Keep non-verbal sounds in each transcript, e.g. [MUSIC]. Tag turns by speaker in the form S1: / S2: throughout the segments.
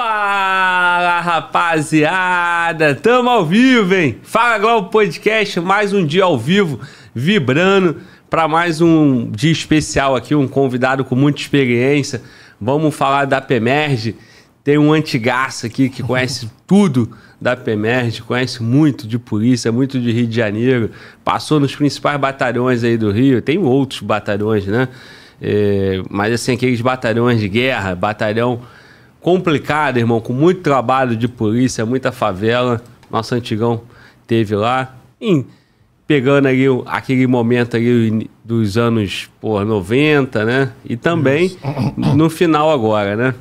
S1: Fala rapaziada, tamo ao vivo, hein? Fala Globo Podcast, mais um dia ao vivo, vibrando para mais um dia especial aqui, um convidado com muita experiência. Vamos falar da PEMERGE. Tem um antigaço aqui que conhece [LAUGHS] tudo da PEMERGE, conhece muito de polícia, muito de Rio de Janeiro, passou nos principais batalhões aí do Rio, tem outros batalhões, né? É, mas assim, aqueles batalhões de guerra, batalhão complicado, irmão, com muito trabalho de polícia, muita favela. Nosso antigão teve lá. Em, pegando ali aquele momento ali dos anos pô, 90, né? E também Isso. no final agora, né?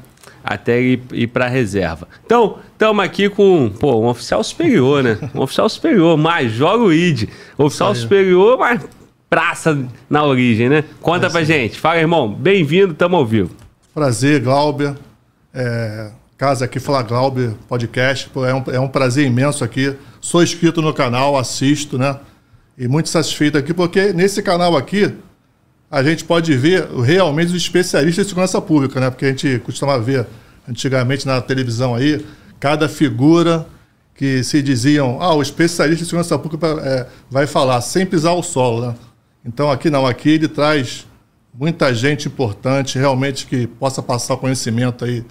S1: Até ir, ir para reserva. Então, estamos aqui com pô, um oficial superior, né? Um oficial superior, Major Luigi. Oficial superior, mas praça na origem, né? Conta é pra gente. Fala, irmão. Bem-vindo, estamos ao vivo.
S2: Prazer, Glauber. É, casa aqui, Fala Glauber Podcast. É um, é um prazer imenso aqui. Sou inscrito no canal, assisto, né? E muito satisfeito aqui, porque nesse canal aqui a gente pode ver realmente os especialistas de segurança pública, né? Porque a gente costumava ver antigamente na televisão aí, cada figura que se diziam, ah, o especialista de segurança pública é, vai falar sem pisar o solo, né? Então aqui não, aqui ele traz muita gente importante, realmente que possa passar conhecimento aí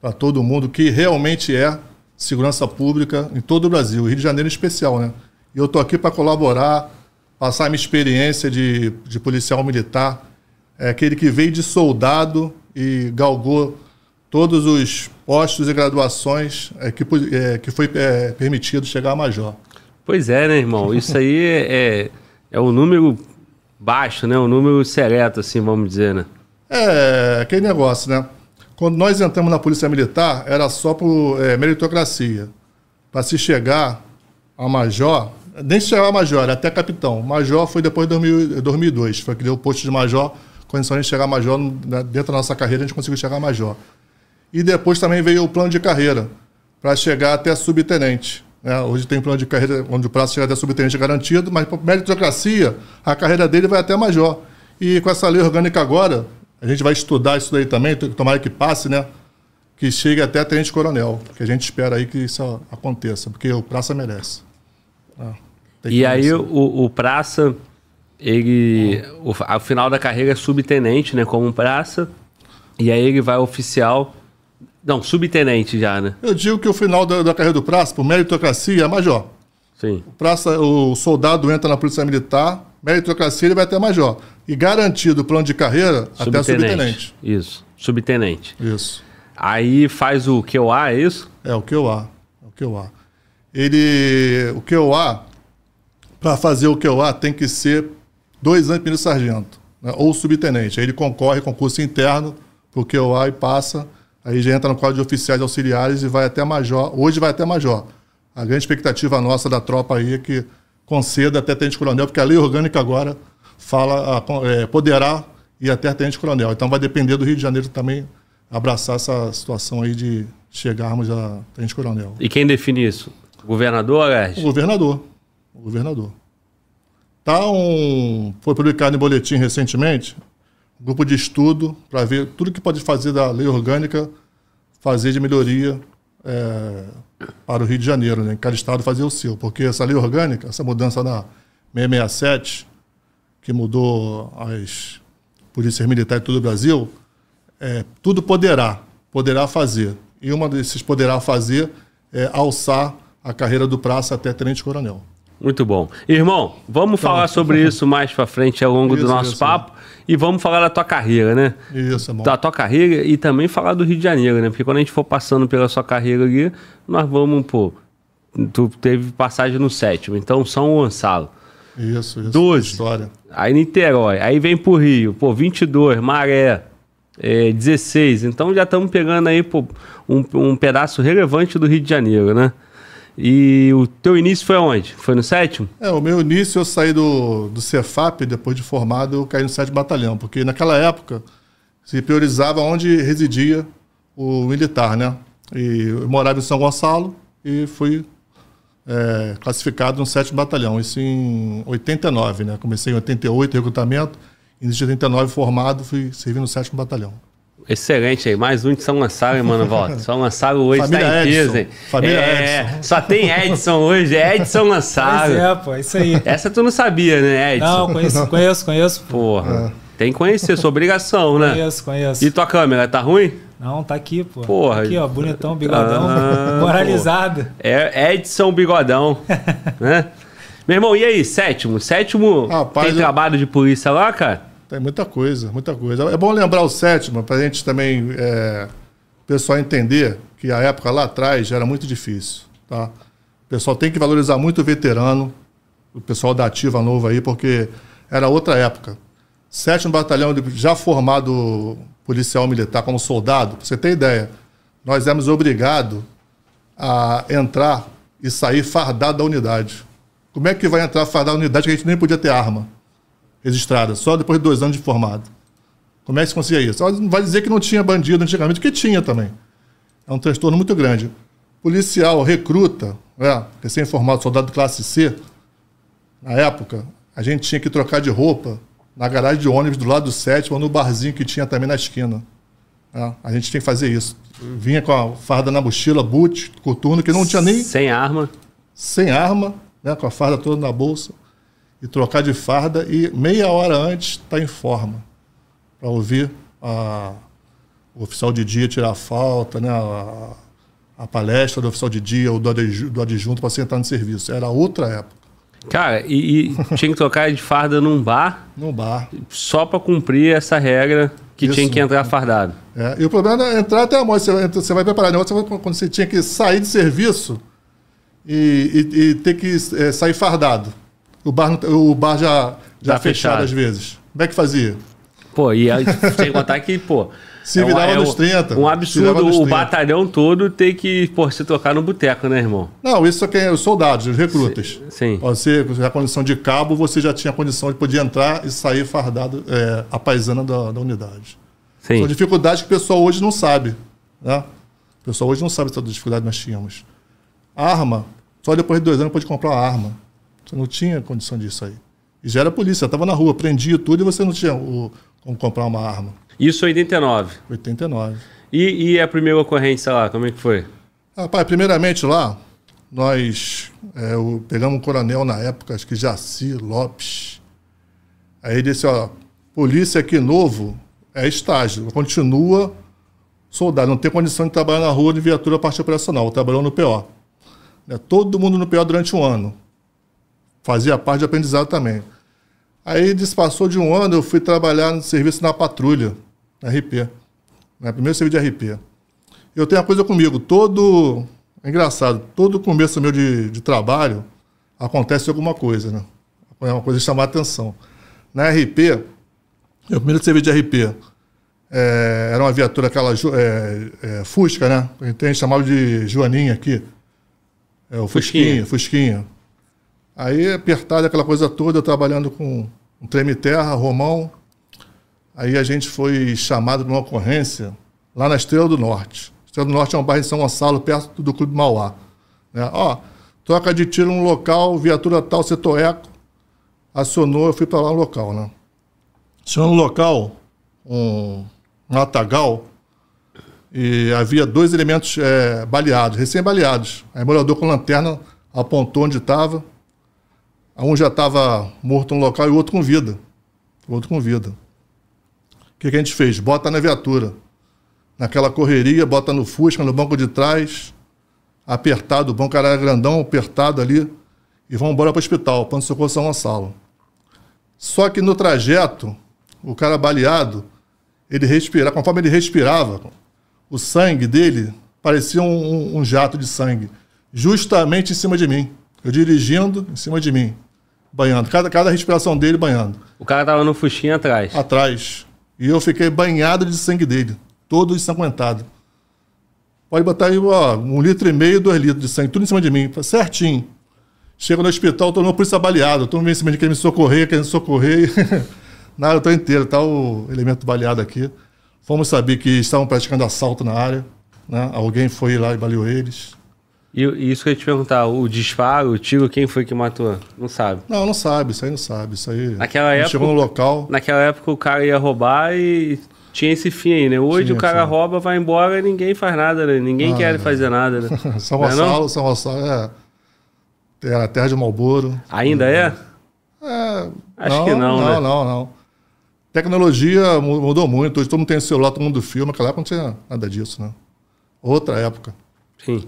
S2: para todo mundo que realmente é segurança pública em todo o Brasil, Rio de Janeiro em especial, né? E eu estou aqui para colaborar, passar a minha experiência de, de policial militar, é aquele que veio de soldado e galgou todos os postos e graduações é, que, é, que foi é, permitido chegar a major.
S1: Pois é, né, irmão? Isso aí [LAUGHS] é, é um número baixo, né? Um número seleto, assim, vamos dizer, né?
S2: É, aquele negócio, né? Quando nós entramos na Polícia Militar, era só por é, meritocracia. Para se chegar a major, nem se chegar a major, era até capitão. Major foi depois de 2002, foi que deu o posto de major, condição de chegar a major, dentro da nossa carreira a gente conseguiu chegar a major. E depois também veio o plano de carreira, para chegar até subtenente. Né? Hoje tem plano de carreira onde o prazo chega até subtenente garantido, mas por meritocracia, a carreira dele vai até major. E com essa lei orgânica agora, a gente vai estudar isso daí também, tomara que passe, né? Que chegue até tenente-coronel. Que a gente espera aí que isso aconteça, porque o Praça merece.
S1: Ah, e aí o, o, Praça, ele. O, ao final da carreira é subtenente, né? Como Praça. E aí ele vai oficial. Não, subtenente já, né?
S2: Eu digo que o final da, da carreira do Praça, por meritocracia, é major.
S1: Sim.
S2: O, praça, o soldado entra na Polícia Militar, meritocracia ele vai até major. E garantido o plano de carreira subtenente. até subtenente.
S1: Isso, subtenente.
S2: Isso.
S1: Aí faz o QOA, é isso?
S2: É, o QOA. É o QOA. Ele, o QOA, para fazer o QOA, tem que ser dois anos de sargento, né? ou subtenente. Aí ele concorre concurso interno para o QOA e passa. Aí já entra no quadro de oficiais auxiliares e vai até major. Hoje vai até major. A grande expectativa nossa da tropa aí é que conceda até tenente-coronel, porque a lei orgânica agora fala, é, poderá ir até tenente-coronel. Então vai depender do Rio de Janeiro também abraçar essa situação aí de chegarmos a tenente-coronel.
S1: E quem define isso? O governador, Alérgio?
S2: O governador. O governador. Tá um, foi publicado em boletim recentemente um grupo de estudo para ver tudo que pode fazer da lei orgânica fazer de melhoria é, para o Rio de Janeiro, né? cada estado fazer o seu. Porque essa lei orgânica, essa mudança da 667, que mudou as polícias militares de todo o Brasil, é, tudo poderá, poderá fazer. E uma desses poderá fazer é alçar a carreira do praça até tenente-coronel.
S1: Muito bom. Irmão, vamos então, falar sobre isso mais para frente ao longo isso, do nosso isso, papo. E vamos falar da tua carreira, né?
S2: Isso, é bom.
S1: Da tua carreira e também falar do Rio de Janeiro, né? Porque quando a gente for passando pela sua carreira ali, nós vamos, pô. Tu teve passagem no sétimo, então São Gonçalo.
S2: Isso, isso.
S1: 12. História. Aí Niterói. Aí vem pro Rio, pô, 22, Maré. É, 16. Então já estamos pegando aí pô, um, um pedaço relevante do Rio de Janeiro, né? E o teu início foi onde? Foi no sétimo?
S2: É, o meu início eu saí do, do Cefap, depois de formado eu caí no sétimo batalhão, porque naquela época se priorizava onde residia o militar, né? E eu morava em São Gonçalo e fui é, classificado no sétimo batalhão, isso em 89, né? Comecei em 88, recrutamento, em 89 formado, fui servir no sétimo batalhão.
S1: Excelente aí, mais um de São Gonçalo, hein, mano, volta. [LAUGHS] São Gonçalo hoje
S2: Família
S1: tá em
S2: Edson.
S1: peso, hein?
S2: Família
S1: é,
S2: Edson.
S1: Só tem Edson hoje, é Edson Gonçalo.
S3: Pois é, pô, é isso aí.
S1: Essa tu não sabia, né, Edson?
S3: Não, conheço, conheço, conheço.
S1: Porra. Tem que conhecer, sua obrigação, né?
S3: Conheço, conheço.
S1: E tua câmera, tá ruim?
S3: Não, tá aqui, pô.
S1: Porra.
S3: Aqui, ó, bonitão, bigodão,
S1: Ah, [LAUGHS]
S3: moralizado.
S1: É Edson Bigodão, [LAUGHS] né? Meu irmão, e aí, sétimo? Sétimo
S2: Rapaz,
S1: tem
S2: eu-
S1: trabalho de polícia lá, cara?
S2: Tem muita coisa, muita coisa. É bom lembrar o sétimo, para a gente também, é, pessoal entender que a época lá atrás era muito difícil. Tá? O pessoal tem que valorizar muito o veterano, o pessoal da ativa novo aí, porque era outra época. Sétimo batalhão, já formado policial militar como soldado, você ter ideia, nós éramos obrigados a entrar e sair fardado da unidade. Como é que vai entrar fardado da unidade que a gente nem podia ter arma? Registrada, só depois de dois anos de formado. Como é que se conseguia isso? Não vai dizer que não tinha bandido antigamente, que tinha também. É um transtorno muito grande. Policial, recruta, né, recém-formado, soldado de classe C, na época, a gente tinha que trocar de roupa na garagem de ônibus do lado do sétimo ou no barzinho que tinha também na esquina. né? A gente tinha que fazer isso. Vinha com a farda na mochila, boot, coturno, que não tinha nem
S1: Sem arma.
S2: sem arma, né, com a farda toda na bolsa, e trocar de farda e meia hora antes estar em forma, para ouvir a- o oficial de dia tirar a falta, né, a, a palestra do oficial de dia ou do, adju- do adjunto para você entrar no serviço. Era outra época,
S1: Cara, e, e tinha que trocar de farda num bar
S2: no bar.
S1: só pra cumprir essa regra que
S2: Isso.
S1: tinha que entrar fardado.
S2: É, e o problema é entrar até a morte. Você, vai- você vai preparar negócio quando você tinha que sair de serviço e, e- e ter que é, sair fardado. O bar, não- o bar já, já
S1: Tá
S2: fechado
S1: fechado.
S2: às vezes. Como é que fazia?
S1: Pô, e aí, sem contar que, pô.
S2: Se
S1: um-
S2: virava
S1: um-
S2: nos 30,
S1: Um absurdo o
S2: 30.
S1: batalhão todo ter que, pô, se trocar no boteco, né, irmão?
S2: Não, isso é quem é os soldados, os recrutas.
S1: Sim.
S2: Você, com a condição de cabo, você já tinha a condição de poder entrar e sair fardado, é, a paisana da, da unidade.
S1: Sim.
S2: São dificuldades que o pessoal hoje não sabe. Né? O pessoal hoje não sabe todas as dificuldades que nós tínhamos. Arma, só depois de dois anos pode comprar uma arma. Você não tinha condição disso aí. E já era polícia, estava na rua, prendia tudo e você não tinha o- como comprar uma arma.
S1: Isso 89.
S2: 89.
S1: E, e a primeira ocorrência lá, como é que foi?
S2: Rapaz, primeiramente lá, nós é, o- pegamos um coronel na época, acho que Jaci Lopes. Aí ele disse, ó, polícia aqui novo é estágio, continua soldado, não tem condição de trabalhar na rua de viatura parte operacional, trabalhou no PO. Né, Todo mundo no PO durante um ano. Fazia parte de aprendizado também. Aí despassou de um ano, eu fui trabalhar no serviço na patrulha, na RP. Né, primeiro serviço de RP eu tenho uma coisa comigo, todo. É engraçado, todo começo meu de, de trabalho acontece alguma coisa, né? É uma coisa de chamar a atenção. Na RP, meu primeiro serviço de RP é, era uma viatura, aquela é, é, Fusca, né? A gente, a gente chamava de Joaninha aqui. É, o
S1: Fusquinha.
S2: Fusquinha, Fusquinha. Aí, apertado aquela coisa toda, trabalhando com um treme-terra, Romão. Aí a gente foi chamado numa ocorrência lá na Estrela do Norte. Estrela do Norte é um bairro em São Gonçalo, perto do Clube Mauá. Né? Ó, troca de tiro no local, viatura tal, setor eco. Acionou, eu fui para lá no local, né? Chegou no local, um, um matagal, e havia dois elementos é, baleados, recém-baleados. Aí o morador com lanterna apontou onde estava. Um já estava morto no local e o outro com vida. O outro com vida. O que, que a gente fez? Bota na viatura. Naquela correria, bota no Fusca, no banco de trás, apertado, o banco era grandão, apertado ali, e vamos embora para o hospital, Pronto Socorro São Gonçalo. Só que no trajeto, o cara baleado, ele respirava, conforme ele respirava, o sangue dele parecia um, um- um jato de sangue, justamente em cima de mim. Eu dirigindo em cima de mim, banhando. Cada, cada respiração dele banhando.
S1: O cara tava no fuxinho atrás.
S2: Atrás. E eu fiquei banhado de sangue dele, todo ensanguentado. Pode botar aí ó, um litro e meio, dois litros de sangue, tudo em cima de mim, certinho. Chego no hospital, tô no polícia baleado, todo mundo em cima de quem me socorrer, querendo socorrer. [LAUGHS] Nada, eu tô inteiro, tá o elemento baleado aqui. Fomos saber que estavam praticando assalto na área, né? Alguém foi lá e baleou eles.
S1: E, e isso que eu ia te perguntar, o disparo, o tiro, quem foi que matou? Não sabe.
S2: Não, não sabe, isso aí não sabe, isso aí.
S1: Naquela época-
S2: Chegou no local,
S1: Naquela época o cara ia roubar e tinha esse fim aí, né? Hoje
S2: Tinha,
S1: o cara
S2: tinha.
S1: rouba, vai embora e ninguém faz nada, né? Ninguém
S2: Ah,
S1: quer
S2: é.
S1: fazer nada, né? [LAUGHS]
S2: São
S1: Não é não?
S2: Gonçalo, São Gonçalo é. Era a terra de Malboro.
S1: Ainda é?
S2: É,
S1: Acho que não,
S2: não,
S1: né?
S2: não, não. Tecnologia mu- mudou muito. Hoje todo mundo tem celular, todo mundo filma. Naquela época não tinha nada disso, né? Outra época.
S1: Sim.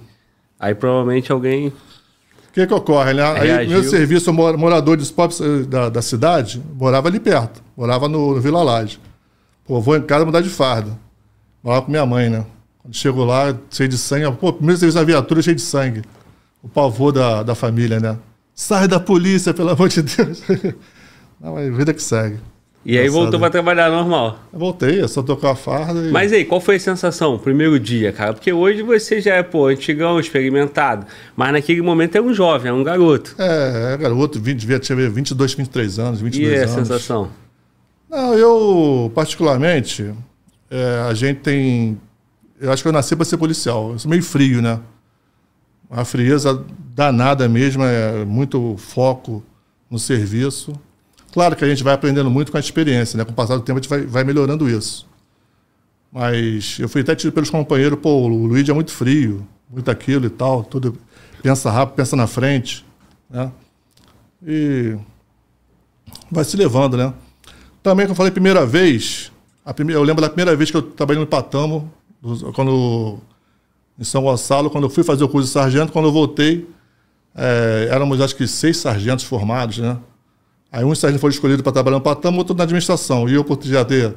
S1: Aí provavelmente alguém.
S2: O que que ocorre, né? Aí, meu serviço, morador de esportes eh, da, da cidade, morava ali perto. Morava no, no Vila Laje. Pô, vou em casa mudar de farda. Morava com minha mãe, né? Quando chego lá, cheio de sangue. Pô, primeiro serviço na viatura, cheio de sangue. O pavor da, da família, né? Sai da polícia, pelo amor de Deus. [LAUGHS] Não, mas vida que segue.
S1: E aí voltou pra trabalhar normal.
S2: Eu voltei, é só tocar a farda e...
S1: Mas aí, qual foi a sensação, primeiro dia, cara? Porque hoje você já é, pô, antigão, experimentado. Mas naquele momento é um jovem, é um garoto.
S2: É, é garoto, 20, devia ter 22, 23 anos,
S1: E
S2: 22
S1: é a
S2: anos.
S1: sensação?
S2: Não, eu, particularmente, é, a gente tem. Eu acho que eu nasci para ser policial. Eu sou meio frio, né? Uma frieza danada mesmo, é muito foco no serviço. Claro que a gente vai aprendendo muito com a experiência, né? Com o passar do tempo a gente vai, vai melhorando isso. Mas eu fui até tido pelos companheiros, pô, o Luiz é muito frio, muito aquilo e tal, tudo pensa rápido, pensa na frente, né? E vai se levando, né? Também, como eu falei, primeira vez, a primeira, eu lembro da primeira vez que eu trabalhei no Patamo, do- quando, em São Gonçalo, quando eu fui fazer o curso de sargento, quando eu voltei, é, éramos acho que seis sargentos formados, né? Aí um sargento foi escolhido para trabalhar no Patamo, outro na administração. E eu, por já ter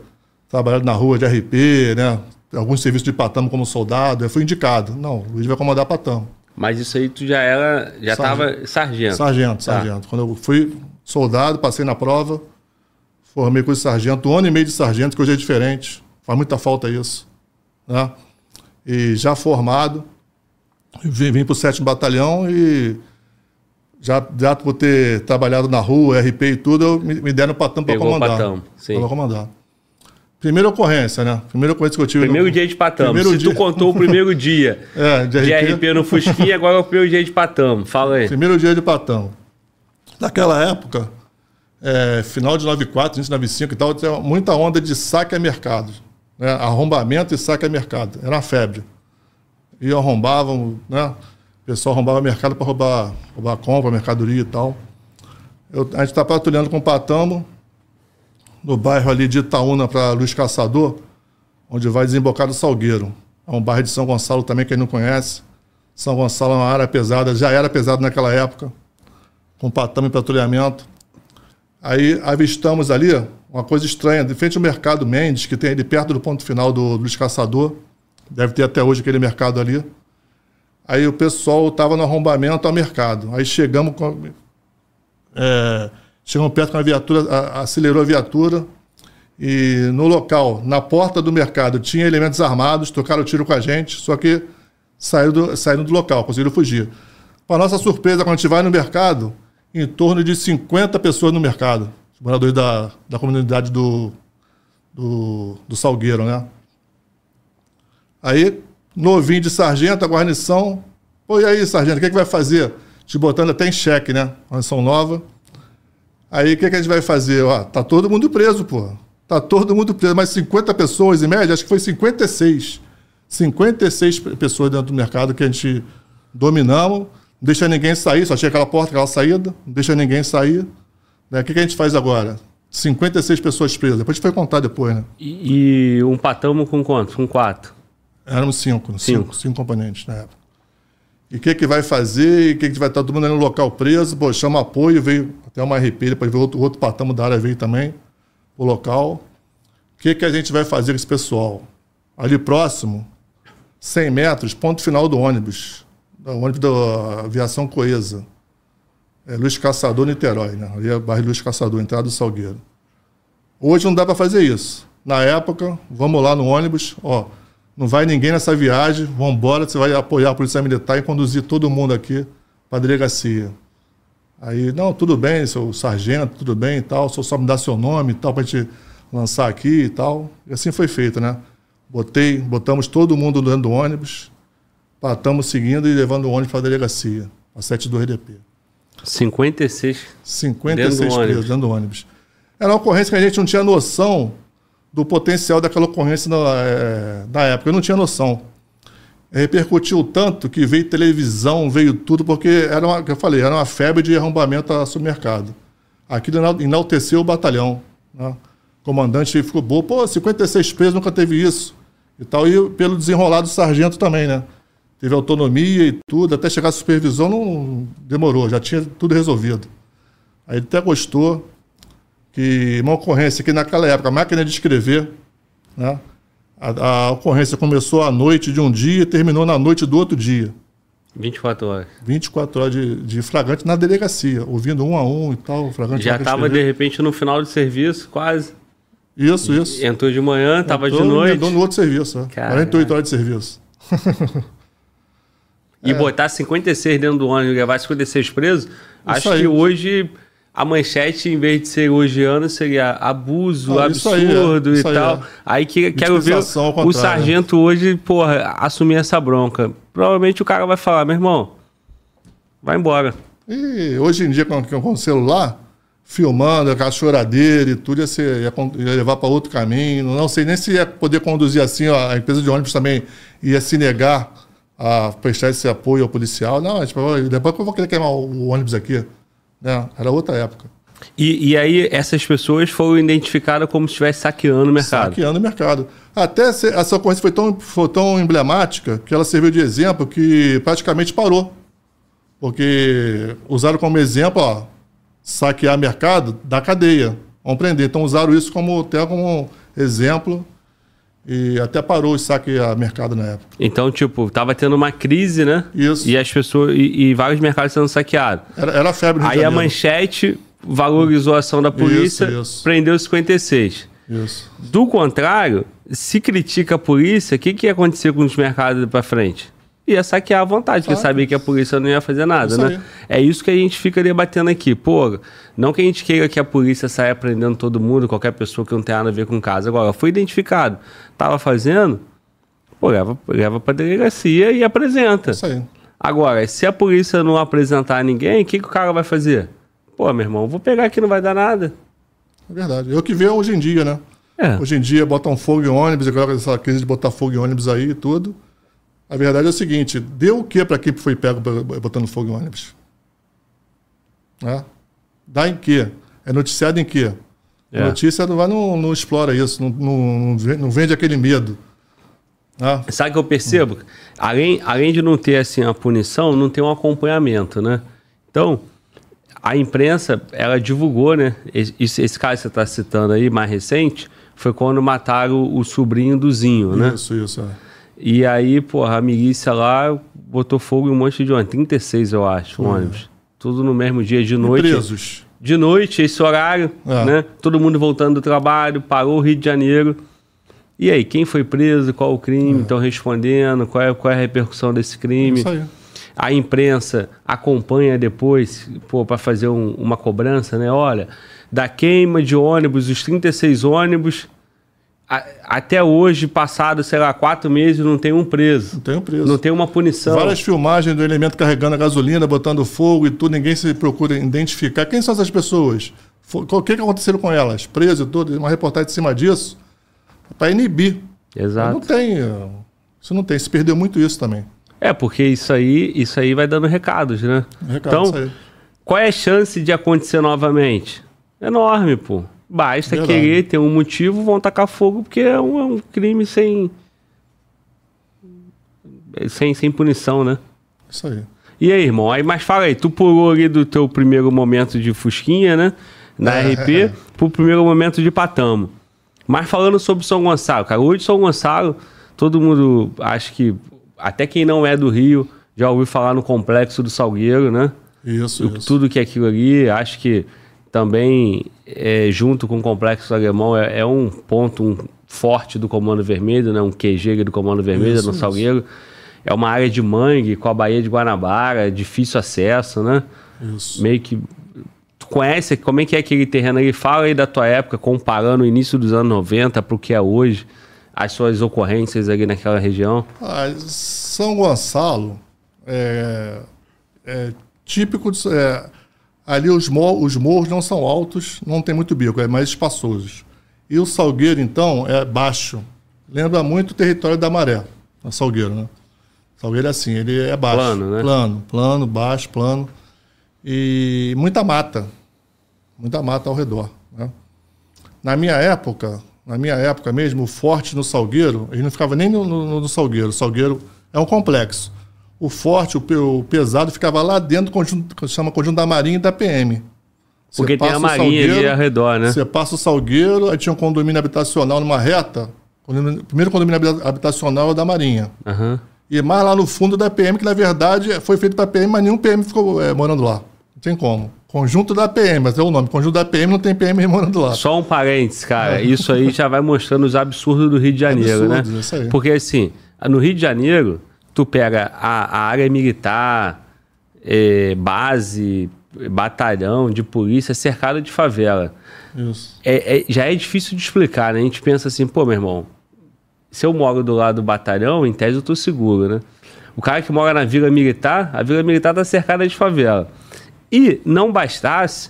S2: trabalhado na rua de RP, né? Alguns serviços de Patamo como soldado, eu fui indicado. Não, o Luiz vai comandar Patamo.
S1: Mas isso aí tu já era, já
S2: Sargento.
S1: tava sargento.
S2: Sargento,
S1: Tá.
S2: sargento. Quando eu fui soldado, passei na prova, formei com sargento, um ano e meio de sargento, que hoje é diferente. Faz muita falta isso. Né? E já formado, vim, vim para o 7 Batalhão e já, já por ter trabalhado na rua, RP e tudo, eu me, me deram o patão para comandar.
S1: patão, sim.
S2: Pra comandar. Primeira ocorrência, né? Primeira ocorrência que eu tive.
S1: Primeiro
S2: no-
S1: dia de patamo.
S2: Primeiro
S1: Se
S2: dia.
S1: tu contou o primeiro dia [LAUGHS]
S2: É, de
S1: de
S2: RP.
S1: RP no Fusquinha, agora é o primeiro dia de patamo. Fala aí.
S2: Primeiro dia de Patão. Naquela época, é, final de 94, início de 95 e tal, tinha muita onda de saque a mercado. Né? Arrombamento e saque a mercado. Era uma febre. E arrombavam, né? Pessoal arrombava mercado para roubar, roubar compra, mercadoria e tal. Eu- a gente está patrulhando com o Patamo, no bairro ali de Itaúna para Luiz Caçador, onde vai desembocar do Salgueiro. É um bairro de São Gonçalo também, quem não conhece. São Gonçalo é uma área pesada, já era pesado naquela época, com patame e patrulhamento. Aí avistamos ali uma coisa estranha, de frente ao mercado Mendes, que tem ali perto do ponto final do Luiz Caçador, deve ter até hoje aquele mercado ali. Aí o pessoal estava no arrombamento ao mercado. Aí chegamos com. É, chegamos perto com a viatura, a- acelerou a viatura. E no local, na porta do mercado, tinha elementos armados, trocaram tiro com a gente, só que saíram do, saíram do local, conseguiram fugir. Para nossa surpresa, quando a gente vai no mercado, em torno de 50 pessoas no mercado, moradores da, da comunidade do, do, do Salgueiro, né? Aí, novinho de sargento, a guarnição. Pô, e aí, sargento, o que, é que vai fazer? Te botando até em xeque, né? Guarnição nova. Aí, o que, é que a gente vai fazer? Ó, tá todo mundo preso, pô. Tá todo mundo preso. Mas 50 pessoas, em média, acho que foi 56. 56 pe- pessoas dentro do mercado que a gente dominamos. Não deixa ninguém sair, só tinha aquela porta, aquela saída. Não deixa ninguém sair. Né? O que, que a gente faz agora? 56 pessoas presas. Depois a gente foi contar depois, né?
S1: E, e um patamo com quanto? Com quatro.
S2: Éramos cinco,
S1: Cinco.
S2: cinco, cinco componentes na época. E o que, que vai fazer? E o que, que vai estar todo mundo ali no local preso? Pô, chama apoio, veio até uma RP, depois veio outro, outro patamo da área veio também o local. O que, que a gente vai fazer com esse pessoal? Ali próximo, 100 metros, ponto final do ônibus. Do ônibus da aviação coesa. É Luiz Caçador, Niterói, né? Ali é bairro Luiz Caçador, entrada do Salgueiro. Hoje não dá para fazer isso. Na época, vamos lá no ônibus, ó, não vai ninguém nessa viagem, vamos embora, você vai apoiar a Polícia Militar e conduzir todo mundo aqui para a delegacia. Aí, não, tudo bem, seu sargento, tudo bem e tal, só só me dá seu nome e tal, para a gente lançar aqui e tal. E assim foi feito, né? Botei, botamos todo mundo dentro do ônibus, estamos seguindo e levando o ônibus para a delegacia, a 72 DP.
S1: 56.
S2: 56
S1: Dentro
S2: presos dentro do ônibus. Era uma ocorrência que a gente não tinha noção do potencial daquela ocorrência na, é, na época. Eu não tinha noção. Repercutiu tanto que veio televisão, veio tudo, porque era uma, eu falei, era uma febre de arrombamento ao supermercado. Aquilo enalteceu o batalhão. Né? O comandante ficou bom, pô, 56 presos, nunca teve isso. E tal, e pelo desenrolado do sargento também, né? Teve autonomia e tudo, até chegar a supervisão não demorou, já tinha tudo resolvido. Aí ele até gostou que uma ocorrência que naquela época, a máquina de escrever, né? A, a, ocorrência começou à noite de um dia e terminou na noite do outro dia.
S1: 24 horas.
S2: 24 horas de, de flagrante na delegacia, ouvindo um a um e tal. Flagrante
S1: Já estava, de repente, no final do serviço, quase.
S2: Isso, isso.
S1: Entrou de manhã, estava de noite.
S2: Entrou no outro serviço, ó. 48 horas de serviço.
S1: e [LAUGHS] é. botar 56 dentro do ônibus e levar 56 presos, isso acho aí. que hoje a manchete, em vez de ser elogiando, seria abuso, ah, absurdo aí, é, e tal. Aí, aí que, quero ver o sargento hoje, porra, assumir essa bronca. Provavelmente o cara vai falar, meu irmão, vai embora.
S2: E hoje em dia, com, com o celular, filmando a choradeira e tudo, ia, ser, ia, ia levar para outro caminho. Não sei nem se ia poder conduzir assim, ó, a empresa de ônibus também ia se negar a prestar esse apoio ao policial. Não, tipo, depois que eu vou querer queimar o ônibus aqui. Né? Era outra época.
S1: E, e, aí essas pessoas foram identificadas como se estivesse saqueando o mercado.
S2: Saqueando o mercado. Até essa ocorrência foi tão, foi tão emblemática que ela serviu de exemplo que praticamente parou. Porque usaram como exemplo, ó, saquear mercado da cadeia. Vamos prender. Então usaram isso como, até como exemplo e até parou o saque a mercado na época.
S1: Então, tipo, tava tendo uma crise, né?
S2: Isso.
S1: E as pessoas. E, e vários mercados sendo saqueados.
S2: Era, era febre
S1: Aí a manchete valorizou a ação da polícia, isso, isso. prendeu 56.
S2: Isso.
S1: Do contrário, se critica a polícia, o que, que ia acontecer com os mercados para frente? Ia saquear à vontade, porque sabia que a polícia não ia fazer nada, isso né? Aí. É isso que a gente fica debatendo aqui. Pô, não que a gente queira que a polícia saia prendendo todo mundo, qualquer pessoa que não tenha nada a ver com casa. Agora, foi identificado, tava fazendo, pô, leva, leva pra delegacia e apresenta.
S2: Isso aí.
S1: Agora, se a polícia não apresentar ninguém, o que, que o cara vai fazer? Pô, meu irmão, vou pegar aqui, não vai dar nada.
S2: É verdade. É o que vê hoje em dia, né? É. Hoje em dia botam fogo em ônibus, agora essa crise de botar fogo em ônibus aí e tudo. A verdade é o seguinte: deu o que para quem foi pego botando fogo em ônibus? Né? Dá em quê? É noticiado em quê? É. A notícia não, vai, não, não explora isso, não, não, não vende aquele medo.
S1: Né? Sabe o que eu percebo? Além, além de não ter assim, a punição, não tem um acompanhamento, né? Então, a imprensa, ela divulgou, né? Esse, esse caso que você está citando aí, mais recente, foi quando mataram o sobrinho do Zinho, né?
S2: Isso, isso, é.
S1: E aí, porra, a milícia lá botou fogo em um monte de ônibus. 36, eu acho, uhum. ônibus. Tudo no mesmo dia, de noite.
S2: E presos.
S1: De noite, esse horário, é. né? Todo mundo voltando do trabalho, parou o Rio de Janeiro. E aí, quem foi preso? Qual o crime? Estão é. respondendo? Qual é, qual é a repercussão desse crime? É isso aí. A imprensa acompanha depois, pô, para fazer um, uma cobrança, né? Olha, da queima de ônibus, os 36 ônibus, até hoje, passado, sei lá, quatro meses, não tem um preso.
S2: Não tem um preso.
S1: Não tem uma punição.
S2: Várias filmagens do elemento carregando a gasolina, botando fogo e tudo, ninguém se procura identificar. Quem são essas pessoas? O que, que aconteceu com elas? Preso e tudo, uma reportagem em cima disso. Para inibir.
S1: Exato.
S2: Não tem. Isso não tem. Se perdeu muito isso também.
S1: É, porque isso aí, isso aí vai dando recados, né? Recado, então, qual é a chance de acontecer novamente? Enorme, pô. Basta Verdade. querer ter um motivo, vão tacar fogo, porque é um, é um, crime sem, sem. sem punição, né?
S2: Isso aí.
S1: E aí, irmão? Aí, mas fala aí, tu pulou ali do teu primeiro momento de Fusquinha, né? Na é, RP, é. pro primeiro momento de Patamo. Mas falando sobre São Gonçalo, cara, hoje São Gonçalo, todo mundo, acho que, até quem não é do Rio, já ouviu falar no complexo do Salgueiro, né?
S2: Isso, isso.
S1: Tudo que é aquilo ali, acho que também, é, junto com o complexo alemão, é, é, um ponto um forte do Comando Vermelho, né? um QG do Comando Vermelho isso, no Salgueiro. Isso. É uma área de mangue com a Baía de Guanabara, difícil acesso, né?
S2: Isso.
S1: Meio que. Tu conhece como é que é aquele terreno ali? Fala aí da tua época, comparando o início dos anos 90 para o que é hoje, as suas ocorrências ali naquela região.
S2: Ah, São Gonçalo é, é típico de. É, Ali os, mor os morros não são altos, não tem muito bico, é mais espaçosos. E o Salgueiro, então, é baixo. Lembra muito o território da Maré, o Salgueiro, né? Salgueiro é assim, ele é baixo.
S1: Plano, né?
S2: Plano, plano, baixo, plano. E muita mata. Muita mata ao redor. Né? Na minha época, na minha época mesmo, o forte no Salgueiro, ele não ficava nem no, no, no Salgueiro. O Salgueiro é um complexo. O forte, o, pe- o pesado, ficava lá dentro do conjunto, que chama conjunto da Marinha e da PM. Você
S1: Porque tem a marinha ali ao redor, né?
S2: Você passa o Salgueiro, aí tinha um condomínio habitacional numa reta. O primeiro condomínio habita- habitacional é o da Marinha.
S1: Aham.
S2: E mais lá no fundo da PM, que na verdade foi feito para PM, mas nenhum PM ficou é, morando lá. Não tem como. Conjunto da PM, mas é o nome. Conjunto da PM não tem PM [LAUGHS] morando lá.
S1: Só um parênteses, cara. Isso aí já vai mostrando os absurdos do Rio de Janeiro,
S2: Absurdos,
S1: né?
S2: isso aí.
S1: Porque assim, no Rio de Janeiro, tu pega a, a área militar, eh, base, batalhão de polícia cercada de favela.
S2: Isso.
S1: É- é- já é difícil de explicar, né? A gente pensa assim, pô, meu irmão, se eu moro do lado do batalhão, em tese eu tô seguro, né? O cara que mora na Vila Militar, a Vila Militar tá cercada de favela. E não bastasse,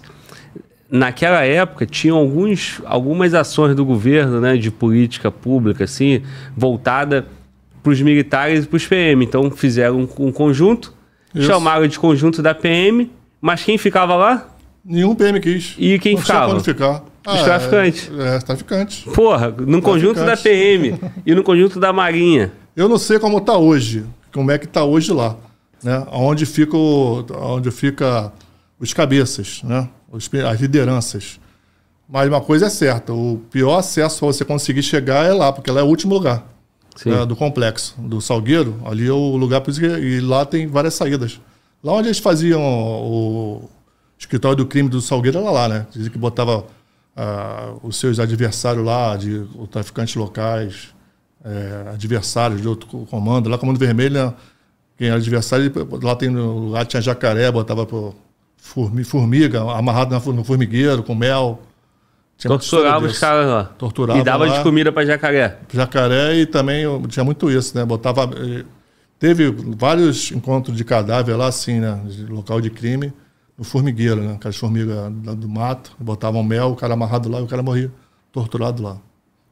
S1: naquela época tinham alguns, algumas ações do governo, né, de política pública, assim, voltada para os militares e para os PM. Então fizeram um, um conjunto,
S2: Isso.
S1: chamaram de conjunto da PM, mas quem ficava lá?
S2: Nenhum PM quis.
S1: E quem
S2: não
S1: ficava?
S2: quando ficar.
S1: Os traficantes.
S2: É, é, traficantes.
S1: Porra, no conjunto da PM [LAUGHS] e no conjunto da Marinha.
S2: Eu não sei como está hoje, como é que está hoje lá, né? Onde fica, o, onde fica os cabeças, né? As lideranças. Mas uma coisa é certa, o pior acesso para você conseguir chegar é lá, porque lá é o último lugar Né, do complexo, do Salgueiro. Ali é o lugar, por isso que, e lá tem várias saídas. Lá onde eles faziam o escritório do crime do Salgueiro era lá, né? Dizia que botava ah, os seus adversários lá, de os traficantes locais, é, adversários de outro comando. Lá, Comando Vermelho, né, quem era adversário, lá, tem, lá tinha jacaré, botava pro formi- formiga, amarrado no formigueiro, com mel. Tinha
S1: Torturava os caras lá.
S2: Torturava
S1: E dava
S2: lá.
S1: de comida pra jacaré.
S2: Jacaré e também tinha muito isso, né? Botava. eh, Teve vários encontros de cadáver lá, assim, né? De local de crime, no formigueiro, né? Aquelas formigas lá do mato, botavam mel, o cara amarrado lá e o cara morria torturado lá.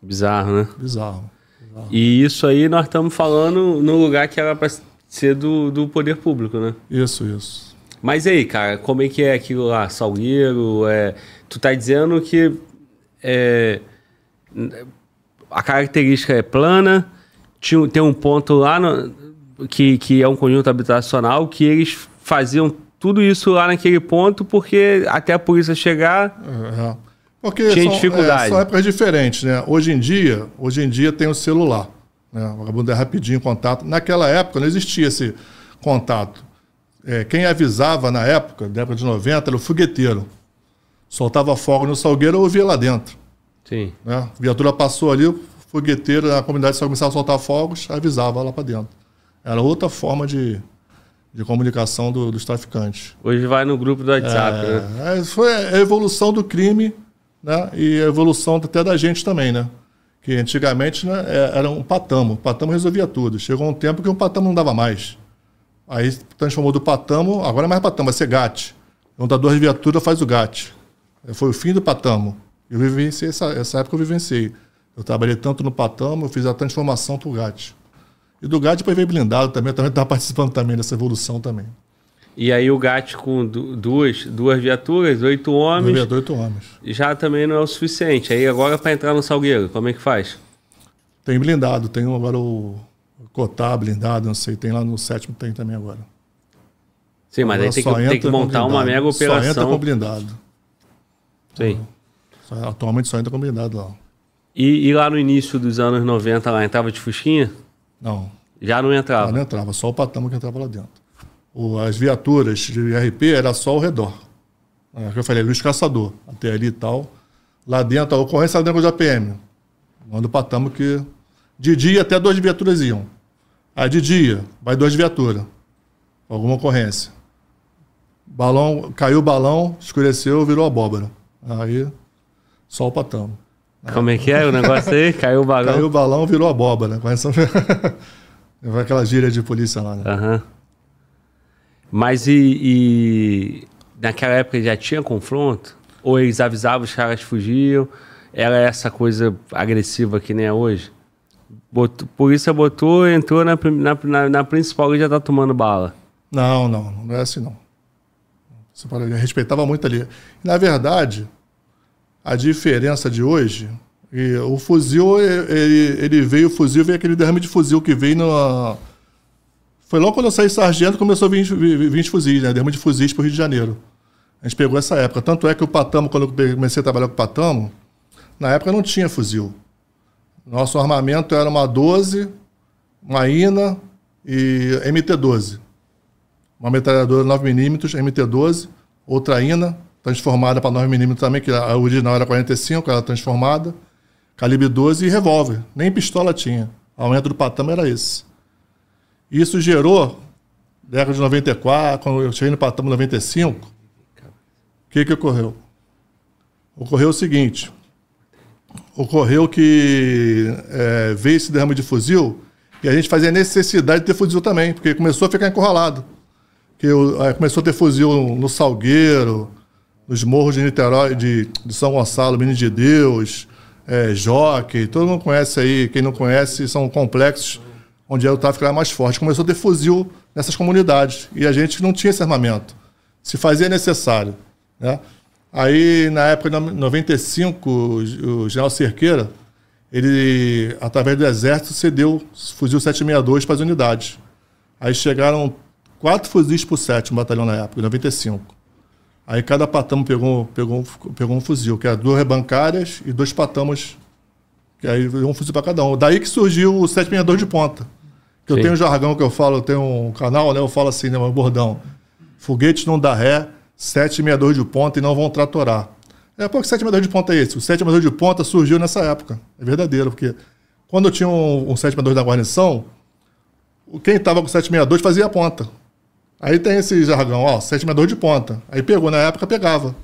S1: Bizarro, né?
S2: Bizarro.
S1: E isso aí nós estamos falando no lugar que era pra ser do, do poder público, né?
S2: Isso, isso.
S1: Mas aí, cara, como é que é aquilo lá? Salgueiro? É... Tu tá dizendo que é, a característica é plana, tinha, tem um ponto lá no- que, que é um conjunto habitacional que eles faziam tudo isso lá naquele ponto porque até a polícia chegar.
S2: É, é. Porque
S1: Tinha
S2: são,
S1: dificuldade.
S2: é, são épocas diferentes, né? Hoje em dia, hoje em dia tem o celular, né? O vagabundo é rapidinho em contato. Naquela época não existia esse contato. É, quem avisava na época, na época de 90, era o fogueteiro. Soltava fogo no salgueiro, eu ouvia lá dentro.
S1: Sim.
S2: Né? A viatura passou ali, o fogueteiro na comunidade só começava a soltar fogos, avisava lá para dentro. Era outra forma de, de comunicação do- dos traficantes.
S1: Hoje vai no grupo do WhatsApp, né?
S2: É, é, foi a evolução do crime né? e a evolução até da gente também, né? Que antigamente né, é- era um patamo. O patamo resolvia tudo. Chegou um tempo que um patamo não dava mais. Aí transformou do patamo, agora é mais patamo, vai ser GAT. Juntador de viatura faz o GAT. Foi o fim do patamo. Eu vivenciei essa, essa época eu vivenciei. Eu trabalhei tanto no patamo, eu fiz a transformação para o GAT. E do GAT depois veio blindado também, eu também estava participando também dessa evolução também.
S1: E aí o GAT com du- duas, duas viaturas, oito homens,
S2: Veio oito homens.
S1: já também não é o suficiente. Aí agora para entrar no Salgueiro, como é que faz?
S2: Tem blindado, tem agora o Cotar blindado, não sei, tem lá no sétimo, tem também agora.
S1: Sim, mas aí
S2: Agora
S1: tem que, tem que montar uma mega
S2: Só entra com
S1: operação.
S2: blindado.
S1: Sim.
S2: Só- atualmente só entra com blindado lá.
S1: E, e lá no início dos anos 90, lá entrava de Fusquinha?
S2: Não,
S1: Já não entrava.
S2: não entrava, só o patamo que entrava lá dentro. O- as viaturas de IRP era só ao redor. É, que eu falei, Luiz Caçador, até ali e tal. Lá dentro, a ocorrência era dentro da PM. Manda o patamo que. De dia até duas viaturas iam. Aí de dia, vai duas viaturas. Alguma ocorrência. Balão, caiu o balão, escureceu, virou abóbora. Aí, só o patamo.
S1: Como é que é o negócio aí? [LAUGHS] Caiu o balão?
S2: Caiu o balão, virou abóbora. Conhece? [LAUGHS] Vai aquela gíria de polícia lá, né?
S1: Aham. Mas e, e naquela época já tinha confronto? Ou eles avisavam os caras fugiam? era essa coisa agressiva que nem é hoje? Botou, polícia botou, entrou na, na, na, principal e já tá tomando bala.
S2: Não, não, não é assim não. Você respeitava muito ali. Na verdade, a diferença de hoje, e o fuzil, ele, ele veio, o fuzil veio aquele derrame de fuzil que veio no. Foi logo quando eu saí sargento começou a vir 20, 20 fuzis, né? Derrame de fuzis para o Rio de Janeiro. A gente pegou essa época. Tanto é que o Patamo, quando eu comecei a trabalhar com o Patamo, na época não tinha fuzil. Nosso armamento era uma 12, uma INA e MT-12 uma metralhadora 9mm, MT-12, outra INA, transformada para 9mm também, que a original era 45, ela transformada, calibre 12 e revólver. Nem pistola tinha. O aumento do patama era esse. Isso gerou, década de 94, quando eu cheguei no patama 95, o que, que ocorreu? Ocorreu o seguinte, ocorreu que é, veio esse derrame de fuzil e a gente fazia necessidade de ter fuzil também, porque começou a ficar encurralado que eu, aí começou a ter fuzil no Salgueiro, nos morros de Niterói, de, de São Gonçalo, Minas de Deus, é, Jockey, todo mundo conhece aí, quem não conhece, são complexos onde o tráfico era mais forte. Começou a ter fuzil nessas comunidades e a gente não tinha esse armamento. Se fazia necessário. Né? Aí, na época de 95, o, o general Cerqueira, ele, através do exército, cedeu fuzil 762 para as unidades. Aí chegaram quatro fuzis por sétimo batalhão na época, em 95. Aí cada patamo pegou, pegou, pegou um fuzil, que era duas rebancárias e dois patamos, que aí um fuzil para cada um. Daí que surgiu o 762 de ponta. Que eu tenho um jargão que eu falo, eu tenho um canal, né? Eu falo assim, né? Um bordão. Foguete não dá ré, 762 de ponta e não vão tratorar. É, pô, que 762 de ponta é esse? O 762 de ponta surgiu nessa época. É verdadeiro, porque quando eu tinha um, um 762 na guarnição, o- quem estava com 762 fazia a ponta. Aí tem esse jargão, ó, 762 de ponta. Aí pegou, na época pegava.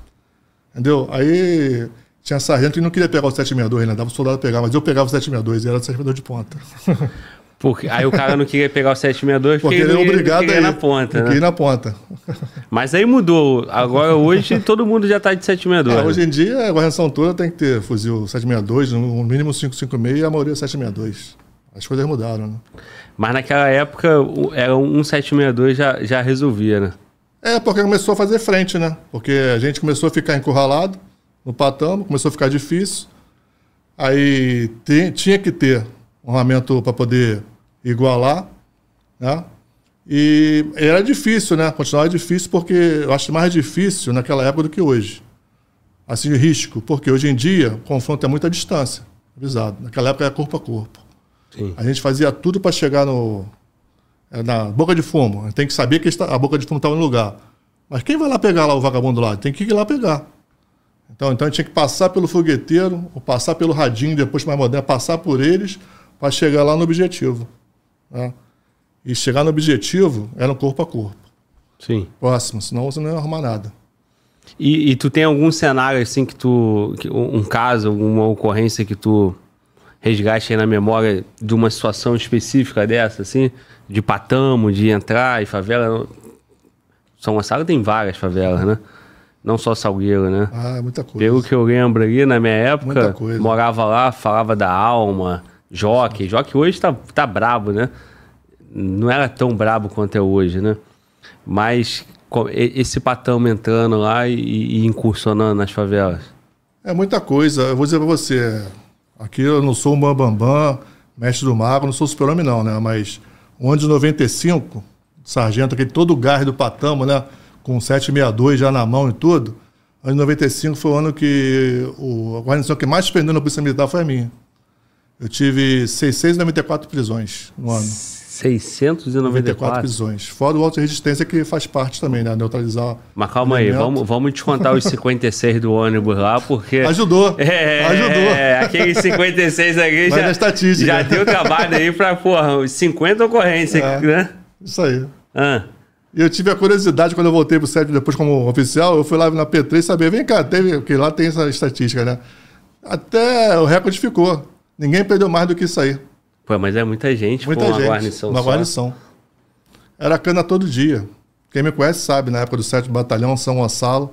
S2: Entendeu? Aí tinha sargento que não queria pegar o 762, né? Dava o soldado pegar, mas eu pegava o 762 e era o 762 de ponta. [LAUGHS]
S1: Porque, aí o cara não queria pegar o 762
S2: Porque
S1: porque
S2: ele é obrigado
S1: queria
S2: a ir.
S1: na ponta,
S2: que ir
S1: né?
S2: na ponta. [LAUGHS]
S1: Mas aí mudou. Agora, hoje, todo mundo já tá de 762.
S2: É,
S1: né?
S2: hoje em dia, a guarnição toda tem que ter fuzil 762, no mínimo 556 e a maioria 762. As coisas mudaram, né?
S1: Mas naquela época, era um 762 já, já resolvia, né?
S2: É, porque começou a fazer frente, né? Porque a gente começou a ficar encurralado no patamo, começou a ficar difícil. Aí tem- tinha que ter um armamento para poder igualar, né? E era difícil, né? Continuava difícil porque eu acho mais difícil naquela época do que hoje. Assim, risco, porque hoje em dia o confronto é muita distância, avisado. Naquela época era corpo a corpo.
S1: Sim.
S2: A gente fazia tudo para chegar no, é, na boca de fumo. A gente tem que saber que a boca de fumo estava no lugar. Mas quem vai lá pegar lá o vagabundo lá? Tem que ir lá pegar. Então, então a gente tinha que passar pelo fogueteiro, ou passar pelo radinho, depois mais moderno, passar por eles para chegar lá no objetivo. né? E chegar no objetivo era um corpo a corpo.
S1: Sim.
S2: Próximo, senão você não ia arrumar nada.
S1: E, e tu tem algum cenário assim que tu. que- um caso, alguma ocorrência que tu resgate aí na memória de uma situação específica dessa, assim? De patamo, de entrar em favela? São Gonçalo tem várias favelas, né? Não só Salgueiro, né?
S2: Ah, é muita coisa.
S1: Pelo que eu lembro ali, na minha época, morava lá, falava da alma, Jockey. Jockey hoje tá, tá brabo, né? Não era tão brabo quanto é hoje, né? Mas e- esse patamo entrando lá e, e incursionando nas favelas.
S2: É muita coisa. Eu vou dizer pra você, aqui eu não sou um bambambam, mestre do mago, não sou super-homem não, né? Mas o ano de 95, sargento, aquele todo o gás do patamo, né? Com 762 já na mão e tudo. Ano de 95 foi o ano que o, a guarnição que mais prendeu na Polícia Militar foi a minha. Eu tive 694 prisões no ano. 94
S1: 694.
S2: prisões. Fora o auto resistência que faz parte também, né? Neutralizar.
S1: Mas calma aí, vamos, vamos descontar os 56 do ônibus lá, porque.
S2: Ajudou. [LAUGHS]
S1: É,
S2: Ajudou.
S1: aqueles 56 aqui
S2: Vai
S1: já,
S2: estatística.
S1: já deu trabalho aí pra, porra, uns 50 ocorrências,
S2: É.
S1: né?
S2: Isso aí.
S1: Ah,
S2: eu tive a curiosidade, quando eu voltei pro sétimo depois como oficial, eu fui lá na P3 saber, vem cá, teve, porque lá tem essa estatística, né? Até o recorde ficou. Ninguém perdeu mais do que isso aí.
S1: Pô, mas é muita gente,
S2: Muita
S1: pô, uma
S2: gente.
S1: guarnição
S2: uma
S1: só.
S2: guarnição. Era cana todo dia. Quem me conhece sabe, na época do 7 Batalhão, São Gonçalo,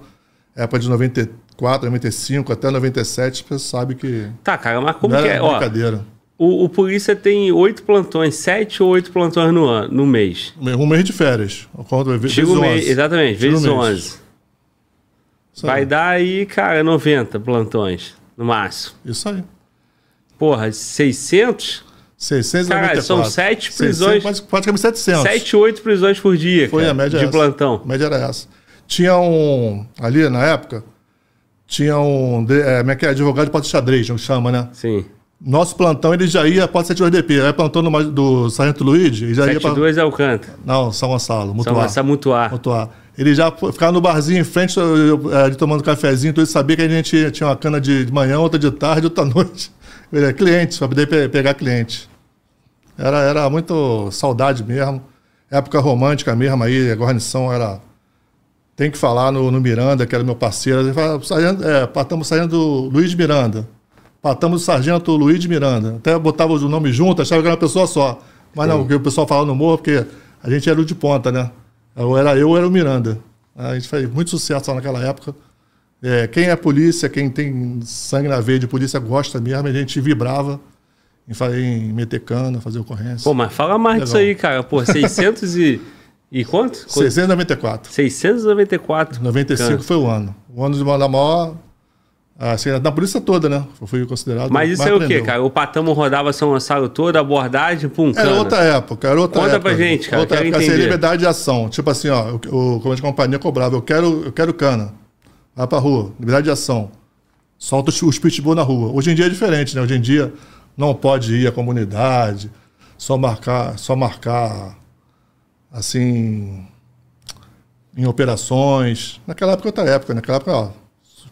S2: época de 94, 95 até 97, você sabe que
S1: Tá, cara, mas como que é? Ó,
S2: brincadeira.
S1: o, o polícia tem oito plantões, sete ou oito plantões no, ano, no mês.
S2: Um mês de férias. Conta, vezes
S1: o
S2: 11.
S1: mês, exatamente,
S2: o
S1: vezes
S2: mês.
S1: 11.
S2: Isso aí.
S1: Vai dar aí, cara, 90 plantões, no máximo.
S2: Isso aí.
S1: Porra, 600?
S2: 694.
S1: Caralho, são sete
S2: 600,
S1: prisões.
S2: quase- praticamente 700.
S1: 7, 8 prisões por dia,
S2: Foi
S1: cara,
S2: a média
S1: de
S2: essa.
S1: plantão.
S2: A média era essa. Tinha um. Ali na época, tinha um. de- É, como é que é? Advogado de porta xadrez, não chama, né?
S1: Sim.
S2: Nosso plantão, ele já ia para 72DP. Aí plantão no, do Sargento Luigi, ele já ia para.
S1: 72 é o canto.
S2: Não, São Gonçalo,
S1: Só
S2: Mutuar.
S1: essa mutuar.
S2: Mutuar. Ele já ficava no barzinho em frente, eu- ali tomando cafezinho, então ele sabia que a gente tinha uma cana de, de manhã, outra de tarde, outra [LAUGHS] noite. Ele é cliente, para poder pe- pegar cliente. Era, era muito saudade mesmo. Época romântica mesmo aí, a guarnição era. Tem que falar no, no Miranda, que era meu parceiro. Ele fala, é, patamos sargento Luiz Miranda. Patamos o sargento Luiz Miranda. Até botava o nome junto, achava que era uma pessoa só. Mas não, porque o pessoal falava no morro, porque a gente era o de ponta, né? Ou era eu ou era o Miranda. A gente fez muito sucesso lá naquela época. É, quem é polícia, quem tem sangue na veia de polícia gosta mesmo, a gente vibrava em, fa- em meter cana, fazer ocorrência.
S1: Pô, mas fala mais disso
S2: Legal.
S1: aí, cara. Pô, 600 e... E quanto?
S2: 694.
S1: 694.
S2: 95
S1: Cara.
S2: foi o ano. O ano de da maior. Assim, da polícia toda, né? Eu fui considerado.
S1: Mas isso é o quê, cara? O Patamo rodava São Gonçalo toda, abordagem, pum,
S2: Era
S1: cana.
S2: outra época, era outra
S1: Conta
S2: época.
S1: pra gente, cara,
S2: Outra época, assim, liberdade de ação. Tipo assim, ó, o, o comandante de companhia cobrava, eu quero, eu quero cana. Vai pra rua, liberdade de ação. Solta os, os pitbull na rua. Hoje em dia é diferente, né? Hoje em dia não pode ir à comunidade, só marcar, só marcar assim em operações. Naquela época é outra época, naquela época, ó,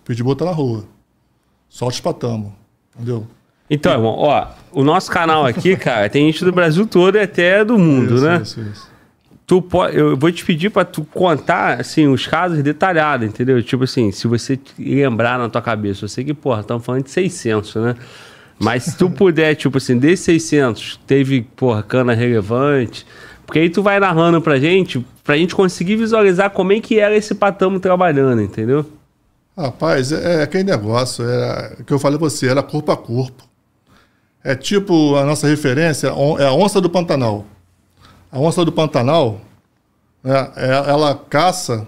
S2: pitbull tá na rua. Solta os patamos. Entendeu?
S1: Então, irmão, ó, o nosso canal aqui, [LAUGHS] cara, tem gente do Brasil todo e até do mundo,
S2: Isso,
S1: né?
S2: isso, isso.
S1: Tu pode, eu vou te pedir pra tu contar, assim, os casos detalhados, entendeu? Tipo assim, se você lembrar na tua cabeça, eu sei que, porra, estamos falando de 600, né? Mas se tu puder, tipo assim, desses 600, teve, porra, cana relevante, porque aí tu vai narrando pra gente, pra gente conseguir visualizar como é que era esse patamo trabalhando, entendeu?
S2: Rapaz, é, é aquele negócio, é, que eu falei pra você, era corpo a corpo. É tipo a nossa referência, é a onça do Pantanal. A onça do Pantanal, né, é- ela caça,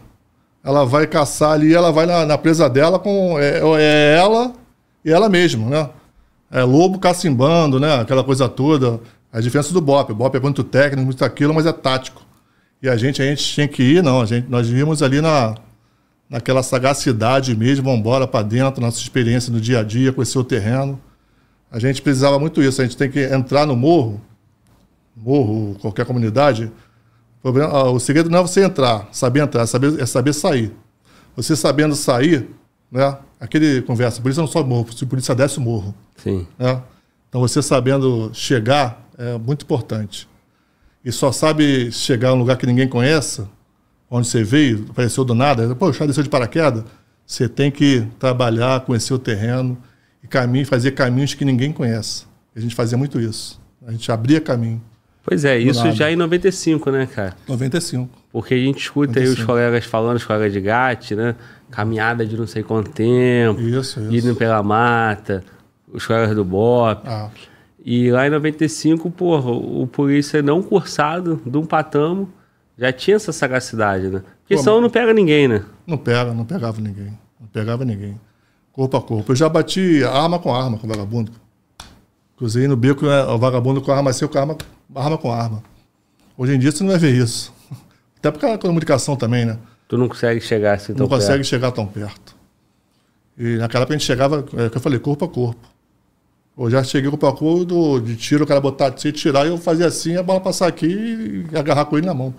S2: ela vai caçar ali, ela vai na, na presa dela com. É, é ela e ela mesma, né? É lobo cacimbando, né? Aquela coisa toda. A diferença do Bop. O Bop é muito técnico, muito aquilo, mas é tático. E a gente, a gente tinha que ir, não. A gente, nós vimos ali na, naquela sagacidade mesmo, vamos embora para dentro, nossa experiência no dia a dia, conhecer o terreno. A gente precisava muito isso. A gente tem que entrar no morro, morro, qualquer comunidade. O, ah, segredo não é você entrar, saber entrar, é saber, é saber sair. Você sabendo sair, né? Aquele conversa, polícia não sobe morro, se polícia desce o morro.
S1: Sim.
S2: né? Então você sabendo chegar é muito importante. E só sabe chegar em um lugar que ninguém conheça, onde você veio, apareceu do nada, pô, o cara desceu de paraquedas. Você tem que trabalhar, conhecer o terreno e caminho, fazer caminhos que ninguém conhece. A gente fazia muito isso. A gente abria caminho.
S1: Pois é, isso já em 95, né, cara?
S2: 95.
S1: Porque a gente escuta aí os
S2: 95.
S1: colegas falando, os colegas de GAT, né? Caminhada de não sei quanto tempo,
S2: Isso, isso.
S1: indo pela mata, os colegas do BOP.
S2: Ah,
S1: E lá em 95, porra, o polícia não cursado de um patamo já tinha essa sagacidade, né? Porque
S2: Pô,
S1: senão não pega ninguém, né?
S2: não pega, não pegava ninguém. Não pegava ninguém. Corpo a corpo. Eu já bati arma com arma com vagabundo. Cruzei no beco né, o vagabundo com arma assim, com arma, arma com arma. Hoje em dia você não vai ver isso. [LAUGHS] Até por causa da comunicação também, né?
S1: Tu não consegue chegar assim tão
S2: não consegue
S1: perto.
S2: chegar tão perto. E naquela época a gente chegava, é o que eu falei, corpo a corpo. Eu já cheguei corpo a corpo de tiro, o cara botar, se tirar, e eu fazia assim, a bola passar aqui e agarrar com ele na mão.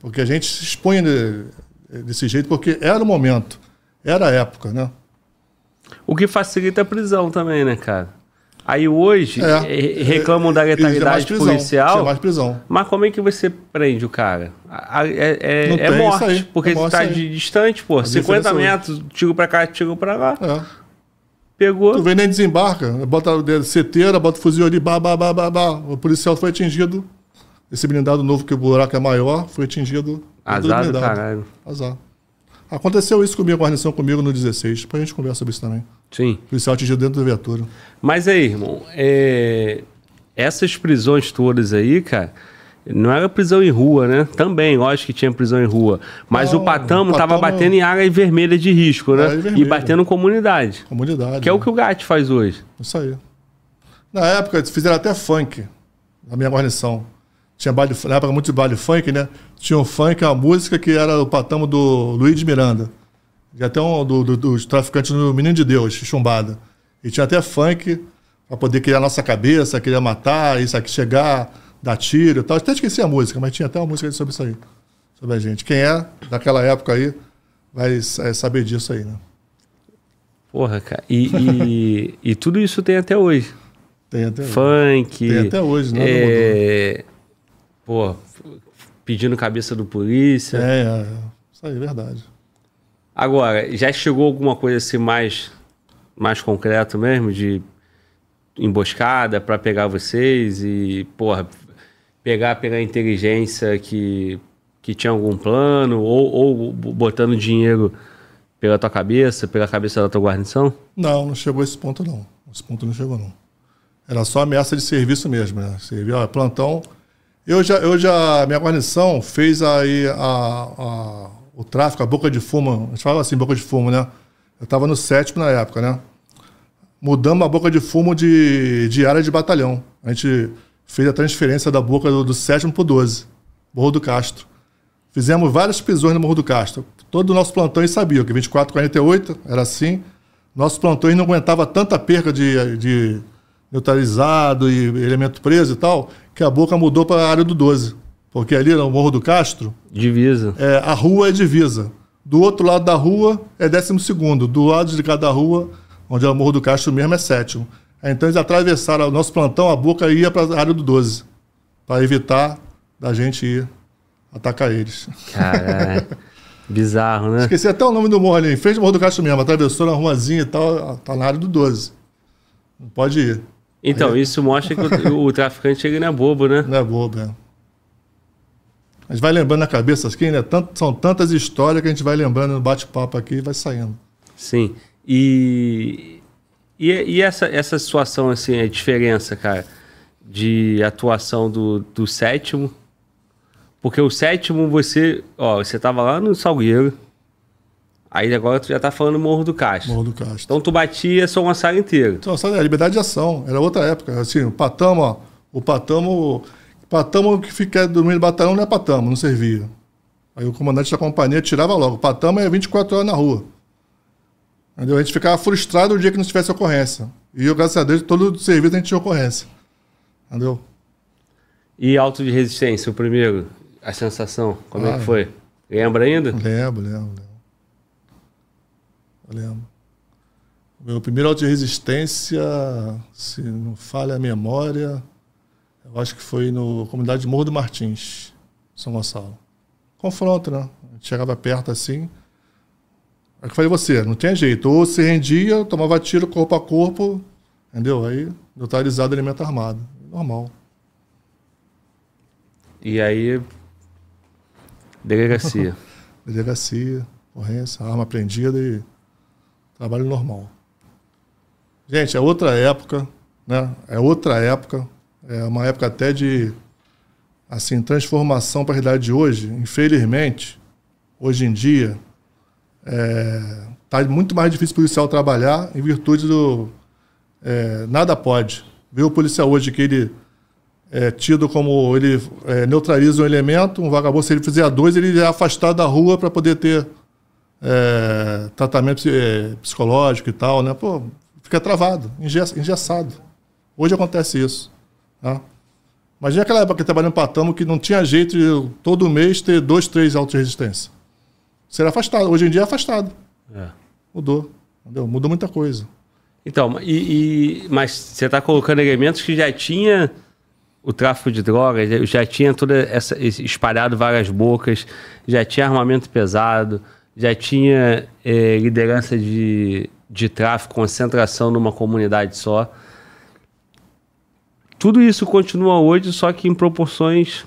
S2: Porque a gente se expõe de- desse jeito, porque era o momento, era a época, né?
S1: O que facilita a prisão também, né, cara? Aí hoje
S2: É.
S1: eh, reclamam da
S2: mais
S1: letalidade
S2: prisão,
S1: policial.
S2: Tinha mais prisão.
S1: Mas como é que você prende o cara? É, é- é morte, porque
S2: é
S1: tá
S2: isso aí.
S1: de distante, pô. 50
S2: diferença é hoje.
S1: metros, tiro pra cá, tiro pra lá.
S2: É.
S1: Pegou.
S2: Tu vem nem desembarca, bota seteira, bota o fuzil ali, bah, bah, bah, bah, bah. O policial foi atingido. Esse blindado novo, que o buraco é maior, foi atingido.
S1: Azar do caralho.
S2: Azar. Aconteceu isso comigo, a guarnição comigo no 16. Depois a gente conversa sobre isso também.
S1: Sim.
S2: O policial atingido dentro da viatura.
S1: Mas aí, irmão, é, essas prisões todas aí, cara, não era prisão em rua, né? Também, lógico que tinha prisão em rua. Mas
S2: Não,
S1: o Patamo
S2: o
S1: tava
S2: Patamo-
S1: batendo em área vermelha de risco, né? E batendo comunidade.
S2: Comunidade.
S1: Que é o
S2: né?
S1: que o GAT faz hoje.
S2: Isso aí. Na época, eles fizeram até funk, na minha guarnição. Tinha baile, na época, muito de baile funk, né? Tinha um funk, uma música que era o patamo do Luiz Miranda. E até um do, do- dos traficantes no Menino de Deus, chumbada. E tinha até funk para poder criar nossa cabeça, queria matar, isso aqui, chegar, dar tiro e tal. Até esqueci a música, mas tinha até uma música sobre isso aí. Sobre a gente. Quem é daquela época aí vai é, saber disso aí, né?
S1: Porra, cara. E, e, [LAUGHS] e tudo isso tem até hoje.
S2: Tem até
S1: Funk.
S2: Tem até hoje, nada
S1: é... Pô, pedindo cabeça do polícia.
S2: É, é, isso aí, é verdade.
S1: Agora, já chegou alguma coisa assim mais, mais concreto mesmo, de emboscada para pegar vocês e, porra, pegar pela inteligência que, que tinha algum plano ou, ou botando dinheiro pela tua cabeça, pela cabeça da tua guarnição?
S2: Não, não chegou a esse ponto, não. Esse ponto não chegou, não. Era só ameaça de serviço mesmo, né? Servia, ó, plantão. Eu já, eu já, minha guarnição fez aí a, a- o tráfico, a boca de fumo. A gente fala assim, boca de fumo, né? Eu estava no sétimo na época, né? Mudamos a boca de fumo de, de área de batalhão. A gente fez a transferência da boca do, do sétimo para o 12, Morro do Castro. Fizemos várias prisões no Morro do Castro. Todo o nosso plantão eles sabiam que 2448 era assim. Nossos plantões não aguentava tanta perca de, de neutralizado e elemento preso e tal, que a boca mudou para a área do 12. Porque ali no Morro do Castro,
S1: Divisa.
S2: é, a rua é divisa. Do outro lado da rua é décimo segundo. Do lado de cada rua, onde é o Morro do Castro mesmo, é sétimo. Então eles atravessaram o nosso plantão, a boca ia para a área do 12. Para evitar da gente ir atacar eles.
S1: Caralho. [LAUGHS] Bizarro, né?
S2: Esqueci até o nome do morro ali, em frente ao Morro do Castro mesmo. Atravessou na ruazinha e tal, tá na área do 12. Não pode ir.
S1: Então, isso mostra que o, o [LAUGHS] traficante ele não é bobo, né?
S2: Não é bobo, é. A gente vai lembrando na cabeça aqui, né? Tanto, são tantas histórias que a gente vai lembrando no bate-papo aqui e vai saindo.
S1: Sim. E, e, e essa, essa situação, assim, a diferença, cara, de atuação do, do sétimo. Porque o sétimo, você, ó, você tava lá no Salgueiro. Aí agora tu já tá falando Morro do Castro.
S2: Morro do Castro.
S1: Então tu batia São Gonçalo inteiro.
S2: Então, sabe, a liberdade de ação, era outra época. Assim, o patamo, ó, o patamo, patamo que fica dormindo no batalhão não é patamo, não servia. Aí o comandante da companhia tirava logo. Patamo é 24 horas na rua. Entendeu? A gente ficava frustrado o dia que não tivesse ocorrência. E eu, graças a Deus, todo o serviço a gente tinha ocorrência. Entendeu?
S1: E alto de resistência, o primeiro, a sensação, como é
S2: Ah,
S1: que foi? Lembra ainda?
S2: Lembro, lembro, lembro. Eu lembro. Meu primeiro auto de resistência, se não falha a memória, eu acho que foi no comunidade de Morro do Martins, São Gonçalo. Confronto, né? A gente chegava perto assim. É o que eu falei você, não tinha jeito. Ou se rendia, tomava tiro corpo a corpo, entendeu? Aí, neutralizado elemento armado. Normal.
S1: E aí, delegacia. [LAUGHS]
S2: delegacia, ocorrência, arma apreendida e trabalho normal. Gente, é outra época, né? É outra época, é uma época até de assim transformação para a realidade de hoje. Infelizmente, hoje em dia é, tá muito mais difícil o policial trabalhar em virtude do é, nada pode. Ver o policial hoje que ele é tido como ele é, neutraliza um elemento, um vagabundo, se ele fizer dois, ele é afastado da rua para poder ter é, tratamento é, psicológico e tal, né? Pô, fica travado, engess- engessado. Hoje acontece isso. Tá? Imagina aquela época que trabalhando em Patamo que não tinha jeito de todo mês ter dois, três autos de resistência. Afastado. Hoje em dia é afastado.
S1: É.
S2: Mudou. Entendeu? Mudou muita coisa.
S1: Então, e, e- mas você está colocando elementos que já tinha o tráfico de drogas, já- tinha toda essa espalhado várias bocas, já tinha armamento pesado, já tinha eh, liderança de, de tráfico, concentração numa comunidade só. Tudo isso continua hoje, só que em proporções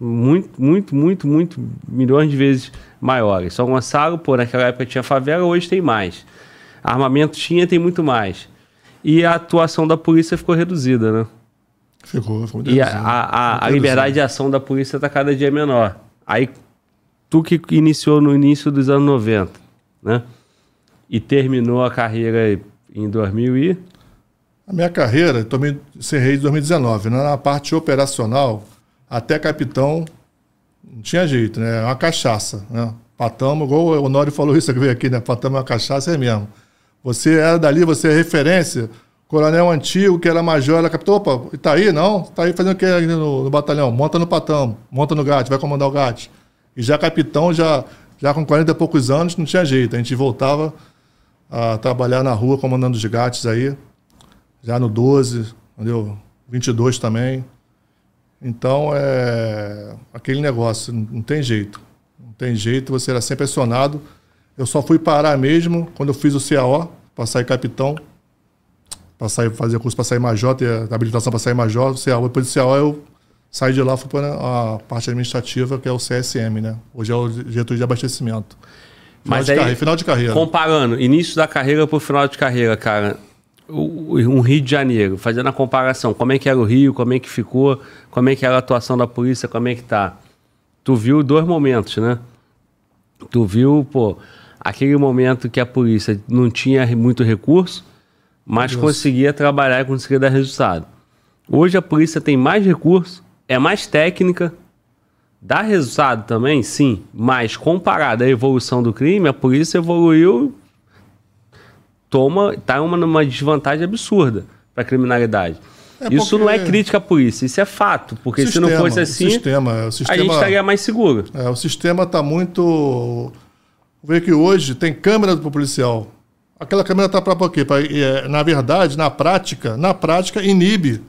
S1: Muito, muito, muito, muito, milhões de vezes maiores. São Gonçalo, pô, naquela época tinha favela, hoje tem mais. Armamento tinha, tem muito mais. E a atuação da polícia ficou reduzida, né?
S2: Ficou, ficou
S1: E a, a, a- a liberdade de ação da polícia está cada dia menor. Aí, tu que iniciou no início dos anos 90, né? E terminou a carreira em 2000 e...
S2: A minha carreira, tomei, encerrei em 2019. né? Na parte operacional, até capitão, não tinha jeito, né? É uma cachaça, né? Patamo, igual o Honório falou isso que veio aqui, né? Patamo é uma cachaça, é mesmo. Você era dali, você é referência. Coronel antigo, que era major, era capitão. Opa, tá aí? Não? Tá aí fazendo o que no, no batalhão? Monta no Patamo, monta no GAT, vai comandar o GAT. E já capitão, já, já com 40 e poucos anos, não tinha jeito. A gente voltava a trabalhar na rua, comandando os GATs aí já no 12, entendeu? 22 também. Então, é aquele negócio, não não tem jeito. Não tem jeito, você era sempre acionado. Eu só fui parar mesmo quando eu fiz o CAO, para sair capitão, para sair, fazer curso para sair major, ter habilitação para sair major, o CAO. Depois do CAO eu saí de lá, fui para a parte administrativa, que é o CSM, né? Hoje é o diretor de abastecimento. Final,
S1: Mas
S2: de,
S1: aí,
S2: carreira, final de carreira.
S1: Comparando, início da carreira pro final de carreira, cara. O, o- um Rio de Janeiro, fazendo a comparação, como é que era o Rio, como é que ficou, como é que era a atuação da polícia, como é que tá. Tu viu dois momentos, né? Tu viu, pô, aquele momento que a polícia não tinha muito recurso, mas conseguia trabalhar e conseguia dar resultado. Hoje a polícia tem mais recurso, é mais técnica, dá resultado também, sim, mas comparado à evolução do crime, a polícia evoluiu, toma, tá uma, numa desvantagem absurda para a criminalidade.
S2: É
S1: isso não é crítica à polícia, isso é fato, porque se não
S2: Sistema,
S1: fosse assim,
S2: sistema, o
S1: a
S2: sistema,
S1: gente estaria mais seguro.
S2: É, o sistema está muito. Vê que hoje tem câmera do policial. Aquela câmera está para quê? Pra, é, na verdade, na prática, na prática, inibe.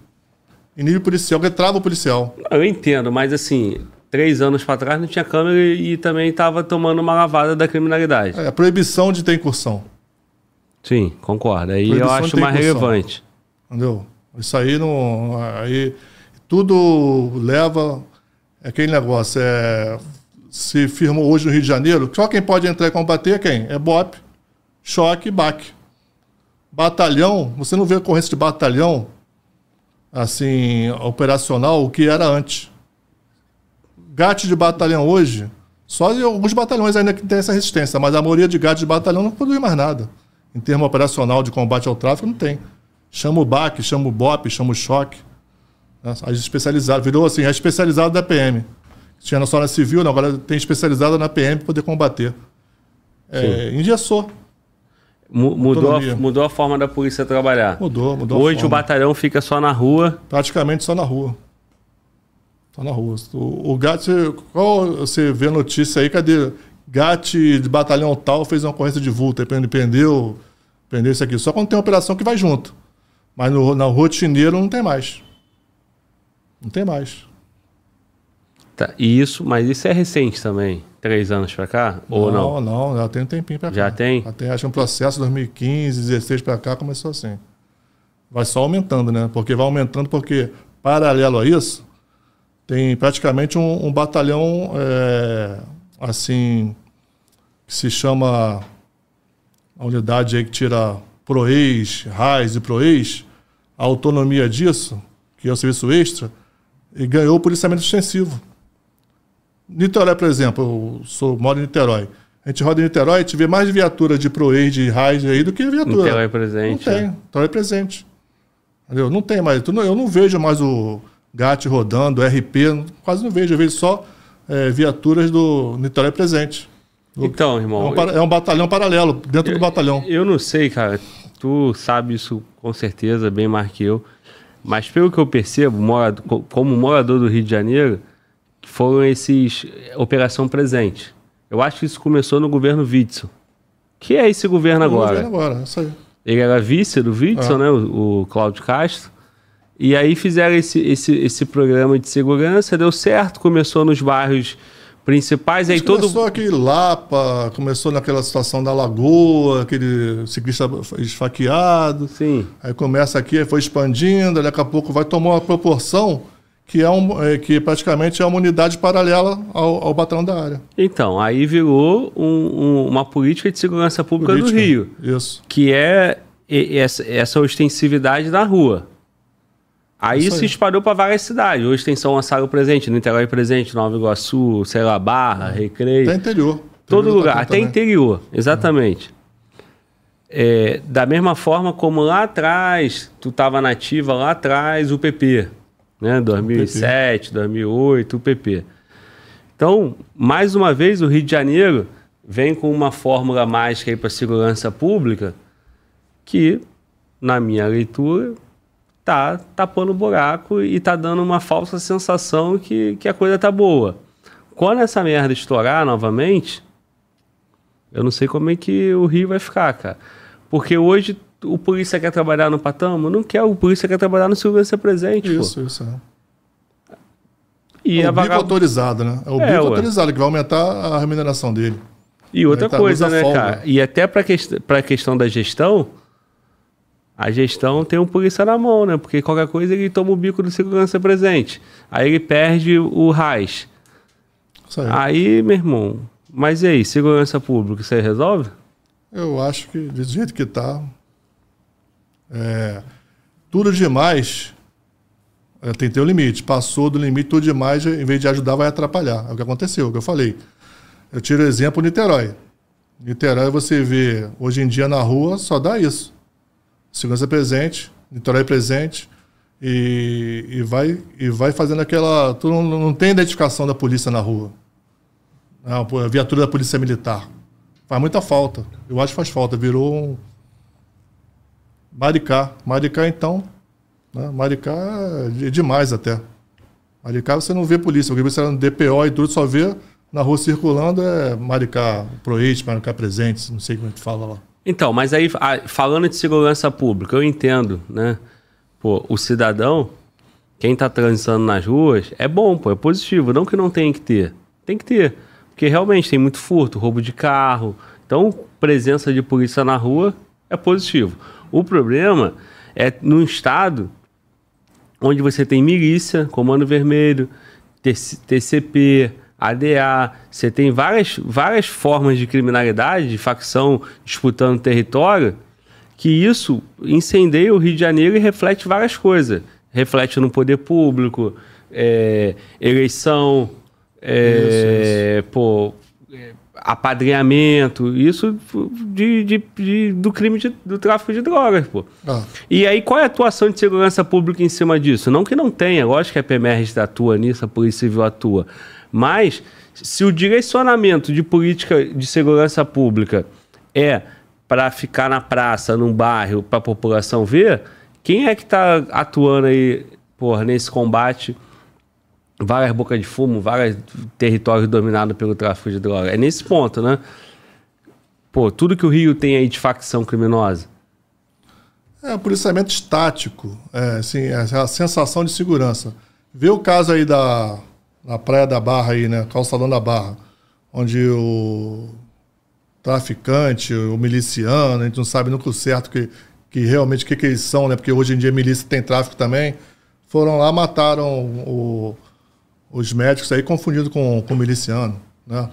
S2: Inibe o policial, porque trava o policial.
S1: Eu entendo, mas assim, três anos para trás não tinha câmera e, também estava tomando uma lavada da criminalidade.
S2: É, proibição de ter incursão.
S1: Sim, concordo. Aí eu
S2: Proibição de
S1: acho mais
S2: incursão.
S1: relevante.
S2: Entendeu? Isso aí não. Aí tudo leva. É aquele negócio. É, se firmou hoje no Rio de Janeiro, só quem pode entrar e combater é quem? É BOP, choque e BAC. Batalhão, você não vê ocorrência de batalhão assim, operacional, o que era antes. GAT de batalhão hoje, só alguns batalhões ainda que tem essa resistência, mas a maioria de GAT de batalhão não produz mais nada. Em termo operacional de combate ao tráfico, não tem. Chama o BAC, chama o BOP, chama o choque. né? As especializadas, virou assim, a especializada da PM. Tinha só na civil, não, agora tem especializada na PM para poder combater. É, engessou.
S1: Mu- Mudou a, mudou a forma da polícia trabalhar.
S2: Mudou, mudou
S1: Hoje o batalhão fica só na rua.
S2: praticamente só na rua. Só na rua. O, o GAT, qual você vê a notícia aí, cadê? GAT de batalhão tal fez uma ocorrência de vulto, aí prendeu, prendeu isso aqui. Só quando tem uma operação que vai junto. Mas no, na rotineiro não tem mais. Não tem mais.
S1: Tá, e isso, mas isso é recente também. Três anos pra cá? Ou não?
S2: Não, já tem um tempinho pra cá.
S1: Já tem?
S2: Já tem, acho que um processo 2015, 16 pra cá começou assim. Vai só aumentando, né? Porque vai aumentando porque, paralelo a isso, tem praticamente um, um batalhão, é, assim, que se chama a unidade aí que tira PROEX, RAIS e PROEX, a autonomia disso, que é o serviço extra, e ganhou o policiamento extensivo. Niterói, por exemplo, eu sou, moro em Niterói. A gente roda em Niterói, a gente vê mais viatura de ProAid, de RAID aí do que viatura.
S1: Niterói presente,
S2: Não tem,
S1: é.
S2: Niterói presente. Entendeu? Não tem mais. Eu não vejo mais o GAT rodando, o RP, quase não vejo. Eu vejo só é, viaturas do Niterói presente.
S1: Então,
S2: É
S1: irmão,
S2: um, para- é um batalhão paralelo, dentro do batalhão.
S1: eu não sei, cara. Tu sabe isso com certeza, bem mais que eu. Mas pelo que eu percebo, mora- co- como morador do Rio de Janeiro, foram esses Operação Presente. Eu acho que isso começou no governo Witzel. Que é esse governo agora?
S2: ver agora, isso aí.
S1: Ele era vice do Witzel,
S2: Ah.
S1: né? O, o Cláudio Castro. E aí fizeram esse, esse, esse programa de segurança, deu certo, começou nos bairros principais, aí
S2: Mas
S1: todo.
S2: Começou aquele Lapa, começou naquela situação da Lagoa, aquele ciclista esfaqueado.
S1: Sim.
S2: Aí começa aqui, foi expandindo, daqui a pouco vai tomar uma proporção que, é um, é, que praticamente é uma unidade paralela ao, ao batalhão da área.
S1: Então, aí virou um- um- uma política de segurança pública do
S2: Política.
S1: Rio,
S2: Isso.
S1: que é essa, essa ostensividade na rua. Aí
S2: aí.
S1: espalhou para várias cidades. Hoje tem São Gonçalo presente, Niterói presente, Nova Iguaçu, sei lá, Barra, Recreio.
S2: Até interior.
S1: Todo
S2: Interior
S1: lugar, até
S2: também.
S1: interior, exatamente. É, da mesma forma como lá atrás, tu estava nativa lá atrás, o PP, né? 2007, 2008, o PP. Então, mais uma vez, o Rio de Janeiro vem com uma fórmula mágica para a segurança pública que, na minha leitura, tá tapando buraco e tá dando uma falsa sensação que, que a coisa tá boa. Quando essa merda estourar novamente, eu não sei como é que o Rio vai ficar, cara. Porque hoje o polícia quer trabalhar no Patamo? Não quer, o polícia quer trabalhar no segurança presente, pô.
S2: Isso, isso. É.
S1: E,
S2: é
S1: a
S2: o bico autorizado, né? É o
S1: É,
S2: bico
S1: ué.
S2: autorizado, que vai aumentar a remuneração dele.
S1: E outra coisa, né,
S2: folga.
S1: cara? E até para quest a questão da gestão, a gestão tem um polícia na mão, né? Porque qualquer coisa ele toma o bico do segurança presente. Aí ele perde o RAIS.
S2: Isso aí.
S1: Aí, meu irmão, mas e aí, segurança pública, você resolve?
S2: Eu acho que, do jeito que tá, é, tudo demais é, tem que ter um limite. Passou do limite, tudo demais, em vez de ajudar, vai atrapalhar. É o que aconteceu, é o que eu falei. Eu tiro o exemplo Niterói. Niterói, você vê, hoje em dia na rua, só dá isso. Segurança presente, Niterói presente, e, e, vai, e vai fazendo aquela... Tu não, não tem identificação da polícia na rua. A viatura da polícia militar. Faz muita falta. Eu acho que faz falta. Virou um. Maricá. Maricá, então. Né? Maricá é de- demais até. Maricá você não vê polícia. Porque você é no DPO e tudo, só vê na rua circulando é Maricá Proete, Maricá Presentes, não sei como é que fala lá.
S1: Então, mas aí, ah, falando de segurança pública, eu entendo, né? Pô, o cidadão, quem tá transitando nas ruas, é bom, pô, é positivo. Não que não tenha que ter. Tem que ter. Porque realmente tem muito furto, roubo de carro. Então, presença de polícia na rua é positivo. O problema é num estado onde você tem milícia, Comando Vermelho, TC TCP, ADA, você tem várias, várias formas de criminalidade, de facção disputando território, que isso incendeia o Rio de Janeiro e reflete várias coisas. Reflete no poder público, é, eleição, é, pô, é, apadrinhamento, isso de, de- de- do crime de- do tráfico de drogas, pô.
S2: Ah,
S1: E aí, qual é a atuação de segurança pública em cima disso? Não que não tenha, lógico que a PMR atua nisso, a Polícia Civil atua. Mas, se o direcionamento de política de segurança pública é para ficar na praça, num bairro, para a população ver, quem é que está atuando aí, porra, nesse combate? Várias bocas de fumo, vários territórios dominados pelo tráfico de droga. É nesse ponto, né? Pô, tudo que o Rio tem aí de facção criminosa.
S2: É, o policiamento estático, é, assim, é a sensação de segurança. Vê o caso aí da na Praia da Barra aí, né, Calçadão da Barra, onde o traficante, o miliciano, a gente não sabe nunca o certo que, que realmente o que, que eles são, né, porque hoje em dia milícia tem tráfico também, foram lá, mataram o- os médicos aí confundindo com, com miliciano, né.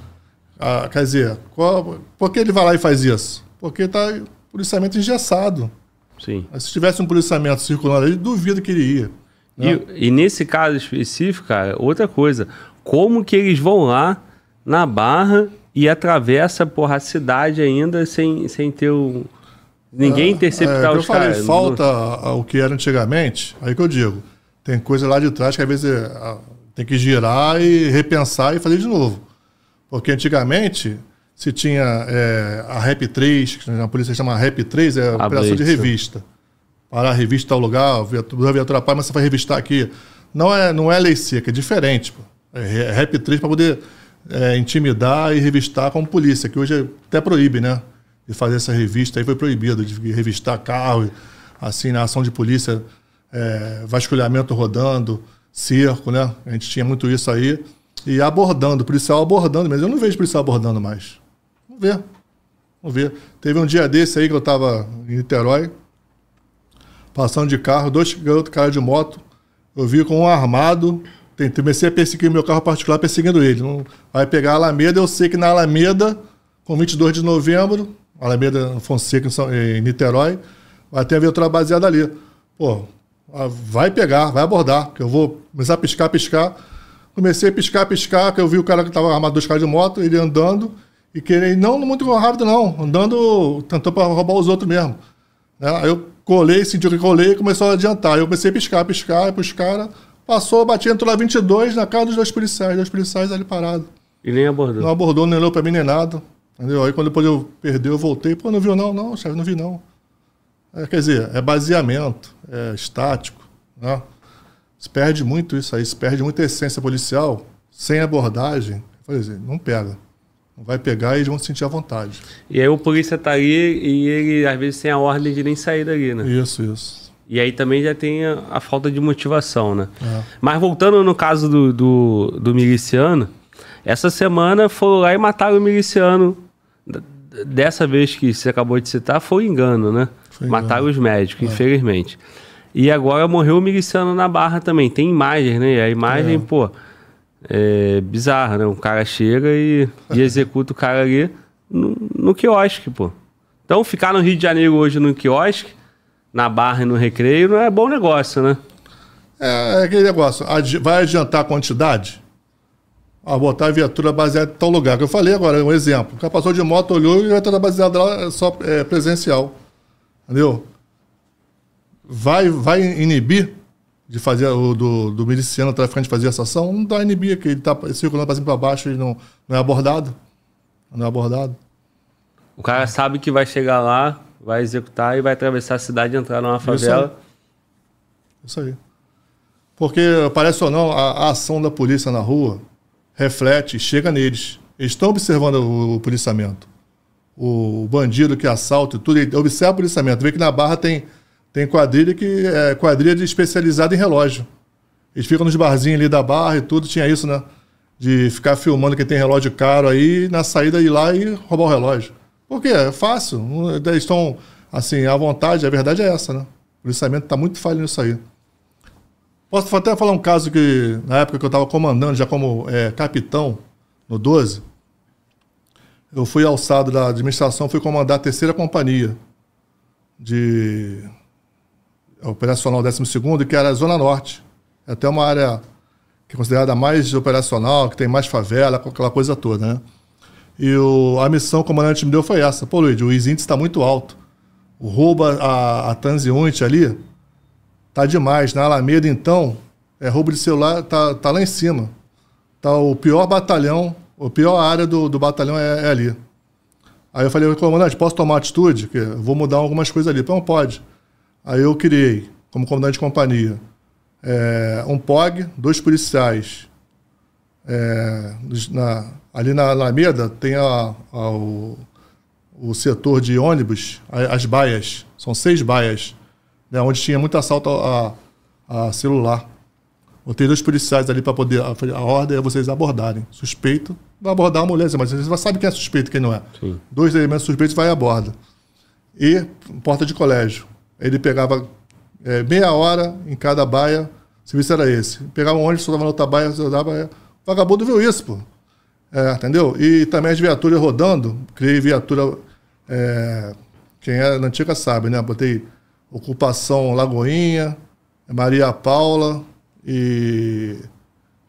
S2: Ah, quer dizer, qual, por que ele vai lá e faz isso? Porque está policiamento engessado.
S1: Sim.
S2: Se tivesse um policiamento circulando ali, duvido que ele ia. né?
S1: E, e nesse caso específico, cara, outra coisa. Como que eles vão lá na Barra e atravessa, porra, a cidade ainda sem, sem ter o... Ninguém interceptar
S2: É, que eu
S1: os
S2: falei,
S1: caras.
S2: falta ao que era antigamente, aí que eu digo. Tem coisa lá de trás que às vezes é, ah, tem que girar e repensar e fazer de novo. Porque antigamente se tinha é, a Rap 3, que a polícia chama Rap 3, é a
S1: A
S2: operação de
S1: Blitz, né?
S2: revista. Parar a revista tal lugar, viatura, viatura pai, mas você vai revistar aqui. Não é, não é lei seca, é diferente. Pô. É re- Rap 3 para poder é, intimidar e revistar como polícia, que hoje até proíbe, né? De fazer essa revista, aí foi proibido, de revistar carro, assim, na ação de polícia, é, vasculhamento rodando, cerco, né? A gente tinha muito isso aí. E abordando, policial abordando, mas eu não vejo policial abordando mais. Vamos ver. Vamos ver. Teve um dia desse aí que eu estava em Niterói, passando de carro, dois garotos caras de moto, Eu vi com um armado, comecei a perseguir meu carro particular perseguindo ele. Vai pegar a Alameda, eu sei que na Alameda, com 22 de novembro, Alameda Fonseca em, em Niterói, vai ter a viatura baseada ali. Pô, vai pegar, vai abordar, que eu vou começar a piscar, piscar. Comecei a piscar, piscar, que eu vi o cara que estava armado dois caras de moto, ele andando, e querendo, não muito rápido não, andando, tentando para roubar os outros mesmo. Né? Aí eu colei, senti que colei e começou a adiantar. Eu comecei a piscar, piscar, para os caras. Passou, bati, entrou lá 22 na cara dos dois policiais, dois policiais ali parados.
S1: E nem abordou.
S2: Não abordou, nem olhou pra mim nem nada. Entendeu? Aí quando depois eu perdi, eu voltei. Pô, não viu não? Não, chefe, não vi não. É, quer dizer, é baseamento, é estático. Né? Se perde muito isso aí, se perde muita essência policial, sem abordagem. Por exemplo, não pega. Não vai pegar e eles vão se sentir à vontade.
S1: E aí o polícia tá ali e ele às vezes tem a ordem de nem sair dali, né?
S2: Isso, isso.
S1: E aí também já tem a, a falta de motivação, né?
S2: É.
S1: Mas voltando no caso do, do, do miliciano, essa semana foram lá e mataram o miliciano. Dessa vez que você acabou de citar, foi engano, né?
S2: É.
S1: mataram os médicos, infelizmente. E agora morreu o miliciano na barra também. Tem imagem, né? E a imagem,
S2: É.
S1: pô, é bizarra, né? O cara chega e, e executa o cara ali no, no quiosque, pô. Então ficar no Rio de Janeiro hoje no quiosque, na barra e no recreio, não é bom negócio, né?
S2: É, é aquele negócio, adi- vai adiantar a quantidade? Ah, botar a viatura baseada em tal lugar. Que eu falei agora, um exemplo. O cara passou de moto, olhou e a viatura baseada lá é só é, presencial. Entendeu? Vai, vai inibir de fazer o do, do miliciano traficante fazer essa ação? Não dá inibir, que ele está circulando para cima e para baixo e não, não é abordado. Não é abordado.
S1: O cara sabe que vai chegar lá, vai executar e vai atravessar a cidade e entrar numa favela.
S2: Isso aí. Porque, parece ou não, a, a ação da polícia na rua reflete, chega neles. Eles estão observando o, o policiamento. O, bandido que assalta e tudo, observa o policiamento. Vê que na Barra tem, tem quadrilha que é quadrilha especializada em relógio. Eles ficam nos barzinhos ali da Barra e tudo, tinha isso, né? De ficar filmando quem tem relógio caro aí, na saída ir lá e roubar o relógio. Por quê? É fácil. Eles estão, assim, à vontade. A verdade é essa, né? O policiamento está muito falho nisso aí. Posso até falar um caso que, na época que eu estava comandando, já como é, capitão, no 12, eu fui alçado da administração, fui comandar a terceira companhia de operacional 12º, que era a Zona Norte. É até uma área que é considerada mais operacional, que tem mais favela, aquela coisa toda, né? E o- a missão que o comandante me deu foi essa. Pô, Luiz, o índice está muito alto. O roubo a, a ali tá demais. Na Alameda, então, é, roubo de celular tá, tá lá em cima. Tá o pior batalhão, a pior área do, do batalhão é, é ali. Aí eu falei, comandante, posso tomar atitude? Que vou mudar algumas coisas ali. Não pode. Aí eu criei, como comandante de companhia, é, um POG, dois policiais. É, na- ali na Alameda tem a, a- o, o setor de ônibus, as baias. São seis baias, né, onde tinha muito assalto a, a celular. Botei dois policiais ali para poder. A, a ordem é vocês abordarem. Suspeito, vai abordar a mulher, mas vocês sabem quem é suspeito e quem não é.
S1: Sim.
S2: Dois elementos suspeitos vai e aborda. E porta de colégio. Ele pegava é, meia hora em cada baia, o serviço era esse. Pegava um ônibus, soltava na outra baia, soltava vagabundo viu isso, pô. É, entendeu? E também as viaturas rodando. Criei viatura. é, quem é na antiga sabe, né? Botei ocupação Lagoinha, Maria Paula e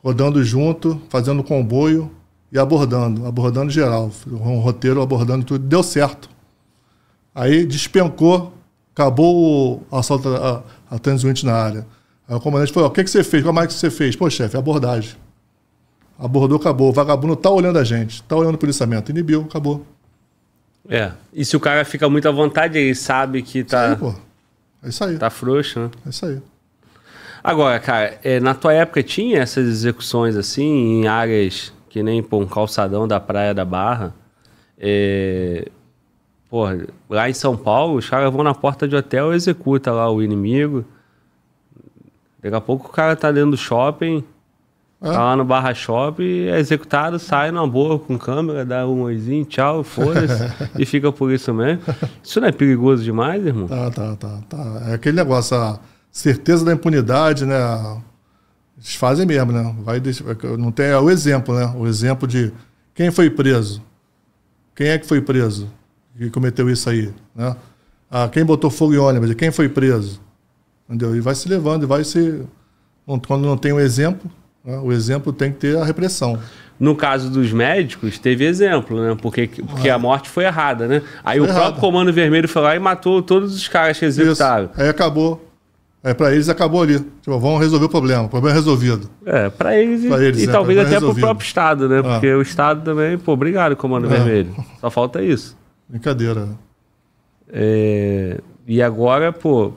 S2: rodando junto, fazendo comboio e abordando, abordando geral. Um roteiro abordando tudo. Deu certo. Aí despencou, acabou o assalto a, a na área. Aí o comandante falou: o que, que você fez? Como é que você fez? Pô, chefe, abordagem. Abordou, acabou. O vagabundo tá olhando a gente, tá olhando o policiamento. Inibiu, acabou.
S1: É. E se o cara fica muito à vontade, ele sabe que tá,
S2: Aí, pô. É isso aí.
S1: tá frouxo, né?
S2: É isso aí.
S1: Agora, cara, é, na tua época tinha essas execuções assim, em áreas que nem pô, um calçadão da Praia da Barra? É, porra, lá em São Paulo, os caras vão na porta de hotel e executa lá o inimigo. Daqui a pouco o cara tá dentro do shopping,
S2: É.
S1: tá lá no Barra Shopping, é executado, sai numa boa com câmera, dá um oizinho, tchau, foda-se, [LAUGHS] e fica por isso mesmo. Isso não é perigoso demais, irmão?
S2: Tá, tá, tá, tá. É aquele negócio, a certeza da impunidade, né? Eles fazem mesmo, né? Vai deixar- não tem é o exemplo, né? O exemplo de quem foi preso. Quem é que foi preso que cometeu isso aí, né? Ah, quem botou fogo em ônibus, quem foi preso, entendeu? E vai se levando, e vai se quando não tem o exemplo, né? o exemplo tem que ter a repressão.
S1: No caso dos médicos, teve exemplo, né? Porque, porque a morte foi errada, né? Aí
S2: Foi
S1: o
S2: errada.
S1: próprio Comando Vermelho foi lá e matou todos os caras que
S2: Isso.
S1: executaram.
S2: Aí acabou. Aí para eles acabou ali. Tipo, vamos resolver o problema. O problema é resolvido.
S1: É, pra eles, e-
S2: eles,
S1: e,
S2: é,
S1: talvez
S2: tá
S1: até pro
S2: resolvido.
S1: próprio Estado, né?
S2: Ah.
S1: Porque o Estado também, pô, obrigado, Comando
S2: É.
S1: Vermelho. Só falta isso.
S2: Brincadeira.
S1: É, e agora, pô,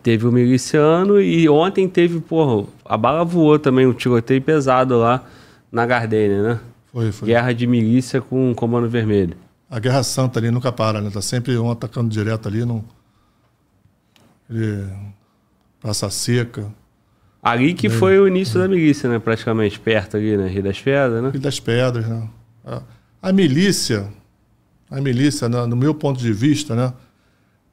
S1: teve o miliciano e ontem teve, pô, a bala voou também, um tiroteio pesado lá na Gardênia, né?
S2: Foi, foi.
S1: Guerra de milícia com o Comando Vermelho.
S2: A Guerra Santa ali nunca para, né? Tá sempre um atacando direto ali. Não... Ele... Praça Seca.
S1: Ali que foi o início da milícia, né? Praticamente, perto ali, né? Rio das Pedras, né?
S2: Filho das Pedras, né? A, milícia, a milícia, né, no meu ponto de vista, né?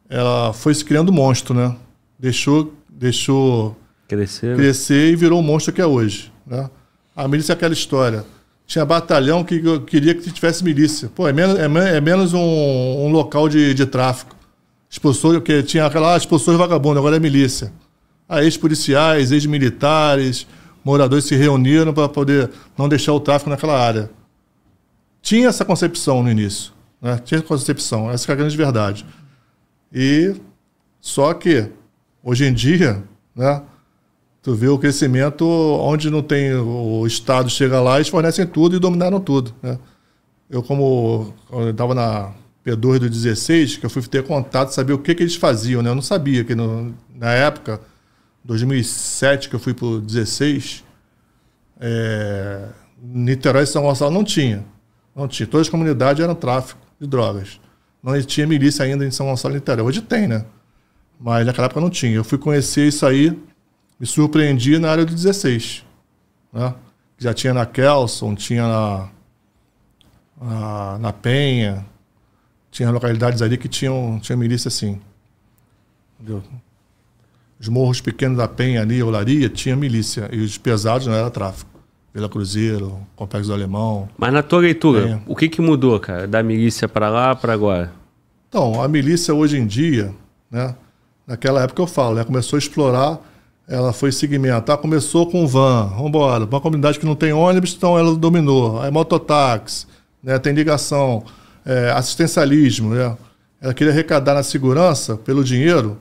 S2: Ela foi se criando monstro, né? Deixou, deixou
S1: Crescer. né?
S2: crescer e virou o monstro que é hoje. Né? A milícia é aquela história. Tinha batalhão que queria que tivesse milícia. Pô, é menos, é, men- é menos um, um local de, de tráfico. Expulsou, que tinha aquela ah, expulsou vagabundo, agora é milícia. Ex-policiais, ex-militares, moradores se reuniram para poder não deixar o tráfico naquela área. Tinha essa concepção no início. Né? Tinha essa concepção, essa é a grande verdade. E só que, hoje em dia, né? Tu vê o crescimento onde não tem o Estado chega lá, eles fornecem tudo e dominaram tudo. Né? Eu, como estava na P2 do 16, que eu fui ter contato, saber o que, que eles faziam. Né? Eu não sabia que no- na época, 2007, que eu fui para o 16, é, Niterói e São Gonçalo não tinha. Não tinha. Todas as comunidades eram tráfico de drogas. Não tinha milícia ainda em São Gonçalo e Niterói. Hoje tem, né? Mas naquela época não tinha. Eu fui conhecer isso aí, me surpreendi na área do 16. Né? Já tinha na Kelson, tinha na, na, na Penha, tinha localidades ali que tinham, tinha milícia assim. Entendeu? Os morros pequenos da Penha ali, Olaria, tinha milícia. E os pesados não era tráfico. Vila Cruzeiro, Complexo do Alemão.
S1: Mas na tua leitura,
S2: É.
S1: o que que mudou, cara? Da milícia pra lá, pra agora?
S2: Então, a milícia hoje em dia, né, naquela época eu falo, né, começou a explorar, ela foi segmentar, começou com van, vamos embora, uma comunidade que não tem ônibus, então ela dominou. Aí mototáxi, né, tem ligação, é, assistencialismo, né, ela queria arrecadar na segurança pelo dinheiro,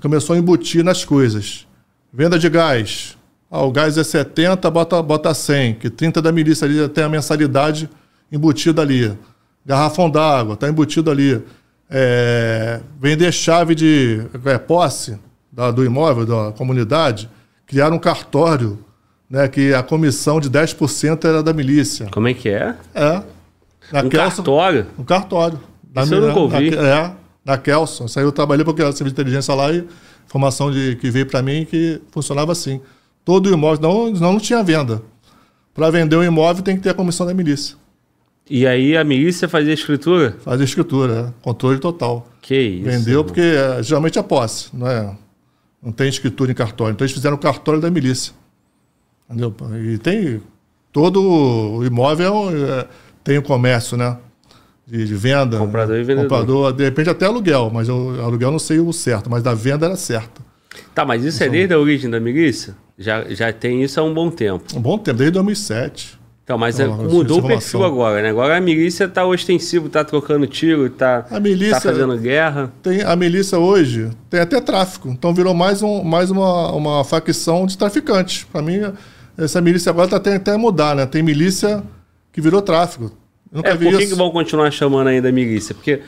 S2: começou a embutir nas coisas. Venda de gás, ah, o gás é 70, bota, bota 100, que 30 da milícia ali tem a mensalidade embutida ali. Garrafão d'água, está embutido ali. É, vender chave de é, posse da- do imóvel, da comunidade, criaram um cartório, né, que a comissão de 10% era da milícia.
S1: Como é que é?
S2: É. Na
S1: Um cartório?
S2: um cartório. Da
S1: Isso eu nunca ouvi.
S2: É, na Kelson. Isso aí eu trabalhei porque era serviço de inteligência lá e informação de, que veio para mim que funcionava assim. Todo imóvel, não, não, tinha venda. Para vender um imóvel tem que ter a comissão da milícia.
S1: E aí a milícia fazia escritura?
S2: Faz a escritura, é, controle total.
S1: Que isso?
S2: Vendeu porque é, geralmente é posse, não é? Não tem escritura em cartório. Então eles fizeram o cartório da milícia. Entendeu? E tem. Todo o imóvel é, tem o comércio, né? De, de venda.
S1: Comprador e vendedor.
S2: Comprador, de repente até aluguel, mas o aluguel não sei o certo, mas da venda era certo.
S1: Tá, mas isso é desde a origem da milícia? Já, já tem isso há um bom tempo.
S2: Um bom tempo, desde 2007.
S1: Então, mas é-
S2: Não,
S1: mudou o perfil agora, né? Agora a milícia tá ostensivo, tá trocando tiro, tá,
S2: milícia-
S1: tá fazendo guerra.
S2: Tem, a milícia hoje tem até tráfico. Então virou mais, um, mais uma, uma facção de traficantes. Para mim, essa milícia agora está até, até mudar, né? Tem milícia que virou tráfico. Nunca
S1: É,
S2: vi
S1: por que, que vão continuar chamando ainda milícia? Porque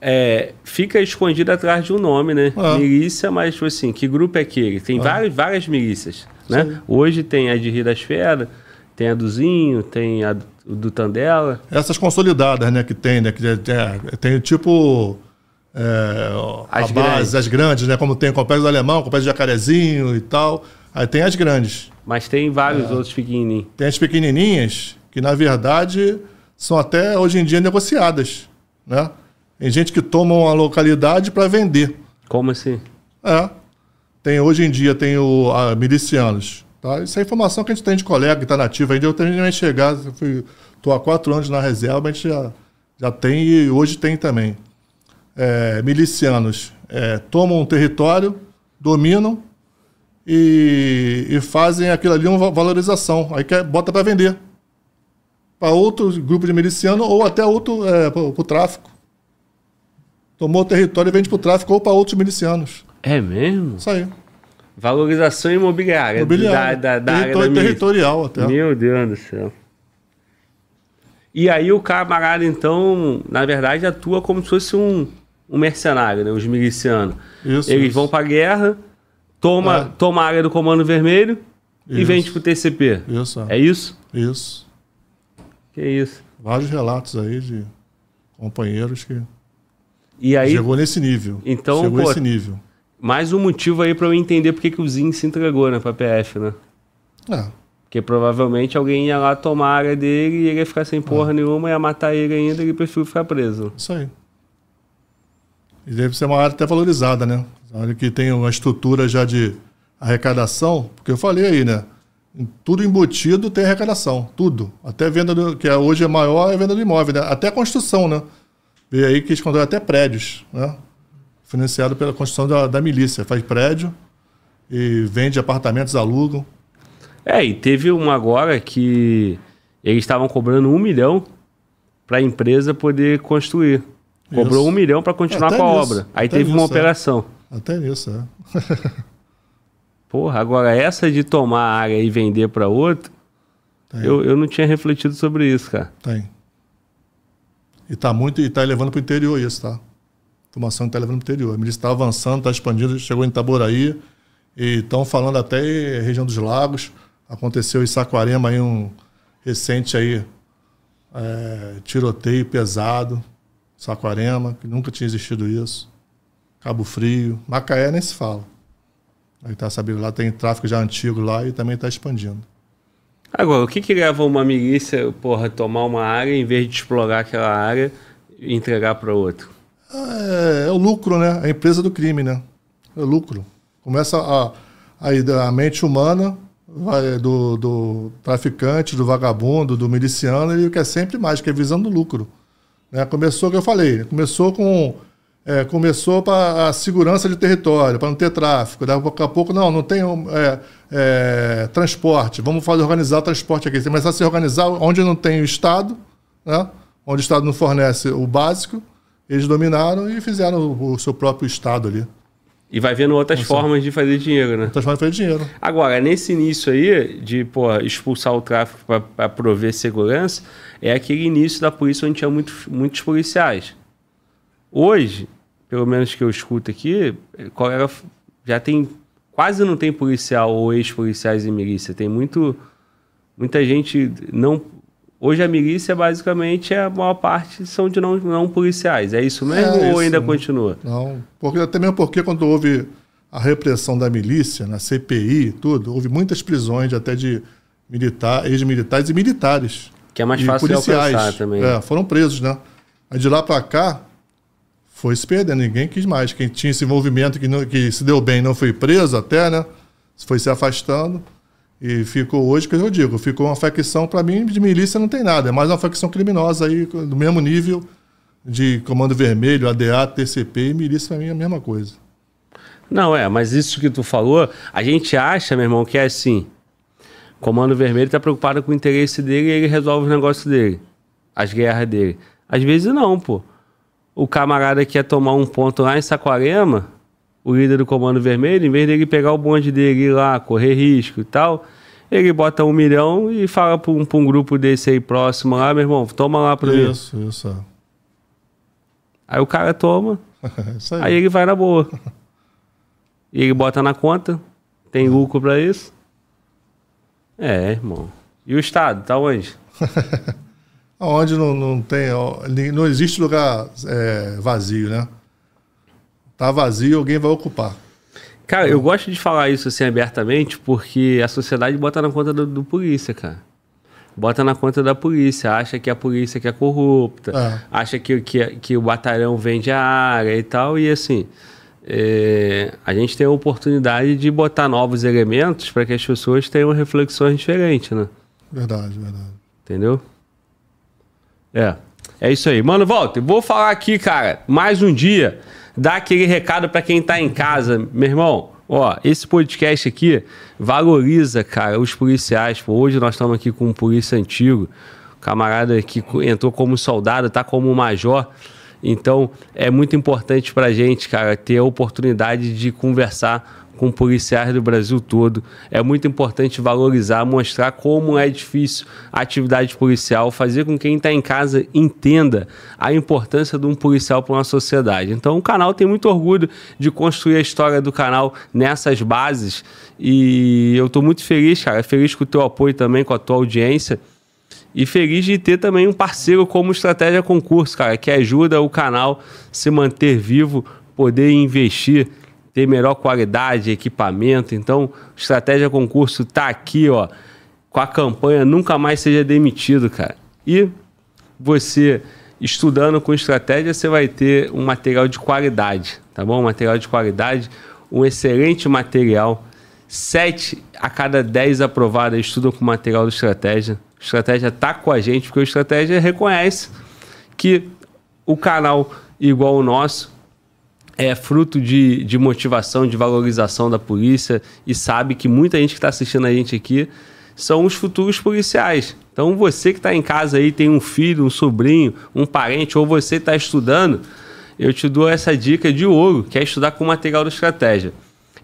S1: é, fica escondido atrás de um nome, né?
S2: Ah.
S1: Milícia, mas tipo assim, que grupo é aquele? Tem várias, várias milícias, né? Hoje tem a de Rio das Feras, tem a do Zinho, tem a do- do Tandela.
S2: Essas consolidadas, né, que tem, né? Que é- é- tem tipo. é,
S1: As
S2: a
S1: grandes.
S2: base, as grandes, né? Como tem o Complexo do Alemão, o Complexo de Jacarezinho e tal. Aí tem as grandes.
S1: Mas tem vários
S2: É.
S1: outros pequenininhos.
S2: Tem as pequenininhas, que na verdade são até hoje em dia negociadas, né? Tem gente que toma uma localidade para vender.
S1: Como assim?
S2: É. Tem, hoje em dia tem o a, milicianos. Tá? Isso é informação que a gente tem de colega que está nativo ainda. Eu terminei de chegar, estou há quatro anos na reserva, a gente já, já tem e hoje tem também. É, milicianos é, tomam um território, dominam e, e, fazem aquilo ali uma valorização. Aí quer, bota para vender para outro grupo de miliciano ou até outro é, para o tráfico. Tomou o território e vende para o tráfico ou para outros milicianos.
S1: É mesmo?
S2: Isso aí.
S1: Valorização imobiliária.
S2: imobiliária. Da, da, da área da territorial até.
S1: Meu Deus do céu. E aí o camarada, então, na verdade, atua como se fosse um, um mercenário, né? Os milicianos. Isso, Eles isso. vão pra guerra, toma, é. toma a área do Comando Vermelho isso. e vende pro TCP.
S2: Isso.
S1: É isso?
S2: Isso.
S1: Que isso.
S2: Vários relatos aí de companheiros que
S1: e aí,
S2: chegou nesse nível.
S1: Então,
S2: chegou pô, nesse nível.
S1: Mais um motivo aí para eu entender porque que o Zin se entregou, né, pra PF, né?
S2: É.
S1: Porque provavelmente alguém ia lá tomar a área dele e ele ia ficar sem porra é. nenhuma, ia matar ele ainda e ele preferiu ficar preso.
S2: Isso aí. E deve ser uma área até valorizada, né? Uma área que tem uma estrutura já de arrecadação, porque eu falei aí, né? Tudo embutido tem arrecadação, tudo. Até venda, do, que é hoje é maior, é venda do imóvel, né? Até construção, né? Veio aí que eles controlam até prédios, né? Financiado pela construção da, da milícia. Faz prédio e vende apartamentos, alugam.
S1: É, e teve uma agora que eles estavam cobrando um milhão para a empresa poder construir. Cobrou isso. um milhão para continuar Até com a nisso. obra. Aí Até teve nisso, uma é. operação.
S2: Até isso, é. [LAUGHS]
S1: Porra, agora essa de tomar a área e vender para outro, eu, eu não tinha refletido sobre isso, cara.
S2: Tem. E tá muito, e tá levando para o interior isso, tá? A formação está levando para o interior. A milícia está avançando, está expandindo, chegou em Itaboraí, e estão falando até região dos lagos. Aconteceu em Saquarema aí um recente aí, é, tiroteio pesado. Saquarema, que nunca tinha existido isso. Cabo Frio. Macaé nem se fala. Aí tá sabendo, lá tem tráfico já antigo lá e também está expandindo.
S1: Agora, o que que leva uma milícia, porra, tomar uma área em vez de explorar aquela área e entregar para outro?
S2: É, é, o lucro, né? É a empresa do crime, né? É o lucro. Começa a, a, a mente humana vai, do, do traficante, do vagabundo, do miliciano, ele quer sempre mais, quer visando lucro. Né? Começou, que eu falei, começou com é, começou para a segurança de território, para não ter tráfico. Daqui a pouco, não, não tem é, é, transporte. Vamos fazer, organizar o transporte aqui. Tem começar a se organizar onde não tem o Estado, né? onde o Estado não fornece o básico. Eles dominaram e fizeram o, o seu próprio Estado ali.
S1: E vai vendo outras Nossa. formas de fazer dinheiro, né?
S2: Outras formas de fazer dinheiro.
S1: Agora, nesse início aí, de pô, expulsar o tráfico para prover segurança, é aquele início da polícia onde tinha muito, muitos policiais. Hoje, pelo menos que eu escuto aqui, colega já tem quase não tem policial ou ex-policiais em milícia. Tem muito muita gente não Hoje a milícia basicamente é a maior parte são de não, não policiais. É isso mesmo é ou ainda continua?
S2: Não, porque até mesmo porque quando houve a repressão da milícia, na CPI, tudo, houve muitas prisões até de militar, ex-militares e militares.
S1: Que é mais fácil policiais. de alcançar também.
S2: É, foram presos, né? Aí de lá para cá, foi se perdendo, ninguém quis mais. Quem tinha esse envolvimento que, não, que se deu bem não foi preso até, né? Foi se afastando. E ficou hoje, que eu digo, ficou uma facção, para mim, de milícia não tem nada. É mais uma facção criminosa aí, do mesmo nível de Comando Vermelho, ADA, TCP e milícia, para mim é a mesma coisa.
S1: Não, é, mas isso que tu falou, a gente acha, meu irmão, que é assim. Comando Vermelho está preocupado com o interesse dele e ele resolve o negócio dele. As guerras dele. Às vezes não, pô o camarada quer tomar um ponto lá em Saquarema, o líder do Comando Vermelho, em vez dele pegar o bonde dele ir lá, correr risco e tal, ele bota um milhão e fala para um, um, grupo desse aí próximo lá, meu irmão, toma lá para
S2: mim. Isso, isso.
S1: Aí o cara toma, [LAUGHS] aí. aí. ele vai na boa. E ele bota na conta, tem lucro para isso. É, irmão. E o Estado, tá onde? [LAUGHS]
S2: onde não, não tem, não existe lugar é, vazio, né? Tá vazio, alguém vai ocupar.
S1: Cara, eu gosto de falar isso assim abertamente porque a sociedade bota na conta do, do polícia, cara. Bota na conta da polícia, acha que a polícia que é corrupta, é. acha que, que, que o batalhão vende a área e tal, e assim, é, a gente tem a oportunidade de botar novos elementos para que as pessoas tenham reflexões diferentes, né?
S2: Verdade, verdade.
S1: Entendeu? É. É isso aí. Mano, volta. Vou falar aqui, cara, mais um dia. Dar aquele recado para quem tá em casa. Meu irmão, ó, esse podcast aqui valoriza, cara, os policiais. Pô, hoje nós estamos aqui com um polícia antigo. Camarada que entrou como soldado, tá como major. Então, é muito importante pra gente, cara, ter a oportunidade de conversar com policiais do Brasil todo. É muito importante valorizar, mostrar como é difícil a atividade policial, fazer com que quem está em casa entenda a importância de um policial para uma sociedade. Então, o canal tem muito orgulho de construir a história do canal nessas bases e eu estou muito feliz, cara, feliz com o teu apoio também, com a tua audiência. E feliz de ter também um parceiro como Estratégia Concurso, cara, que ajuda o canal se manter vivo, poder investir ter melhor qualidade, equipamento. Então, Estratégia Concurso está aqui, ó, com a campanha Nunca Mais Seja Demitido, cara. E você, estudando com estratégia, você vai ter um material de qualidade, tá bom? Um material de qualidade, um excelente material. Sete a cada dez aprovadas estudam com material do estratégia. Estratégia está com a gente, porque o estratégia reconhece que o canal igual o nosso é fruto de, de motivação, de valorização da polícia e sabe que muita gente que está assistindo a gente aqui são os futuros policiais. Então você que está em casa aí, tem um filho, um sobrinho, um parente, ou você está estudando, eu te dou essa dica de ouro, que é estudar com material de estratégia.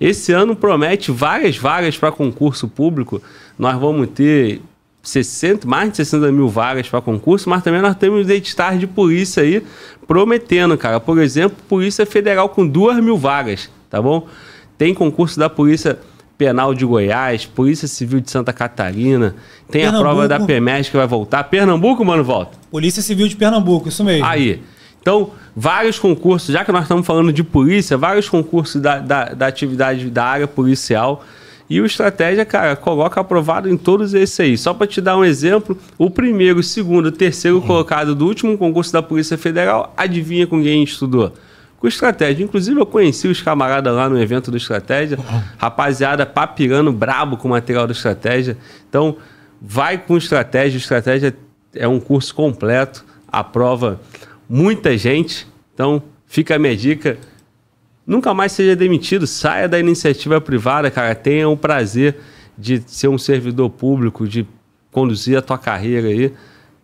S1: Esse ano promete várias vagas para concurso público. Nós vamos ter 60, mais de 60 mil vagas para concurso, mas também nós temos editais de polícia aí prometendo, cara. Por exemplo, Polícia Federal com 2 mil vagas, tá bom? Tem concurso da Polícia Penal de Goiás, Polícia Civil de Santa Catarina, tem Pernambuco. a prova da PEMES que vai voltar. Pernambuco, mano, volta?
S3: Polícia Civil de Pernambuco, isso mesmo.
S1: Aí. Então, vários concursos, já que nós estamos falando de polícia, vários concursos da, da, da atividade da área policial e o Estratégia, cara, coloca aprovado em todos esses aí. Só para te dar um exemplo, o primeiro, o segundo, o terceiro uhum. colocado do último concurso da Polícia Federal, adivinha com quem estudou? Com Estratégia. Inclusive, eu conheci os camaradas lá no evento do Estratégia. Uhum. Rapaziada papirando brabo com o material do Estratégia. Então, vai com Estratégia. Estratégia é um curso completo, aprova muita gente. Então, fica a minha dica nunca mais seja demitido, saia da iniciativa privada, cara, tenha o prazer de ser um servidor público, de conduzir a tua carreira aí.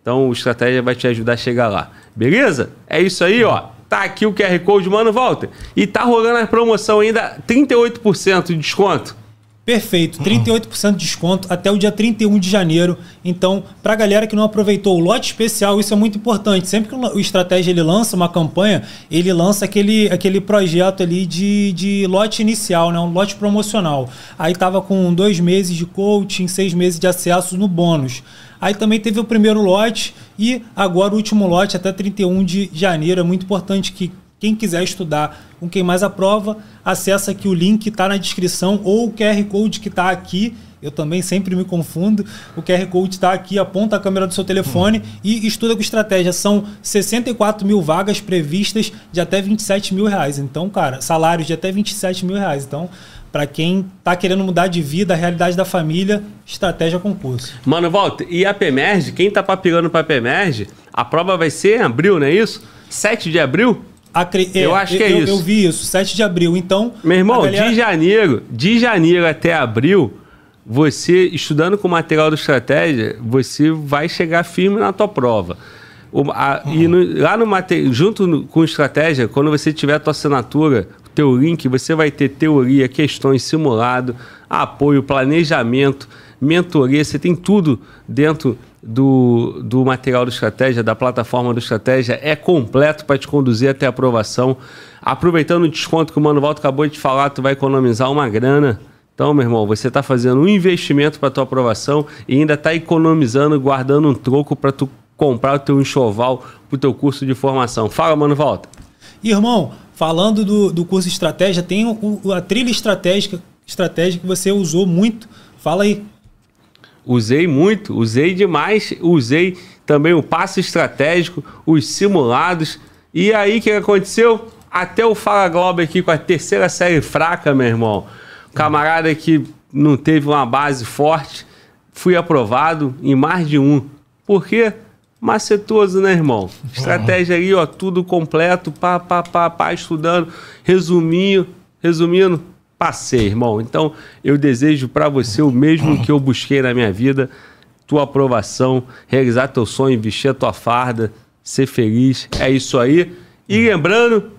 S1: Então, o estratégia vai te ajudar a chegar lá. Beleza? É isso aí, ó. Tá aqui o QR Code, mano, volta. E tá rolando a promoção ainda, 38% de desconto.
S3: Perfeito, 38% de desconto até o dia 31 de janeiro. Então, para a galera que não aproveitou o lote especial, isso é muito importante. Sempre que o Estratégia ele lança uma campanha, ele lança aquele, aquele projeto ali de, de lote inicial, né? um lote promocional. Aí tava com dois meses de coaching, seis meses de acesso no bônus. Aí também teve o primeiro lote e agora o último lote até 31 de janeiro. É muito importante que quem quiser estudar com quem mais aprova, acessa aqui o link que está na descrição ou o QR Code que está aqui. Eu também sempre me confundo. O QR Code está aqui, aponta a câmera do seu telefone e estuda com estratégia. São 64 mil vagas previstas de até 27 mil reais. Então, cara, salários de até 27 mil reais. Então, para quem está querendo mudar de vida, a realidade da família, estratégia concurso.
S1: Mano, volta. E a PEMERG, quem está papirando para a PEMERG, a prova vai ser em abril, não é isso? 7 de abril?
S3: Acre... Eu é, acho que é eu, isso. Eu vi isso, 7 de abril. Então.
S1: Meu irmão, galera... de janeiro, de janeiro até abril, você, estudando com o material do estratégia, você vai chegar firme na tua prova. O, a, uhum. E no, lá no material, junto no, com estratégia, quando você tiver a tua assinatura, o teu link, você vai ter teoria, questões, simulado, apoio, planejamento, mentoria, você tem tudo dentro do, do material do Estratégia, da plataforma do Estratégia, é completo para te conduzir até a aprovação. Aproveitando o desconto que o Mano Valdo acabou de falar, tu vai economizar uma grana. Então, meu irmão, você está fazendo um investimento para tua aprovação e ainda está economizando, guardando um troco para tu comprar o teu enxoval para o teu curso de formação. Fala, Mano Volta.
S3: Irmão, falando do, do curso de estratégia, tem a trilha estratégica, estratégia que você usou muito. Fala aí.
S1: Usei muito, usei demais, usei também o passo estratégico, os simulados. E aí o que aconteceu? até o Fala Globo aqui com a terceira série fraca, meu irmão. Camarada que não teve uma base forte, fui aprovado em mais de um. Por quê? Macetoso, né, irmão? Estratégia aí, ó, tudo completo, pá, pá, pá, pá, estudando, resuminho, resumindo, passei, irmão. Então, eu desejo para você o mesmo que eu busquei na minha vida, tua aprovação, realizar teu sonho, vestir a tua farda, ser feliz. É isso aí. E lembrando,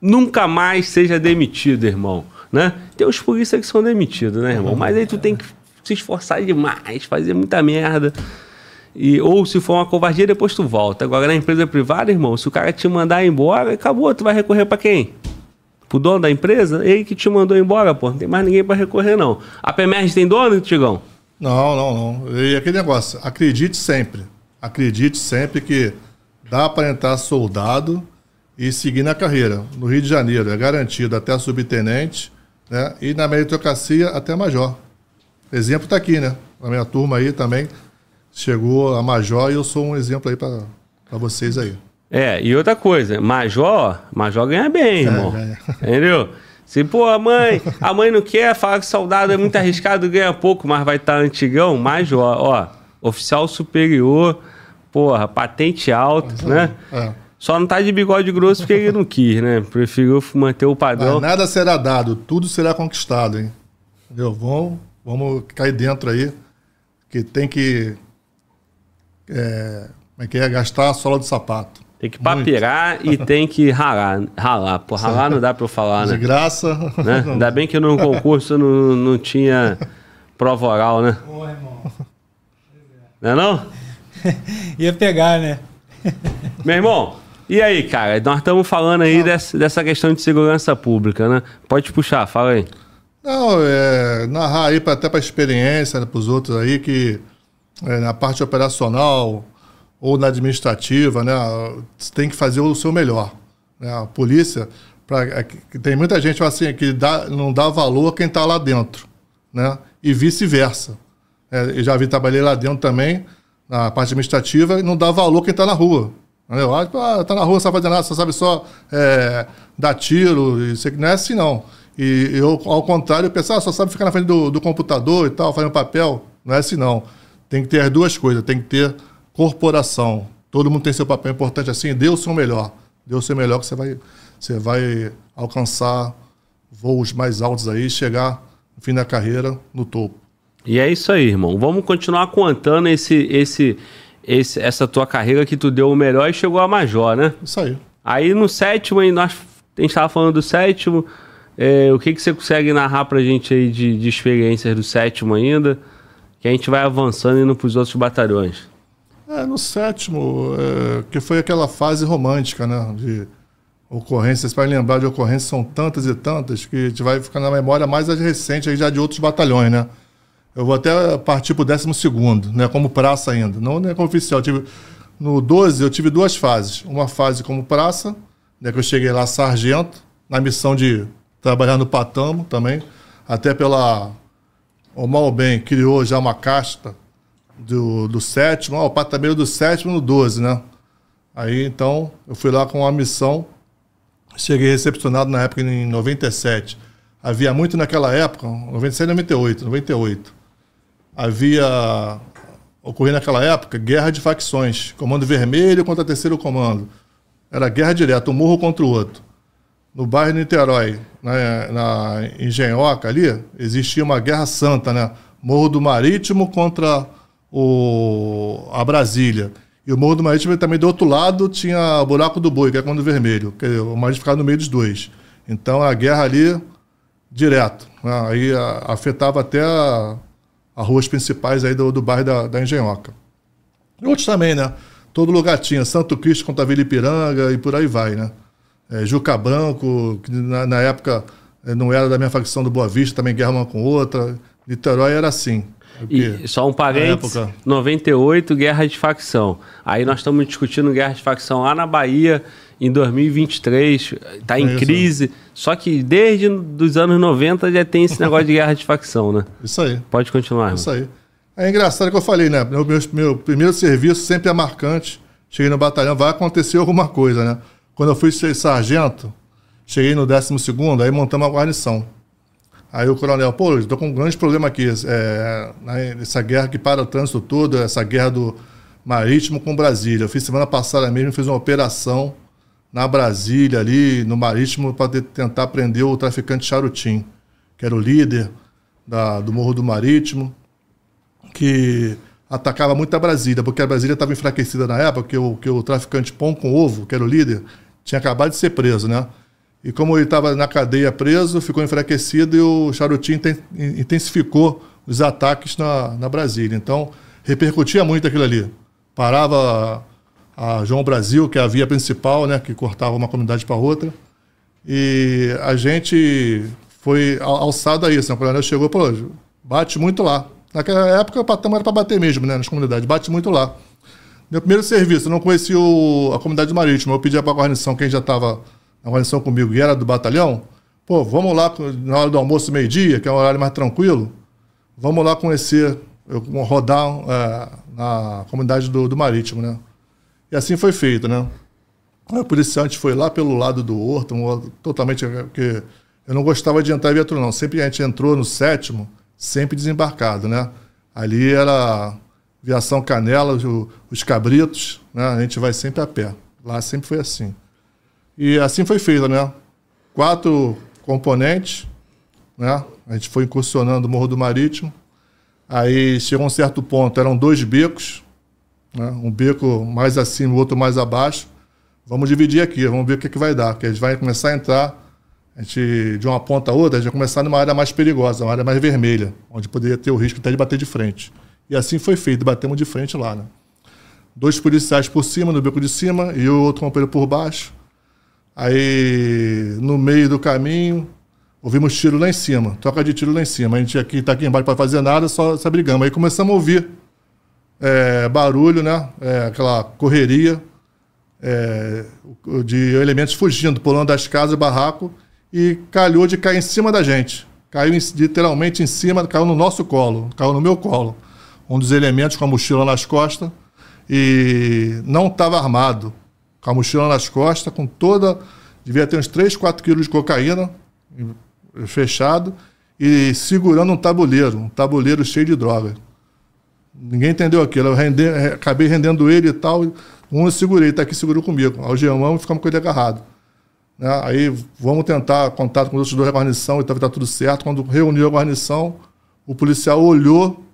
S1: nunca mais seja demitido, irmão, né? Tem os polícias que são demitidos, né, irmão? Mas aí tu tem que se esforçar demais, fazer muita merda. E, ou se for uma covardia, depois tu volta. Agora na empresa privada, irmão, se o cara te mandar embora, acabou, tu vai recorrer para quem? Pro dono da empresa? Ele que te mandou embora, pô. Não tem mais ninguém para recorrer, não. A PMR tem dono, Tigão?
S2: Não, não, não. E aquele negócio, acredite sempre. Acredite sempre que dá para entrar soldado e seguir na carreira. No Rio de Janeiro é garantido até subtenente, né? E na meritocracia até major. Exemplo está aqui, né? Na minha turma aí também chegou a major e eu sou um exemplo aí para vocês aí.
S1: É, e outra coisa, major, major ganha bem, irmão. É, [LAUGHS] Entendeu? Se, pô, a mãe, a mãe não quer, fala que soldado é muito arriscado, ganha pouco, mas vai estar tá antigão, major, ó, oficial superior, porra, patente alta, né? É. Só não tá de bigode grosso porque ele não quis, né? Preferiu manter o padrão.
S2: Mas nada será dado, tudo será conquistado, hein? Entendeu? Vamos, vamos cair dentro aí, que tem que é, como é que é? Gastar a sola do sapato.
S1: Tem que papirar e tem que ralar. Ralar. Pô, ralar não dá pra eu falar,
S2: né? De graça.
S1: Né? [LAUGHS] Ainda bem que no concurso não, não tinha prova oral, né? Pô, irmão. Não é não? [LAUGHS]
S3: Ia pegar, né?
S1: Meu irmão, e aí, cara? Nós estamos falando aí dessa, dessa questão de segurança pública, né? Pode puxar, fala aí.
S2: Não, é, narrar aí pra, até para experiência, né, para os outros aí que é, na parte operacional ou na administrativa, né, você tem que fazer o seu melhor. Né? A polícia, pra, é, tem muita gente assim, que dá, não dá valor a quem está lá dentro, né? e vice-versa. É, eu já vi, trabalhei lá dentro também, na parte administrativa, e não dá valor quem está na rua. Entendeu? Ah, tá, tá na rua, não sabe fazer nada, só sabe só é, dar tiro, isso não é assim não. E eu, ao contrário, eu ah, só sabe ficar na frente do, do computador e tal, fazendo papel. Não é assim não. Tem que ter as duas coisas, tem que ter corporação. Todo mundo tem seu papel importante assim, dê o seu melhor. Dê o seu melhor que você vai, você vai alcançar voos mais altos aí, chegar no fim da carreira no topo.
S1: E é isso aí, irmão. Vamos continuar contando esse, esse, esse, essa tua carreira que tu deu o melhor e chegou a major, né?
S2: Isso aí.
S1: Aí no sétimo, aí nós, a gente estava falando do sétimo. É, o que, que você consegue narrar pra gente aí de, de experiências do sétimo ainda? que a gente vai avançando e indo para os outros batalhões.
S2: É, no sétimo, é, que foi aquela fase romântica, né? De ocorrências, para lembrar de ocorrências, são tantas e tantas que a gente vai ficar na memória mais as recentes já de outros batalhões, né? Eu vou até partir para o décimo segundo, né? Como praça ainda, não é como oficial. Tive, no 12 eu tive duas fases. Uma fase como praça, né, que eu cheguei lá sargento, na missão de trabalhar no Patamo também, até pela o mal ou bem criou já uma casta do, do sétimo, ó, o patamar do sétimo no 12, né? Aí então eu fui lá com uma missão, cheguei recepcionado na época em 97. Havia muito naquela época, 97 98, 98. Havia ocorrendo naquela época guerra de facções, comando vermelho contra terceiro comando. Era guerra direta, um morro contra o outro no bairro Niterói, na, na Engenhoca ali, existia uma guerra santa, né? Morro do Marítimo contra o, a Brasília. E o Morro do Marítimo também do outro lado tinha o Buraco do Boi, que é quando vermelho. Que o Marítimo ficava no meio dos dois. Então a guerra ali, direto. Né? Aí a, afetava até as ruas principais aí do, do bairro da, da Engenhoca. E outros também, né? Todo lugar tinha Santo Cristo contra Vila Ipiranga e por aí vai, né? é, Juca Branco, que na, na, época é, não era da minha facção do Boa Vista, também guerra uma com outra. Niterói era assim.
S1: E só um parênteses, época... 98, guerra de facção. Aí nós estamos discutindo guerra de facção lá na Bahia em 2023, está em crise. Só que desde os anos 90 já tem esse negócio de guerra de facção, né?
S2: Isso aí.
S1: Pode continuar. Irmão.
S2: Isso aí. É engraçado que eu falei, né? Meu, meu, meu primeiro serviço sempre é marcante. Cheguei no batalhão, vai acontecer alguma coisa, né? Quando eu fui ser sargento, Cheguei no 12, aí montamos a guarnição. Aí o coronel, pô, estou com um grande problema aqui. É, essa guerra que para o trânsito todo, essa guerra do marítimo com Brasília. Eu fiz semana passada mesmo, fiz uma operação na Brasília, ali no marítimo, para tentar prender o traficante Charutim, que era o líder da, do Morro do Marítimo, que atacava muito a Brasília, porque a Brasília estava enfraquecida na época, que o, que o traficante Pão com Ovo, que era o líder, tinha acabado de ser preso, né? E como ele estava na cadeia preso, ficou enfraquecido e o Charutim intensificou os ataques na, na Brasília. Então, repercutia muito aquilo ali. Parava a João Brasil, que é a via principal, né, que cortava uma comunidade para outra. E a gente foi alçado a isso. Né? O coronel chegou e falou: bate muito lá. Naquela época o patamar era para bater mesmo, né, nas comunidades, bate muito lá. Meu primeiro serviço, eu não conhecia o, a comunidade marítima. Eu pedia para a guarnição, quem já estava na guarnição comigo e era do batalhão, pô, vamos lá na hora do almoço, meio-dia, que é um horário mais tranquilo, vamos lá conhecer, eu, rodar é, na comunidade do, do Marítimo, né? E assim foi feito, né? O policiante foi lá pelo lado do horto, totalmente. Porque eu não gostava de entrar em viatura, não. Sempre a gente entrou no sétimo, sempre desembarcado, né? Ali era viação Canela, os cabritos, né? A gente vai sempre a pé. Lá sempre foi assim. E assim foi feito, né? Quatro componentes, né? A gente foi incursionando o Morro do Marítimo. Aí chegou um certo ponto, eram dois becos, né? um beco mais acima, o outro mais abaixo. Vamos dividir aqui, vamos ver o que, que vai dar. Porque a gente vai começar a entrar, a gente, de uma ponta a outra, a gente vai começar numa área mais perigosa, uma área mais vermelha, onde poderia ter o risco até de bater de frente. E assim foi feito, batemos de frente lá. Né? Dois policiais por cima, no beco de cima, e o outro companheiro por baixo. Aí, no meio do caminho, ouvimos tiro lá em cima, troca de tiro lá em cima. A gente aqui está aqui embaixo para fazer nada, só, só brigamos. Aí começamos a ouvir é, barulho, né? É, aquela correria é, de elementos fugindo, pulando das casas, barraco, e calhou de cair em cima da gente. Caiu literalmente em cima, caiu no nosso colo, caiu no meu colo. Um dos elementos com a mochila nas costas e não estava armado com a mochila nas costas, com toda. Devia ter uns 3, 4 quilos de cocaína fechado e segurando um tabuleiro, um tabuleiro cheio de droga. Ninguém entendeu aquilo. Eu rende, acabei rendendo ele e tal. Um eu segurei, está aqui, segurou comigo. Algemamos e ficamos com ele agarrado. Né? Aí vamos tentar contato com os outros dois da guarnição e estava tá tudo certo. Quando reuniu a guarnição, o policial olhou.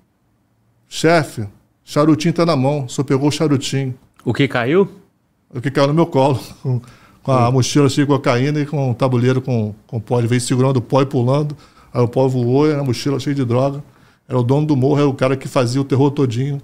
S2: Chefe, charutinho está na mão, só pegou o charutinho.
S1: O que caiu?
S2: O que caiu no meu colo, [LAUGHS] com, com a mochila cheia de cocaína e com o tabuleiro com, com pó. Ele veio segurando o pó e pulando. Aí o pó voou, era a mochila cheia de droga. Era o dono do morro, era o cara que fazia o terror todinho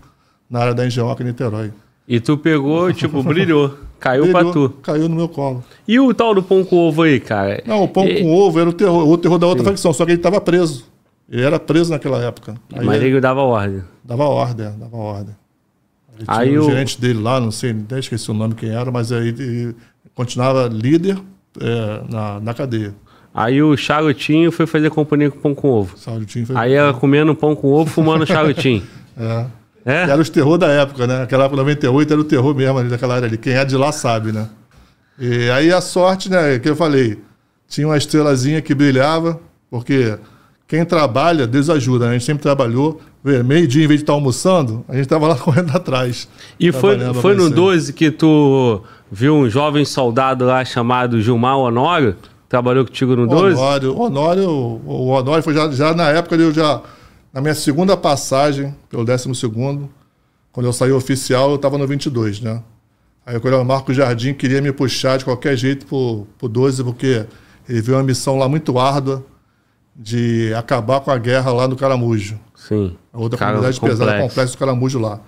S2: na área da Engenhoca, em Niterói.
S1: E tu pegou, [LAUGHS] tipo, brilhou. Caiu brilhou, pra tu.
S2: Caiu no meu colo.
S1: E o tal do pão com ovo aí, cara?
S2: Não, o pão e... com ovo era o terror, o terror da outra Sim. facção, só que ele estava preso. Ele era preso naquela época.
S1: Aí Mas ele dava ordem.
S2: Dava ordem, dava ordem. Aí o gerente dele lá, não sei, até esqueci o nome quem era, mas aí continuava líder é, na, na cadeia.
S1: Aí o charutinho foi fazer companhia com pão com ovo. Charutinho foi... Aí ia comendo pão com ovo, fumando charutinho. [LAUGHS]
S2: é. é. Era os terror da época, né? Aquela época 98 era o terror mesmo ali daquela área ali. Quem é de lá sabe, né? E aí a sorte, né, que eu falei, tinha uma estrelazinha que brilhava, porque quem trabalha, Deus ajuda, né? A gente sempre trabalhou. Meio-dia, em vez de estar almoçando, a gente estava lá [LAUGHS] correndo atrás.
S1: E foi, foi no 12 que tu viu um jovem soldado lá chamado Gilmar Honório? Trabalhou contigo no 12?
S2: Honório, Honório, o Honório foi já, já na época, eu já, na minha segunda passagem, pelo 12 segundo, quando eu saí oficial, eu estava no 22, né? Aí o Marco Jardim queria me puxar de qualquer jeito pro, pro 12, porque ele viu uma missão lá muito árdua, de acabar com a guerra lá no Caramujo.
S1: Sim.
S2: A outra Cara, comunidade complexo. pesada, complexo do Caramujo lá.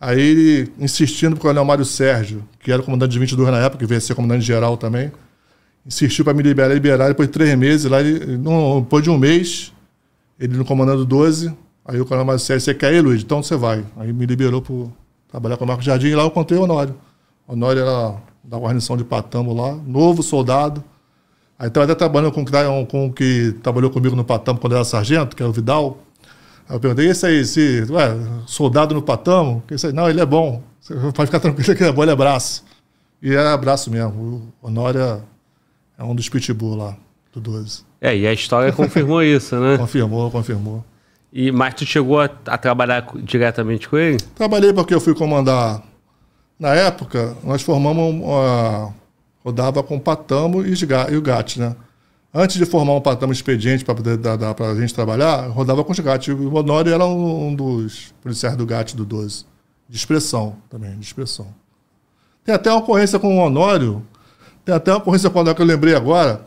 S2: Aí ele, insistindo para o coronel Mário Sérgio, que era o comandante de 22 na época, que veio a ser comandante geral também, insistiu para me liberar, liberar. Depois de três meses, lá, ele, não, depois de um mês, ele no comandando 12, aí o coronel Mário Sérgio, você quer ir, Luiz? Então você vai. Aí me liberou para trabalhar com o Marco Jardim, e lá eu contei o Honório. O Honório era da guarnição de Patamo lá, novo soldado, Aí estava até trabalhando com, com o que trabalhou comigo no Patamo quando era sargento, que é o Vidal. Aí eu perguntei, esse aí, esse, ué, soldado no Patamo? Esse aí, não, ele é bom. Você pode ficar tranquilo que ele é bom, ele é braço. E era braço mesmo. O Honório É um dos pitbull lá, do 12.
S1: É, e a história confirmou [LAUGHS] isso, né?
S2: Confirmou, confirmou.
S1: E, mas tu chegou a, a trabalhar diretamente com ele?
S2: Trabalhei porque eu fui comandar. Na época, nós formamos. uma rodava com o Patamo e, e o GAT, né? Antes de formar um Patamo expediente para a gente trabalhar, rodava com os GAT. O Honório era um, um dos policiais do GAT do 12. De expressão também, de expressão. Tem até uma ocorrência com o Honório. Tem até uma ocorrência com o Honório que eu lembrei agora.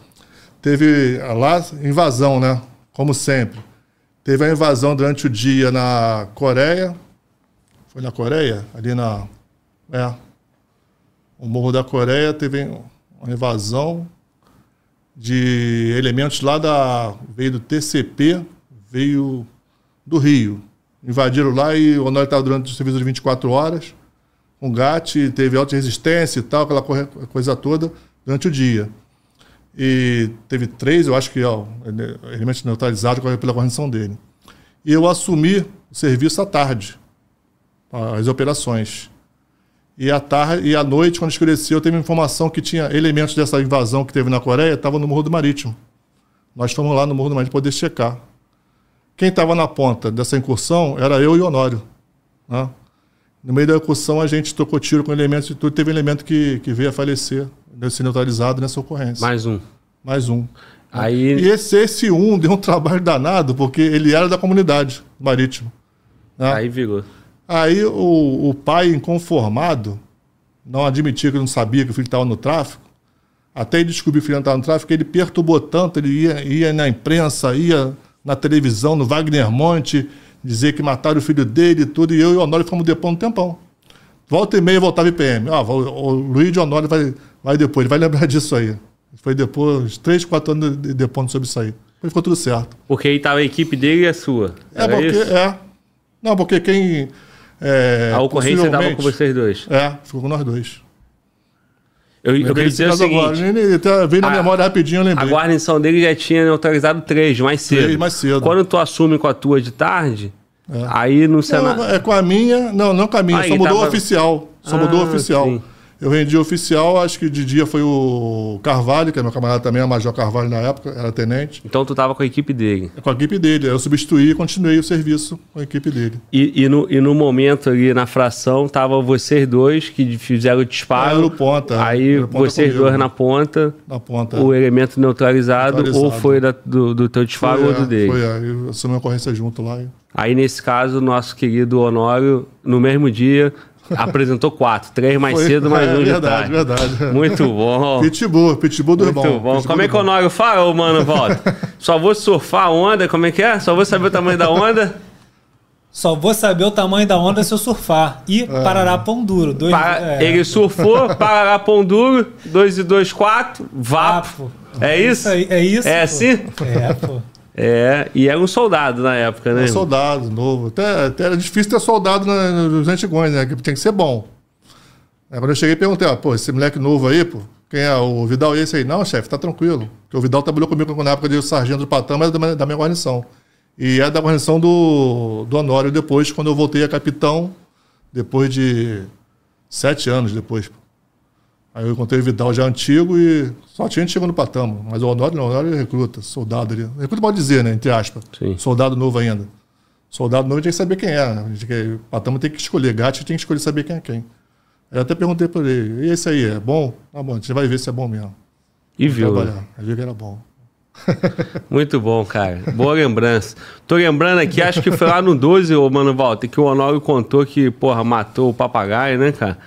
S2: Teve lá invasão, né? Como sempre. Teve a invasão durante o dia na Coreia. Foi na Coreia? Ali na. É. O Morro da Coreia teve uma invasão de elementos lá da. Veio do TCP, veio do Rio. Invadiram lá e o Honório estava durante o serviço de 24 horas. Com GAT, teve alta resistência e tal, aquela coisa toda, durante o dia. E teve três, eu acho que, ó, ele- elementos neutralizados pela correção dele. E eu assumi o serviço à tarde, as operações. E à tarde e à noite, quando escureceu, eu teve informação que tinha elementos dessa invasão que teve na Coreia, estavam no Morro do Marítimo. Nós fomos lá no Morro do Marítimo poder checar. Quem estava na ponta dessa incursão era eu e o Honório. Né? No meio da incursão, a gente trocou tiro com elementos e tudo. Teve elemento que, que veio a falecer, deve ser neutralizado nessa ocorrência.
S1: Mais um.
S2: Mais um.
S1: Aí.
S2: E esse, esse um deu um trabalho danado, porque ele era da comunidade marítimo. né?
S1: Aí virou.
S2: Aí o, o pai, inconformado, não admitia que não sabia que o filho estava no tráfico. Até ele descobrir que o filho estava no tráfico, ele perturbou tanto, ele ia, ia na imprensa, ia na televisão, no Wagner Monte, dizer que mataram o filho dele e tudo, e eu e o Honório fomos depondo um tempão. Volta e meia voltava IPM. Ah, o, Luiz de Honório vai, vai depois, ele vai lembrar [LAUGHS] disso aí. Foi depois, três, quatro anos de- depondo sobre isso aí. Depois ficou tudo certo.
S1: Porque aí tava a equipe dele e a sua.
S2: É porque.
S1: isso?
S2: É. Não, porque quem. É,
S1: a ocorrência dava com vocês dois.
S2: É, ficou com nós dois.
S1: Eu, eu queria dizer o
S2: agora,
S1: seguinte:
S2: ele tá- veio na
S1: a-
S2: memória rapidinho, eu
S1: a
S2: lembrei.
S1: guarnição dele já tinha neutralizado três, mais cedo.
S2: Três mais cedo.
S1: Quando tu assume com a tua de tarde,
S2: É.
S1: aí no Senado.
S2: Não, é com a minha. Não, não com a minha,
S1: Aí,
S2: só mudou
S1: tava-
S2: o oficial. Só
S1: Ah,
S2: mudou o oficial.
S1: sim.
S2: Eu rendi oficial, acho que de dia foi o Carvalho, que é meu camarada também, a Major Carvalho na época, era tenente.
S1: Então tu tava com a equipe dele.
S2: Com a equipe dele. Eu substituí e continuei o serviço com a equipe dele.
S1: E, e no, e no momento ali na fração, tava vocês dois que fizeram o disparo.
S2: Ah, era o ponta,
S1: Aí
S2: era ponta
S1: vocês
S2: comigo.
S1: dois na ponta,
S2: Na ponta.
S1: o elemento neutralizado,
S2: Neutralizado.
S1: ou foi da- do, do teu disparo ou
S2: é,
S1: do dele.
S2: Foi, é, eu assumi uma ocorrência junto lá. e-
S1: Aí nesse caso, nosso querido Honório, no mesmo dia, apresentou quatro. Três mais
S2: Foi-
S1: cedo, mais
S2: é,
S1: um de
S2: verdade,
S1: tarde.
S2: verdade.
S1: Muito bom.
S2: Pitbull, pitbull do
S1: Muito
S2: irmão.
S1: bom.
S2: Pitbull
S1: Como é que o
S2: irmão.
S1: Honório fala, ô mano, volta? Só vou surfar a onda, como é que é? Só vou saber o tamanho da onda.
S3: Só vou saber o tamanho da onda se eu surfar. E Parará Pão Duro. Dois,
S1: Pa-
S3: é,
S1: Ele surfou, Parará Pão Duro, 2 e 2, 4, vapo.
S3: Vapo.
S1: É isso?
S3: aí, é isso.
S1: É
S3: pô.
S1: assim?
S3: É, pô.
S1: É, e era um soldado na época, né?
S2: É soldado, novo. Até, até era difícil ter soldado na- nos antigões, né? Que tem que ser bom. Aí, quando eu cheguei, perguntei, ó, pô, esse moleque novo aí, pô, quem é o Vidal? E esse aí? Não, chefe, tá tranquilo. Porque o Vidal trabalhou comigo na época de sargento do Patama, era da minha, da minha guarnição. E é da guarnição do, do Honório depois, quando eu voltei a capitão, depois de sete anos depois. pô. Aí eu encontrei o Vidal já antigo e só tinha antigo no Patamo. Mas o Honório não, o Honório é recruta, soldado ali. Recruta pode dizer, né? Entre aspas.
S1: Sim.
S2: Soldado novo ainda. Soldado novo tem que saber quem é. né? A gente O Patamo tem que escolher. Gato tem que escolher saber quem é quem. Aí eu até perguntei pra ele, e esse aí, é bom? Tá bom, você vai ver se é bom mesmo.
S1: E viu.
S2: Trabalhar. Aí viu que era bom. [LAUGHS]
S1: Muito bom, cara. Boa lembrança. Tô lembrando aqui, acho que foi lá no 12, ô Mano Walter, que o Honório contou que, porra, matou o papagaio, né, cara?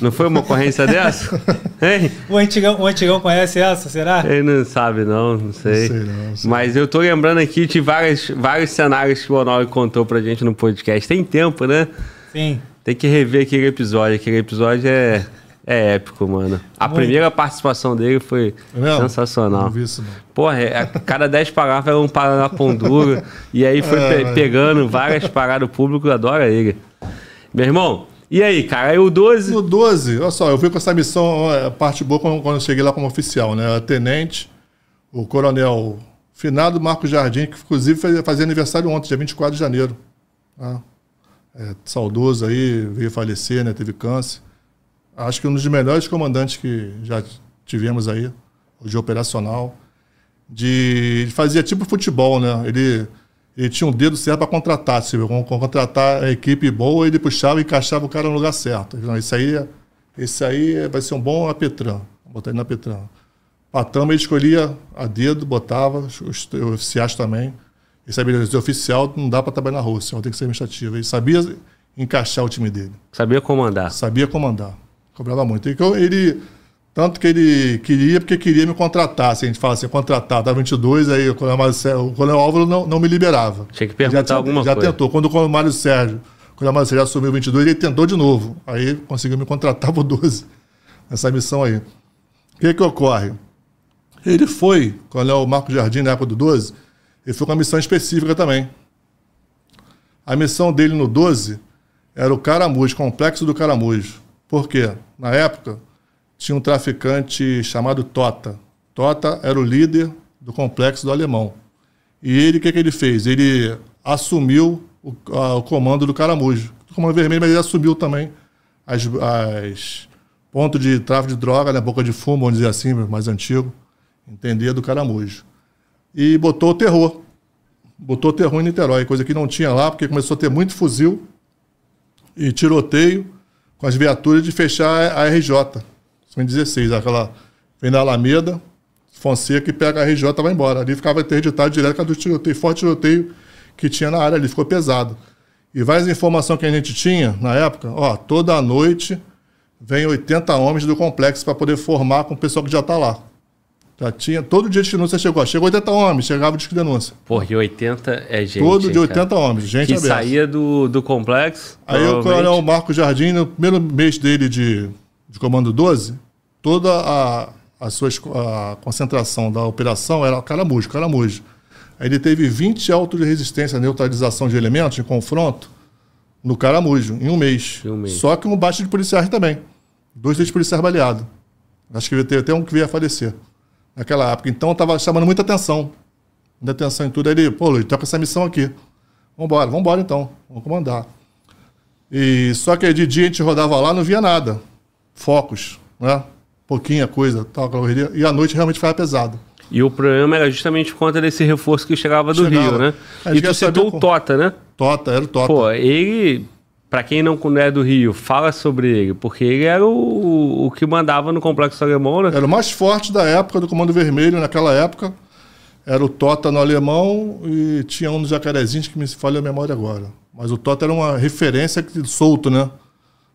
S1: Não foi uma ocorrência [LAUGHS] dessa? Hein?
S3: O antigão, o antigão conhece essa, será?
S1: Ele não sabe, não, não sei.
S2: Não sei não, não sei.
S1: Mas eu tô lembrando aqui de vários, vários cenários que o Honório contou pra gente no podcast. Tem tempo, né?
S3: Sim.
S1: Tem que rever aquele episódio. Aquele episódio é, é épico, mano. A
S3: Muito.
S1: primeira participação dele foi
S2: É mesmo?
S1: sensacional.
S2: Não vi isso, não.
S1: Porra, é, a cada 10 parágrafos era um Paraná Pão Duro. e aí foi
S2: É,
S1: pe-
S2: vai.
S1: pegando várias paradas, o público adora ele. Meu irmão, e aí, cara? Aí o 12.
S2: No 12, olha só, eu fui com essa missão, a parte boa quando, eu cheguei lá como oficial, né? A tenente, o coronel finado Marcos Jardim, que inclusive faz- fazia aniversário ontem, dia 24 de janeiro. tá? É, saudoso aí, veio falecer, né? Teve câncer. Acho que um dos melhores comandantes que já tivemos aí. de operacional, de ele fazia tipo futebol, né? Ele, ele tinha um dedo certo para contratar, se contratar a equipe boa, ele puxava e encaixava o cara no lugar certo. Então, esse aí, esse aí vai ser um bom apetran, botar ele na Petran. Patama ele escolhia a dedo, botava, os, os oficiais também. Ele sabia que oficial não dá para trabalhar na Rússia, tem que ser administrativo. Ele sabia encaixar o time dele.
S1: Sabia comandar.
S2: Sabia comandar. Cobrava muito. Então, ele, tanto que ele queria, porque queria me contratar. Assim, a gente fala assim, contratar, tá 22, aí o Coronel, Marcelo, o Coronel Álvaro não, não me liberava.
S1: Tinha que perguntar
S2: já,
S1: alguma
S2: já
S1: coisa.
S2: Já tentou. Quando o Coronel Mário Sérgio, o Mário Sérgio assumiu 22, ele tentou de novo. Aí conseguiu me contratar por 12, nessa missão aí. O que que ocorre? Ele foi, o Marco Jardim, na época do 12, ele foi com uma missão específica também. A missão dele no 12 era o Caramujo, Complexo do Caramujo. Por quê? Na época, tinha um traficante chamado Tota. Tota era o líder do complexo do Alemão. E ele, o que, que ele fez? Ele assumiu o, a, o comando do Caramujo. O comando vermelho, mas ele assumiu também as, as pontos de tráfico de droga, né? boca de fumo, vamos dizer assim, mais antigo, entender do Caramujo. E botou o terror. Botou o terror em Niterói, coisa que não tinha lá, porque começou a ter muito fuzil e tiroteio com as viaturas de fechar a RJ. 2016, aquela vem da Alameda, Fonseca e pega a RJ vai embora. Ali ficava interditado direto com do tiroteio, forte tiroteio que tinha na área ali, ficou pesado. E várias informações que a gente tinha na época, ó, toda noite vem 80 homens do complexo para poder formar com o pessoal que já está lá. Já tinha, todo dia de denúncia chegou. Chegou 80 homens, chegava de denúncia.
S1: Porra, e 80 é gente.
S2: Todo de
S1: hein,
S2: 80
S1: cara?
S2: homem, gente
S1: Que
S2: aberta.
S1: saía do, do complexo.
S2: Aí o coronel Marco Jardim, no primeiro mês dele de, de comando 12, toda a, a sua a concentração da operação era caramujo, caramujo. Aí ele teve 20 autos de resistência, neutralização de elementos em confronto no caramujo, em um mês.
S1: Em um mês.
S2: Só que um bate de policiais também. Dois deles policiais baleados. Acho que teve até um que veio a falecer naquela época. Então estava chamando muita atenção. Muita atenção em tudo. Aí ele, pô, Luiz, toca essa missão aqui. Vambora, vambora então. Vamos comandar. E só que de dia a gente rodava lá, não via nada. Focos, né? Pouquinha coisa, tal, aquela correria. E à noite realmente ficava pesado.
S1: E o problema era justamente por conta desse reforço que chegava do
S2: Chegava.
S1: Rio, né?
S2: A gente
S1: E tu citou o Tota, né?
S2: Tota, era o Tota.
S1: Pô, ele, pra quem não é do Rio, fala sobre ele, porque ele era o, o que mandava no Complexo Alemão, né?
S2: Era o mais forte da época do Comando Vermelho, naquela época. Era o Tota no alemão e tinha um dos jacarezinhos que me falha a memória agora. Mas o Tota era uma referência que- solto, né?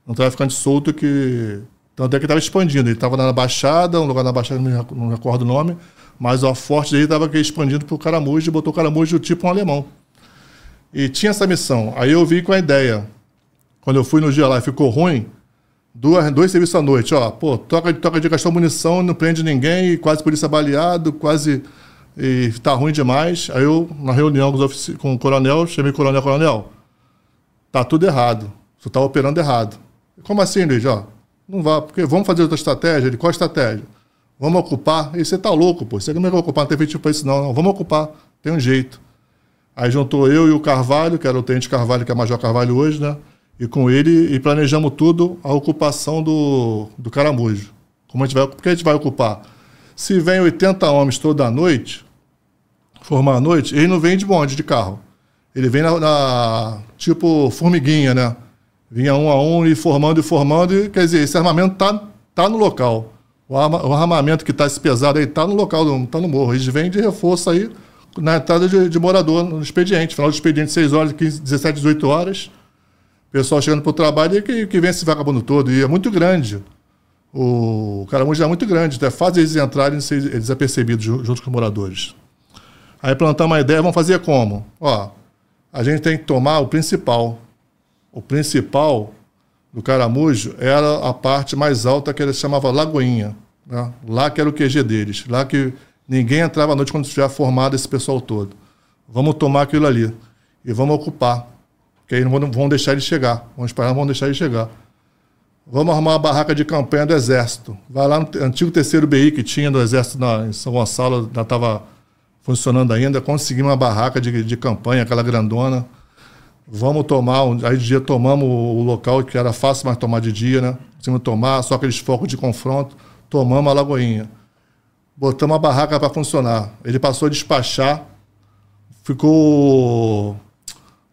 S2: Um traficante solto que. Tanto é que estava expandindo. Ele estava na Baixada, um lugar na Baixada, não recordo o nome, mas o forte dele estava expandindo para o Caramujo e botou o Caramujo tipo um alemão. E tinha essa missão. Aí eu vi com a ideia. Quando eu fui no dia lá e ficou ruim, duas, dois serviços à noite, ó, pô, toca, toca de gastar munição, não prende ninguém, quase polícia baleado, quase e tá ruim demais. Aí eu, na reunião com, com o coronel, chamei o coronel, coronel, tá tudo errado, você tá operando errado. Como assim, Luiz? Ó, não vá, porque vamos fazer outra estratégia. Ele, qual estratégia? Vamos ocupar. E você tá louco, pô. Você não vai ocupar, não tem feito para isso, não, não. Vamos ocupar, tem um jeito. Aí juntou eu e o Carvalho, que era o Tenente Carvalho, que é Major Carvalho hoje, né? E com ele, e planejamos tudo a ocupação do, do Caramujo. Como a gente vai, porque a gente vai ocupar? Se vem 80 homens toda noite, formar a noite, ele não vem de bonde, de carro. Ele vem na, na- tipo formiguinha, né? Vinha um a um e formando e formando, e, quer dizer, esse armamento tá, tá no local. O, arma- o armamento que está esse pesado aí tá no local, não tá no morro. Eles vêm de reforço aí na entrada de, de morador, no expediente. Final do expediente, 6 horas, 15, 17, 18 horas. Pessoal chegando para o trabalho e que, que vem esse vagabundo todo. E é muito grande. O caramujo é muito grande, então é fácil eles entrarem desapercebidos ju- junto com os moradores. Aí plantamos uma ideia, vamos fazer como? Ó, a gente tem que tomar o principal. O principal do caramujo era a parte mais alta que eles chamavam Lagoinha. Né? Lá que era o QG deles. Lá que ninguém entrava à noite quando estiver formado esse pessoal todo. Vamos tomar aquilo ali. E vamos ocupar. Porque aí não vão, deixar eles chegar. Vamos esperar, não vão deixar eles chegar. Vamos arrumar uma barraca de campanha do Exército. Vai lá no antigo terceiro BI que tinha do Exército na, em São Gonçalo, já estava funcionando ainda. Conseguimos uma barraca de, de campanha, aquela grandona. Vamos tomar, aí de dia tomamos o, local que era fácil mais tomar de dia, né? Conseguimos tomar, só aqueles focos de confronto. Tomamos a Lagoinha. botamos a barraca para funcionar. Ele passou a despachar, ficou.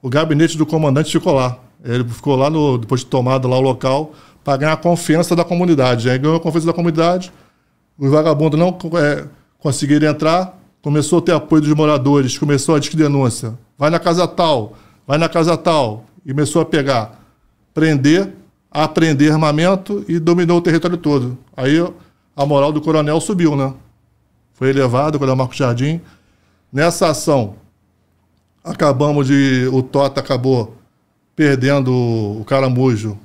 S2: O gabinete do comandante ficou lá. Ele ficou lá, no, depois de tomado lá o local, para ganhar a confiança da comunidade. Aí ganhou a confiança da comunidade, os vagabundos não é, conseguiram entrar, começou a ter apoio dos moradores, começou a disque denúncia. Vai na casa tal, vai na casa tal. E começou a pegar, prender, apreender armamento e dominou o território todo. Aí a moral do coronel subiu, né? Foi elevado, o coronel Marcos Jardim. Nessa ação, acabamos de. O Tota acabou perdendo o Caramujo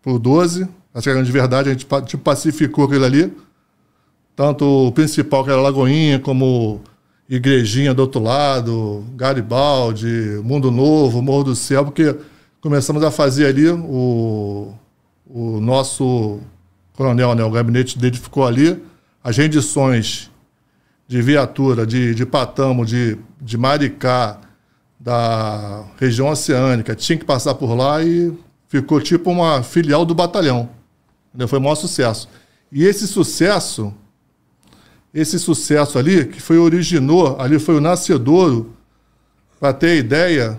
S2: por 12. Acho de verdade a gente pacificou aquilo ali. Tanto o principal, que era Lagoinha, como Igrejinha do outro lado, Garibaldi, Mundo Novo, Morro do Céu, porque começamos a fazer ali o, o nosso coronel, né, o gabinete dele ficou ali, as rendições de viatura de, de Patamo, de, de Maricá, da região oceânica, tinha que passar por lá e ficou tipo uma filial do batalhão. Foi um maior sucesso. E esse sucesso, esse sucesso ali, que foi originou, ali foi o nascedouro, para ter a ideia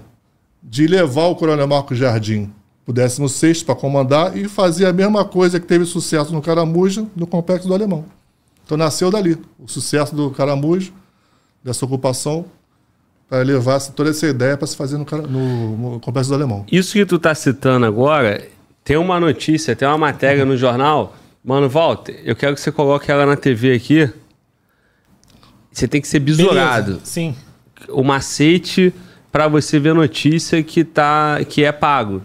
S2: de levar o Coronel Marcos Jardim o 16 para comandar e fazer a mesma coisa que teve sucesso no Caramujo, no Complexo do Alemão. Então nasceu dali, o sucesso do Caramujo, dessa ocupação, para levar toda essa ideia para se fazer no, no, Complexo do Alemão.
S1: Isso que tu está citando agora, tem uma notícia, tem uma matéria no jornal. Mano, Walter, eu quero que você coloque ela na TV aqui. Você tem que ser besourado. Beleza,
S3: sim.
S1: O macete para você ver notícia que, tá, que é pago.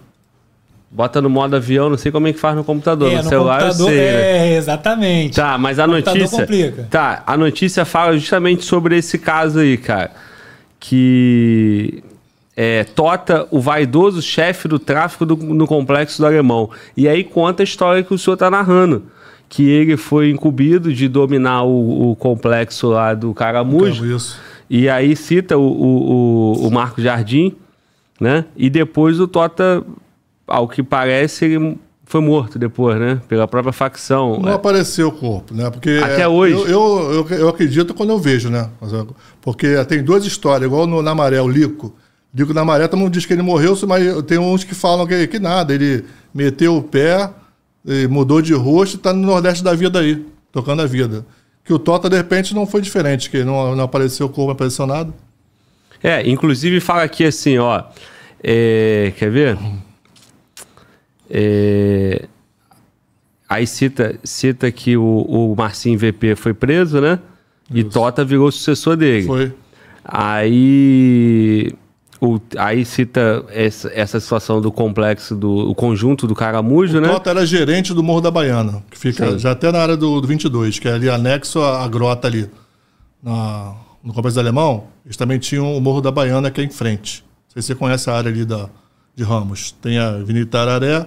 S1: Bota no modo avião, não sei como é que faz no computador. É, no, no celular computador, eu sei. Né?
S3: É, exatamente.
S1: Tá, mas a notícia. Complica. Tá, a notícia fala justamente sobre esse caso aí, cara. Que é, Tota, o vaidoso chefe do tráfico do, no complexo do Alemão. E aí conta a história que o senhor tá narrando. Que ele foi incumbido de dominar o, o complexo lá do Caramujo. Isso. E aí cita o, o, o Marco Jardim, né? E depois o Tota ao que parece, ele foi morto depois, né? Pela própria facção.
S2: Não é. apareceu o corpo, né? Porque
S1: Até é, hoje.
S2: Eu, eu, eu, eu, acredito quando eu vejo, né? Porque tem duas histórias, igual no, na Maré, o Lico. Lico na Maré, todo mundo diz que ele morreu, mas tem uns que falam que, que nada. Ele meteu o pé, mudou de rosto e está no Nordeste da vida aí, tocando a vida. Que o Tota, de repente, não foi diferente, que não, não apareceu o corpo, não apareceu nada.
S1: É, inclusive fala aqui assim, ó. É, quer ver? É... Aí cita, cita que o, o Marcinho VP foi preso, né? Isso. E Tota virou sucessor dele.
S2: Foi.
S1: Aí, o, aí cita essa, essa situação do complexo, do o conjunto do Caramujo, o né?
S2: Tota era gerente do Morro da Baiana, que fica Sim. já até na área do, do 22, que é ali anexo à, à grota ali. Na, no Complexo do Alemão, eles também tinham o Morro da Baiana, que é em frente. Não sei se você conhece a área ali da, de Ramos. Tem a Avenida Tararé,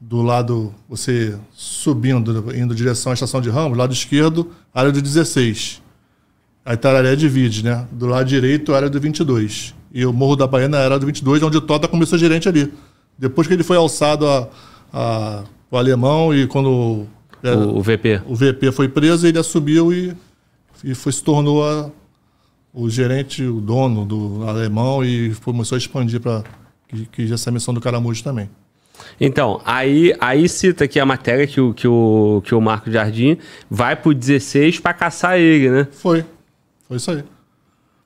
S2: do lado, você subindo, indo em direção à estação de Ramos, lado esquerdo, área do 16. A Tararé divide, né? Do lado direito, área do 22. E o Morro da Baiana era do 22, onde o Tota começou gerente ali. Depois que ele foi alçado a, a, o alemão e quando
S1: era, o, o, VP
S2: o VP foi preso, ele assumiu e, e foi, se tornou a, o gerente, o dono do alemão e começou a expandir para que, que essa missão do Caramujo também.
S1: Então, aí, aí cita aqui a matéria que o, que o, que o Marco Jardim vai pro 16 para caçar ele, né?
S2: Foi. Foi isso aí.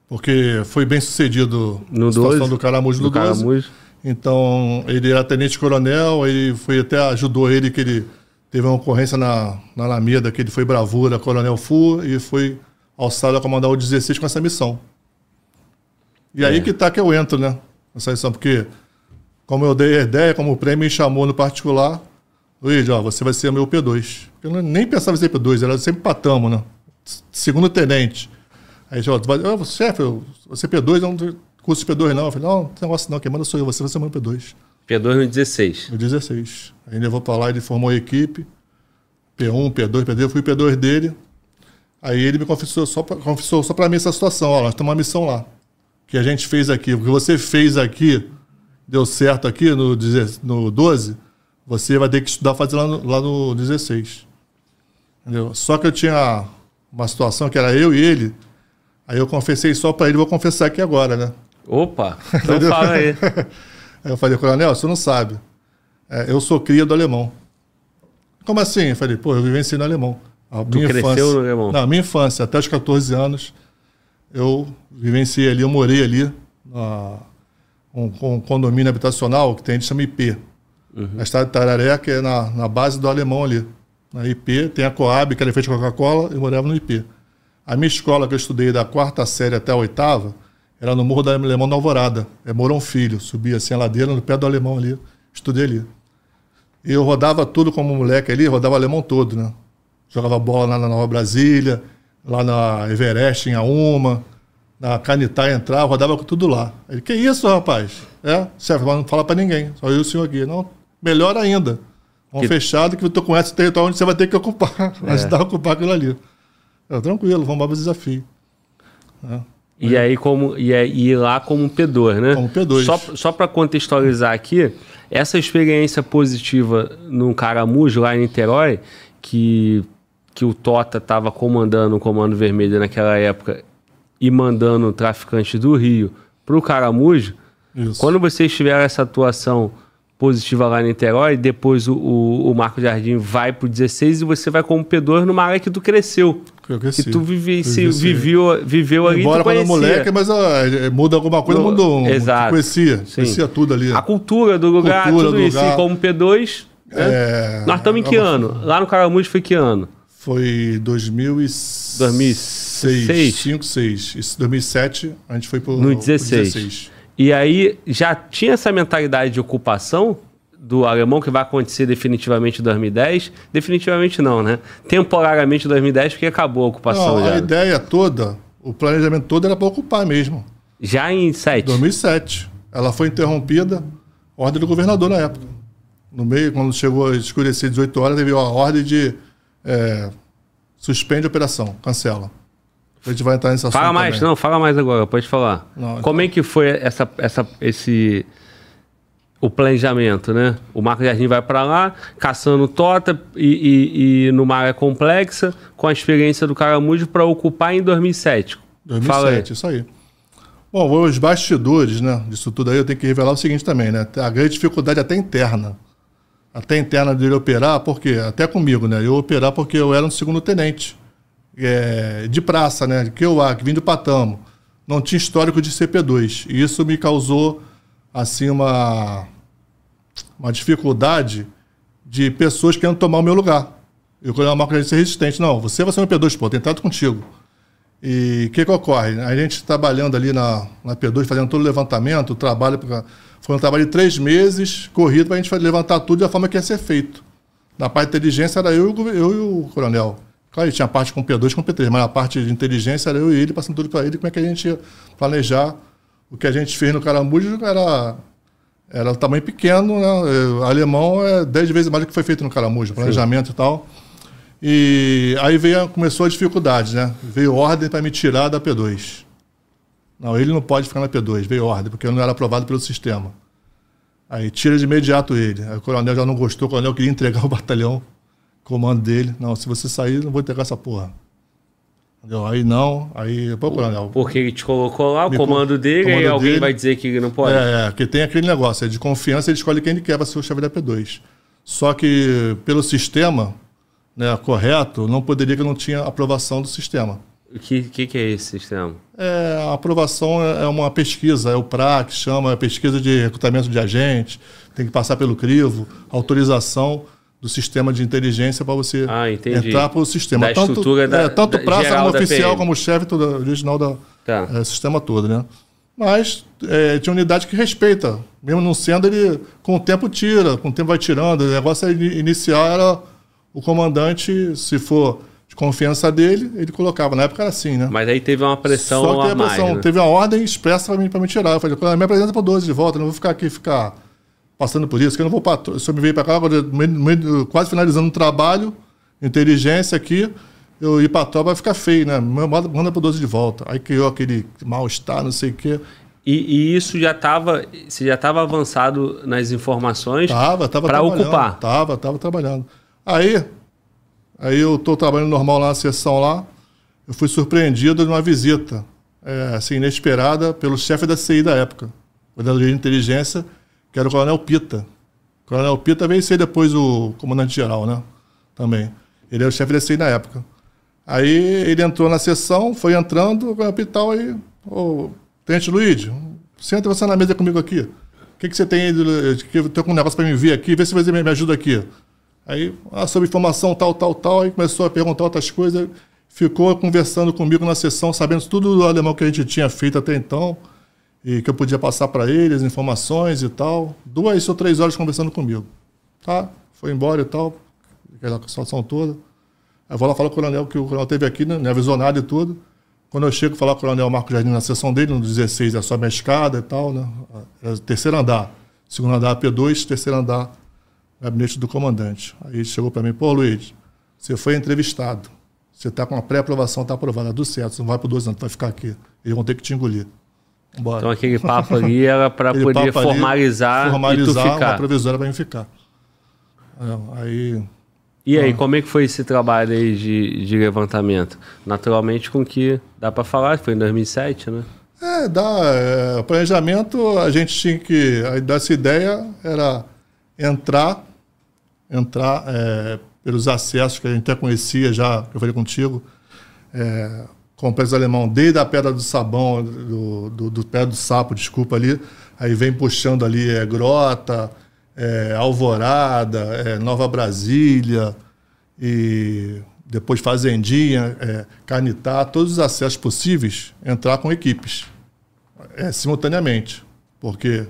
S2: Porque foi bem sucedido
S1: no a situação 12,
S2: do Caramujo no do 12. Caramujo. Então, ele era tenente-coronel, ele foi até ajudou ele que ele teve uma ocorrência na, na Alameda, que ele foi bravura, coronel Fu, e foi alçado a comandar o 16 com essa missão. E é. aí que tá que eu entro, né? Nessa missão, porque como eu dei a ideia, como o prêmio me chamou no particular, Luiz, ó, você vai ser meu P2. Eu nem pensava em ser P2, era sempre patamo, né? Segundo tenente. Aí, ó, oh, chefe, você P2, não curso de P2 não. Eu falei, não, não tem negócio não, quem manda sou eu, você vai ser meu P2.
S1: P2 no 16.
S2: No 16. Aí levou para lá, ele formou a equipe, P1, P2, P2, eu fui P2 dele. Aí ele me confessou só para confessou só para mim essa situação, ó, nós temos uma missão lá. Que a gente fez aqui, o que você fez aqui deu certo aqui no, no 12, você vai ter que estudar fazer lá no, lá no 16. Entendeu? Só que eu tinha uma situação que era eu e ele. Aí eu confessei só para ele, vou confessar aqui agora, né?
S1: Opa, [LAUGHS] então fala aí. [LAUGHS]
S2: aí eu falei, coronel, você não sabe. É, eu sou cria do alemão. Como assim? Eu falei, pô, eu vivenciei no alemão.
S1: A tu minha cresceu infância, no alemão?
S2: Não, minha infância, até os 14 anos, eu vivenciei ali, eu morei ali, na, um, um condomínio habitacional que tem, a gente chama IP. Uhum. Na estrada de Tararé, que é na, na base do alemão ali. Na IP, tem a Coab, que era feita de Coca-Cola, eu morava no IP. A minha escola que eu estudei da quarta série até a oitava, era no Morro do Alemão da Alvorada. É Morão Filho. Subia assim a ladeira no pé do alemão ali. Estudei ali. E eu rodava tudo como moleque ali, rodava alemão todo, né? Jogava bola lá na Nova Brasília, lá na Everest, em Auma, na Canitá entrava, rodava tudo lá. Ele, que isso, rapaz? É, chefe, mas não fala para ninguém, só eu e o senhor aqui. Não, melhor ainda. Um que... fechado que tu conhece o território onde você vai ter que ocupar, [LAUGHS] é. ajudar a ocupar aquilo ali. É, tranquilo, vamos para o desafio.
S1: É. E aí, como, e, e lá como P2, né?
S2: Como P2.
S1: Só, só para contextualizar aqui, essa experiência positiva no Caramujo, lá em Niterói, que, que o Tota estava comandando o Comando Vermelho naquela época e mandando traficantes do Rio para o Caramujo, Isso. quando vocês tiveram essa atuação positiva lá em Niterói, depois o, o, o Marco Jardim vai para o 16 e você vai como P2 numa área que tu cresceu.
S2: Eu cresci.
S1: Que tu vive, se, viveu, viveu ali
S2: Embora quando moleque, mas ó, muda alguma coisa, no, mudou. Exato. Conhecia, Sim. conhecia tudo ali.
S1: A cultura do lugar, cultura tudo do isso. Lugar. E como P2, né? é... nós estamos em que é uma... ano? Lá no Caramujo foi que ano?
S2: Foi 2006. 2006? 5, 6. Isso, 2007, a gente foi para
S1: No 16. 16. E aí já tinha essa mentalidade de ocupação do alemão que vai acontecer definitivamente em 2010? Definitivamente não, né? Temporariamente em 2010 porque acabou a ocupação
S2: não, já. A ideia toda, o planejamento todo era para ocupar mesmo.
S1: Já em 7?
S2: 2007. Ela foi interrompida, ordem do governador na época. No meio, quando chegou a escurecer 18 horas, teve a ordem de é, suspende a operação, cancela. A gente vai entrar nesse
S1: assunto. Fala mais, também. não, fala mais agora, pode falar. Não, então... Como é que foi essa, essa, esse, o planejamento, né? O Marco Jardim vai para lá, caçando tota e, e, e numa área complexa, com a experiência do Caramujo para ocupar em 2007.
S2: 2007, isso aí. Bom, os bastidores, né, disso tudo aí, eu tenho que revelar o seguinte também, né? A grande dificuldade até interna. Até interna dele operar, porque até comigo, né? Eu operar porque eu era um segundo tenente é, de praça, né? Que eu que vim do Patamo, não tinha histórico de CP2. E isso me causou assim uma uma dificuldade de pessoas querendo tomar o meu lugar. Eu queria uma marca de ser resistente. Não, você vai ser um P2, pô, tentado contigo. E o que, que ocorre? A gente trabalhando ali na, na P2, fazendo todo o levantamento, o trabalho, foi um trabalho de três meses, corrido, para a gente levantar tudo da forma que ia ser feito. Na parte de inteligência era eu, eu e o coronel. Claro, tinha a parte com P2 e com P3, mas a parte de inteligência era eu e ele, passando tudo para ele, como é que a gente ia planejar. O que a gente fez no Caramujo era, era tamanho pequeno, né? O alemão é 10 vezes mais do que foi feito no Caramujo, planejamento Sim. e tal. E aí veio, começou a dificuldade, né? Veio ordem para me tirar da P2. Não, ele não pode ficar na P2, veio ordem, porque eu não era aprovado pelo sistema. Aí tira de imediato ele. Aí o coronel já não gostou, o coronel queria entregar o [LAUGHS] batalhão comando dele. Não, se você sair, não vou entregar essa porra. Entendeu? Aí não, aí, coronel.
S1: Porque ele te colocou lá, o comando dele, comando e alguém dele, vai dizer que ele não pode?
S2: É, é, que tem aquele negócio, é de confiança, ele escolhe quem ele quer para ser o chefe da P2. Só que, pelo sistema né, correto, não poderia que não tinha aprovação do sistema.
S1: O que, que, que, é esse sistema?
S2: É, a aprovação é, é uma pesquisa, é o PRA que chama, é pesquisa de recrutamento de agentes, tem que passar pelo crivo, autorização do sistema de inteligência para você
S1: ah,
S2: entrar para o sistema.
S1: Da tanto, estrutura da,
S2: é, tanto praça como oficial, PM. como chefe original do tá. é, sistema todo, né? Mas é, tinha unidade que respeita. Mesmo não sendo, ele com o tempo tira, com o tempo vai tirando. O negócio inicial era o comandante, se for de confiança dele, ele colocava. Na época era assim, né?
S1: Mas aí teve uma pressão
S2: Só que teve, pressão, mais, né? teve uma ordem expressa para mim, me tirar. Eu falei, me apresenta para 12 de volta, não vou ficar aqui, ficar passando por isso, que eu não vou para. Se eu me veio para cá, quase finalizando o trabalho, inteligência aqui, eu ir para a tropa vai ficar feio, né? Manda, manda para 12 de volta. Aí criou aquele mal-estar, não sei o quê.
S1: E, e, isso já estava, você já estava avançado nas informações
S2: para
S1: ocupar?
S2: Tava, tava trabalhando. Aí, aí eu estou trabalhando normal lá na sessão lá, eu fui surpreendido numa visita, é, assim, inesperada, pelo chefe da CI da época, da de inteligência, que era o Coronel Pita. O Coronel Pita veio ser depois o comandante-geral, né? Também. Ele era o chefe da CI na época. Aí ele entrou na sessão, foi entrando, o hospital aí, ô, Tenente Luiz, senta você na mesa comigo aqui. O que, que você tem aí? Eu tenho um negócio para me ver aqui, vê se você me ajuda aqui. Aí, ah, sobre informação tal, tal, tal, aí começou a perguntar outras coisas, ficou conversando comigo na sessão, sabendo tudo do alemão que a gente tinha feito até então, e que eu podia passar para eles, informações e tal. Duas ou três horas conversando comigo. Tá? Foi embora e tal, aquela situação toda. Aí eu vou lá falar com o coronel, que o coronel teve aqui, né, me avisou nada e tudo. Quando eu chego falar com o coronel Marco Jardim na sessão dele, no 16, é só minha escada e tal, né? É terceiro andar. Segundo andar P2, terceiro andar gabinete do comandante. Aí chegou para mim, pô, Luiz, você foi entrevistado. Você está com a pré-aprovação, está aprovada, tudo certo, você não vai por dois anos, vai ficar aqui. Eles vão ter que te engolir.
S1: Bora. Então aquele papo ali era para poder formalizar,
S2: ali, formalizar e tu ficar. uma provisória para mim ficar. É, aí
S1: e aí, ah. como é que foi esse trabalho aí de, de levantamento? Naturalmente, com que dá para falar, foi em 2007, né?
S2: É, dá. É, planejamento, a gente tinha que. A dessa ideia era entrar, entrar é, pelos acessos que a gente até conhecia já, que eu falei contigo, é, complexo alemão, desde a Pedra do Sabão, do, do, do Pé do Sapo, desculpa ali, aí vem puxando ali é, Grota, é, Alvorada, é, Nova Brasília, e depois Fazendinha, é, Canitá, todos os acessos possíveis, entrar com equipes, é, simultaneamente. Porque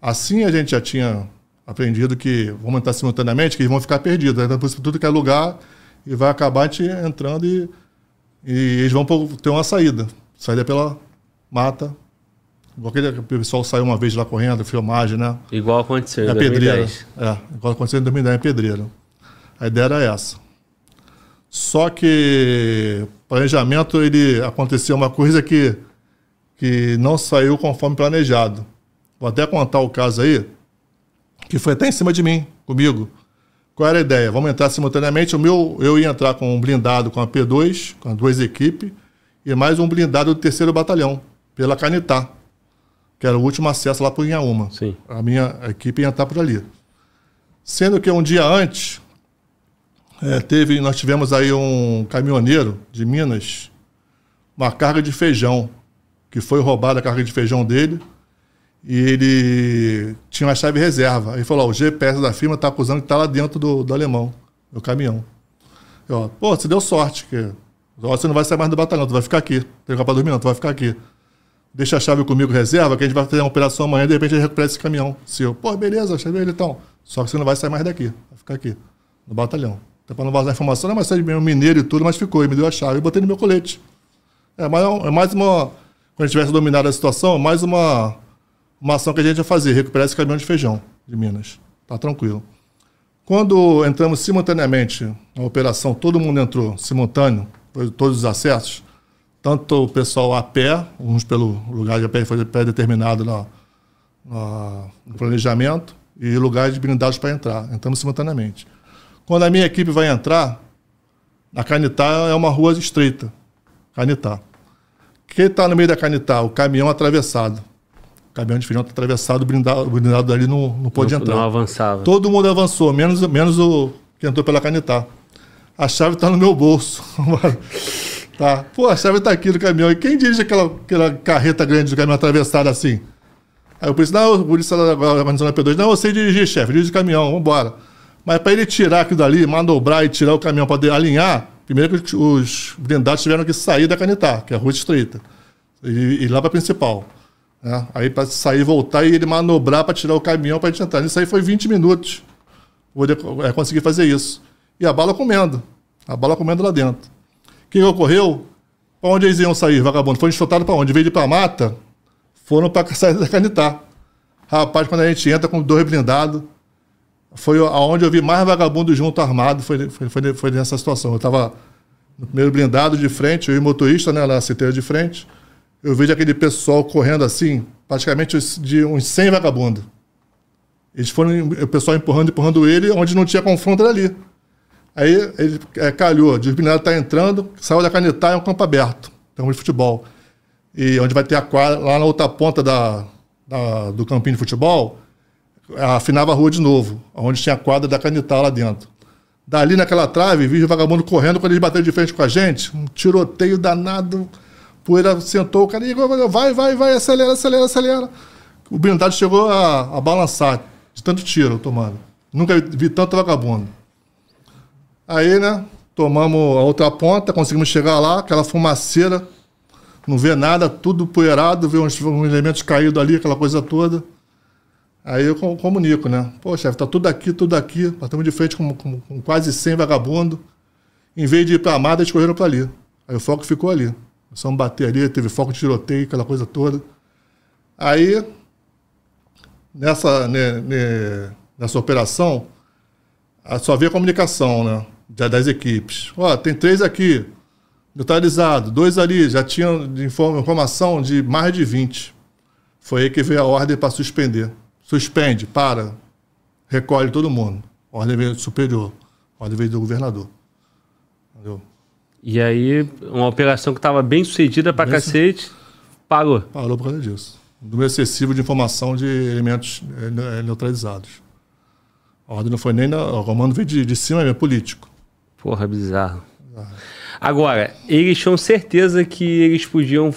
S2: assim a gente já tinha aprendido que vamos entrar simultaneamente, que eles vão ficar perdidos. Então, por tudo que é lugar e vai acabar gente entrando e, e eles vão ter uma saída. Saída pela mata, Igual o pessoal saiu uma vez lá correndo, filmagem, né?
S1: Igual aconteceu em
S2: é 2010. Pedreira. É, igual aconteceu em 2010, em Pedreira. A ideia era essa. Só que planejamento, ele aconteceu uma coisa que, que não saiu conforme planejado. Vou até contar o caso aí, que foi até em cima de mim, comigo. Qual era a ideia? Vamos entrar simultaneamente. O meu, eu ia entrar com um blindado com a P2, com as duas equipes, e mais um blindado do terceiro batalhão, pela Canitá que era o último acesso lá para o Inhaúma.
S1: Sim.
S2: A minha equipe ia estar por ali. Sendo que um dia antes, é, teve, nós tivemos aí um caminhoneiro de Minas, uma carga de feijão, que foi roubada a carga de feijão dele, e ele tinha uma chave reserva. Ele falou: o GPS da firma está acusando que está lá dentro do, do alemão, do caminhão. Eu, pô, você deu sorte, que você não vai sair mais do batalhão, tu vai ficar aqui. Tem para dormir, não, tu vai ficar aqui deixa a chave comigo reserva, que a gente vai fazer uma operação amanhã, de repente a gente recupera esse caminhão seu. Pô, beleza, chave ele então. Só que você não vai sair mais daqui, vai ficar aqui, no batalhão. Até para não vazar informação, não, mas você é mineiro e tudo, mas ficou, e me deu a chave e botei no meu colete. É, mas é mais uma. Quando a gente tivesse dominado a situação, mais uma, uma ação que a gente ia fazer, recuperar esse caminhão de feijão de Minas. Tá tranquilo. Quando entramos simultaneamente na operação, todo mundo entrou simultâneo, todos os acessos, tanto o pessoal a pé, uns pelo lugar de pé foi pré-determinado no, no, planejamento, e lugares blindados para entrar. Entramos simultaneamente. Quando a minha equipe vai entrar, a Canitá é uma rua estreita. Canitá. Quem está no meio da Canitá? O caminhão atravessado. O caminhão de feijão está atravessado, blindado, blindado ali não, não pôde entrar.
S1: Não avançava.
S2: Todo mundo avançou, menos, menos o que entrou pela Canitá. A chave está no meu bolso. [LAUGHS] Tá. Pô, a chave tá aqui no caminhão. E quem dirige aquela, aquela carreta grande do caminhão atravessada assim? Aí o polícia, não, o polícia da organização P2, não, eu sei dirigir, chefe, dirige o caminhão, vambora. Mas para ele tirar aquilo dali, manobrar e tirar o caminhão para alinhar, primeiro que os blindados tiveram que sair da Canitá, que é a rua estreita, e ir lá para a principal. Né? Aí para sair voltar e ele manobrar para tirar o caminhão para gente entrar. Isso aí foi 20 minutos. Poder é, conseguir fazer isso. E a bala comendo. A bala comendo lá dentro que ocorreu? Para onde eles iam sair, vagabundo? Foram enxotados para onde? Ir para mata, foram para saída da Canitá. Rapaz, quando a gente entra com dois blindados, foi aonde eu vi mais vagabundo junto armado, foi, foi, foi, foi nessa situação. Eu estava no primeiro blindado de frente, eu e o motorista, né, na citeira de frente. Eu vejo aquele pessoal correndo assim, praticamente de uns 100 vagabundos. Eles foram, o pessoal empurrando, empurrando ele, onde não tinha confronto ali. Aí ele é, calhou, de Mineiro tá entrando, saiu da Canetá, é um campo aberto, campo de futebol. E onde vai ter a quadra, lá na outra ponta da, da, do campinho de futebol, afinava a rua de novo, onde tinha a quadra da Canetá lá dentro. Dali naquela trave, vi o vagabundo correndo quando eles bateram de frente com a gente, um tiroteio danado. Poeira sentou, o cara, vai, vai, vai, acelera, acelera, acelera. O blindado chegou a, a balançar, de tanto tiro tomando. Nunca vi tanto vagabundo. Aí, né, tomamos a outra ponta, conseguimos chegar lá, aquela fumaceira, não vê nada, tudo poeirado, vê uns, uns elementos caídos ali, aquela coisa toda. Aí eu comunico, né? Pô, chefe, tá tudo aqui, tudo aqui. Estamos de frente com, com, com, quase 100 vagabundo. Em vez de ir pra Amada, eles correram para ali. Aí o foco ficou ali. Começamos a bater ali, teve foco de tiroteio, aquela coisa toda. Aí, nessa, né, né, nessa operação, só havia comunicação, né? Das equipes. Ó, tem três aqui, neutralizado, dois ali, já tinham informação de mais de 20. Foi aí que veio a ordem para suspender. Suspende, para, recolhe todo mundo. Ordem veio superior, ordem veio do governador.
S1: Entendeu? E aí, uma operação que estava bem sucedida para cacete, parou.
S2: Parou por causa disso. Número excessivo de informação de elementos é, neutralizados. A ordem não foi nem. Na, o comando veio de, de cima mesmo, político.
S1: Porra, bizarro. bizarro. Agora, eles tinham certeza que eles podiam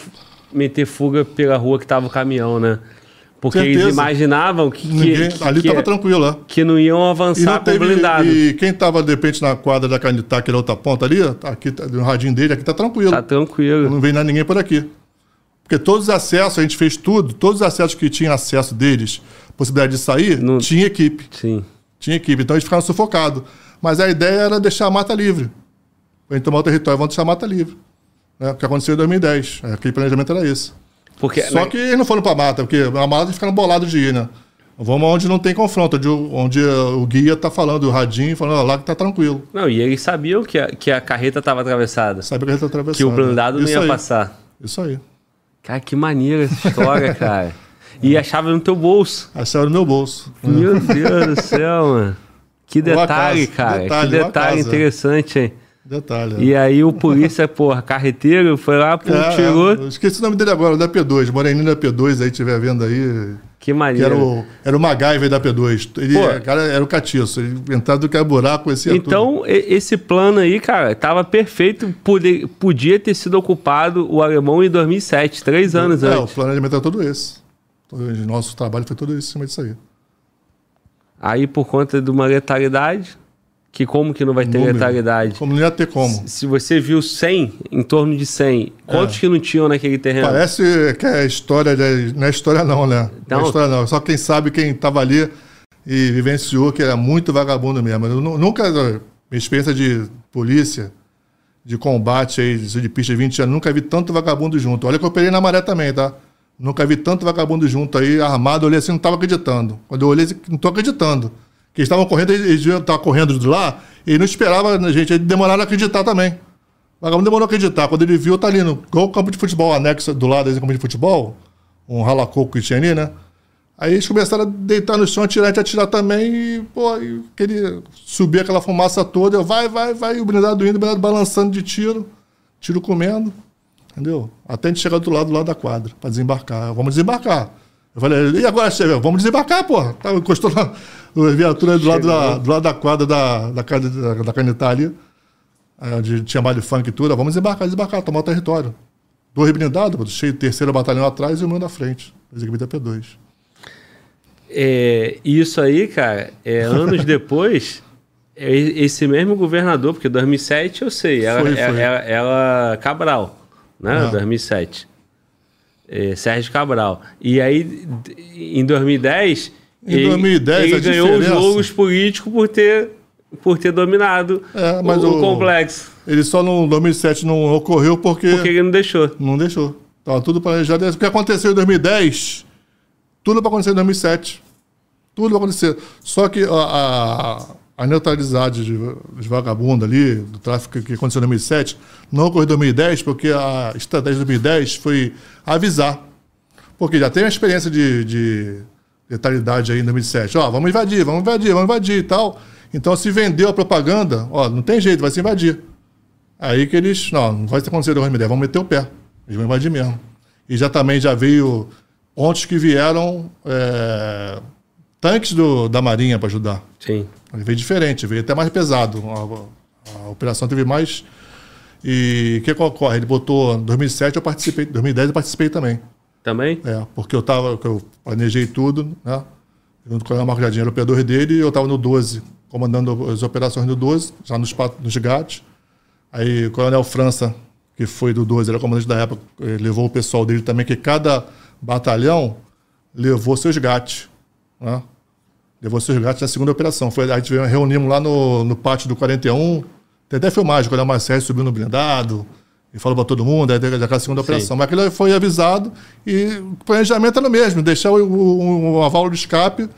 S1: meter fuga pela rua que estava o caminhão, né? Porque Certeza. eles imaginavam que,
S2: Ninguém, que ali estava tranquilo lá.
S1: Que não iam avançar com blindado.
S2: E quem estava, de repente, na quadra da Canitá, que era outra ponta ali, tá aqui, no radinho dele, aqui está tranquilo.
S1: Está tranquilo.
S2: Não vem ninguém por aqui. Porque todos os acessos, a gente fez tudo, todos os acessos que tinham acesso deles, possibilidade de sair, não... tinha equipe.
S1: Sim.
S2: Tinha equipe. Então eles ficaram sufocados. Mas a ideia era deixar a mata livre. Para gente tomar o território, vamos deixar a mata livre. Né? O que aconteceu em 2010. Aquele planejamento era esse. Porque, Só né? que eles não foram pra mata, porque a mata ficaram bolados de ir, né? Vamos onde não tem confronto, onde, onde o guia tá falando, o radinho, falando lá que tá tranquilo.
S1: Não, e eles sabiam que a, que a carreta tava atravessada.
S2: Sabia que a carreta atravessada.
S1: Que o blindado não ia aí. passar.
S2: Isso aí.
S1: Cara, que maneira essa história, [LAUGHS] cara. E a chave no teu bolso.
S2: A chave no meu bolso.
S1: Meu Deus do céu, mano. Que detalhe, cara. Detalhe, que detalhe interessante, hein?
S2: Detalhe.
S1: E aí o polícia, [LAUGHS] porra, carreteiro, foi lá, pô, é, tirou.
S2: É, esqueci o nome dele agora, da P2, Moreninho da P2, aí tiver vendo aí.
S1: Que maneiro.
S2: Que era, o, era o MacGyver da P2. Ele pô, cara, era o catiço. Ele entrava do que era buraco, esse
S1: Então, tudo. esse plano aí, cara, tava perfeito. Podia, podia ter sido ocupado o alemão em 2007, três anos
S2: é,
S1: antes.
S2: É, o planejamento era todo esse. O nosso trabalho foi todo esse em cima disso aí.
S1: Aí, por conta de uma letalidade, que como que não vai ter Número. letalidade?
S2: Como não ia ter como.
S1: Se você viu 100, em torno de 100, quantos é. que não tinham naquele terreno?
S2: Parece que é história, de, não é história não, né? Não, não é história não. Só quem sabe, quem estava ali e vivenciou que era muito vagabundo mesmo. Eu nunca, minha experiência de polícia, de combate aí, de pista de 20 anos, nunca vi tanto vagabundo junto. Olha que eu operei na maré também, tá? Nunca vi tanto vagabundo junto aí, armado, eu olhei assim, não estava acreditando. Quando eu olhei, assim, não estou acreditando que estavam correndo, eles deviam estar correndo de lá, e não esperava a gente, eles demoraram a acreditar também. O demorou a acreditar. Quando ele viu, tá ali no igual o campo de futebol, anexo do lado desse campo de futebol, um ralacoco que tinha ali, né? Aí eles começaram a deitar no chão, atirar e atirar também, e, pô, e queria subir aquela fumaça toda, eu, vai, vai, vai, e o blindado indo, o blindado balançando de tiro, tiro comendo, entendeu? Até a gente chegar do lado, do lado da quadra, para desembarcar. Vamos desembarcar. Eu falei, e agora, chefe? Vamos desembarcar, porra. Tá, encostou na viatura do lado, da, do lado da quadra da, da, da, da Canetá ali, onde tinha baile funk e tudo. Vamos desembarcar, desembarcar, tomar o território. Dois blindados, cheio terceiro batalhão atrás e o meu na frente. Executiva P2.
S1: É, isso aí, cara, é, anos [LAUGHS] depois, é, esse mesmo governador, porque 2007 eu sei, ela, foi, foi. ela, ela Cabral, né? Uhum. 2007 é, Sérgio Cabral. E aí, em 2010,
S2: em ele, 2010,
S1: ele ganhou os jogos políticos por ter, por ter dominado é, o, o, complexo.
S2: Ele só no 2007 não ocorreu porque.
S1: Porque ele não deixou.
S2: Não deixou. Estava tudo planejado. O que aconteceu em 2010, tudo para acontecer em 2007. Tudo vai acontecer. Só que a, a, a neutralidade de, de vagabundo ali, do tráfico que aconteceu em 2007, não ocorreu em 2010, porque a estratégia de 2010 foi avisar. Porque já tem uma experiência de, de letalidade aí em 2007. Ó, vamos invadir, vamos invadir, vamos invadir e tal. Então, se vendeu a propaganda, ó, não tem jeito, vai se invadir. Aí que eles, não, não vai acontecer de MD, vamos meter o pé. Eles vão invadir mesmo. E já também já veio pontos que vieram é, tanques do, da Marinha para ajudar.
S1: Sim.
S2: Ele veio diferente, veio até mais pesado. A, a operação teve mais. E o que, que ocorre? Ele botou. Em 2007 eu participei, 2010 eu participei também.
S1: Também?
S2: É, porque eu tava, eu planejei tudo, né? Junto com o Marco Jardim, era o operador dele, e eu estava no 12, comandando as operações do 12, já nos, nos GATs. Aí o Coronel França, que foi do 12, era comandante da época, levou o pessoal dele também, que cada batalhão levou seus GATs. Né? Levou seus GATs na segunda operação. Foi, a gente reunimos lá no, no pátio do 41, tem até filmagem, o Coronel Marcelo subiu no blindado, e falou para todo mundo, aí teve aquela segunda Sim. operação. Mas aquilo foi avisado e o planejamento era o mesmo, deixar o, o, o aval de escape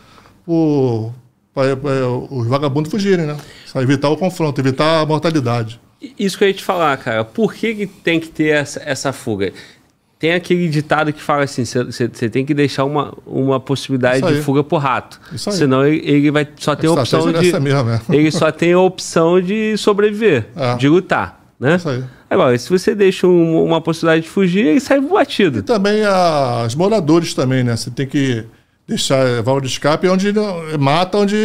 S2: para os vagabundos fugirem, né? Pra evitar o confronto, evitar a mortalidade.
S1: Isso que eu ia te falar, cara. Por que, que tem que ter essa, essa fuga? Tem aquele ditado que fala assim: você tem que deixar uma, uma possibilidade de fuga por rato. Isso aí. Senão ele, ele vai só ter a opção de. Mesmo, é. Ele só tem a opção de sobreviver, é. de lutar. Né? Isso aí. Agora, se você deixa um, uma possibilidade de fugir, ele sai batido.
S2: E também a, os moradores também, né? Você tem que deixar válvula de escape onde mata, onde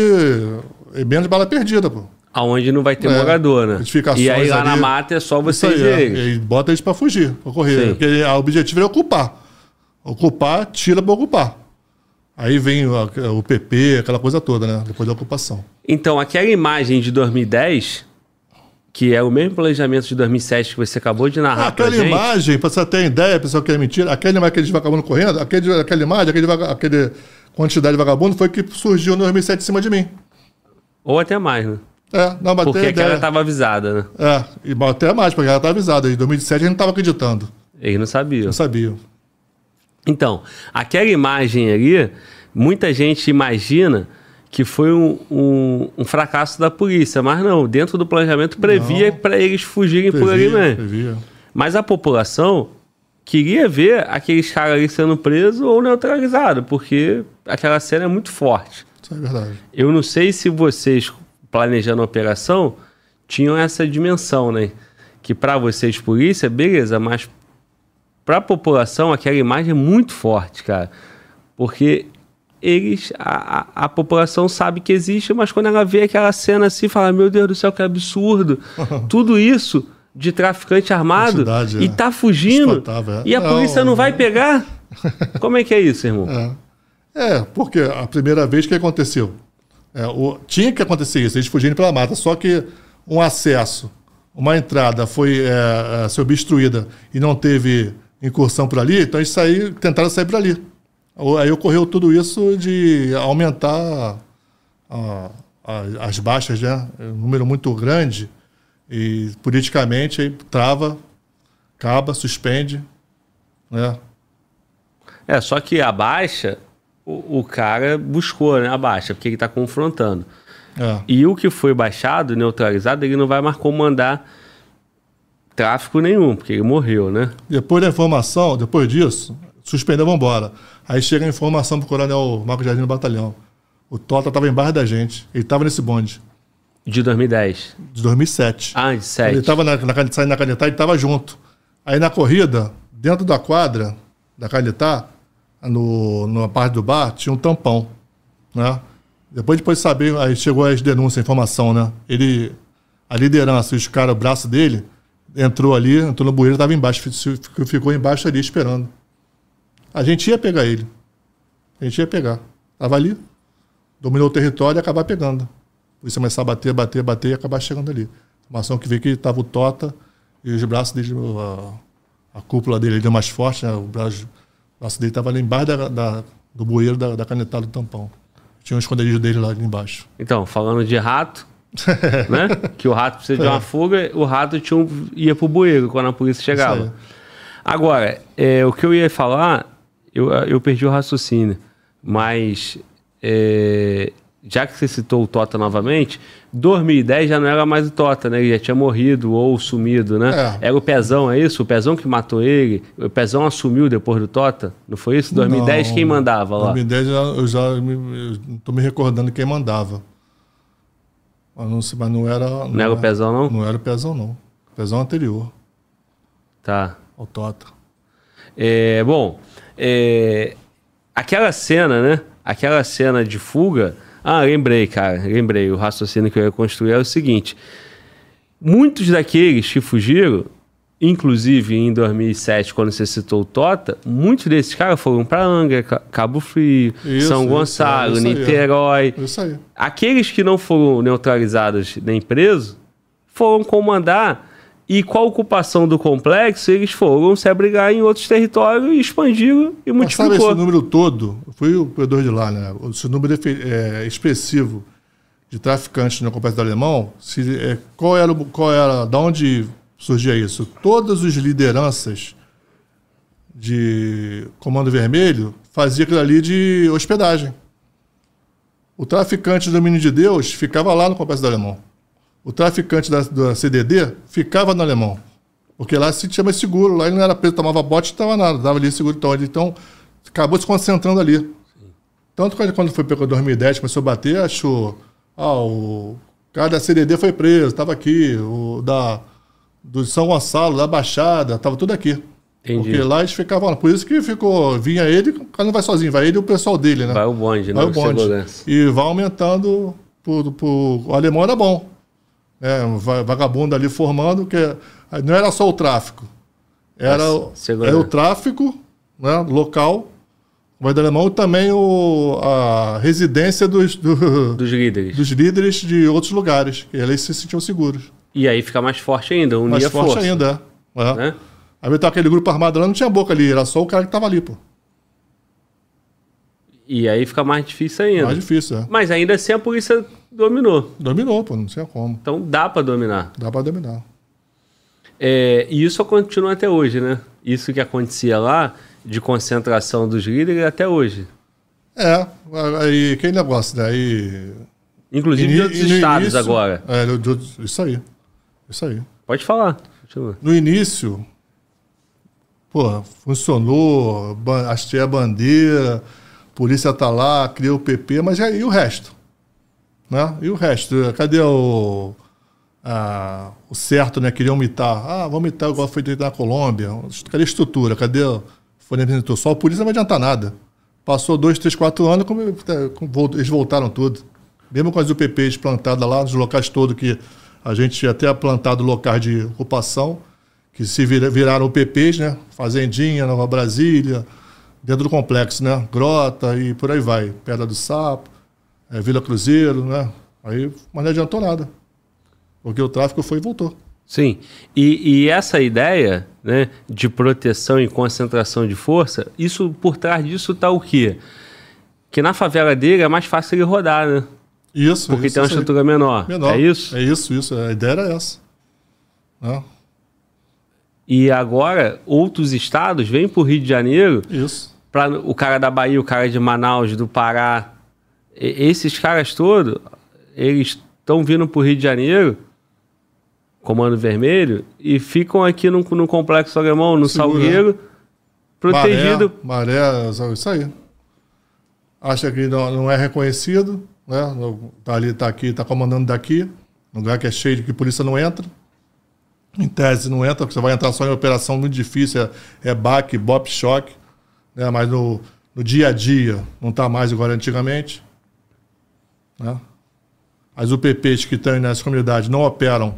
S2: é menos bala perdida, pô.
S1: Aonde não vai ter é, morador, né? E aí lá ali, na mata é só vocês
S2: aí, é. E bota eles para fugir, para correr. Sim. Porque o objetivo é ocupar. Ocupar, tira para ocupar. Aí vem o, o PP, aquela coisa toda, né? Depois da ocupação.
S1: Então, aquela imagem de 2010 que é o mesmo planejamento de 2007 que você acabou de narrar. Ah,
S2: aquela imagem, para você ter ideia, pessoal que é mentira, aquela imagem aquele vagabundo correndo, aquele, aquela imagem, aquele, aquele quantidade de vagabundo foi que surgiu em 2007 em cima de mim.
S1: Ou até mais, né?
S2: É, não,
S1: mas Porque aquela estava avisada, né?
S2: É, e até mais, porque ela estava avisada. Em 2007 a gente não estava acreditando.
S1: Eles não sabiam.
S2: Não sabiam.
S1: Então, aquela imagem ali, muita gente imagina que foi um, um, um, fracasso da polícia, mas não, dentro do planejamento previa para eles fugirem previa, por ali mesmo. Previa. Mas a população queria ver aqueles caras ali sendo presos ou neutralizados, porque aquela cena é muito forte.
S2: Isso é verdade.
S1: Eu não sei se vocês, planejando a operação, tinham essa dimensão, né? Que para vocês, polícia, beleza, mas para a população, aquela imagem é muito forte, cara. Porque eles, a, a, a, população sabe que existe, mas quando ela vê aquela cena assim, fala: Meu Deus do céu, que absurdo! [LAUGHS] Tudo isso de traficante armado Cidade, e é. tá fugindo é. e a polícia não, vai pegar? [LAUGHS] Como é que é isso, irmão?
S2: É, é porque a primeira vez que aconteceu, é, o, tinha que acontecer isso, eles fugindo pela mata, só que um acesso, uma entrada foi é, é ser obstruída e não teve incursão por ali, então eles saíram, tentaram sair por ali. Aí ocorreu tudo isso de aumentar a, a, as baixas, né? Um número muito grande. E politicamente aí trava, acaba, suspende. Né?
S1: É, só que a baixa, o, o cara buscou né, a baixa, porque ele está confrontando. É. E o que foi baixado, neutralizado, ele não vai mais comandar tráfico nenhum, porque ele morreu, né?
S2: Depois da informação, depois disso, suspendeu, vamos embora. Aí chega a informação pro coronel Marco Jardim no batalhão. O Tota estava embaixo da gente. Ele estava nesse bonde.
S1: De 2010?
S2: De 2007.
S1: Ah, de 7.
S2: Ele estava na, na, saindo na Canetá e estava junto. Aí na corrida, dentro da quadra da Canetá, no, numa parte do bar, tinha um tampão. Né? Depois, depois de saber, aí chegou as denúncias, a informação, né? Ele, a liderança, os caras, o braço dele, entrou ali, entrou no bueiro, estava embaixo, ficou embaixo ali esperando. A gente ia pegar ele. A gente ia pegar. Estava ali, dominou o território e acabar pegando. Por isso começar a bater, bater, bater e acabar chegando ali. Informação que veio que estava o Tota e os braços dele, a, a cúpula dele deu mais forte, né? o, braço, o braço dele estava ali embaixo da, da, do bueiro da, da canetada do tampão. Tinha um esconderijo dele lá embaixo.
S1: Então, falando de rato, [LAUGHS] né? Que o rato precisa de uma é. fuga, o rato tinha um, ia pro bueiro quando a polícia chegava. Agora, é, o que eu ia falar eu, eu perdi o raciocínio. Mas, é, já que você citou o Tota novamente, 2010 já não era mais o Tota, né? Ele já tinha morrido ou sumido, né? É. Era o Pezão, é isso? O Pezão que matou ele? O Pezão assumiu depois do Tota? Não foi isso? 2010 não, quem mandava lá?
S2: 2010 eu já, eu já me, eu tô me recordando quem mandava. Mas não, mas não era. Não,
S1: Não era o Pezão, não?
S2: Não era o Pezão, não. O Pezão anterior,
S1: Tá.
S2: ao Tota.
S1: É, bom, é, aquela cena, né? Aquela cena de fuga. Ah, lembrei, cara, lembrei. O raciocínio que eu ia construir é o seguinte: muitos daqueles que fugiram, inclusive em 2007, quando você citou o Tota, muitos desses caras foram para Angra, Ca- Cabo Frio,
S2: Isso,
S1: São Gonçalo,
S2: isso aí.
S1: Niterói.
S2: Isso aí.
S1: Aqueles que não foram neutralizados nem presos foram comandar. E com a ocupação do complexo, eles foram se abrigar em outros territórios e expandiram e multiplicou.
S2: esse número todo? Fui o operador de lá, né? Esse número efe- é, expressivo de traficantes no complexo do Alemão, se, é, qual era, qual era, da onde surgia isso? Todas as lideranças de Comando Vermelho faziam aquilo ali de hospedagem. O traficante do Domínio de Deus ficava lá no complexo do Alemão. O traficante da, da CDD ficava no Alemão. Porque lá se tinha mais seguro, lá ele não era preso, tomava bote, não estava nada, dava ali seguro. Então, então acabou se concentrando ali. Tanto que quando foi pego em 2010, começou a bater, achou. Ah, o cara da CDD foi preso, estava aqui. O da, do São Gonçalo, da Baixada, estava tudo aqui.
S1: Entendi.
S2: Porque lá eles ficavam lá. Por isso que ficou. Vinha ele, o cara não vai sozinho, vai ele e o pessoal dele, né?
S1: Vai o bonde, né?
S2: Vai o
S1: O
S2: bonde. E vai aumentando. Por, por, o alemão era bom. É, um va- vagabundo ali formando, que não era só o tráfico. Era, era o tráfico né, local, o do alemão, e também o, a residência dos, do- [LAUGHS]
S1: Dos líderes.
S2: dos líderes de outros lugares, que eles se sentiam seguros.
S1: E aí fica mais forte ainda, unir
S2: Mais forte
S1: força.
S2: ainda. É. É.
S1: Né?
S2: Aí então, aquele grupo armado lá não tinha boca ali, era só o cara que estava ali, pô.
S1: E aí fica mais difícil ainda.
S2: Mais difícil, é.
S1: Mas ainda assim a polícia dominou.
S2: Dominou, pô, não tinha como.
S1: Então dá pra dominar.
S2: Dá pra dominar.
S1: É, e isso continua até hoje, né? Isso que acontecia lá, de concentração dos líderes, até hoje.
S2: É, aí aquele negócio, né? Aí
S1: Inclusive
S2: E
S1: de outros estados
S2: início-
S1: agora.
S2: É, de outros- isso aí. Isso aí.
S1: Pode falar.
S2: No início, pô, funcionou, ban- hastei a bandeira, polícia tá lá, criou o PP, mas e, o resto? Né? E o resto? Cadê o, a- o certo, né? Queriam mitar. Ah, vamos mitar igual foi na Colômbia. Cadê a estrutura? Cadê o fornecimento? Só a polícia não vai adiantar nada. Passou dois, três, quatro anos, como, como eles voltaram tudo. Mesmo com as UPPs plantadas lá, nos locais todos que a gente até plantado locais de ocupação, que se vira- viraram UPPs, né? Fazendinha, Nova Brasília, dentro do complexo, né? Grota e por aí vai. Pedra do Sapo, eh, Vila Cruzeiro, né? Aí, mas não adiantou nada. Porque o tráfico foi e voltou.
S1: Sim. E, e essa ideia né, de proteção e concentração de força, isso por trás disso tá o quê? Que na favela dele é mais fácil ele rodar, né?
S2: Isso.
S1: Porque
S2: isso,
S1: tem uma
S2: aí.
S1: estrutura menor.
S2: menor.
S1: É isso?
S2: É isso, isso. A ideia era essa. Né?
S1: E agora, outros estados vêm para o Rio de Janeiro,
S2: Isso.
S1: Para o cara da Bahia, o cara de Manaus, do Pará. Esses caras todos, eles estão vindo para o Rio de Janeiro, Comando Vermelho, e ficam aqui no, no Complexo Alemão, no
S2: Segura.
S1: Salgueiro, protegido.
S2: Maré, maré, isso aí. Acha que não, não é reconhecido, né? Tá ali, tá aqui, tá comandando daqui, lugar que é cheio de que polícia não entra. Em tese não entra, porque você vai entrar só em operação muito difícil, é, é baque, bop, choque, né? Mas no, no dia a dia não tá mais igual antigamente. Né? As UPPs que estão nas comunidades não operam,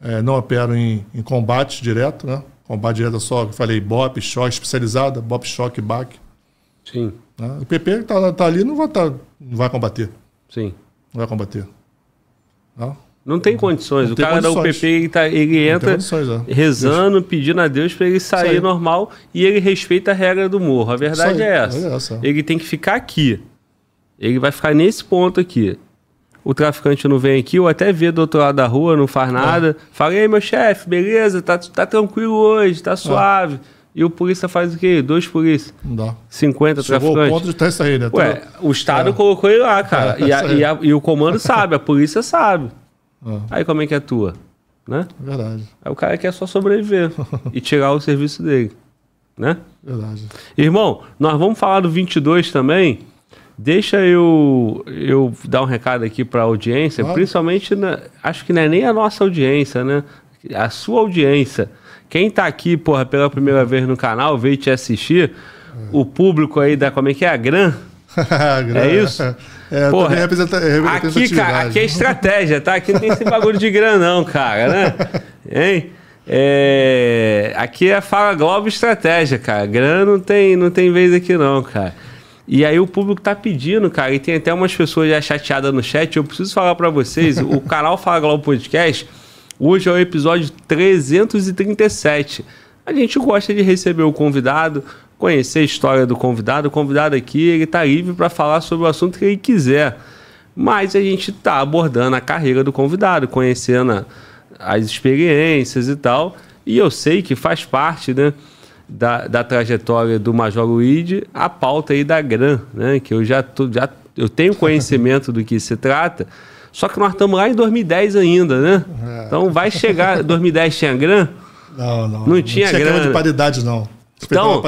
S2: eh, não operam em, em combate direto, né? Combate direto é só, eu falei, BOP, choque especializada, BOP, choque, BAC.
S1: Sim,
S2: Né? O PP que tá, tá ali não vai, tá, não vai combater.
S1: sim.
S2: Não vai combater. Não?
S1: Não tem condições.
S2: Não
S1: o
S2: tem
S1: cara da
S2: condições.
S1: UPP, ele, tá- ele entra
S2: é.
S1: rezando, pedindo a Deus para ele sair normal e ele respeita a regra do morro. A verdade é essa.
S2: é essa.
S1: Ele tem que ficar aqui. Ele vai ficar nesse ponto aqui. O traficante não vem aqui, ou até vê do outro lado da rua, não faz nada. Fala, e aí, meu chefe, beleza? Tá, tá tranquilo hoje, tá suave. E o polícia faz o quê? Dois polícia.
S2: Não dá.
S1: 50
S2: Chegou
S1: traficantes.
S2: ponto de aí, né?
S1: Ué, o Estado colocou ele lá, cara.
S2: É,
S1: e, a- e a- e o comando sabe, a polícia sabe.
S2: É.
S1: Aí como é que atua? Né?
S2: Verdade,
S1: Aí o cara quer só sobreviver [LAUGHS] e tirar o serviço dele. Né?
S2: verdade.
S1: Irmão, nós vamos falar do 22 também. Deixa eu, eu dar um recado aqui para a audiência,
S2: Claro.
S1: principalmente, na- acho que não é nem a nossa audiência, né? A sua audiência. Quem tá aqui, porra, pela primeira vez no canal, veio te assistir, o público aí da, como é que é, a Gran, [LAUGHS] É isso?
S2: É,
S1: Porra, aqui, cara, aqui é estratégia, tá? Aqui não tem esse bagulho de grana não, cara, né? Hein? É, aqui é Fala Globo Estratégia, cara. Grana não tem, não tem vez aqui não, cara. E aí o público tá pedindo, cara, e tem até umas pessoas já chateadas no chat. Eu preciso falar pra vocês, o canal Fala Globo Podcast, hoje é o episódio 337. A gente gosta de receber o convidado, conhecer a história do convidado. O convidado aqui, ele tá livre para falar sobre o assunto que ele quiser. Mas a gente tá abordando a carreira do convidado, conhecendo as experiências e tal. E eu sei que faz parte, né? Da, da trajetória do Major Luigi, a pauta aí da Gran, né? Que eu já, tô, já eu tenho conhecimento do que se trata, só que nós estamos lá em 2010 ainda, né?
S2: É.
S1: Então vai chegar. 2010 tinha Gran?
S2: Não, não.
S1: Não tinha
S2: esquema
S1: grana.
S2: de paridade, não.
S1: Então,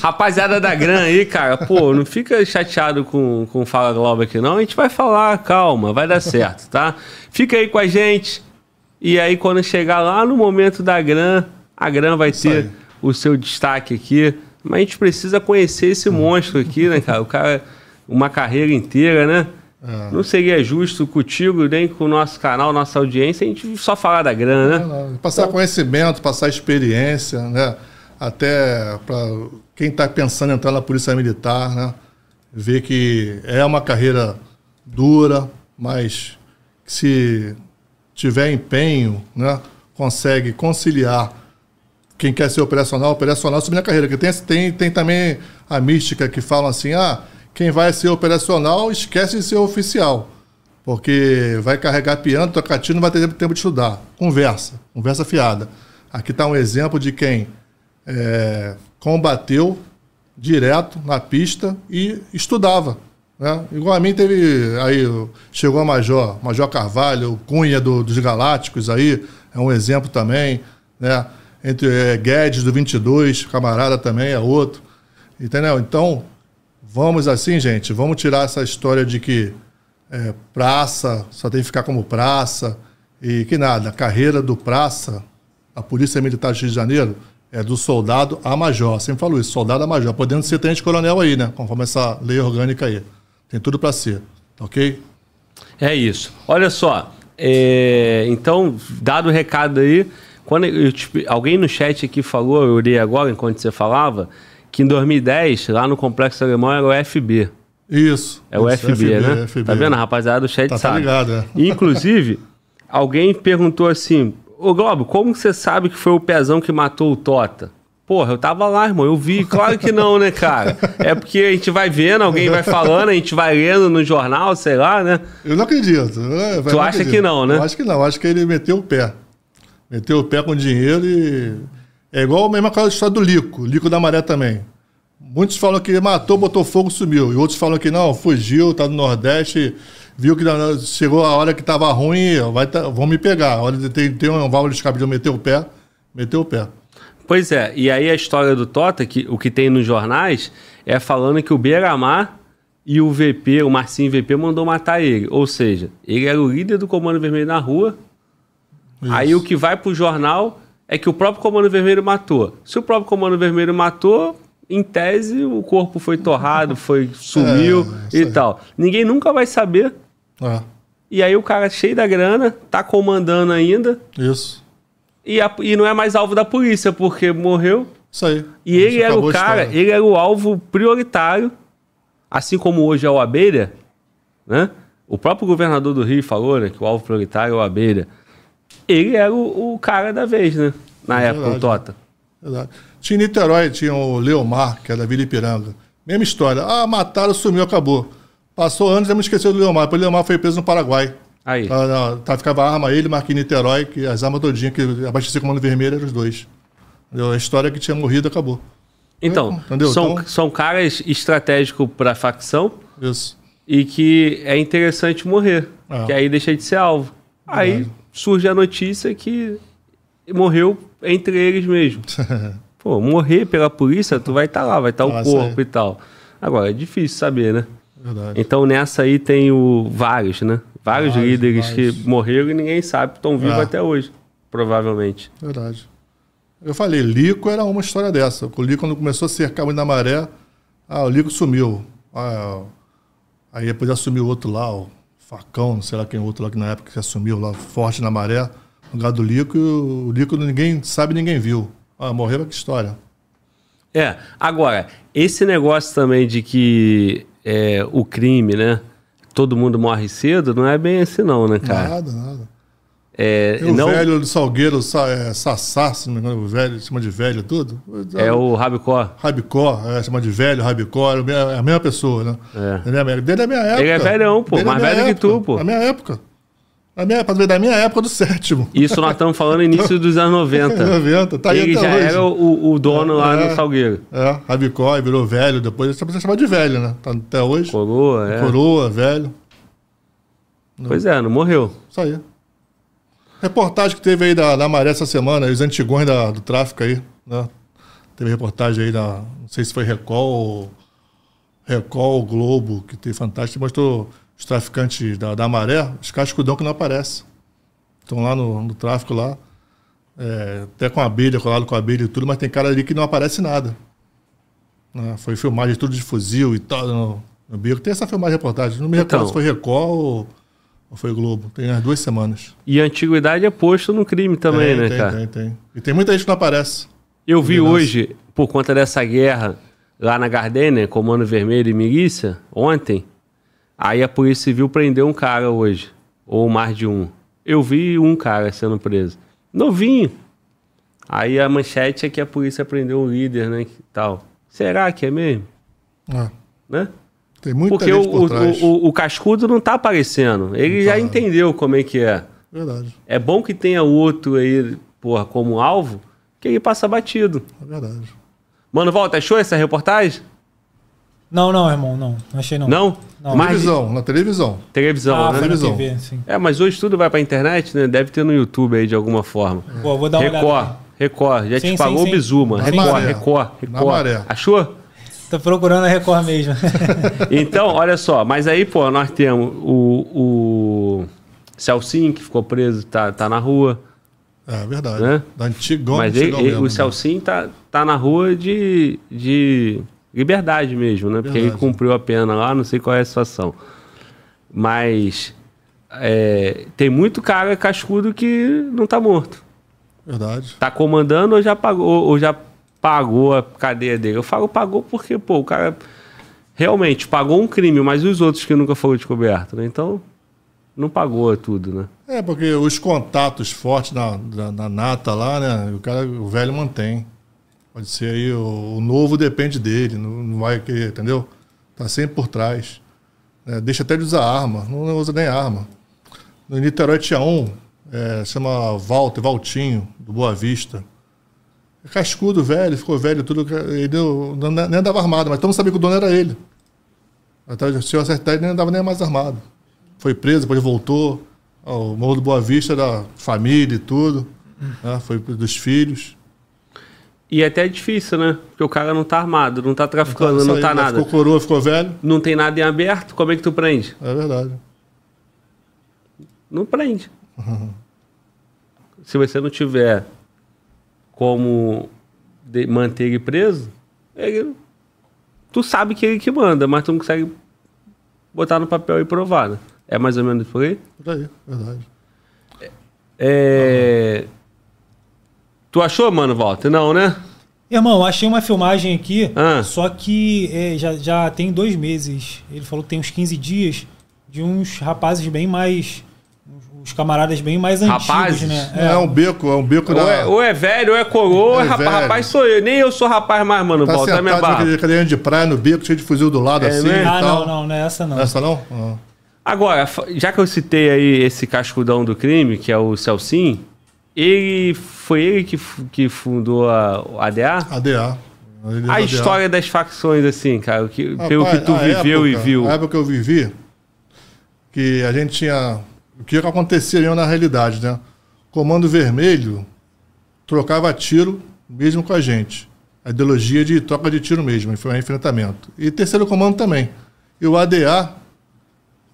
S1: rapaziada da Gran aí, cara, pô, não fica chateado com, com Fala Globo aqui, não. A gente vai falar, calma, vai dar certo, tá? Fica aí com a gente. E aí, quando chegar lá no momento da Gran, a Gran vai ter
S2: aí.
S1: o seu destaque aqui. Mas a gente precisa conhecer esse monstro aqui, né, cara? O cara, uma carreira inteira, né?
S2: É.
S1: Não seria justo contigo, nem com o nosso canal, nossa audiência, a gente só falar da Gran, né?
S2: Não, Passar conhecimento, passar experiência, né? Até para quem está pensando em entrar na Polícia Militar, né? Ver que é uma carreira dura, mas que se tiver empenho, né? Consegue conciliar quem quer ser operacional, operacional subir na carreira. Que tem, tem, tem também a mística que falam assim, ah, quem vai ser operacional esquece de ser oficial. Porque vai carregar piano, tocar tiro, não vai ter tempo de estudar. Conversa, conversa fiada. Aqui está um exemplo de quem é, combateu direto na pista e estudava. Né? Igual a mim teve aí, chegou a Major, Major Carvalho, Cunha do- dos Galácticos aí, é um exemplo também, né? Entre é, Guedes do 22, camarada também é outro. Entendeu? Então, vamos assim, gente, vamos tirar essa história de que é, praça só tem que ficar como praça e que nada, a carreira do praça, a Polícia Militar do Rio de Janeiro, é do soldado a major. Sempre falo isso, soldado a major, podendo ser tenente-coronel aí, né? Conforme essa lei orgânica aí. Tem tudo para ser, ok?
S1: É isso. Olha só. é, então, dado o recado aí, quando eu te- alguém no chat aqui falou, eu olhei agora enquanto você falava, que em 2010, lá no Complexo Alemão, era o FB.
S2: Isso.
S1: É o
S2: isso,
S1: FB, né?
S2: FB.
S1: Tá vendo? A rapaziada do chat
S2: Tá, tá
S1: sabe.
S2: ligado, é.
S1: Inclusive, [LAUGHS] alguém perguntou assim: Ô Globo, como você sabe que foi o pezão que matou o Tota? Porra, eu tava lá, irmão, eu vi. Claro que não, né, cara? É porque a gente vai vendo, alguém vai falando, a gente vai lendo no jornal, sei lá, né?
S2: Eu não acredito. Eu
S1: Tu acha
S2: acredito.
S1: que não, né?
S2: Eu acho que não. Eu acho que ele meteu o pé. Meteu o pé com dinheiro e. É igual a mesma coisa da história do Lico, Lico da Maré também. Muitos falam que matou, botou fogo, sumiu. E outros falam que não, fugiu, tá no Nordeste, viu que chegou a hora que tava ruim, vai tá, vão me pegar. A hora de ter, ter um válvula de escape de eu meter o pé, meteu o pé.
S1: Pois é, e aí a história do Tota, que, o que tem nos jornais, é falando que o Beiramar e o VP, o Marcinho VP, mandou matar ele. Ou seja, ele era o líder do Comando Vermelho na rua. Aí o que vai pro jornal é que o próprio Comando Vermelho matou. Se o próprio Comando Vermelho matou, em tese, o corpo foi torrado, foi sumiu
S2: É,
S1: e tal. Ninguém nunca vai saber.
S2: É,
S1: E aí o cara cheio da grana, tá comandando ainda,
S2: isso.
S1: e, a- e não é mais alvo da polícia, porque morreu.
S2: Isso aí.
S1: E ele era o cara, ele era o alvo prioritário, assim como hoje é o Abelha, né? O próprio governador do Rio falou, né, que o alvo prioritário é o Abelha. Ele era o, o cara da vez, né? Na
S2: É
S1: época, o
S2: verdade.
S1: Tota.
S2: Verdade. Tinha em Niterói, tinha o Leomar, que é da Vila Ipiranga. Mesma história. Ah, mataram, sumiu, acabou. Passou anos e me esqueceu do Leomar. Depois o Leomar foi preso no Paraguai.
S1: Aí.
S2: Tá, tá, ficava a arma ele, Marquinhos em Niterói, que as armas todinhas que abasteciam com o Mano Vermelho eram os dois. Entendeu? A história que tinha morrido acabou.
S1: Então,
S2: Entendeu?
S1: são,
S2: Então-
S1: são caras estratégicos para facção
S2: Isso.
S1: e que é interessante morrer,
S2: É.
S1: que aí deixa de ser alvo. Aí surge a notícia que morreu entre eles mesmo. [LAUGHS] Pô, morrer pela polícia, tu vai estar lá, vai estar
S2: Ah,
S1: o
S2: isso
S1: corpo
S2: aí.
S1: e tal. Agora, é difícil saber, né?
S2: Verdade.
S1: Então nessa aí tem o vários, né? Vários,
S2: Vários,
S1: líderes
S2: vários.
S1: que morreram e ninguém sabe, estão vivos
S2: É.
S1: até hoje, provavelmente.
S2: Verdade. Eu falei, Lico era uma história dessa. O Lico, quando começou a cercar muito na maré, ah, o Lico sumiu. Ah, aí depois assumiu outro lá, o Facão, não sei lá quem outro lá que na época que assumiu lá, forte na maré, no lugar do Lico, e o Lico ninguém sabe, ninguém viu. Ah, morreu, que história.
S1: É, agora, esse negócio também de que é, o crime, né? Todo mundo morre cedo, não é bem assim não, né, cara?
S2: Nada, nada.
S1: É,
S2: Tem o
S1: não,
S2: velho do Salgueiro, Sa- é, Sassá, se não me engano, o velho, chama de velho tudo.
S1: é o Rabicó.
S2: Rabicó, é, chama de velho, Rabicó, é a mesma- é pessoa, né?
S1: É.
S2: Ele é, desde a minha época.
S1: Ele é velhão, pô,
S2: Desde
S1: mais velho que
S2: época,
S1: tu, pô.
S2: Na minha época. Minha, pra ver, da minha época do sétimo.
S1: Isso nós estamos falando início dos anos 90.
S2: 90, [LAUGHS] tá aí
S1: Ele já
S2: hoje.
S1: era o, o dono lá
S2: É.
S1: no Salgueiro.
S2: É, Rabicó, virou velho, depois ele sempre chamava de velho, né? Tá até hoje.
S1: Coroa, é.
S2: Coroa, velho.
S1: Pois é, não morreu.
S2: Isso aí. Reportagem que teve aí da, da Maré essa semana, os antigões da- do tráfico aí, né? Teve reportagem aí da. Não sei se foi. Record ou Globo, que teve fantástico, mostrou os traficantes da, da Maré, os cascudão que não aparecem. Estão lá no, no tráfico lá. é, até com a abelha, colado com a abelha e tudo, mas tem cara ali que não aparece nada. Né? Foi filmagem tudo de fuzil e tal no, no bico. Tem essa filmagem reportagem. Não me recordo
S1: Então.
S2: se foi Record ou, ou foi Globo. Tem as duas semanas.
S1: E a antiguidade é posto no crime também,
S2: tem,
S1: né,
S2: tem,
S1: cara?
S2: Tem, tem. E tem muita gente que não aparece.
S1: Eu vi hoje, por conta dessa guerra lá na Gardênia, Comando Vermelho e Milícia, ontem, aí a Polícia Civil prendeu um cara hoje, ou mais de um. Eu vi um cara sendo preso. Novinho. Aí a manchete é que a polícia prendeu um líder, né, tal. Será que é mesmo?
S2: É.
S1: Né?
S2: Tem muita
S1: Porque
S2: gente
S1: o,
S2: por
S1: o,
S2: trás.
S1: o, o cascudo não tá aparecendo. Ele já entendeu como é que é.
S2: Verdade,
S1: É bom que tenha outro aí, porra, como alvo, que ele passa batido.
S2: é verdade.
S1: Mano, Walter, achou essa reportagem?
S3: Não, não, irmão, não. Não achei não.
S1: Não?
S3: Não.
S1: Mas
S2: Televisão, na televisão.
S1: televisão,
S3: Ah,
S1: né?
S3: na
S2: Televisão.
S3: TV, sim.
S1: É, mas hoje tudo vai pra internet, né? Deve ter no YouTube aí de alguma forma.
S3: Pô, vou dar uma
S1: Record,
S3: olhada.
S1: Record, já
S3: Sim,
S1: te pagou o
S3: sim.
S1: Bizuma.
S2: Na
S1: Record,
S2: maré.
S1: Record,
S2: Na
S1: Record.
S2: maré.
S1: Achou?
S3: Tô procurando a Record mesmo. [LAUGHS]
S1: Então, olha só, mas aí, pô, nós temos o, o Celcinho, que ficou preso, tá, tá na rua.
S2: É verdade.
S1: Né?
S2: Da antigão,
S1: mas ele-
S2: mesmo,
S1: o
S2: né?
S1: Celcinho tá, tá na rua de, de liberdade mesmo, né? Porque ele
S2: Verdade.
S1: cumpriu a pena lá, não sei qual é a situação. Mas é, tem muito cara cascudo que não tá morto.
S2: Verdade.
S1: Tá comandando ou já pagou, ou já pagou a cadeia dele. Eu falo pagou porque, pô, o cara realmente pagou um crime, mas os outros que nunca foram descobertos, né? Então, não pagou tudo, né?
S2: É, porque os contatos fortes na, na, na nata lá, né? O cara, o velho mantém. Pode ser aí, o, o novo depende dele, não, não vai querer, entendeu? Tá sempre por trás. É, deixa até de usar arma, não, usa nem arma. No Niterói tinha um, é, chama Walter, Valtinho, do Boa Vista. É cascudo, velho, ficou velho, tudo. Ele deu, não- nem andava armado, mas todo mundo sabia que o dono era ele. Até se eu acertar, ele nem andava nem mais armado. Foi preso, depois voltou. O Morro do Boa Vista da família e tudo. né? Foi dos filhos.
S1: E até é difícil, né? Porque o cara não tá armado, não tá traficando,
S2: Isso
S1: não
S2: aí,
S1: tá nada.
S2: Ficou coroa, ficou velho.
S1: Não tem nada em aberto, como é que tu prende?
S2: É verdade.
S1: Não prende. Se você não tiver como manter ele preso, ele- tu sabe que ele que manda, mas tu não consegue botar no papel e provar, né? É mais ou menos por aí?
S2: Por aí, verdade.
S1: É... Tu achou, mano, Walter? Não, né?
S3: Irmão, achei uma filmagem aqui,
S1: Ah.
S3: só que é, já, já tem dois meses. Ele falou que tem uns 15 dias de uns rapazes bem mais. Os camaradas bem mais antigos,
S1: Rapazes?
S3: né?
S2: É, um beco, é um beco
S1: Ou
S2: da.
S1: é, ou é velho, ou é coroa, ou é
S2: É
S1: rapaz. Rapaz sou eu. Nem eu sou rapaz mais, mano,
S2: Tá
S1: Walter. É minha
S2: naquele cadeira de praia no beco, cheio de fuzil do lado,
S1: É
S2: assim e
S3: Ah,
S2: tal.
S3: não, não, não é essa não.
S2: Essa não? Ah.
S1: Agora, já que eu citei aí esse cascudão do crime, que é o Celcim, ele foi ele que, que fundou a a ADA?
S2: ADA.
S1: A
S2: ADA.
S1: história das facções, assim, cara, o que,
S2: Rapaz,
S1: pelo que tu
S2: a
S1: viveu e
S2: época-
S1: viu.
S2: A época que eu vivi, que a gente tinha. O que acontecia na realidade, né? Comando Vermelho trocava tiro mesmo com a gente. A ideologia de troca de tiro mesmo, foi um enfrentamento. E terceiro comando também. E o ADA,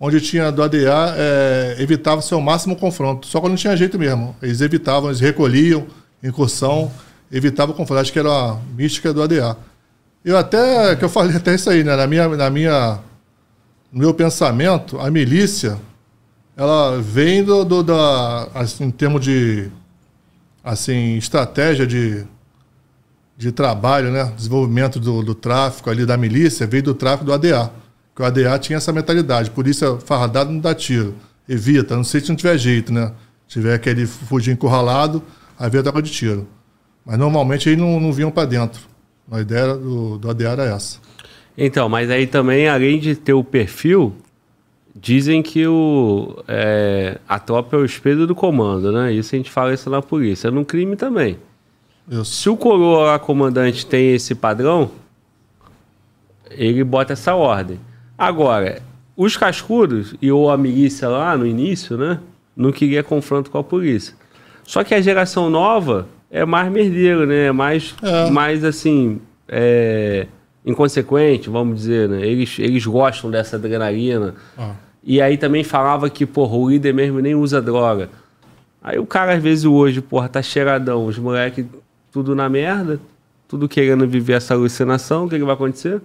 S2: onde tinha do ADA, é, evitava seu máximo confronto. Só quando não tinha jeito mesmo. Eles evitavam, eles recolhiam, incursão, evitavam o confronto. Acho que era a mística do ADA. Eu até, que eu falei até isso aí, né? Na minha, na minha, no meu pensamento, a milícia, ela vem do, do da, assim, em termos de, assim, estratégia de, de trabalho, né? Desenvolvimento do, do tráfico ali da milícia, veio do tráfico do ADA. Que o ADA tinha essa mentalidade. Polícia farradada não dá tiro. Evita, não sei se não tiver jeito, né? Se tiver aquele fugir encurralado, aí vem a troca de tiro. Mas normalmente eles não, não vinham para dentro. A ideia do, do ADA era essa.
S1: Então, mas aí também, além de ter o perfil, dizem que o, é, a tropa é o espelho do comando, né? Isso a gente fala isso na polícia. É no crime também. Isso. Se o coroa lá, comandante, tem esse padrão, ele bota essa ordem. Agora, os cascudos e ou a milícia lá no início, né? Não queria confronto com a polícia. Só que a geração nova é mais merdeiro, né? É mais, é. mais assim, é, inconsequente, vamos dizer, né? Eles, eles gostam dessa adrenalina. Ah. E aí também falava que, porra, o líder mesmo nem usa droga. Aí o cara, às vezes, hoje, porra, tá cheiradão, os moleques tudo na merda, tudo querendo viver essa alucinação, o que, que vai acontecer?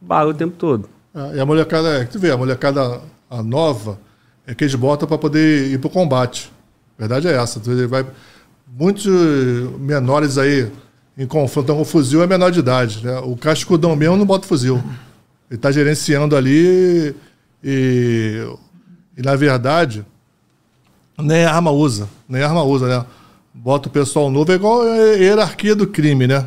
S1: Bala o tempo todo.
S2: É, e a molecada, tu vê, a molecada a nova é que eles botam para poder ir pro combate. A verdade é essa. Tu vai, muitos menores aí em confronto com o fuzil é menor de idade. Né? O cascudão mesmo não bota fuzil. Ele está gerenciando ali e, e, na verdade, nem arma usa. Nem arma usa, né? Bota o pessoal novo, é igual a hierarquia do crime, né?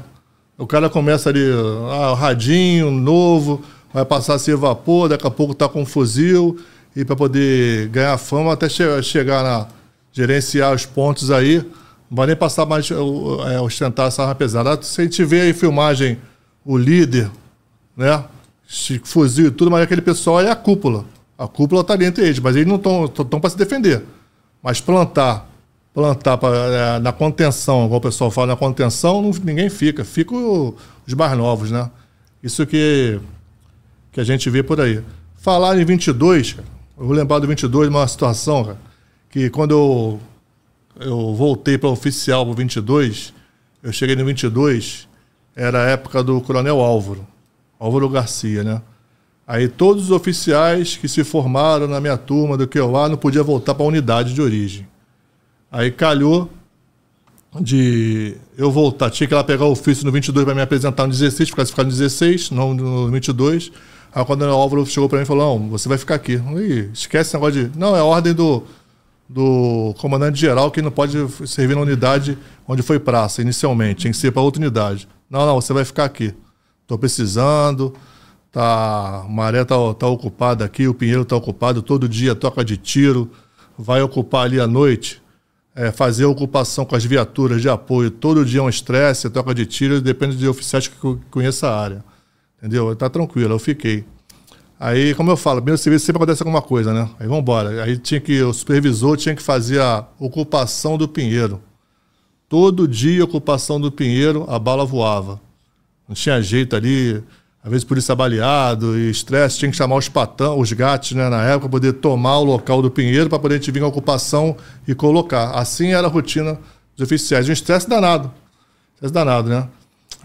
S2: O cara começa ali, ah, radinho, novo, vai passar a ser vapor, daqui a pouco tá com fuzil, e para poder ganhar fama até che chegar na gerenciar os pontos aí não vai nem passar mais é, ostentar essa arma pesada. Se a gente vê aí filmagem, o líder, né? Fuzil e tudo, mas aquele pessoal é a cúpula. A cúpula está ali entre eles, mas eles não estão para se defender. Mas plantar, plantar pra, é, na contenção, igual o pessoal fala, na contenção, não, ninguém fica. Fica os mais novos, né? Isso que, que a gente vê por aí. Falar em 22, cara, eu vou lembrar do 22, uma situação, cara, que quando eu eu voltei para oficial para 22, eu cheguei no 22, era a época do Coronel Álvaro, Álvaro Garcia, né? Aí todos os oficiais que se formaram na minha turma do QOA não podiam voltar para a unidade de origem. Aí calhou de eu voltar, tinha que ir lá pegar o ofício no 22 para me apresentar no 16, ficar ficar no 16, não no 22. Aí o Coronel Álvaro chegou para mim e falou: Não, você vai ficar aqui. Ih, esquece esse negócio de. Não, é a ordem do do comandante-geral que não pode servir na unidade onde foi praça inicialmente, tem que ser para outra unidade. Não, não, você vai ficar aqui. Estou precisando, tá, a maré está tá ocupada aqui, o Pinheiro está ocupado, todo dia toca de tiro, vai ocupar ali à noite, é, fazer ocupação com as viaturas de apoio, todo dia é um estresse, toca de tiro, depende de oficiais que conheçam a área. Entendeu? Está tranquilo, eu fiquei. Aí, como eu falo, meu serviço sempre acontece alguma coisa, né? Aí vamos embora. Aí tinha que, o supervisor tinha que fazer a ocupação do Pinheiro. Todo dia, ocupação do Pinheiro, a bala voava. Não tinha jeito ali, às vezes polícia baleado e estresse, tinha que chamar os patão, os gatos, né, na época, poder tomar o local do Pinheiro, para poder a gente vir à ocupação e colocar. Assim era a rotina dos oficiais. Um estresse danado. Estresse danado, né?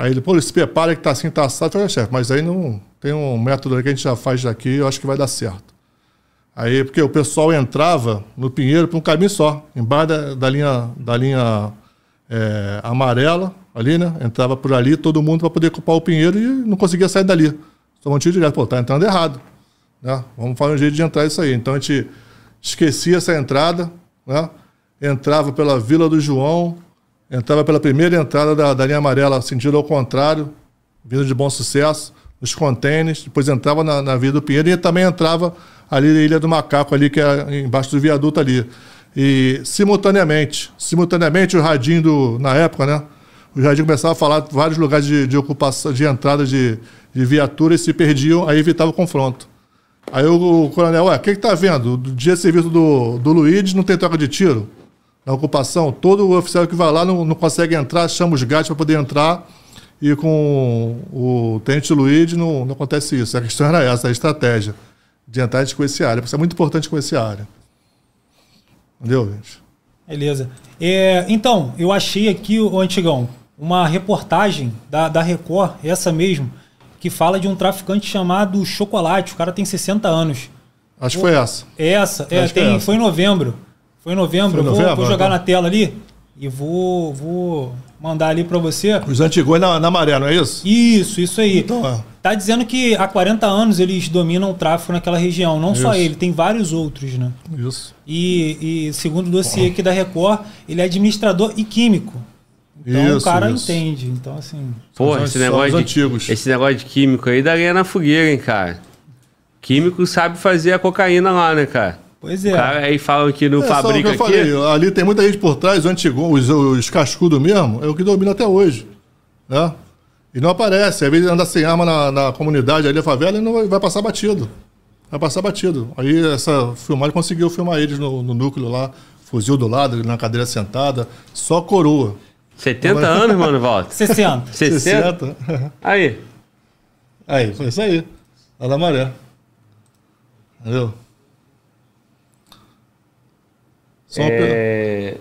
S2: Aí ele, pô, se prepara que tá assim, tá assado. Eu falei, chefe, mas aí não tem um método que a gente já faz daqui, eu acho que vai dar certo. Aí, porque o pessoal entrava no Pinheiro por um caminho só, embaixo da, da linha, da linha é, amarela, ali, né? Entrava por ali, todo mundo para poder ocupar o Pinheiro e não conseguia sair dali. Só um tiro direto, pô, tá entrando errado. Né? Vamos fazer um jeito de entrar isso aí. Então a gente esquecia essa entrada, né? Entrava pela Vila do João, entrava pela primeira entrada da, da linha amarela, sentido ao contrário, vindo de bom sucesso nos contêineres, depois entrava na, na Vila do Pinheiro e também entrava ali na Ilha do Macaco, ali, que é embaixo do viaduto ali. E simultaneamente, simultaneamente o radinho do, na época, né? O radinho começava a falar vários lugares de, de ocupação, de entrada de, de viaturas se perdiam, aí evitava o confronto. Aí o, o coronel, ué, o que, que tá vendo? Do dia de serviço do, do Luiz não tem troca de tiro? Na ocupação, todo oficial que vai lá não, não consegue entrar, chama os gatos para poder entrar e com o Tenente Luiz não, não acontece isso. A questão era essa, a estratégia. a gente conhecer a área. Porque é muito importante conhecer a área. Entendeu, gente?
S3: Beleza. É, então, eu achei aqui, o Antigão, uma reportagem da, da Record, essa mesmo, que fala de um traficante chamado Chocolate. O cara tem 60 anos.
S2: Acho que foi essa.
S3: É essa, é,
S2: que
S3: tem,
S2: é essa.
S3: foi em novembro. Foi em novembro.
S2: Foi em
S3: Eu vou-
S2: novembro?
S3: Vou, jogar
S2: Então.
S3: na tela ali e vou, vou mandar ali para você.
S2: Os antigos na, na maré, não é isso?
S3: Isso, isso aí.
S2: Então, é.
S3: Tá dizendo que há 40 anos eles dominam o tráfico naquela região. Não só
S2: Isso.
S3: ele, tem vários outros, né?
S2: Isso.
S3: E, e segundo o dossiê aqui da Record, ele é administrador e químico. Então o
S2: Isso,
S3: cara
S2: isso.
S3: entende. Então, assim.
S1: Porra,
S2: São
S1: esse negócio, de,
S2: antigos.
S1: esse negócio de químico aí daria na fogueira, hein, cara. Químico sabe fazer a cocaína lá, né, cara?
S3: Pois
S1: O
S3: é.
S1: cara aí falam que não
S2: É, o que
S1: fabrica
S2: eu
S1: aqui.
S2: falei, ali tem muita gente por trás, os antigos, os, os cascudos mesmo, é o que domina até hoje. Né? E não aparece. Às vezes anda sem arma na, na comunidade ali, a favela, e não vai, vai passar batido. Vai passar batido. Aí essa filmagem conseguiu filmar eles no, no núcleo lá, fuzil do lado, na cadeira sentada, só coroa.
S1: 70 anos, mano, Walter. [LAUGHS]
S3: 60.
S1: 60? Aí.
S2: Aí, foi isso aí. Lá da maré. Entendeu? Só
S1: É...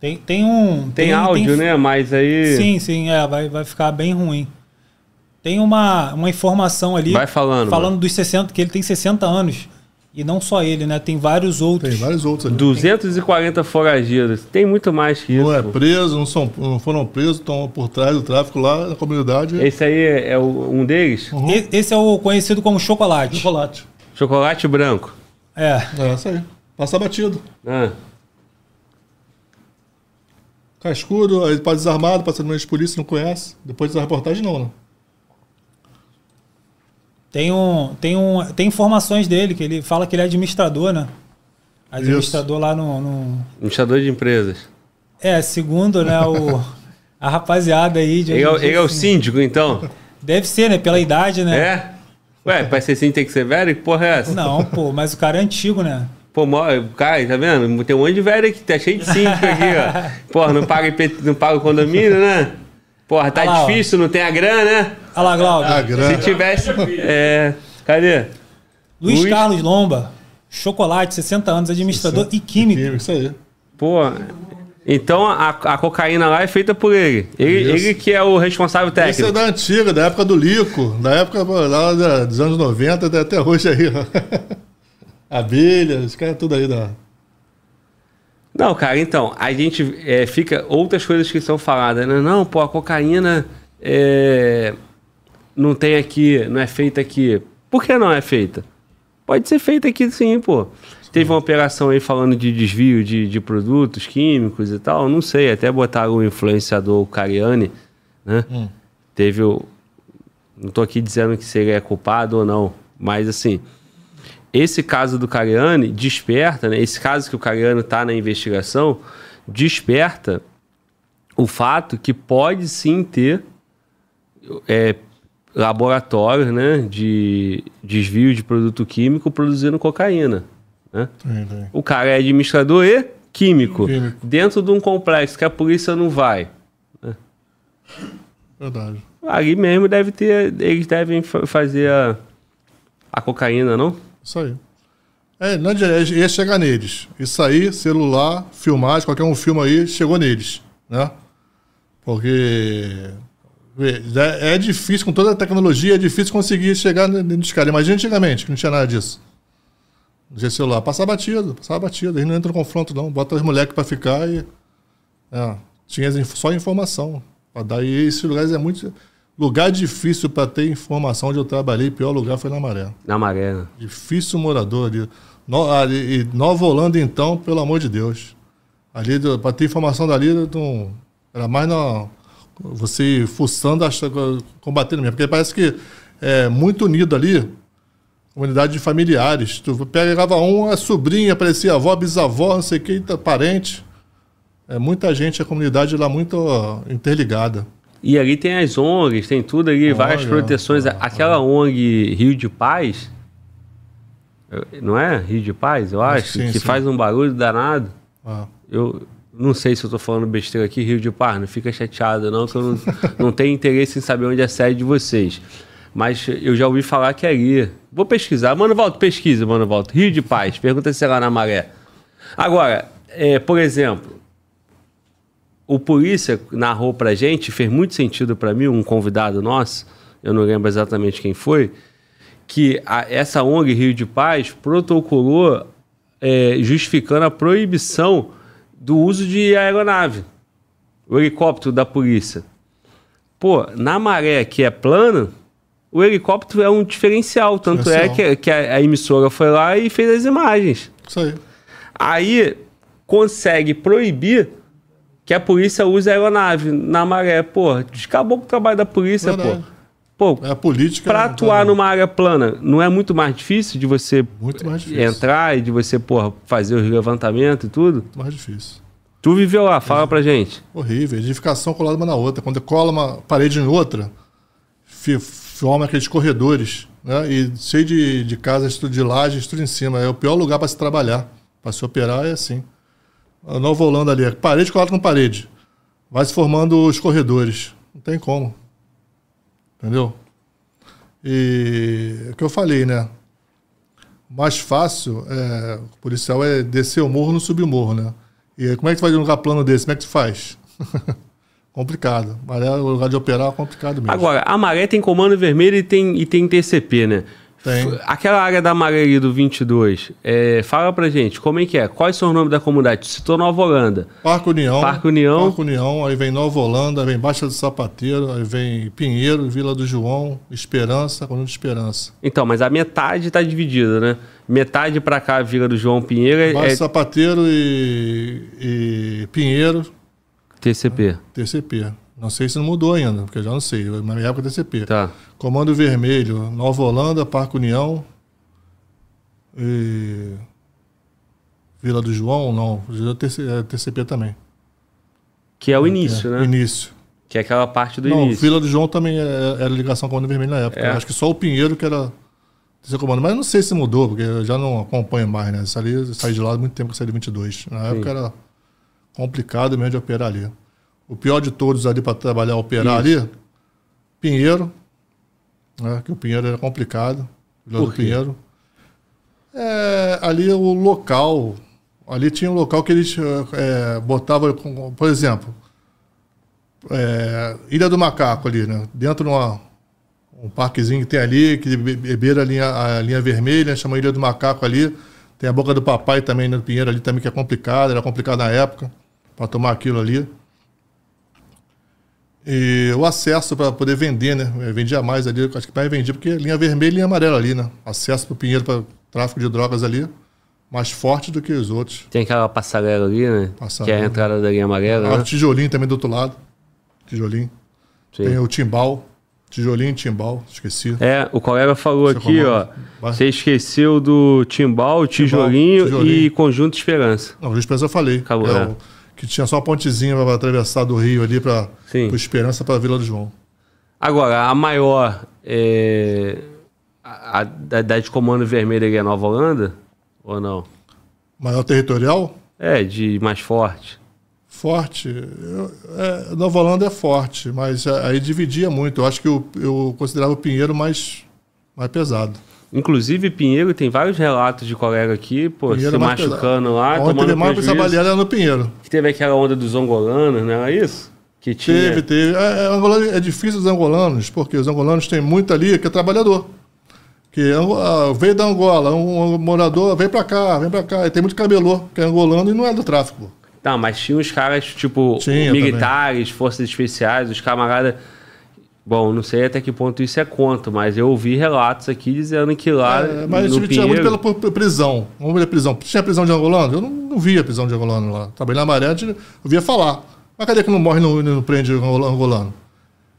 S3: Tem, tem um.
S1: Tem, áudio, né? Mas aí.
S3: Sim, sim, é, vai, vai ficar bem ruim. Tem uma, uma informação ali.
S1: Vai falando,
S3: Falando
S1: mano.
S3: dos 60, que ele tem 60 anos. E não só ele, né? Tem vários outros.
S2: Tem vários outros ali.
S1: 240 foragidos. Tem muito mais que isso.
S2: Não é preso, não, são, não foram presos, estão por trás do tráfico lá na comunidade.
S1: Esse aí é é o- um deles?
S3: E- Esse é o conhecido como chocolate.
S2: Chocolate.
S1: Chocolate branco.
S3: É.
S2: É, isso aí. Passa batido.
S1: Ah,
S2: Cascudo, aí pode desarmado, passa no meio de polícia, não conhece. Depois da reportagem, não, né?
S3: Tem, um, tem, um, tem informações dele, que ele fala que ele é administrador, né? Administrador lá no, no-
S1: administrador de empresas.
S3: É, segundo, né, o, [LAUGHS] a rapaziada aí de
S1: Ele é, ele é o síndico, então?
S3: Deve ser, né? Pela idade, né?
S1: É? Ué, pra ser síndico tem que ser velho? Que porra é essa?
S3: Não, pô, mas o cara é antigo, né?
S1: Pô, cara, tá vendo? Tem um monte de velho aqui, tá cheio de síndico aqui, ó. [LAUGHS] Porra, não paga, IP não paga o condomínio, né? Porra, tá
S3: lá, ó.
S1: difícil, não tem a grana, né?
S3: Olha lá, Glauber.
S2: Ah,
S1: Se
S2: grande.
S1: tivesse. É. Cadê?
S3: Luiz,
S1: Luiz-
S3: Carlos Lomba, chocolate, 60 anos, administrador e químico.
S2: Isso aí.
S1: Pô. Então a, a cocaína lá é feita por ele. Ele,
S2: Isso.
S1: ele que é o responsável
S2: Esse é
S1: técnico.
S2: da antiga, da época do Lico, da época lá da- dos anos 90 até- até hoje aí. [LAUGHS] Abelha, os caras tudo aí da.
S1: Não, cara, então, a gente é, fica. Outras coisas que são faladas, né? Não, pô, a cocaína é, não tem aqui, não é feita aqui. Por que não é feita? Pode ser feita aqui sim, pô. Teve uma operação aí falando de desvio de, de produtos químicos e tal, não sei, até botaram o influenciador Cariani, né? Teve o. Não tô aqui dizendo que se ele é culpado ou não, mas assim, esse caso do Cariani desperta, né? Esse caso que o Cariani está na investigação, desperta o fato que pode sim ter é, laboratórios né, de desvio de produto químico produzindo cocaína. Né?
S2: Tem, tem.
S1: O cara é administrador e químico,
S2: Químico.
S1: dentro de um complexo que a polícia não vai.
S2: Verdade.
S1: Ali mesmo deve ter, eles devem fa- fazer a, a cocaína, não?
S2: Isso aí. É, não adianta, ia chegar neles. Isso aí, celular, filmagem, qualquer um filma aí, chegou neles, né? Porque é, é difícil, com toda a tecnologia, é difícil conseguir chegar nos caras. Imagina antigamente, que não tinha nada disso. Tinha celular. Passar batido, passar batido. Eles não entram no confronto, não. Bota os moleques pra ficar e... É, tinha só informação. Pra dar- E esses lugares é muito... Lugar difícil para ter informação onde eu trabalhei, pior lugar foi na Maré.
S1: Na maré, né?
S2: Difícil morador ali. No, ali e Nova Holanda, então, pelo amor de Deus. Ali, para ter informação dali, não, era mais na, você fuçando, achando, combatendo mesmo. Porque parece que é muito unido ali, comunidade de familiares. Tu pegava um, a sobrinha, aparecia avó, bisavó, não sei o que, tá, parente. É muita gente, a comunidade lá muito interligada.
S1: E ali tem as ONGs, tem tudo ali, várias
S2: Olha,
S1: proteções.
S2: olha,
S1: Aquela ONG Rio de Paz, não é? Rio de Paz, eu acho,
S2: Sim,
S1: que
S2: sim.
S1: faz um barulho danado.
S2: Ah,
S1: Eu não sei se eu tô falando besteira aqui, Rio de Paz, não fica chateado não, que eu não, [LAUGHS] não tenho interesse em saber onde é a sede de vocês. Mas eu já ouvi falar que é ali. Vou pesquisar. Mano, volta, pesquisa, mano, volta. Rio de Paz. Pergunta se é lá na maré. Agora, é, por exemplo, o polícia narrou pra gente, fez muito sentido pra mim, um convidado nosso, eu não lembro exatamente quem foi, que a- essa ONG Rio de Paz protocolou é, justificando a proibição do uso de aeronave, o helicóptero da polícia. Pô, na maré que é plana, o helicóptero é um diferencial. Tanto é que, que a, a emissora foi lá e fez as imagens.
S2: Isso aí.
S1: Aí consegue proibir que a polícia use a aeronave na maré. Pô, acabou com o trabalho da polícia,
S2: Verdade.
S1: pô. Pô,
S2: É a política.
S1: pra
S2: né?
S1: atuar numa área plana, não é muito mais difícil de você
S2: difícil.
S1: entrar e de você, porra, fazer os levantamentos e tudo?
S2: Muito mais difícil.
S1: Tu viveu lá, fala pra gente.
S2: Horrível. Edificação colada uma na outra. Quando cola uma parede em outra, forma aqueles corredores, né? E cheio de, de casas, tudo de lajes, tudo em cima. É o pior lugar para se trabalhar. Para se operar é assim. A Nova Holanda ali, parede colada com parede. Vai se formando os corredores. Não tem como. Entendeu? E é o que eu falei, né? Mais fácil é, o policial é descer o morro no subir o morro, né? E como é que tu vai de um lugar plano desse? Como é que tu faz? [LAUGHS] complicado. Maré, o lugar de operar é complicado mesmo.
S1: Agora, a maré tem comando vermelho e tem, e tem TCP, né?
S2: Tem.
S1: Aquela área da maré ali do 22, é, fala pra gente, como é que é? Quais são os nomes da comunidade? Citou Nova Holanda.
S2: Parque União.
S1: Parque União.
S2: Parque União, aí vem Nova Holanda, aí vem Baixa do Sapateiro, aí vem Pinheiro, Vila do João, Esperança, Conjunto de Esperança.
S1: Então, mas a metade tá dividida, né? Metade pra cá, Vila do João Pinheiro, é,
S2: Baixa do
S1: é
S2: Sapateiro e, e Pinheiro,
S1: TCP.
S2: TCP. Não sei se não mudou ainda, porque eu já não sei. Na minha época, TCP.
S1: Tá.
S2: Comando Vermelho, Nova Holanda, Parque União e Vila do João, não. Vila é é TCP também.
S1: Que é o início,
S2: É,
S1: né?
S2: Início.
S1: Que é aquela parte do
S2: não,
S1: início.
S2: Vila do João também é- era ligação com o Comando Vermelho na época.
S1: É.
S2: Acho que só o Pinheiro que era esse comando. Mas eu não sei se mudou, porque eu já não acompanho mais, né? Eu saí de lá há muito tempo que eu saí de 22. Na época era complicado mesmo de operar ali. O pior de todos ali para trabalhar, operar ali, Pinheiro. Né? Que o Pinheiro era complicado.
S1: Por
S2: do? Pinheiro. É, ali o local. Ali tinha um local que eles é, botavam, por exemplo, é, Ilha do Macaco ali, né? Dentro de uma, um parquezinho que tem ali, que be- be- beira a linha, a linha vermelha, chama Ilha do Macaco ali. Tem a Boca do Papai também no Pinheiro ali também, que é complicado, era complicado na época, para tomar aquilo ali. E o acesso para poder vender, né? Eu vendia mais ali, acho que mais vendia, porque linha vermelha e linha amarela ali, né? Acesso para o Pinheiro para tráfico de drogas ali, mais forte do que os outros.
S1: Tem aquela passarela ali, né?
S2: Passarela.
S1: Que é a entrada da linha amarela,
S2: Ah,
S1: né?
S2: o tijolinho também do outro lado. Tijolinho.
S1: Sim.
S2: Tem o timbal. Tijolinho e timbal, esqueci.
S1: É, o colega falou
S2: Você
S1: aqui, ó.
S2: Vai.
S1: Você esqueceu do timbal, tijolinho,
S2: tijolinho.
S1: e conjunto Esperança.
S2: Não, o Esperança eu falei.
S1: Acabou,
S2: É
S1: é.
S2: o- que tinha só uma pontezinha para atravessar do Rio ali para. Esperança para Vila do João.
S1: Agora, a maior é, a, a da, de comando vermelho ali é Nova Holanda? Ou não?
S2: Maior territorial,
S1: É, de mais forte.
S2: forte. Eu, é, Nova Holanda é forte, mas é, aí dividia muito. Eu acho que eu, eu considerava o Pinheiro mais, mais pesado.
S1: Inclusive, Pinheiro tem vários relatos de colega aqui, pô,
S2: Pinheiro
S1: se
S2: é mais
S1: machucando lá,
S2: Onde teve
S1: tomando
S2: mais
S1: prejuízo.
S2: trabalhar era no Pinheiro.
S1: Que teve aquela onda dos angolanos, não era isso? Que tinha...
S2: Teve, teve. É, é, é difícil os angolanos, porque os angolanos têm muito ali que é trabalhador. Que ah, veio da Angola, um, um morador, vem pra cá, vem pra cá. E tem muito camelô, que é angolano e não é do tráfico.
S1: Não, mas tinha uns caras, tipo,
S2: Tinha
S1: militares, forças especiais, os camaradas. Bom, não sei até que ponto isso é conto, mas eu ouvi relatos aqui dizendo que lá
S2: É, mas
S1: no
S2: gente tinha muito pela prisão. Vamos ver a prisão. Tinha prisão de angolano? Eu não, não via prisão de angolano lá. Trabalhei na maré, eu via falar. Mas cadê que não morre e não, não prende angola- angolano?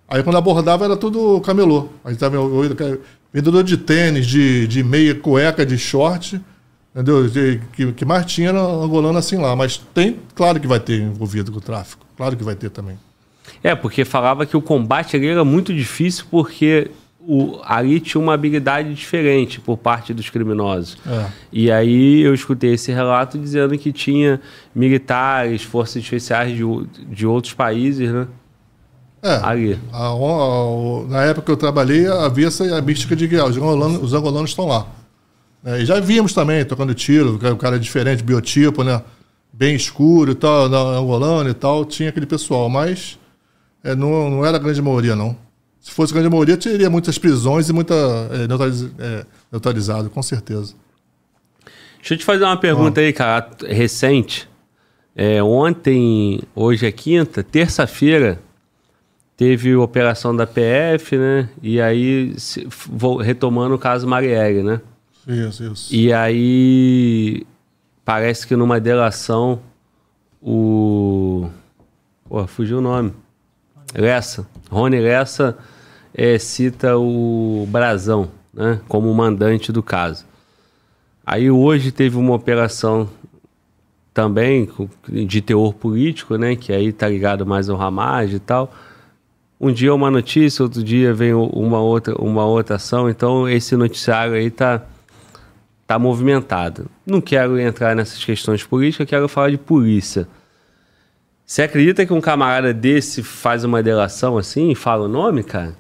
S2: Aí quando abordava era tudo camelô. Aí tava vendedor de tênis, de, de meia cueca, de short. Entendeu? De- que, que mais tinha era angolano assim lá. Mas tem, claro que vai ter envolvido com o tráfico. Claro que vai ter também.
S1: É, porque falava que o combate ali era muito difícil porque o, ali tinha uma habilidade diferente por parte dos criminosos.
S2: É.
S1: E aí eu escutei esse relato dizendo que tinha militares, forças especiais de, de outros países, né?
S2: É,
S1: ali.
S2: A, a, na época que eu trabalhei, havia essa a mística de que ah, os, angolanos, os angolanos estão lá. É, e já vimos também, tocando tiro, o cara é diferente, biotipo, né? Bem escuro e tal, angolano e tal, tinha aquele pessoal, mas é, não, não era a grande maioria, não. Se fosse a grande maioria, teria muitas prisões e muita é, neutraliz, é, neutralizado, com certeza.
S1: Deixa eu te fazer uma pergunta ah. aí, cara, recente. É, ontem, hoje é quinta, terça-feira, teve operação da PF, né? E aí, se, vou, retomando o caso Marielle, né?
S2: Isso, isso.
S1: E aí, parece que numa delação, o. Pô, fugiu o nome. Lessa. Rony Lessa é, cita o Brazão, né? Como mandante do caso. Aí hoje teve uma operação também de teor político, né? Que aí tá ligado mais ao Ramage e tal um dia uma notícia, outro dia vem uma outra, uma outra ação. Então esse noticiário aí tá, tá movimentado. Não quero entrar nessas questões políticas, quero falar de polícia. Você acredita que um camarada desse faz uma delação assim e fala o nome, cara?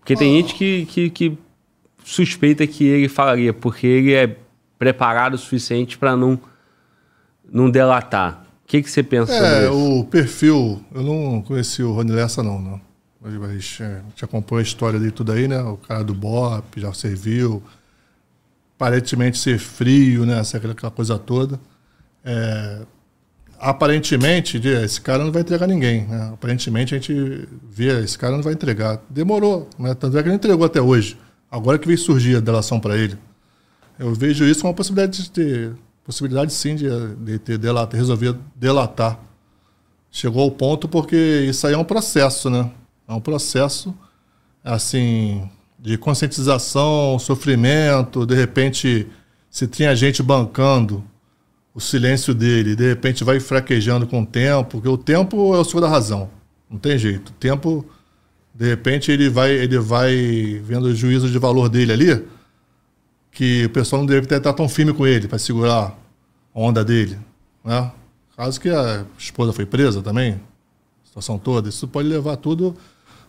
S1: Porque tem gente que, que, que, suspeita que ele falaria, porque ele é preparado o suficiente para não, não delatar. O que, que você pensa é, sobre
S2: isso? o perfil, eu não conheci o Rony Lessa não, não. A gente, a gente acompanhou a história dele tudo aí, né? O cara do BOP já serviu. Aparentemente ser frio, né? Aquela coisa toda. É, aparentemente, esse cara não vai entregar ninguém. Né? Aparentemente a gente vê, esse cara não vai entregar. Demorou, né? Tanto é que ele entregou até hoje. Agora que veio surgir a delação para ele. Eu vejo isso como uma possibilidade de ter, possibilidade sim de, de ter delatar, resolver delatar. Chegou ao ponto porque isso aí é um processo, né? É um processo, assim, de conscientização, sofrimento. De repente, se tinha gente bancando o silêncio dele, de repente vai fraquejando com o tempo, porque o tempo é o senhor da razão. Não tem jeito. O tempo, de repente, ele vai, ele vai vendo o juízo de valor dele ali, que o pessoal não deve estar tão firme com ele para segurar a onda dele. Né? Caso que a esposa foi presa também, situação toda, isso pode levar tudo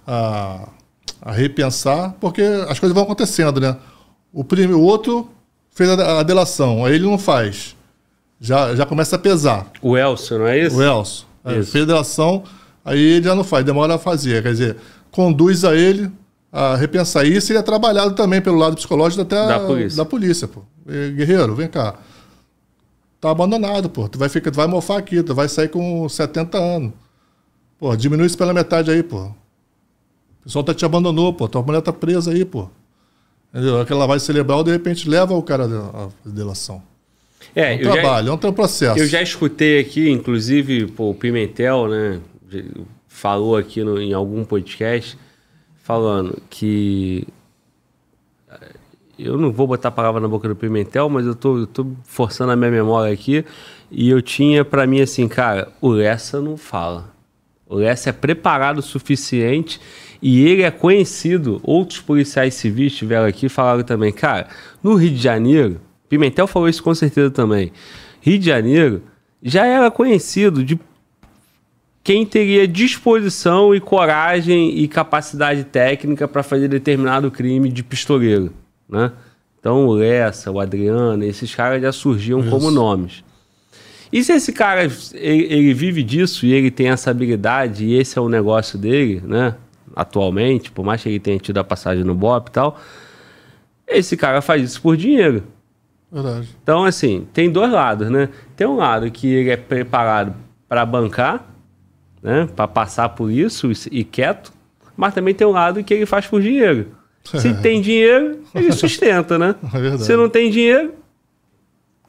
S2: a, a repensar, porque as coisas vão acontecendo, né? O, primeiro, o outro fez a, a delação, aí ele não faz. Já, já começa a pesar.
S1: O Elcio, não é isso?
S2: O Elcio. É, fez a delação, aí ele já não faz, demora a fazer. Quer dizer, conduz a ele a repensar isso e é trabalhado também pelo lado psicológico até da polícia. Da polícia pô. Guerreiro, vem cá. Tá abandonado, pô. Tu vai, ficar, tu vai mofar aqui, tu vai sair com 70 anos. Pô, diminui isso pela metade aí, pô. O pessoal tá te abandonou, pô. Tua mulher tá presa aí, pô. Entendeu? Aquela lavagem cerebral, de repente, leva o cara à delação. É, é um trabalho, já, é um processo.
S1: Eu já escutei aqui, inclusive, pô, o Pimentel, né? Falou aqui no, em algum podcast, falando que. Eu não vou botar a palavra na boca do Pimentel, mas eu tô, eu tô forçando a minha memória aqui. E eu tinha para mim assim, cara, o Lessa não fala. O Lessa é preparado o suficiente e ele é conhecido, outros policiais civis estiveram aqui e falaram também, cara, no Rio de Janeiro, Pimentel falou isso com certeza também, Rio de Janeiro já era conhecido de quem teria disposição e coragem e capacidade técnica para fazer determinado crime de pistoleiro, né? Então o Lessa, o Adriano, esses caras já surgiam isso. como nomes. E se esse cara ele, ele, vive disso e ele tem essa habilidade e esse é o negócio dele, né? atualmente, por mais que ele tenha tido a passagem no BOP e tal, esse cara faz isso por dinheiro.
S2: Verdade.
S1: Então, assim, tem dois lados, né? Tem um lado que ele é preparado para bancar, né? Para passar por isso e quieto, mas também tem um lado que ele faz por dinheiro. Se tem dinheiro, ele sustenta, né? [LAUGHS] É verdade. Se não tem dinheiro,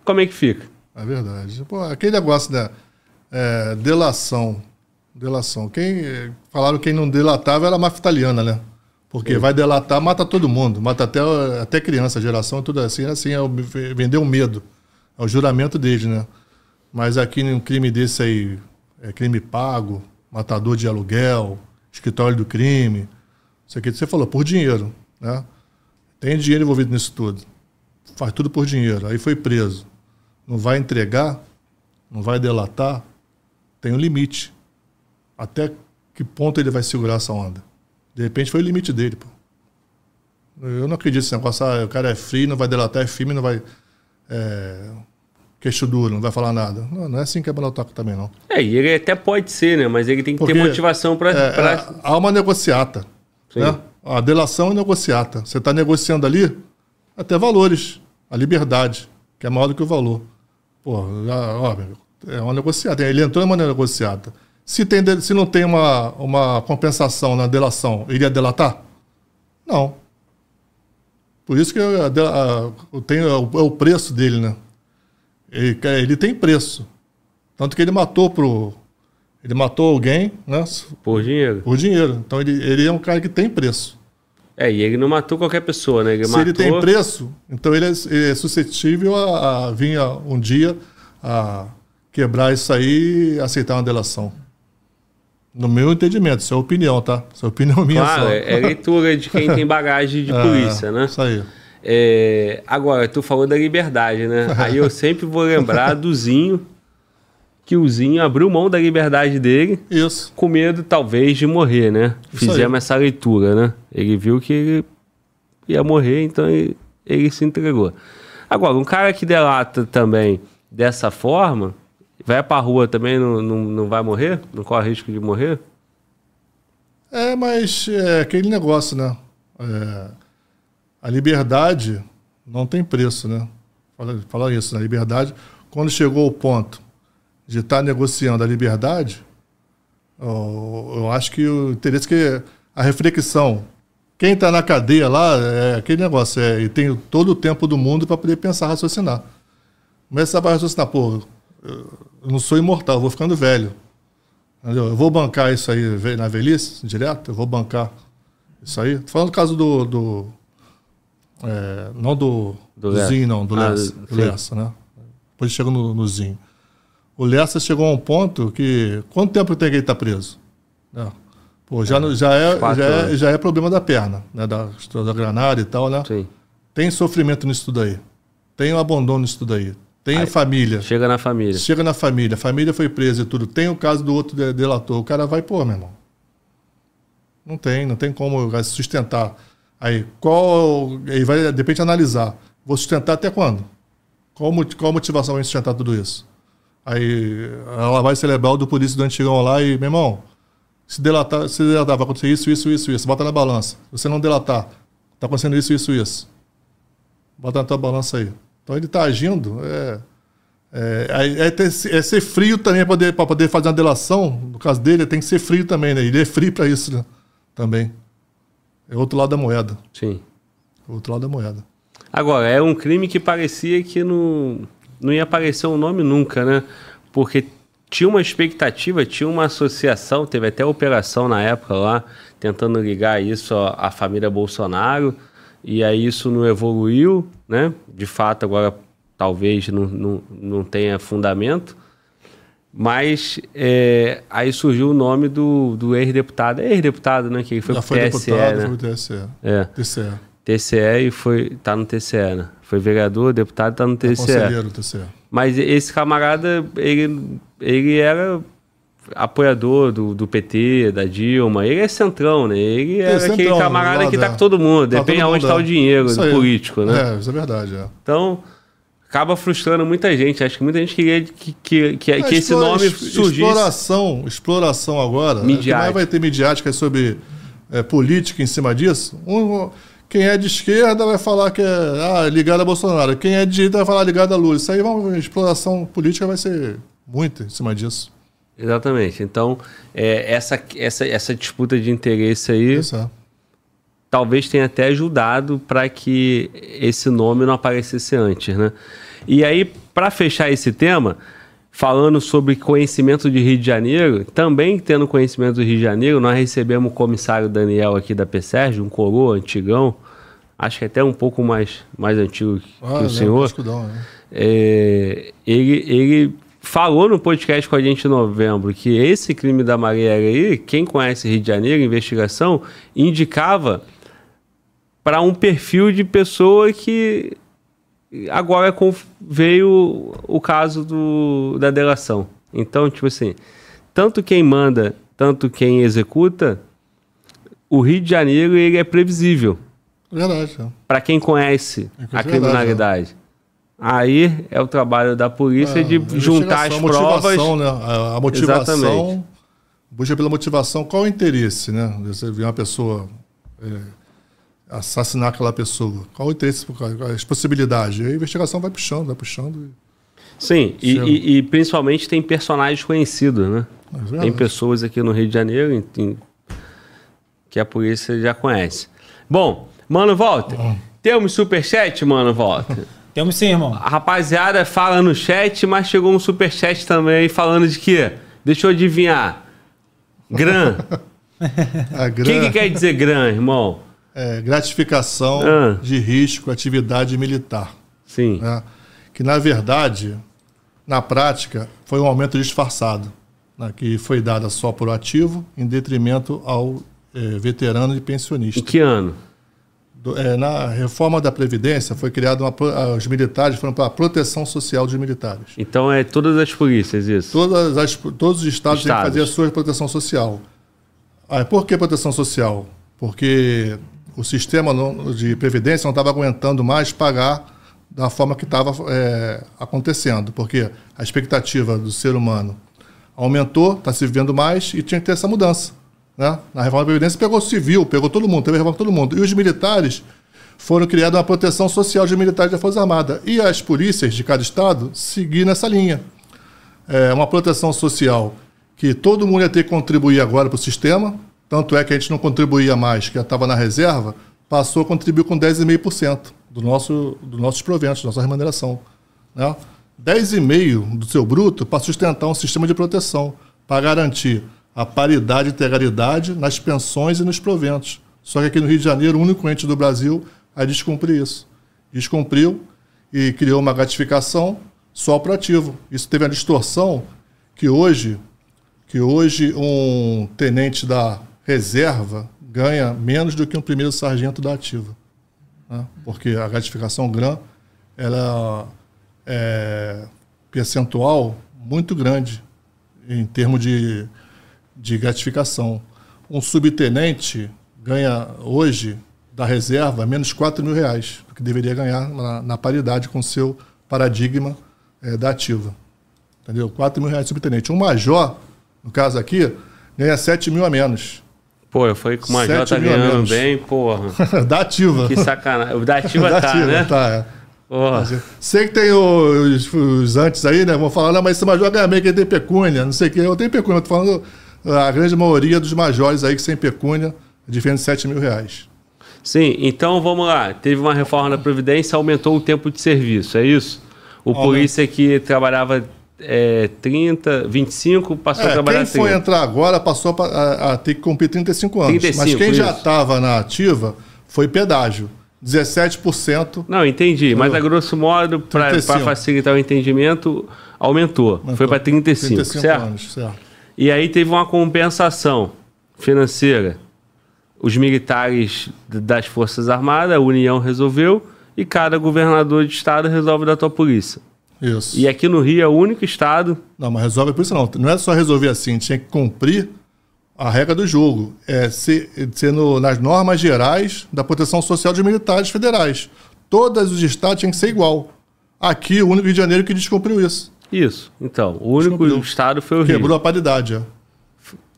S1: como é que fica?
S2: É verdade. Pô, aquele negócio da é, delação Delação. Quem, falaram que quem não delatava era a máfia italiana, né? Porque vai delatar, mata todo mundo, mata até, até criança, geração, tudo assim, assim, é o, vender o medo. É o juramento deles, né? Mas aqui num crime desse aí, é crime pago, matador de aluguel, escritório do crime, isso aqui você falou, por dinheiro, né? Tem dinheiro envolvido nisso tudo. Faz tudo por dinheiro. Aí foi preso. Não vai entregar, não vai delatar, tem um limite até que ponto ele vai segurar essa onda. De repente foi o limite dele, pô. Eu não acredito nesse negócio, ah, o cara é frio, não vai delatar, é firme, não vai. É, queixo duro, não vai falar nada. Não, não é assim que é Balotaco também, não.
S1: É, e ele até pode ser, né? Mas ele tem que
S2: Porque,
S1: ter motivação para.
S2: É, é, há uma negociata. Né? A delação é negociata. Você está negociando ali até valores. A liberdade, que é maior do que o valor. Pô, já, ó, é uma negociata. Ele entrou em uma negociata. Se, tem, se não tem uma, uma compensação na delação, ele ia delatar? Não. Por isso que a, a, tem, é o preço dele, né? Ele, ele tem preço. Tanto que ele matou pro. Ele matou alguém, né?
S1: Por dinheiro.
S2: Por dinheiro. Então ele, ele é um cara que tem preço.
S1: É, e ele não matou qualquer pessoa, né? Ele
S2: Se
S1: matou...
S2: ele tem preço, então ele é, ele é suscetível a, a, vir um dia a quebrar isso aí e aceitar uma delação. No meu entendimento, isso é opinião, tá? Isso é opinião [LAUGHS] minha
S1: claro,
S2: só.
S1: É, é leitura de quem tem bagagem de [LAUGHS] é, polícia, né?
S2: Isso aí.
S1: É, agora, tu falou da liberdade, né? [LAUGHS] Aí eu sempre vou lembrar do Zinho, que o Zinho abriu mão da liberdade dele.
S2: Isso.
S1: Com medo, talvez, de morrer, né? Isso Fizemos aí. essa leitura, né? Ele viu que ele ia morrer, então ele, ele se entregou. Agora, um cara que delata também dessa forma, vai pra rua também, não, não, não vai morrer? Não corre risco de morrer?
S2: É, mas é aquele negócio, né? É a liberdade não tem preço, né? Fala, fala isso, né? A liberdade, quando chegou o ponto de estar tá negociando a liberdade, eu, eu acho que o interesse que a reflexão, quem está na cadeia lá, é aquele negócio, é, e tem todo o tempo do mundo para poder pensar, raciocinar. Começa a raciocinar, pô, eu não sou imortal, eu vou ficando velho. Entendeu? Eu vou bancar isso aí na velhice, direto, eu vou bancar isso aí. Tô falando do caso do, do é, não do, do, do Zinho, não, do ah, Lessa. Do Lessa, né? Depois chega no, no Zinho. O Lessa chegou a um ponto que. Quanto tempo tem que ele estar tá preso? É. Pô, já, é, já, é, já, é, já é problema da perna, né? Da, da granada e tal, né? Sim. Tem sofrimento nisso tudo aí. Tem o abandono nisso tudo aí. Tem aí, família.
S1: Chega na família.
S2: Chega na família. A família foi presa e tudo. Tem o caso do outro delator. O cara vai, pô, meu irmão. Não tem, não tem como sustentar Aí, qual. Aí vai, de repente, analisar. Vou sustentar até quando? Qual, qual a motivação para sustentar tudo isso? Aí ela vai celebrar o do polícia do antigão lá e, meu irmão, se delatar, se delatar, vai acontecer isso, isso, isso, isso. Bota na balança. Se você não delatar, está acontecendo isso, isso, isso. Bota na tua balança aí. Então ele está agindo. É, é, é, ter, é, ser frio também para poder, poder fazer uma delação. No caso dele, tem que ser frio também, né? Ele é frio para isso né? também. É outro lado da moeda.
S1: Sim.
S2: Outro lado da moeda.
S1: Agora, é um crime que parecia que não, não ia aparecer o um nome nunca, né? Porque tinha uma expectativa, tinha uma associação, teve até operação na época lá, tentando ligar isso à família Bolsonaro, e aí isso não evoluiu, né? De fato, agora talvez não, não, não tenha fundamento. Mas é, aí surgiu o nome do, do ex-deputado. É ex-deputado, né? Que foi Já
S2: foi TSE,
S1: deputado,
S2: né? foi TSE.
S1: É.
S2: TSE.
S1: TSE e foi, tá no TSE, né? Foi vereador, deputado, tá no TSE. É
S2: conselheiro do TSE.
S1: Mas esse camarada, ele, ele era apoiador do, do PT, da Dilma. Ele é centrão, né? Ele é, aquele centrão, camarada que tá com todo mundo. Tá Depende aonde está o dinheiro do político, né?
S2: É, isso é verdade. É.
S1: Então acaba frustrando muita gente. Acho que muita gente queria que, que, que, é, que esse nome surgisse.
S2: Exploração, exploração agora. Midiática. Né? vai ter midiática sobre é, política em cima disso. Um, quem é de esquerda vai falar que é ah, ligado a Bolsonaro. Quem é de direita vai falar ligado a Lula. Isso aí, uma exploração política vai ser muito em cima disso.
S1: Exatamente. Então, é, essa, essa, essa disputa de interesse aí. Exato talvez tenha até ajudado para que esse nome não aparecesse antes, né? E aí, para fechar esse tema, falando sobre conhecimento de Rio de Janeiro, também tendo conhecimento do Rio de Janeiro, nós recebemos o comissário Daniel aqui da PSERG, um coroa antigão, acho que até um pouco mais, mais antigo que, ah, o senhor. Escudão, né? é, ele, ele falou no podcast com a gente em novembro que esse crime da Maria aí, quem conhece Rio de Janeiro, investigação, indicava para um perfil de pessoa que agora veio o caso do, da delação. Então, tipo assim, tanto quem manda tanto quem executa, o Rio de Janeiro ele é previsível.
S2: Verdade. é.
S1: Para quem conhece
S2: É
S1: a
S2: verdade,
S1: criminalidade. Aí é o trabalho da polícia de
S2: É,
S1: juntar as provas.
S2: motivação, Né? A, motivação.
S1: Exatamente.
S2: Busca pela motivação. Qual o interesse, né? Você vê uma pessoa é, assassinar aquela pessoa. Qual o interesse? As possibilidades. A investigação vai puxando, vai puxando.
S1: Sim, e, e- e principalmente tem personagens conhecidos, né?
S2: É
S1: Tem pessoas aqui no Rio de Janeiro em- em- que a polícia já conhece. Bom, Mano Walter, temos superchat, Mano Walter? [LAUGHS]
S3: Temos sim, irmão.
S1: A rapaziada fala no chat, mas chegou um superchat também falando de quê? Deixa eu adivinhar. Gran.
S2: A
S1: O que, que quer dizer gran, irmão?
S2: é, gratificação
S1: Ah.
S2: de risco, atividade militar.
S1: Sim.
S2: né? Que, na verdade, na prática, foi um aumento disfarçado, né? que foi dada só por ativo, em detrimento ao eh, veterano e
S1: Em
S2: pensionista.
S1: que ano?
S2: Do- eh, na reforma da Previdência, foi criada uma. Os militares foram para a proteção social dos militares.
S1: Então é todas as polícias, isso.
S2: Todas as, todos os estados, têm que
S1: Estados.
S2: fazer a sua proteção social. Ah, por que proteção social? Porque o sistema de previdência não estava aguentando mais pagar da forma que estava é, acontecendo. Porque a expectativa do ser humano aumentou, está se vivendo mais e tinha que ter essa mudança. Né? Na reforma da Previdência pegou civil, pegou todo mundo, teve reforma todo mundo. E os militares foram criados uma proteção social de militares da Força Armada. E as polícias de cada estado seguiram nessa linha é, uma proteção social que todo mundo ia ter que contribuir agora para o sistema, tanto é que a gente não contribuía mais, que estava na reserva, passou a contribuir com 10,5% do nosso, dos nossos proventos, da nossa remuneração. Né? 10,5% do seu bruto para sustentar um sistema de proteção, para garantir a paridade e integralidade nas pensões e nos proventos. Só que aqui no Rio de Janeiro, o único ente do Brasil a descumprir isso. Descumpriu e criou uma gratificação só para ativo. Isso teve uma distorção que hoje, que hoje um tenente da reserva ganha menos do que um primeiro sargento da ativa. né? Porque a gratificação GRAM ela é percentual muito grande em termos de, de gratificação. Um subtenente ganha hoje da reserva menos 4 mil reais, do que deveria ganhar na, na paridade com o seu paradigma eh, da ativa. Entendeu? 4 mil reais subtenente. Um major, no caso aqui, ganha 7 mil a menos.
S1: Pô, eu falei que o Major tá ganhando bem, porra. [LAUGHS]
S2: da ativa.
S1: Que sacanagem. O da [LAUGHS] ativa
S2: da
S1: tá,
S2: ativa,
S1: né?
S2: tá, é.
S1: Porra.
S2: Sei que tem os, os antes aí, né? Vão falar, não, mas esse major ganha bem, que ele tem pecúnia, não sei o quê. Eu tenho pecúnia, eu tô falando a grande maioria dos majores aí que sem pecúnia, diferente de 7 mil reais.
S1: Sim, então vamos lá. Teve uma reforma da Previdência, aumentou o tempo de serviço, é isso? O
S2: Aumenta.
S1: polícia que trabalhava é, 30, 25, passou a
S2: É,
S1: trabalhar
S2: quem foi
S1: 30.
S2: entrar agora passou a, a- a ter que cumprir 35 anos.
S1: 35,
S2: mas quem já
S1: isso.
S2: estava na ativa foi pedágio. 17%.
S1: Não, entendi. Mas a grosso modo, para
S2: 35.
S1: facilitar o entendimento, aumentou. Foi para 35,
S2: 35
S1: certo?
S2: anos, certo.
S1: E aí teve uma compensação financeira. Os militares das Forças Armadas, a União resolveu, e cada governador de estado resolve da tua polícia.
S2: Isso.
S1: E aqui no Rio é o único estado.
S2: Não, mas resolve por isso não. Não é só resolver assim, tinha que cumprir a regra do jogo. É ser, ser no- nas normas gerais da proteção social dos militares federais. Todos os estados tinham que ser igual. Aqui, o único Rio de Janeiro que descumpriu isso.
S1: Isso. Então, o único
S2: Descobriu.
S1: estado foi o Rio.
S2: Quebrou a paridade. ó.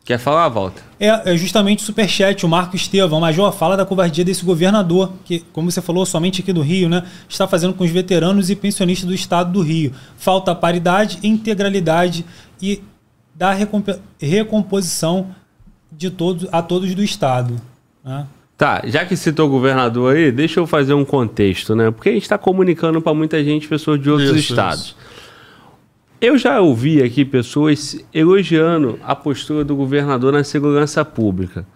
S1: Quer falar, Walter?
S3: É, é justamente o superchat, o Marco Estevão. Major, fala da covardia desse governador, que, como você falou, somente aqui do Rio, né? Está fazendo com os veteranos e pensionistas do estado do Rio. Falta paridade, integralidade e da recompe- recomposição de todos, a todos do estado. Né?
S1: Tá, já que citou o governador aí, deixa eu fazer um contexto, né? Porque a gente está comunicando para muita gente, pessoas de outros
S2: Isso,
S1: estados. Eu já ouvi aqui pessoas elogiando a postura do governador na segurança pública,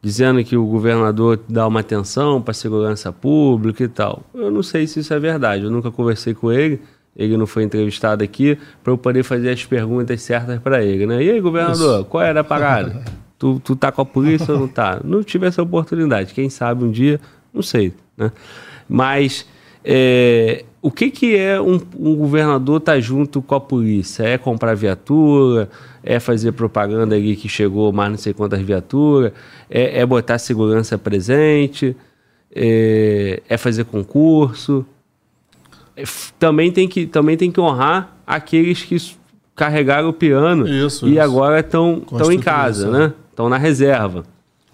S1: dizendo que o governador dá uma atenção para a segurança pública e tal. Eu não sei se isso é verdade, eu nunca conversei com ele, ele não foi entrevistado aqui para eu poder fazer as perguntas certas para ele, né? E aí, governador, qual era a parada? [LAUGHS] tu, tu tá com a polícia ou não tá? Não tive essa oportunidade, quem sabe um dia, não sei, né? Mas É, o que, que é um, um governador estar tá junto com a polícia? É comprar viatura? É fazer propaganda ali que chegou mais não sei quantas viaturas? É, é botar segurança presente? É, é fazer concurso? É, também, tem que, também tem que honrar aqueles que carregaram o piano
S2: isso,
S1: e
S2: isso.
S1: agora estão em casa, né? Estão na reserva.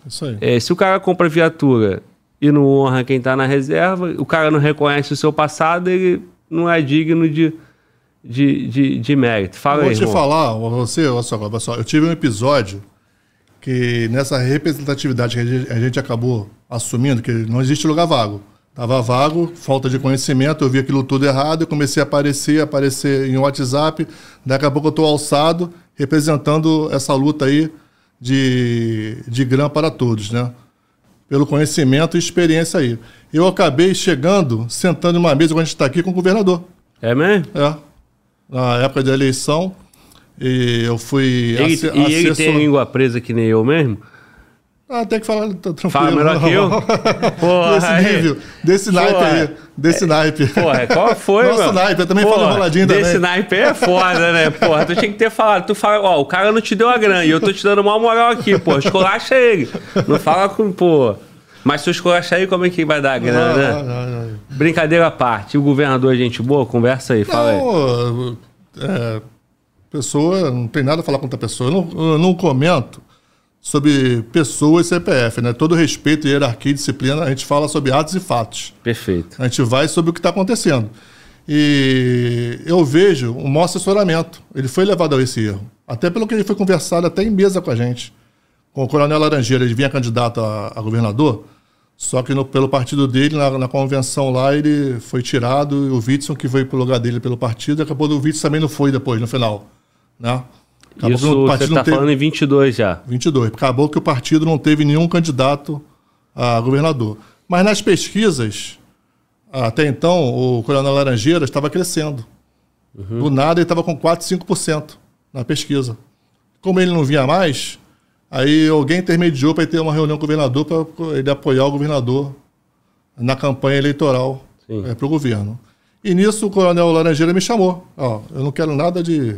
S2: Isso aí.
S1: É, se o cara compra viatura e não honra quem está na reserva, o cara não reconhece o seu passado, ele não é digno de, de, de, de mérito. Fala
S2: Vou
S1: aí,
S2: te
S1: irmão.
S2: falar, você, olha só, olha só, eu tive um episódio que nessa representatividade que a gente, a gente acabou assumindo, que não existe lugar vago. Tava vago, falta de conhecimento, eu vi aquilo tudo errado, eu comecei a aparecer, aparecer em WhatsApp, daqui a pouco eu estou alçado, representando essa luta aí de, de grã para todos, né? Pelo conhecimento e experiência aí. Eu acabei chegando, sentando numa mesa quando a gente está aqui com o governador.
S1: É mesmo?
S2: É. Na época da eleição, e eu fui asse-
S1: e ele tem língua presa que nem eu mesmo?
S2: Ah, tem que falar tá tranquilo.
S1: Fala melhor que eu? [LAUGHS] Porra,
S2: desse
S1: aí.
S2: nível, desse naipe
S1: Porra.
S2: aí, desse naipe.
S1: Porra, qual foi,
S2: Nosso
S1: mano?
S2: naipe, eu também falo enroladinho
S1: Desse
S2: também.
S1: naipe aí é foda, né? Porra, tu tinha que ter falado. Tu fala, ó, o cara não te deu a grana e eu tô te dando uma moral aqui, pô. Esculacha ele. Não fala com, pô. Mas se eu esculachar aí, como é que vai dar a grana,
S2: Ah,
S1: né?
S2: ah, ah,
S1: Brincadeira à parte. O governador é gente boa? Conversa aí, fala aí.
S2: Não, é, pessoa, não tem nada a falar com outra pessoa. Eu não, eu não comento sobre pessoas e CPF, né? Todo respeito, hierarquia e disciplina, a gente fala sobre atos e fatos.
S1: Perfeito.
S2: A gente vai sobre o que está acontecendo. E eu vejo um mau assessoramento. Ele foi levado a esse erro. Até pelo que ele foi conversado até em mesa com a gente. Com o Coronel Laranjeira, ele vinha candidato a, a governador, só que no- pelo partido dele, na, na convenção lá, ele foi tirado, e o Witson, que veio para o lugar dele pelo partido, acabou do Witson também não foi depois, no final. Né? Acabou
S1: Isso
S2: o
S1: você
S2: partido
S1: tá
S2: não teve-
S1: falando em 22 já.
S2: 22. Acabou que o partido não teve nenhum candidato a governador. Mas nas pesquisas, até então, o Coronel Laranjeira estava crescendo. Do nada, ele estava com 4, 5% na pesquisa. Como ele não vinha mais, aí alguém intermediou para ter uma reunião com o governador para ele apoiar o governador na campanha eleitoral
S1: Sim.
S2: para o governo. E nisso o Coronel Laranjeira me chamou. Ó, eu não quero nada de.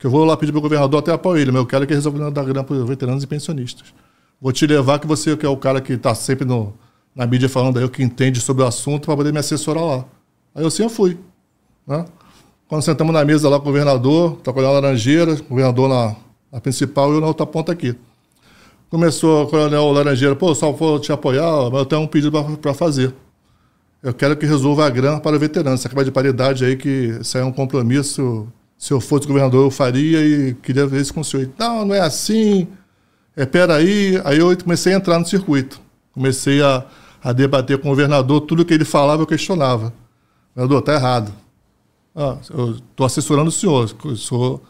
S2: Que eu vou lá pedir para o governador até apoio ele, mas eu quero que resolva dar grana para os veteranos e pensionistas. Vou te levar que você que é o cara que está sempre no, na mídia falando aí, o que entende sobre o assunto, para poder me assessorar lá. Aí eu sim eu fui. Né? Quando sentamos na mesa lá com o governador, tá com a Laranjeira, o governador na, na principal e eu na outra ponta aqui. Começou o coronel Laranjeira, pô, só vou te apoiar, mas eu tenho um pedido para fazer. Eu quero que resolva a grana para veteranos. Essa acaba de paridade aí, que isso é um compromisso. Se eu fosse governador, eu faria e queria ver isso com o senhor. Não, não é assim. É, peraí. Aí eu comecei a entrar no circuito. Comecei a, a debater com o governador, tudo que ele falava eu questionava. Governador, tá errado. Ah, eu estou assessorando o senhor. Eu sou,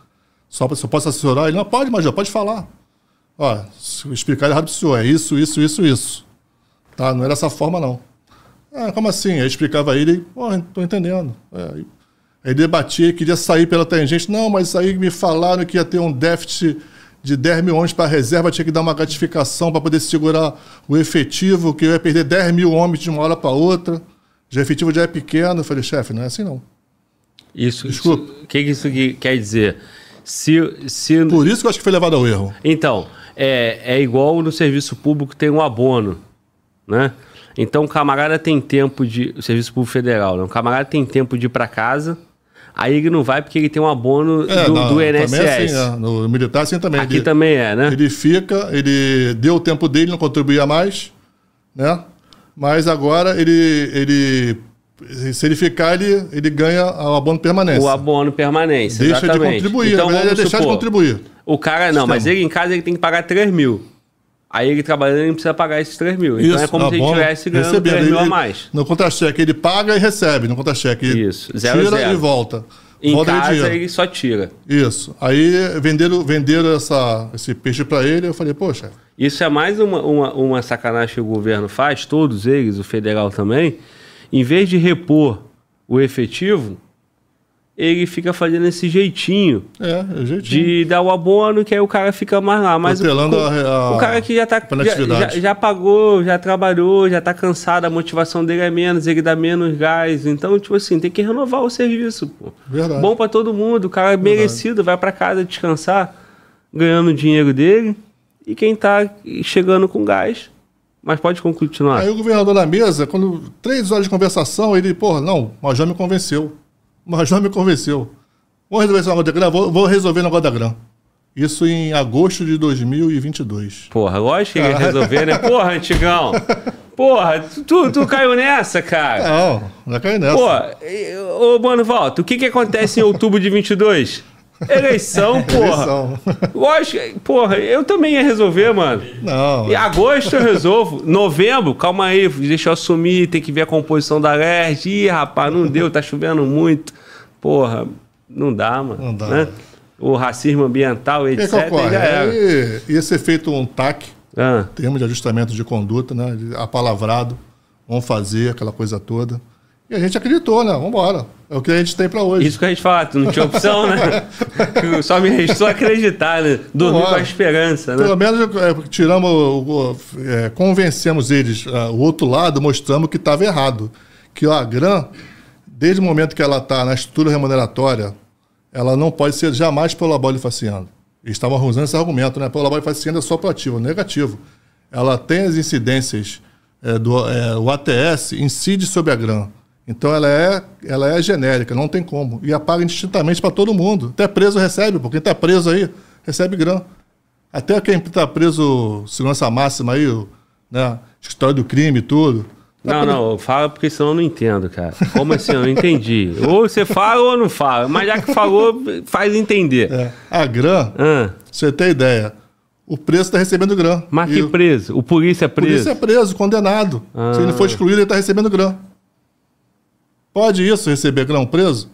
S2: só, só posso assessorar? Ele, não, pode, Major, pode falar. Ó, eu explicar errado para o senhor, é isso, isso, isso, isso. Tá? Não era dessa forma, não. Ah, como assim? Aí explicava ele, pô, não tô entendendo. É, aí, debatia, queria sair pela tangente. Não, mas aí me falaram que ia ter um déficit de 10 mil homens para a reserva, tinha que dar uma gratificação para poder segurar o efetivo, que eu ia perder 10 mil homens de uma hora para outra. Já o efetivo já é pequeno. Eu falei, chefe, não é assim não.
S1: Isso,
S2: Desculpa.
S1: O que, isso que quer dizer? Se, se,
S2: Por isso que eu acho que foi levado ao erro.
S1: Então, é, é igual no serviço público tem um abono, né? Então o camarada tem tempo de. O Serviço Público Federal, né? O camarada tem tempo de ir para casa, aí ele não vai porque ele tem um abono do,
S2: não,
S1: do INSS.
S2: é assim, né? No militar assim também.
S1: Aqui
S2: Ele-
S1: também é, né?
S2: Ele fica, ele deu o tempo dele, não contribuía mais, né? Mas agora ele, ele se ele ficar, ele, ele ganha o abono permanência.
S1: O abono permanência.
S2: Deixa
S1: exatamente.
S2: de contribuir.
S1: Então
S2: na verdade, é deixar de
S1: supor,
S2: contribuir.
S1: O cara, não, mas
S2: Sistema.
S1: ele em casa ele tem que pagar 3 mil. Aí ele trabalhando, ele não precisa pagar esses 3 mil. Então é como se ele
S2: abono,
S1: estivesse ganhando
S2: recebendo.
S1: 3 mil a
S2: Ele-
S1: mais.
S2: No contra-cheque, ele paga e recebe. No contra-cheque, ele
S1: Isso, zero,
S2: tira
S1: zero.
S2: e volta.
S1: Em
S2: volta
S1: casa ele só tira.
S2: Isso. Aí venderam, venderam essa, esse peixe para ele. Eu falei, poxa,
S1: Isso é mais uma, uma, uma sacanagem que o governo faz, todos eles, o federal também. Em vez de repor o efetivo, ele fica fazendo esse jeitinho
S2: É, é jeitinho.
S1: de dar o abono, que aí o cara fica mais lá. Mas o,
S2: a- a
S1: o cara que já tá. Já, já, já pagou, já trabalhou, já tá cansado, a motivação dele é menos, ele dá menos gás. Então, tipo assim, tem que renovar o serviço, pô.
S2: Verdade.
S1: Bom pra todo mundo, o cara é merecido, vai pra casa descansar, ganhando o dinheiro dele. E quem tá chegando com gás. Mas pode continuar.
S2: Aí o governador na mesa, quando três horas de conversação, ele, porra, não, o Major me convenceu. O Major me convenceu. Vou resolver esse negócio da grana, vou, vou resolver o negócio da grana. Isso em agosto de 2022.
S1: Porra, lógico que ele ia resolver, né? Porra, antigão. Porra, tu, tu caiu nessa, cara.
S2: Não, não cai nessa.
S1: Pô, e- ô, mano, volta. O que que acontece em outubro de 22? Eleição, porra.
S2: Eleição.
S1: Lógico, porra, eu também ia resolver, mano.
S2: Não,
S1: Em agosto eu resolvo. Novembro, calma aí, deixa eu assumir, tem que ver a composição da LERJ. Ih, rapaz, não deu, tá chovendo muito. Porra, não dá, mano.
S2: Não dá.
S1: né? O racismo ambiental,
S2: o que,
S1: etc.
S2: que ocorre?
S1: já era.
S2: Aí ia ser feito um TAC,
S1: Ah,
S2: termo de ajustamento de conduta, né? Apalavrado. Vamos fazer aquela coisa toda. E a gente acreditou, né? Vamos embora. É o que a gente tem pra hoje.
S1: isso que a gente fala, tu não tinha opção, né? [LAUGHS] Só me restou acreditar, né? Dormir
S2: Bora.
S1: com a esperança, né?
S2: Pelo menos é, tiramos, é, convencemos eles, ah, o outro lado, mostramos que estava errado. Que a Gran, desde o momento que ela está na estrutura remuneratória, ela não pode ser jamais prolabore faciando. Eles estavam usando esse argumento, né? Prolabore faciando é só para ativo, negativo. Ela tem as incidências é, do é, o ATS incide sobre a Gran. Então ela é, ela é genérica, não tem como. E apaga indistintamente para todo mundo. Até preso recebe, porque está preso aí recebe Gran. Até quem está preso, segurança máxima aí, né? História do crime e tudo.
S1: Não, não, fala porque senão eu não entendo, cara. Como assim? Eu não entendi. Ou você fala ou não fala. Mas já que falou, faz entender.
S2: É. A
S1: Ah,
S2: pra você ter ideia, o preço está recebendo Gran.
S1: mas
S2: E
S1: que
S2: o
S1: preso? O polícia é
S2: por isso
S1: preso?
S2: é preso, condenado.
S1: Ah.
S2: Se ele for excluído, ele está recebendo Gran. Pode isso, receber Gran preso?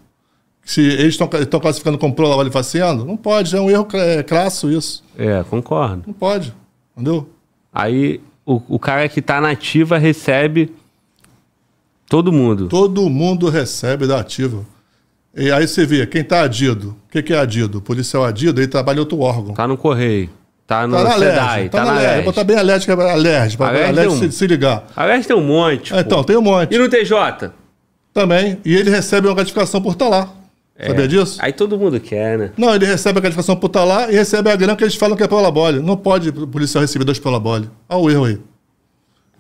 S2: Se eles estão classificando como prolabore faciando? Não pode, é um erro é, crasso isso.
S1: É, concordo.
S2: Não pode, entendeu?
S1: Aí o, o cara que tá na ativa recebe todo mundo.
S2: Todo mundo recebe da ativa. E aí você vê, quem está adido, o que, que é adido? O policial adido, ele trabalha em outro órgão.
S1: Tá no correio. Tá no
S2: Tá na
S1: SEDAI. Tá,
S2: tá
S1: na.
S2: LERJ. Botar bem alérgica, alérgica,
S1: Alerj
S2: alérgica
S1: um.
S2: se, se ligar.
S1: Aliás, tem um monte.
S2: Ah, Então, tem um monte.
S1: E no TJ?
S2: Também. E ele recebe uma gratificação por estar lá.
S1: É.
S2: Sabia disso?
S1: Aí todo mundo quer, né?
S2: Não, ele recebe a gratificação por estar lá e recebe a grana que eles falam que é prolabole. Não pode o policial receber dois prolabole. Olha o erro aí.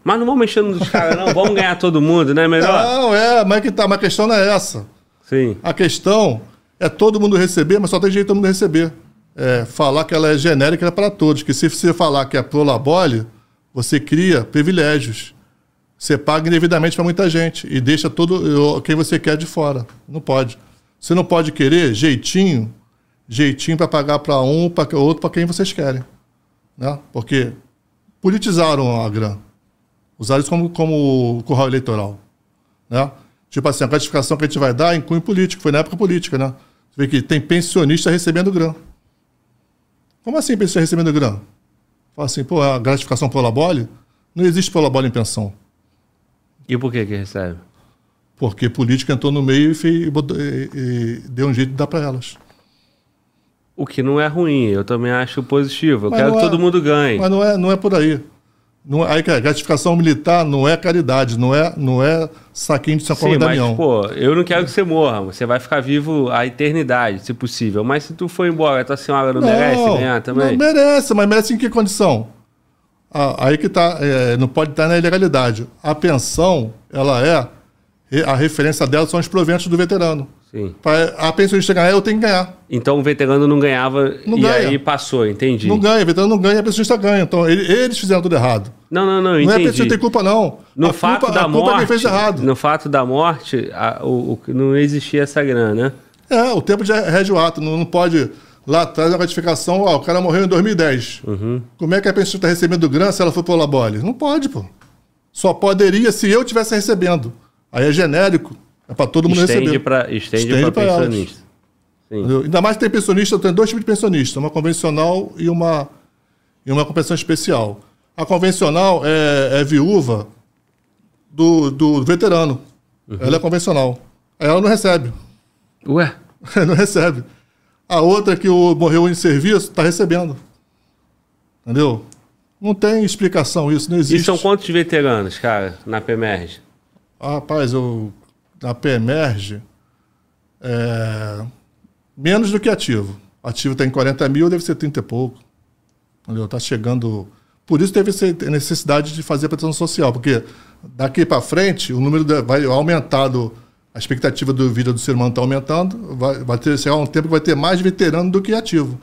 S1: Mas não vamos mexendo nos caras, não. Vamos ganhar todo mundo, né? Melhor?
S2: Não, é, mas que tá, mas a questão não é essa.
S1: Sim.
S2: A questão é todo mundo receber, mas só tem jeito todo mundo receber. É, falar que ela é genérica é para todos. Que se você falar que é prolabole, você cria privilégios. Você paga indevidamente para muita gente e deixa todo quem você quer de fora. Não pode. Você não pode querer jeitinho, jeitinho para pagar para um, para outro, para quem vocês querem. Né? Porque politizaram a grana. Usaram isso como, como curral eleitoral. Né? Tipo assim, a gratificação que a gente vai dar inclui político. Foi na época política, né? Você vê que tem pensionista recebendo grana. Como assim pensionista recebendo grana? Fala assim, pô, a gratificação por labole? Não existe por labole em pensão.
S1: E por que que recebe?
S2: Porque política entrou no meio e, fez, e e- deu um jeito de dar para elas.
S1: O que não é ruim, eu também acho positivo. Eu
S2: Mas
S1: quero
S2: não
S1: que
S2: é-
S1: todo mundo ganhe.
S2: Mas não é, não é por aí. Não, é- aí a gratificação militar não é caridade, não é, não é saquinho de São Paulo
S1: Sim,
S2: e
S1: mas,
S2: Damião.
S1: pô, eu não quero que você morra. Você vai ficar vivo a eternidade, se possível. Mas se tu for embora, tua senhora não, merece ganhar também?
S2: Não merece, mas merece em que condição? Ah, aí que tá, é, não pode estar na ilegalidade. A pensão, ela é, a referência dela são os proventos do veterano.
S1: Sim.
S2: Para a pensionista ganhar, eu tenho que ganhar.
S1: Então o veterano não ganhava
S2: Não
S1: e
S2: ganha.
S1: aí passou, entendi.
S2: Não ganha, o veterano não ganha, a pensionista ganha. Então, ele- eles fizeram tudo errado.
S1: Não, não, não,
S2: Não é a
S1: entendi.
S2: pensionista que tem culpa, não.
S1: No
S2: a
S1: fato
S2: culpa,
S1: da
S2: a culpa é
S1: morte,
S2: quem fez errado.
S1: no fato da morte, a- o, o- não existia essa grana, né?
S2: É, o tempo de rege o ato. Não, não pode lá atrás a ratificação, ó, o cara morreu em 2010.
S1: Uhum.
S2: Como é que a pessoa está recebendo grana se ela for pela labole? Não pode, pô. Só poderia se eu estivesse recebendo. Aí é genérico, é para todo mundo
S1: Estende
S2: receber.
S1: para estende
S2: Estende
S1: pra
S2: pra elas.
S1: pensionista.
S2: Ainda mais que tem pensionista, tem dois tipos de pensionista, uma convencional e uma, e uma compensação especial. A convencional é, é viúva do, do veterano.
S1: Uhum.
S2: Ela é convencional. Aí ela não recebe.
S1: Ué, [LAUGHS]
S2: não recebe. A outra que o, morreu em serviço está recebendo. Entendeu? Não tem explicação isso, não existe.
S1: E são quantos veteranos, cara, na PEMERG?
S2: Ah, rapaz, eu, na PEMERG, é, menos do que ativo. Ativo tem 40 mil, deve ser 30 e pouco. Entendeu? Tá chegando. Por isso teve necessidade de fazer a proteção social, porque daqui para frente o número vai aumentado, a expectativa de vida do ser humano está aumentando, vai, vai ter chegar um tempo que vai ter mais veterano do que ativo.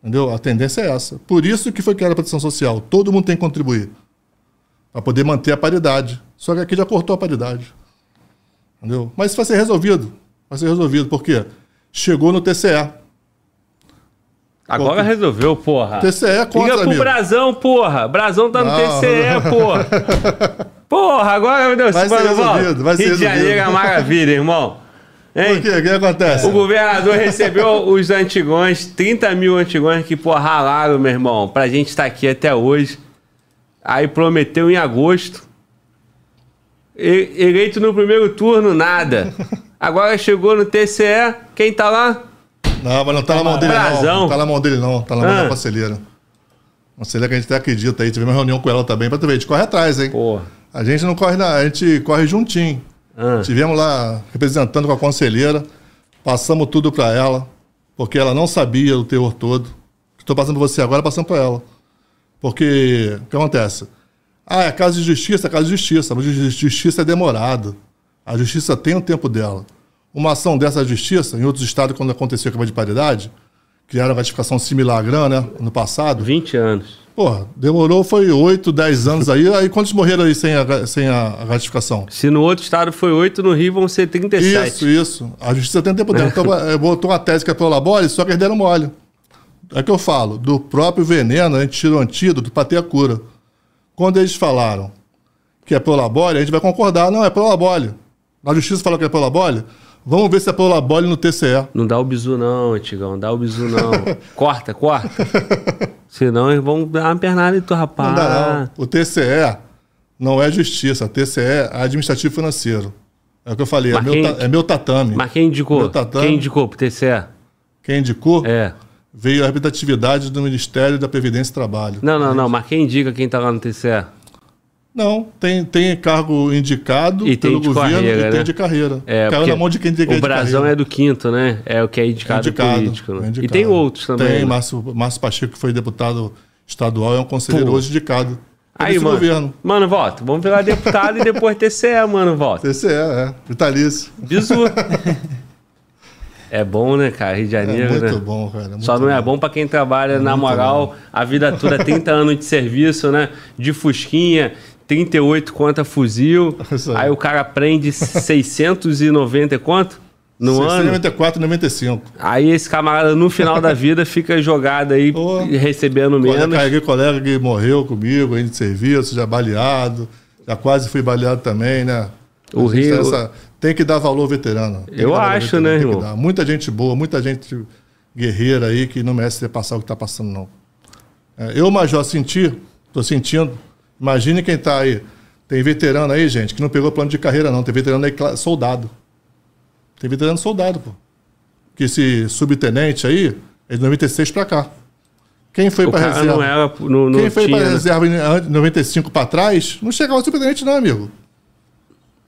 S2: Entendeu? A tendência é essa. Por isso que foi criada a proteção social. Todo mundo tem que contribuir para poder manter a paridade. Só que aqui já cortou a paridade. Entendeu? Mas isso vai ser resolvido. Vai ser resolvido, porque chegou no TCE.
S1: Agora resolveu, porra.
S2: TCE é contra,
S1: Liga pro
S2: amigo.
S1: Brasão, porra. Brasão tá no
S2: Não,
S1: TCE, porra. [LAUGHS] Porra, agora, meu Deus.
S2: Vai ser
S1: irmão,
S2: resolvido, vai ser
S1: Rio de
S2: resolvido.
S1: Janeiro é maravilha, irmão. Hein?
S2: Por quê? O que acontece?
S1: O governador recebeu os antigões, 30 mil antigões que, pô, ralaram, meu irmão, pra gente estar aqui até hoje. Aí prometeu em agosto. E- eleito no primeiro turno, nada. [LAUGHS] Agora chegou no TCE, quem tá lá?
S2: Não, mas não tá na mão dele, não. Tá na mão dele, não. Tá na mão
S1: Ah.
S2: da conselheira. Conselheira que a gente até acredita aí. Tivemos uma reunião com ela também, pra tu ver. A gente corre atrás, hein?
S1: Porra.
S2: A gente não corre, na, a gente corre juntinho.
S1: Ah.
S2: Tivemos lá representando com a conselheira, passamos tudo para ela, porque ela não sabia o teor todo. Estou passando para você agora, passando para ela. Porque o que acontece? Ah, é caso de justiça, é caso de justiça, mas ju- justiça é demorado. A justiça tem o tempo dela. Uma ação dessa justiça, em outros estados, quando aconteceu com a de paridade, criaram uma ratificação similar à GRAN, né, no passado,
S1: 20 anos.
S2: porra, demorou, foi 8, 10 anos aí, aí quantos morreram aí sem a, sem a ratificação?
S1: Se no outro estado foi 8, no Rio vão ser 37.
S2: Isso, isso. A justiça tem tempo dela. Então, eh, botou uma tese que é prolabore, só que eles deram mole. É que eu falo, do próprio veneno, a gente tira o antídoto para ter a cura. Quando eles falaram que é prolabore, a gente vai concordar. Não, é prolabore. A justiça falou que é prolabore, vamos ver se é prolabore no TCE.
S1: Não dá o bizu não, Antigão. Dá o bizu não. [LAUGHS] corta, corta. Senão eles vão dar uma pernada em tu, rapaz.
S2: Não dá, não. O TCE não é justiça, o TCE é administrativo financeiro. É o que eu falei, é
S1: Mas
S2: meu,
S1: quem-
S2: ta- é meu tatame.
S1: Mas quem indicou?
S2: Meu tatame.
S1: Quem indicou pro TCE?
S2: Quem indicou
S1: É.
S2: veio a representatividade do Ministério da Previdência e Trabalho.
S1: Não, não, não. Mas quem indica quem tá lá no TCE?
S2: Não, tem, tem cargo indicado
S1: E tem
S2: pelo
S1: de
S2: governo
S1: carreira,
S2: e
S1: né?
S2: tem de carreira.
S1: É,
S2: Caiu na mão de quem tem que
S1: O Brasão é do quinto, né? É o que é indicado,
S2: indicado,
S1: político. né?
S2: é
S1: E
S2: indicado.
S1: tem outros também.
S2: Tem,
S1: né?
S2: Márcio, Márcio Pacheco, que foi deputado estadual, é um conselheiro
S1: Pô.
S2: hoje indicado.
S1: Aí, mano.
S2: governo.
S1: Mano, volta. Vamos virar deputado e depois TCE, mano, volta.
S2: TCE, é. Vitalício.
S1: Bizu. [LAUGHS] é bom, né, cara? Rio de
S2: É
S1: Janeiro,
S2: muito
S1: né?
S2: bom, cara. muito
S1: Só não é bom pra quem trabalha na moral a vida toda, 30 [LAUGHS] anos de serviço, né? De fusquinha, 38 conta fuzil.
S2: Aí.
S1: Aí o cara prende 690 e quanto? No ano.
S2: 94, 95.
S1: Aí esse camarada, no final da vida, fica jogado aí, recebendo
S2: Colega,
S1: menos.
S2: carreguei colega que morreu comigo, aí de serviço, já baleado. Já quase fui baleado também, né?
S1: O Rio-
S2: essa- Tem que dar valor ao veterano. Tem
S1: Eu acho, né,
S2: tem
S1: irmão?
S2: Muita gente boa, muita gente guerreira aí que não merece ter passado o que está passando, não. É, eu, Major, senti, tô sentindo. Imagine quem tá aí. Tem veterano aí, gente, que não pegou plano de carreira, não. Tem veterano aí, soldado. Tem veterano soldado, pô. Que esse subtenente aí é de 96 pra cá. Quem foi
S1: cara
S2: reserva?
S1: não era. Não, não
S2: Quem foi pra
S1: né?
S2: reserva em an- 95 pra trás, não chegava subtenente, não, amigo.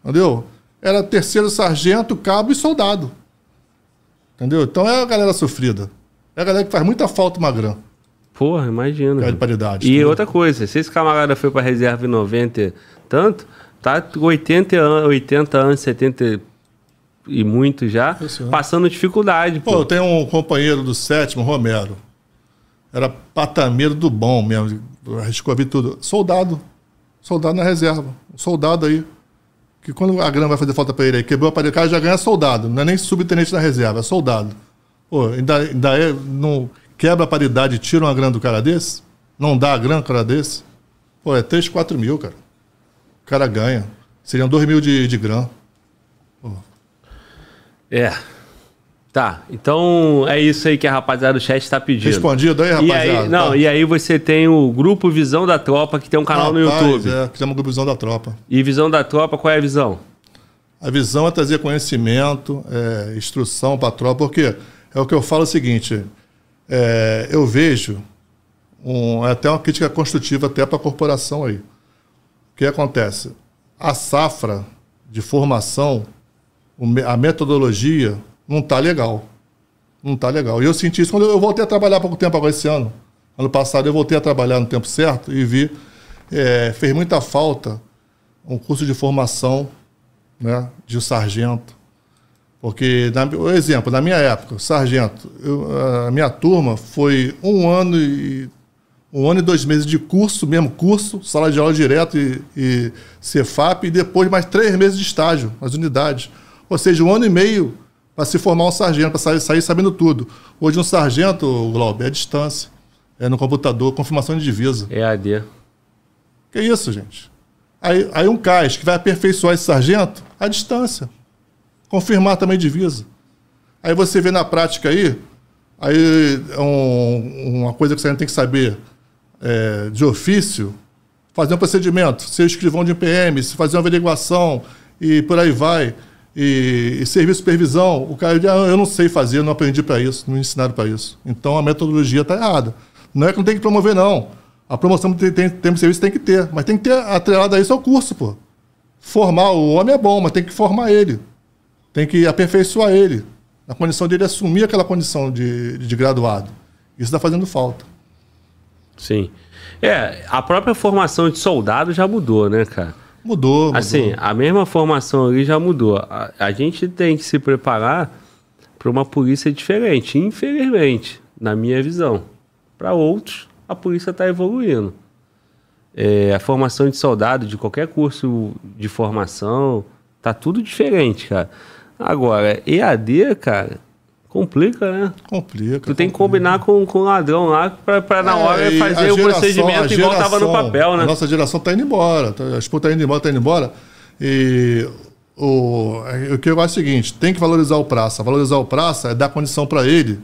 S2: Entendeu? Era terceiro sargento, cabo e soldado. Entendeu? Então é a galera sofrida. É a galera que faz muita falta magrã.
S1: Porra, imagina.
S2: Cara de paridade.
S1: E
S2: entendeu?
S1: outra coisa, se esse camarada foi pra reserva em 90 e tanto, tá 80 anos, 80 anos, 70 e muito já,
S2: Isso, né?
S1: passando dificuldade,
S2: Pô,
S1: pô.
S2: eu tenho um companheiro do sétimo, Romero. Era patameiro do bom mesmo. Arriscou a vida tudo. Soldado. Soldado na reserva. Um soldado aí. Que quando a grana vai fazer falta pra ele aí, quebrou a parede, o cara já ganha soldado. Não é nem subtenente na reserva, é soldado. Pô, ainda, ainda é, não quebra a paridade e tira uma grana do cara desse? Não dá a grana do cara desse? Pô, é 3, 4 mil, cara. O cara ganha. Seriam 2 mil de, de grana.
S1: É. Tá, então é isso aí que a rapaziada do chat tá pedindo.
S2: Respondido aí,
S1: E
S2: rapaziada?
S1: aí, não,
S2: Tá.
S1: e aí você tem o grupo Visão da Tropa, que tem um canal no YouTube.
S2: É, que chama Grupozão da Tropa.
S1: E Visão da Tropa, qual é a visão?
S2: A visão é trazer conhecimento, é, instrução para a tropa, porque é o que eu falo o seguinte: é, eu vejo um, é até uma crítica construtiva até para a corporação aí. O que acontece? A safra de formação, a metodologia não está legal. Não está legal. E eu senti isso quando eu voltei a trabalhar pouco tempo agora esse ano. Ano passado eu voltei a trabalhar no tempo certo e vi, é, fez muita falta um curso de formação né, de sargento. Porque, na, exemplo, na minha época, sargento, eu, a minha turma foi um ano e um ano e dois meses de curso, mesmo curso, sala de aula direto e, e Cefap, e depois mais três meses de estágio nas unidades. Ou seja, um ano e meio para se formar um sargento, para sair, sair, sabendo tudo. Hoje um sargento, Glauber, é a distância. É no computador, confirmação de divisa.
S1: É AD.
S2: Que isso, gente? Aí, aí um CAIS que vai aperfeiçoar esse sargento, à distância. Confirmar também divisa. Aí você vê na prática aí, aí um, uma coisa que você tem que saber é, de ofício, fazer um procedimento, ser escrivão de PM, fazer uma averiguação e por aí vai, e, e serviço de supervisão, o cara diz, ah, eu não sei fazer, não aprendi para isso, não me ensinaram para isso. Então a metodologia está errada. Não é que não tem que promover, não. A promoção de tempo de serviço tem que ter, mas tem que ter atrelado a isso ao curso, pô. Formar o homem é bom, mas tem que formar ele. Tem que aperfeiçoar ele. Na condição dele assumir aquela condição de, de graduado. Isso está fazendo falta.
S1: Sim. É, a própria formação de soldado já mudou, né, cara?
S2: Mudou, mudou.
S1: Assim, a mesma formação ali já mudou. A, a gente tem que se preparar para uma polícia diferente, infelizmente, na minha visão. Para outros, a polícia está evoluindo. É, a formação de soldado, de qualquer curso de formação, tá tudo diferente, cara. Agora, EAD, cara, Complica, né?
S2: Complica.
S1: Tu tem que combinar com, com o ladrão lá pra, pra na é, hora fazer o procedimento geração, igual tava no papel, né?
S2: A nossa geração tá indo embora. Tá, a disputa tá indo embora, tá indo embora. E o, o que eu acho é o seguinte: tem que valorizar o praça. Valorizar o praça é dar condição para ele,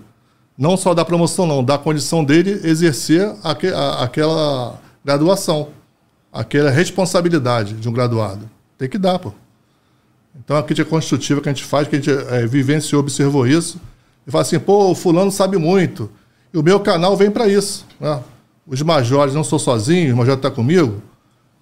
S2: não só dar promoção, não, dar condição dele exercer aque, a, aquela graduação, aquela responsabilidade de um graduado. Tem que dar, pô. Então a crítica construtiva que a gente faz, que a gente é, vivenciou, observou isso e fala assim, pô, o fulano sabe muito. E o meu canal vem para isso. Né? Os majores, não sou sozinho, o major está comigo,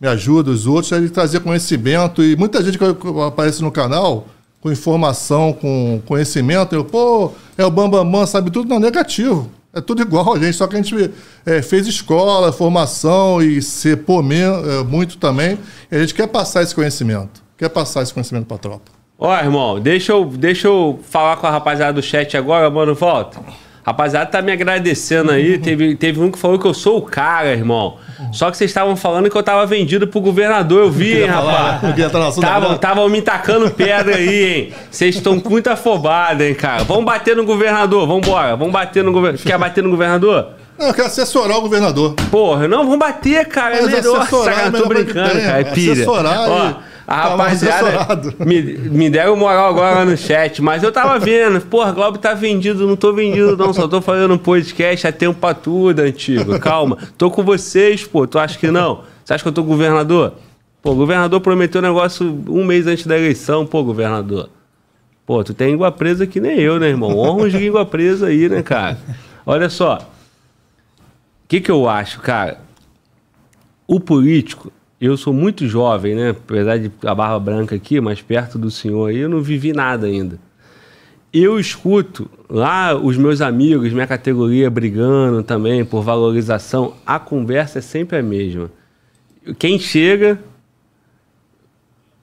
S2: me ajuda, os outros, ele trazer conhecimento. E muita gente que aparece no canal com informação, com conhecimento, eu, pô, é o Bambambam, Bam, Bam, sabe tudo. Não, negativo. É tudo igual gente, só que a gente é, fez escola, formação e se pô, é, muito também. E a gente quer passar esse conhecimento, quer passar esse conhecimento para a tropa.
S1: Ó, irmão, deixa eu, deixa eu falar com a rapaziada do chat agora, mano, volta. Rapaziada tá me agradecendo aí. [LAUGHS] teve, teve um que falou que eu sou o cara, irmão. Só que vocês estavam falando que eu tava vendido pro governador. Eu vi, hein, rapaz. Estavam me tacando pedra aí, hein. Vocês estão muito afobados, hein, cara. Vamos bater no governador, vambora. Vamos bater no governador. Quer bater no governador?
S2: Não, eu quero assessorar o governador.
S1: Porra, não, vamos bater, cara. Mas é melhor. Saca, tô brincando, cara. É pilha. Assessorar Ó, e... A tá rapaziada me, me deram moral agora no chat, mas eu tava vendo. Porra, Globo tá vendido, não tô vendido não, só tô fazendo um podcast há tempo pra tudo, antigo. Calma, tô com vocês, pô, tu acha que não? Você acha que eu tô governador? Pô, o governador prometeu negócio um mês antes da eleição, pô, governador. Pô, tu tem língua presa que nem eu, né, irmão? Honra de língua presa aí, né, cara? Olha só. O que que eu acho, cara? O político, eu sou muito jovem, né? Apesar de a barba branca aqui, mas perto do senhor aí, eu não vivi nada ainda. Eu escuto lá os meus amigos, minha categoria, brigando também por valorização. A conversa é sempre a mesma. Quem chega,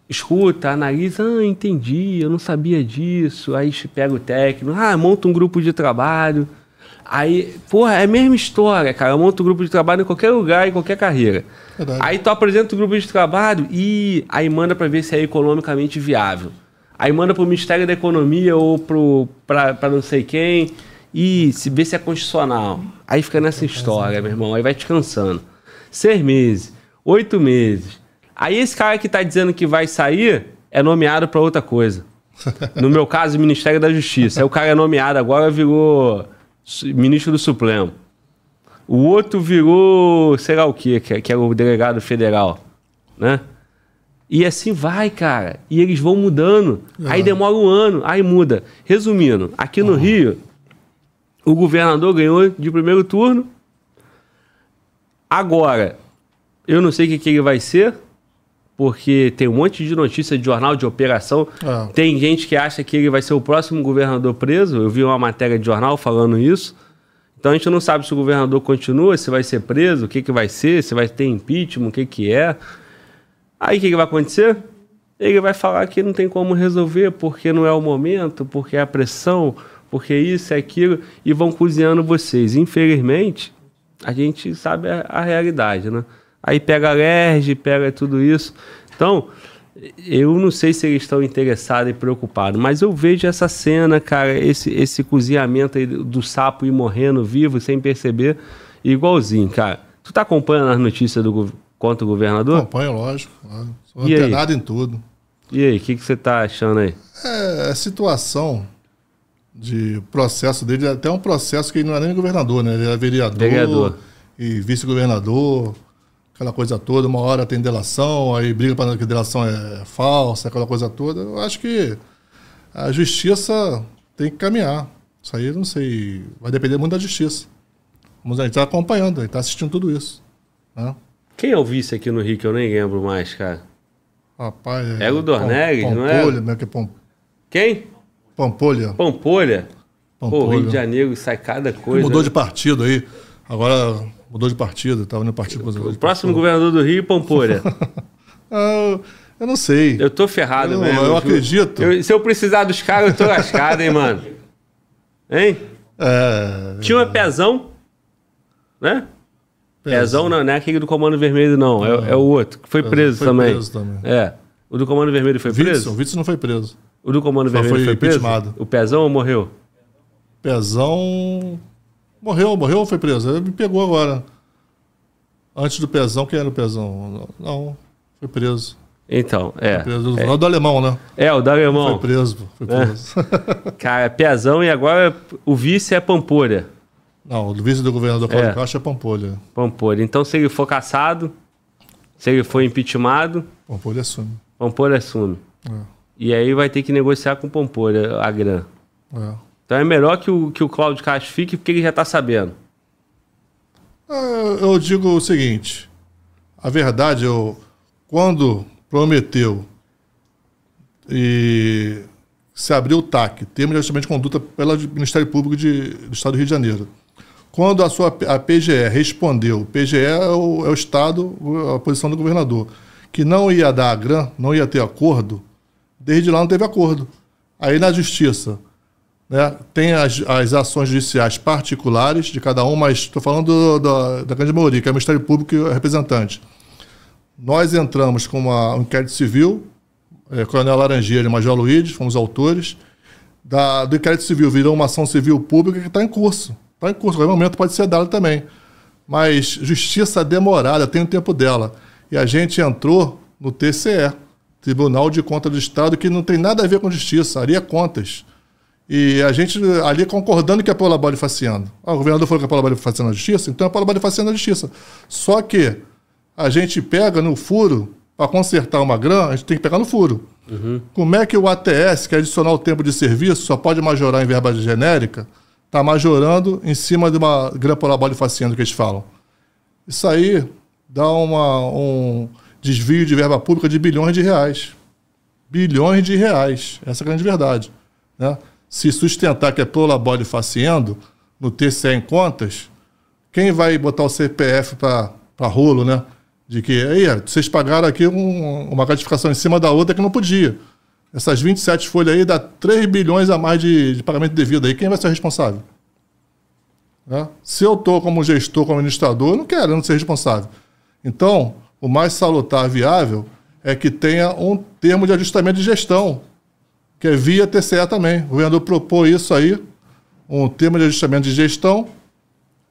S1: escuta, analisa, ah, entendi, eu não sabia disso. Aí pega o técnico, ah, monta um grupo de trabalho. Aí, porra, é a mesma história, cara. Eu monto um grupo de trabalho em qualquer lugar, em qualquer carreira. Verdade. Aí tu apresenta o grupo de trabalho e aí manda para ver se é economicamente viável. Aí manda para o Ministério da Economia ou para não sei quem e se vê se é constitucional. Aí fica nessa história, meu irmão. Aí vai descansando. Seis meses, oito meses. Aí esse cara que está dizendo que vai sair é nomeado para outra coisa. [LAUGHS] No meu caso, o Ministério da Justiça. Aí o cara é nomeado agora, virou ministro do Supremo. O outro virou, sei lá o quê, que, que é o delegado federal, né? E assim vai, cara. E eles vão mudando. Aí demora um ano, aí muda. Resumindo, aqui no Rio, o governador ganhou de primeiro turno. Agora, eu não sei o que, que ele vai ser, porque tem um monte de notícia de jornal de operação.
S2: É.
S1: Tem gente que acha que ele vai ser o próximo governador preso. Eu vi uma matéria de jornal falando isso. Então a gente não sabe se o governador continua, se vai ser preso, o que, que vai ser, se vai ter impeachment, o que, que é. Aí o que, que vai acontecer? Ele vai falar que não tem como resolver porque não é o momento, porque é a pressão, porque isso é aquilo, e vão cozinhando vocês. Infelizmente, a gente sabe a, a realidade, né? Aí pega a LERJ, pega tudo isso. Então, eu não sei se eles estão interessados e preocupados, mas eu vejo essa cena, cara, esse, esse cozinhamento aí do sapo ir morrendo vivo sem perceber, igualzinho, cara. Tu tá acompanhando as notícias do, contra o governador?
S2: Acompanho, lógico. Sou
S1: E aí?
S2: antenado em tudo.
S1: E aí, o que, que você tá achando aí?
S2: É, a situação de processo dele, é até um processo que ele não era nem governador, né? Ele era vereador,
S1: Vereador.
S2: e vice-governador, aquela coisa toda. Uma hora tem delação, aí briga para que delação é falsa, aquela coisa toda. Eu acho que a justiça tem que caminhar. Isso aí não sei. Vai depender muito da justiça. Vamos, a gente está acompanhando, a gente está assistindo tudo isso. Né?
S1: Quem é o vice aqui no Rio que eu nem lembro mais, cara?
S2: Rapaz,
S1: É o Dornelis, não é?
S2: Pampolha, é que é Pam-
S1: Quem?
S2: Pampolha.
S1: Pampolha. Pô,
S2: Pampolha.
S1: Rio de Janeiro sai cada coisa.
S2: Mudou
S1: né?
S2: de partido aí. Agora mudou de partido, estava no partido.
S1: O próximo governador do Rio, Pampolha. [LAUGHS]
S2: Ah, eu não sei.
S1: Eu tô ferrado
S2: Eu-
S1: mesmo.
S2: eu acredito.
S1: Eu- se eu precisar dos caras, eu tô lascado, hein, mano? Hein?
S2: É,
S1: Tinha uma pezão, né? Pezão não, não é aquele do Comando Vermelho, não. É, é o outro, que foi preso
S2: foi
S1: também.
S2: preso também.
S1: É. O do Comando Vermelho foi
S2: Witzel,
S1: preso?
S2: o Witzel não foi preso.
S1: O do Comando
S2: Só
S1: Vermelho
S2: foi
S1: foi preso? O Pezão ou morreu?
S2: Pezão. Morreu, morreu ou foi preso? Ele me pegou agora. Antes do Pezão, quem era o Pezão? Não, foi preso.
S1: Então, é.
S2: preso. É. do alemão, né?
S1: É, o do alemão.
S2: Foi preso. Foi
S1: É.
S2: preso. [LAUGHS]
S1: Cara, Pezão e agora o vice é Pampolha.
S2: não, o vice do governador Cláudio
S1: É.
S2: Castro é Pampolha.
S1: Pampolha. Então, se ele for caçado, se ele for impeachmentado,
S2: Pampolha assume.
S1: Pampolha assume. E aí vai ter que negociar com o Pampolha a grana.
S2: É.
S1: Então é melhor que o, que o Cláudio Castro fique porque ele já tá sabendo.
S2: Ah, Eu digo o seguinte: a verdade, eu, quando prometeu e se abriu o TAC, termo de ajustamento de conduta pelo Ministério Público de- do Estado do Rio de Janeiro. Quando a sua a PGE respondeu, PGE é o, é o Estado, a posição do governador, que não ia dar a GRAM, não ia ter acordo, desde lá não teve acordo. Aí na Justiça, né, tem as, as ações judiciais particulares de cada um, mas estou falando do- da, da grande maioria, que é o Ministério Público e o representante. Nós entramos com uma, um inquérito civil, é, Coronel Laranjeira e Major Luiz, fomos autores. Da, do inquérito civil virou uma ação civil pública que está em curso. Está em curso, qualquer momento pode ser dado também. Mas justiça demorada, tem o tempo dela. E a gente entrou no TCE, Tribunal de Contas do Estado, que não tem nada a ver com justiça, é contas. E a gente ali concordando que é Paula Bode faciando. Ah, o governador falou que é Paula Bode faciando na justiça, então é Paula Bode faciando na justiça. Só que a gente pega no furo, para consertar uma grana, a gente tem que pegar no furo. Como é que o ATS, que é adicionar o tempo de serviço, só pode majorar em verba genérica, está majorando em cima de uma grana Paula Bode faciando que eles falam? Isso aí dá uma, um desvio de verba pública de bilhões de reais. Bilhões de reais. Essa é a grande verdade. Né? Se sustentar que é prolabore faciendo no TCE em contas, quem vai botar o CPF para rolo, né? De que, aí, vocês pagaram aqui um- uma gratificação em cima da outra que não podia. Essas 27 folhas aí dá 3 bilhões a mais de, de pagamento devido aí. Quem vai ser responsável? Né? Se eu estou como gestor, como administrador, eu não quero eu não ser responsável. Então, o mais salutar viável é que tenha um termo de ajustamento de gestão, que é via TCE também. O governador propôs isso aí, um termo de ajustamento de gestão,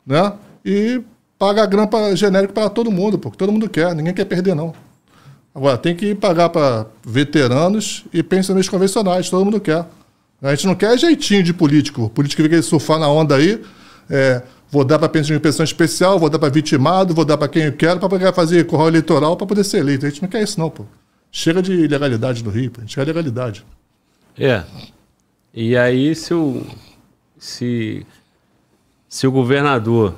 S2: né? E paga a grampa genérica para todo mundo, porque todo mundo quer, ninguém quer perder, não. Agora, tem que pagar para veteranos e pensionistas convencionais, todo mundo quer. A gente não quer jeitinho de político. O político que fica surfar na onda aí, é, vou dar para pensão de pensão especial, vou dar para vitimado, vou dar para quem eu quero, para poder fazer corral eleitoral para poder ser eleito. A gente não quer isso, não, pô. A Chega de ilegalidade no Rio, pô. chega de legalidade.
S1: É. E aí, se o, se, se o governador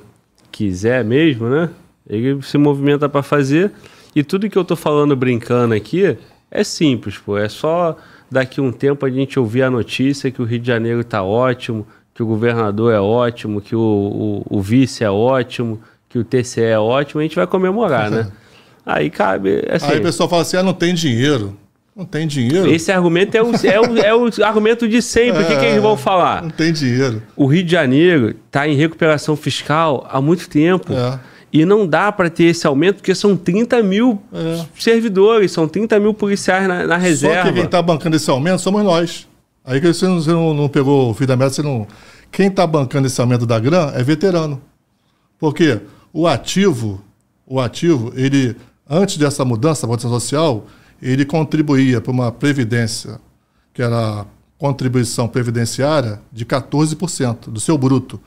S1: quiser mesmo, né? Ele se movimenta para fazer. E tudo que eu tô falando brincando aqui é simples, pô. É só daqui um tempo a gente ouvir a notícia que o Rio de Janeiro tá ótimo, que o governador é ótimo, que o, o, o vice é ótimo, que o TCE é ótimo, a gente vai comemorar, né? [LAUGHS] Aí cabe. Assim,
S2: Aí o pessoal fala assim: ah, não tem dinheiro. Não tem dinheiro.
S1: esse argumento é o, é o, é o argumento de sempre. O que, que eles vão falar?
S2: Não tem dinheiro.
S1: O Rio de Janeiro está em recuperação fiscal há muito tempo.
S2: É.
S1: E não dá para ter esse aumento porque são 30 mil
S2: É.
S1: servidores, são 30 mil policiais na, na
S2: Só
S1: reserva.
S2: que quem está bancando esse aumento somos nós. Aí que você não, você não, não pegou o fio da meta, você não. Quem está bancando esse aumento da GRAM é veterano. Porque o ativo, o ativo, ele, antes dessa mudança da votação social, ele contribuía para uma previdência, que era a contribuição previdenciária, de 14% do seu bruto.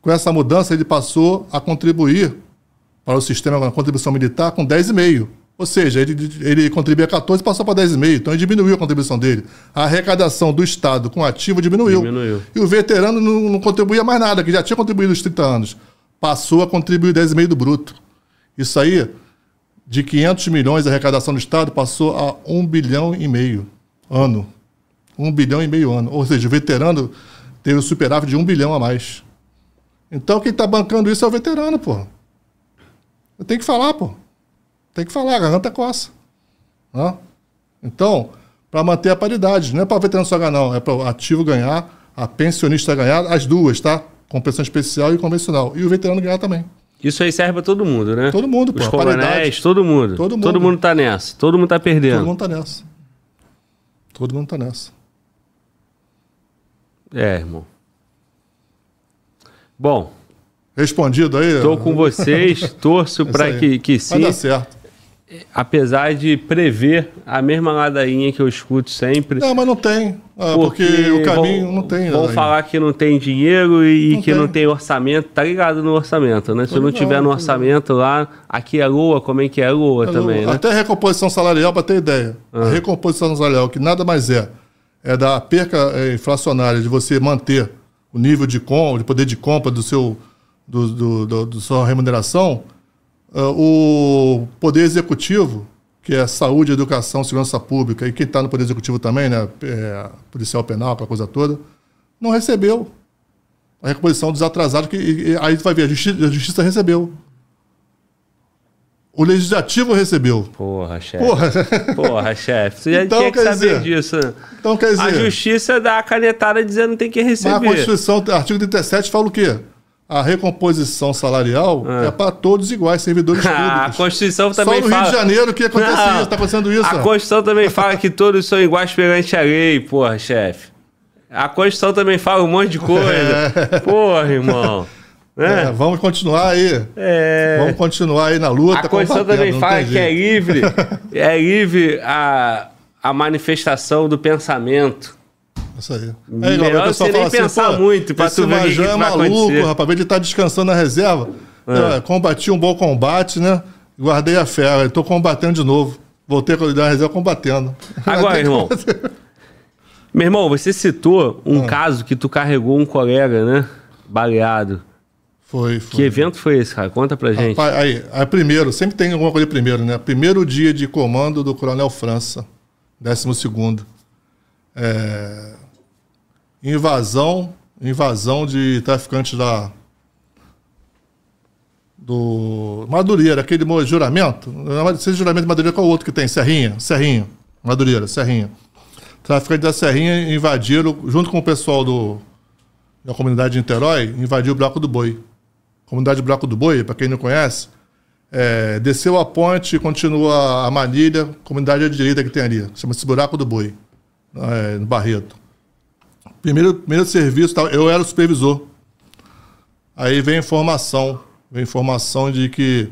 S2: Com essa mudança, ele passou a contribuir para o sistema com a contribuição militar com 10,5%. Ou seja, ele, ele contribuía 14 e passou para 10,5. Então ele diminuiu a contribuição dele. A arrecadação do Estado com ativo diminuiu.
S1: Diminuiu.
S2: E o veterano não, não contribuía mais nada, que já tinha contribuído os 30 anos. Passou a contribuir 10,5 do bruto. Isso aí, de 500 milhões de arrecadação do Estado, passou a 1 bilhão e meio ano. 1 bilhão e meio ano. Ou seja, o veterano teve o superávit de 1 bilhão a mais. Então quem está bancando isso é o veterano, pô. Tem que falar, pô. Tem que falar, a garganta coça. Né? Então, para manter a paridade, não é para o veterano só ganhar, não. É para o ativo ganhar, a pensionista ganhar, as duas, tá? Compensação especial e convencional. E o veterano ganhar também.
S1: Isso aí serve para todo mundo, né?
S2: Todo mundo, pô.
S1: Os coronéis, todo mundo.
S2: Todo
S1: Todo
S2: mundo.
S1: mundo tá nessa. Todo mundo tá perdendo.
S2: Todo mundo tá nessa. Todo mundo tá nessa.
S1: É, irmão. Bom,
S2: Respondido aí?
S1: tô com vocês, torço [LAUGHS]
S2: É isso
S1: para que, que
S2: Vai
S1: sim.
S2: dar certo.
S1: Apesar de prever a mesma ladainha que eu escuto sempre.
S2: Não, mas não tem. Ah, porque, o caminho não tem.
S1: Vão falar que não tem dinheiro e
S2: Não
S1: que
S2: tem.
S1: não tem orçamento. Tá ligado no orçamento, né? Se não
S2: ligado,
S1: tiver no orçamento lá, aqui é lua, como é que é lua também, né?
S2: Até recomposição salarial, para ter ideia.
S1: Ah.
S2: A recomposição salarial, que nada mais é, é da perca eh, inflacionária de você manter o nível de compra, de poder de compra do seu, do, do, do- do sua remuneração, o poder executivo, que é saúde, educação, segurança pública, e quem está no poder executivo também, né, é, policial penal, aquela coisa toda, não recebeu a recomposição dos atrasados, que e- e aí tu vai ver, a justiça, a justiça recebeu. O legislativo recebeu.
S1: Porra, chefe.
S2: Porra,
S1: Porra, chefe. Você já
S2: Então,
S1: tinha que
S2: quer
S1: saber
S2: dizer,
S1: disso. né?
S2: então quer
S1: A
S2: dizer,
S1: justiça dá a canetada dizendo que tem que
S2: mas a
S1: receber.
S2: Constituição, artigo 37, fala o quê? A recomposição salarial é para todos iguais, servidores
S1: Ah, [LAUGHS] a
S2: públicos.
S1: Constituição
S2: Só
S1: também
S2: no
S1: fala.
S2: Rio de Janeiro que acontece
S1: Não,
S2: isso, está acontecendo isso.
S1: A
S2: ó.
S1: Constituição também fala que todos são iguais perante a lei, porra, chefe. A Constituição também fala um monte de coisa. [LAUGHS] Porra, irmão.
S2: É,
S1: Né?
S2: vamos continuar aí.
S1: É.
S2: Vamos continuar aí na luta.
S1: A Constituição
S2: combatendo,
S1: também fala que é livre, [LAUGHS] é livre a, a manifestação do pensamento.
S2: Isso aí.
S1: Melhor
S2: o pessoal
S1: você nem
S2: fala
S1: pensar muito pra tu ver o que
S2: é maluco,
S1: acontecer.
S2: rapaz. Ele tá descansando na reserva.
S1: É.
S2: É, combati um bom combate, né? Guardei a fé. Estou combatendo de novo. Voltei a na reserva combatendo. [LAUGHS]
S1: Agora, irmão. [LAUGHS] Meu irmão, você citou um
S2: Ah.
S1: caso que tu carregou um colega, né? Baleado.
S2: Foi, foi.
S1: Que evento foi esse, cara? Conta pra gente.
S2: Rapaz, aí, aí, primeiro, sempre tem alguma coisa primeiro, né? Primeiro dia de comando do Coronel França, 12 segundo. É, invasão, invasão de traficantes da do Madureira, aquele juramento, esse juramento de Madureira qual o outro que tem? Serrinha, Serrinha, Madureira, Serrinha. Traficantes da Serrinha invadiram, junto com o pessoal do, da comunidade de Niterói, invadiu o Bloco do Boi. Comunidade Bloco do Boi, para quem não conhece, é, desceu a ponte, continua a manilha, comunidade à direita que tem ali, chama-se Buraco do Boi, é, no Barreto. Primeiro, primeiro serviço, eu era o supervisor. Aí vem informação, vem informação de que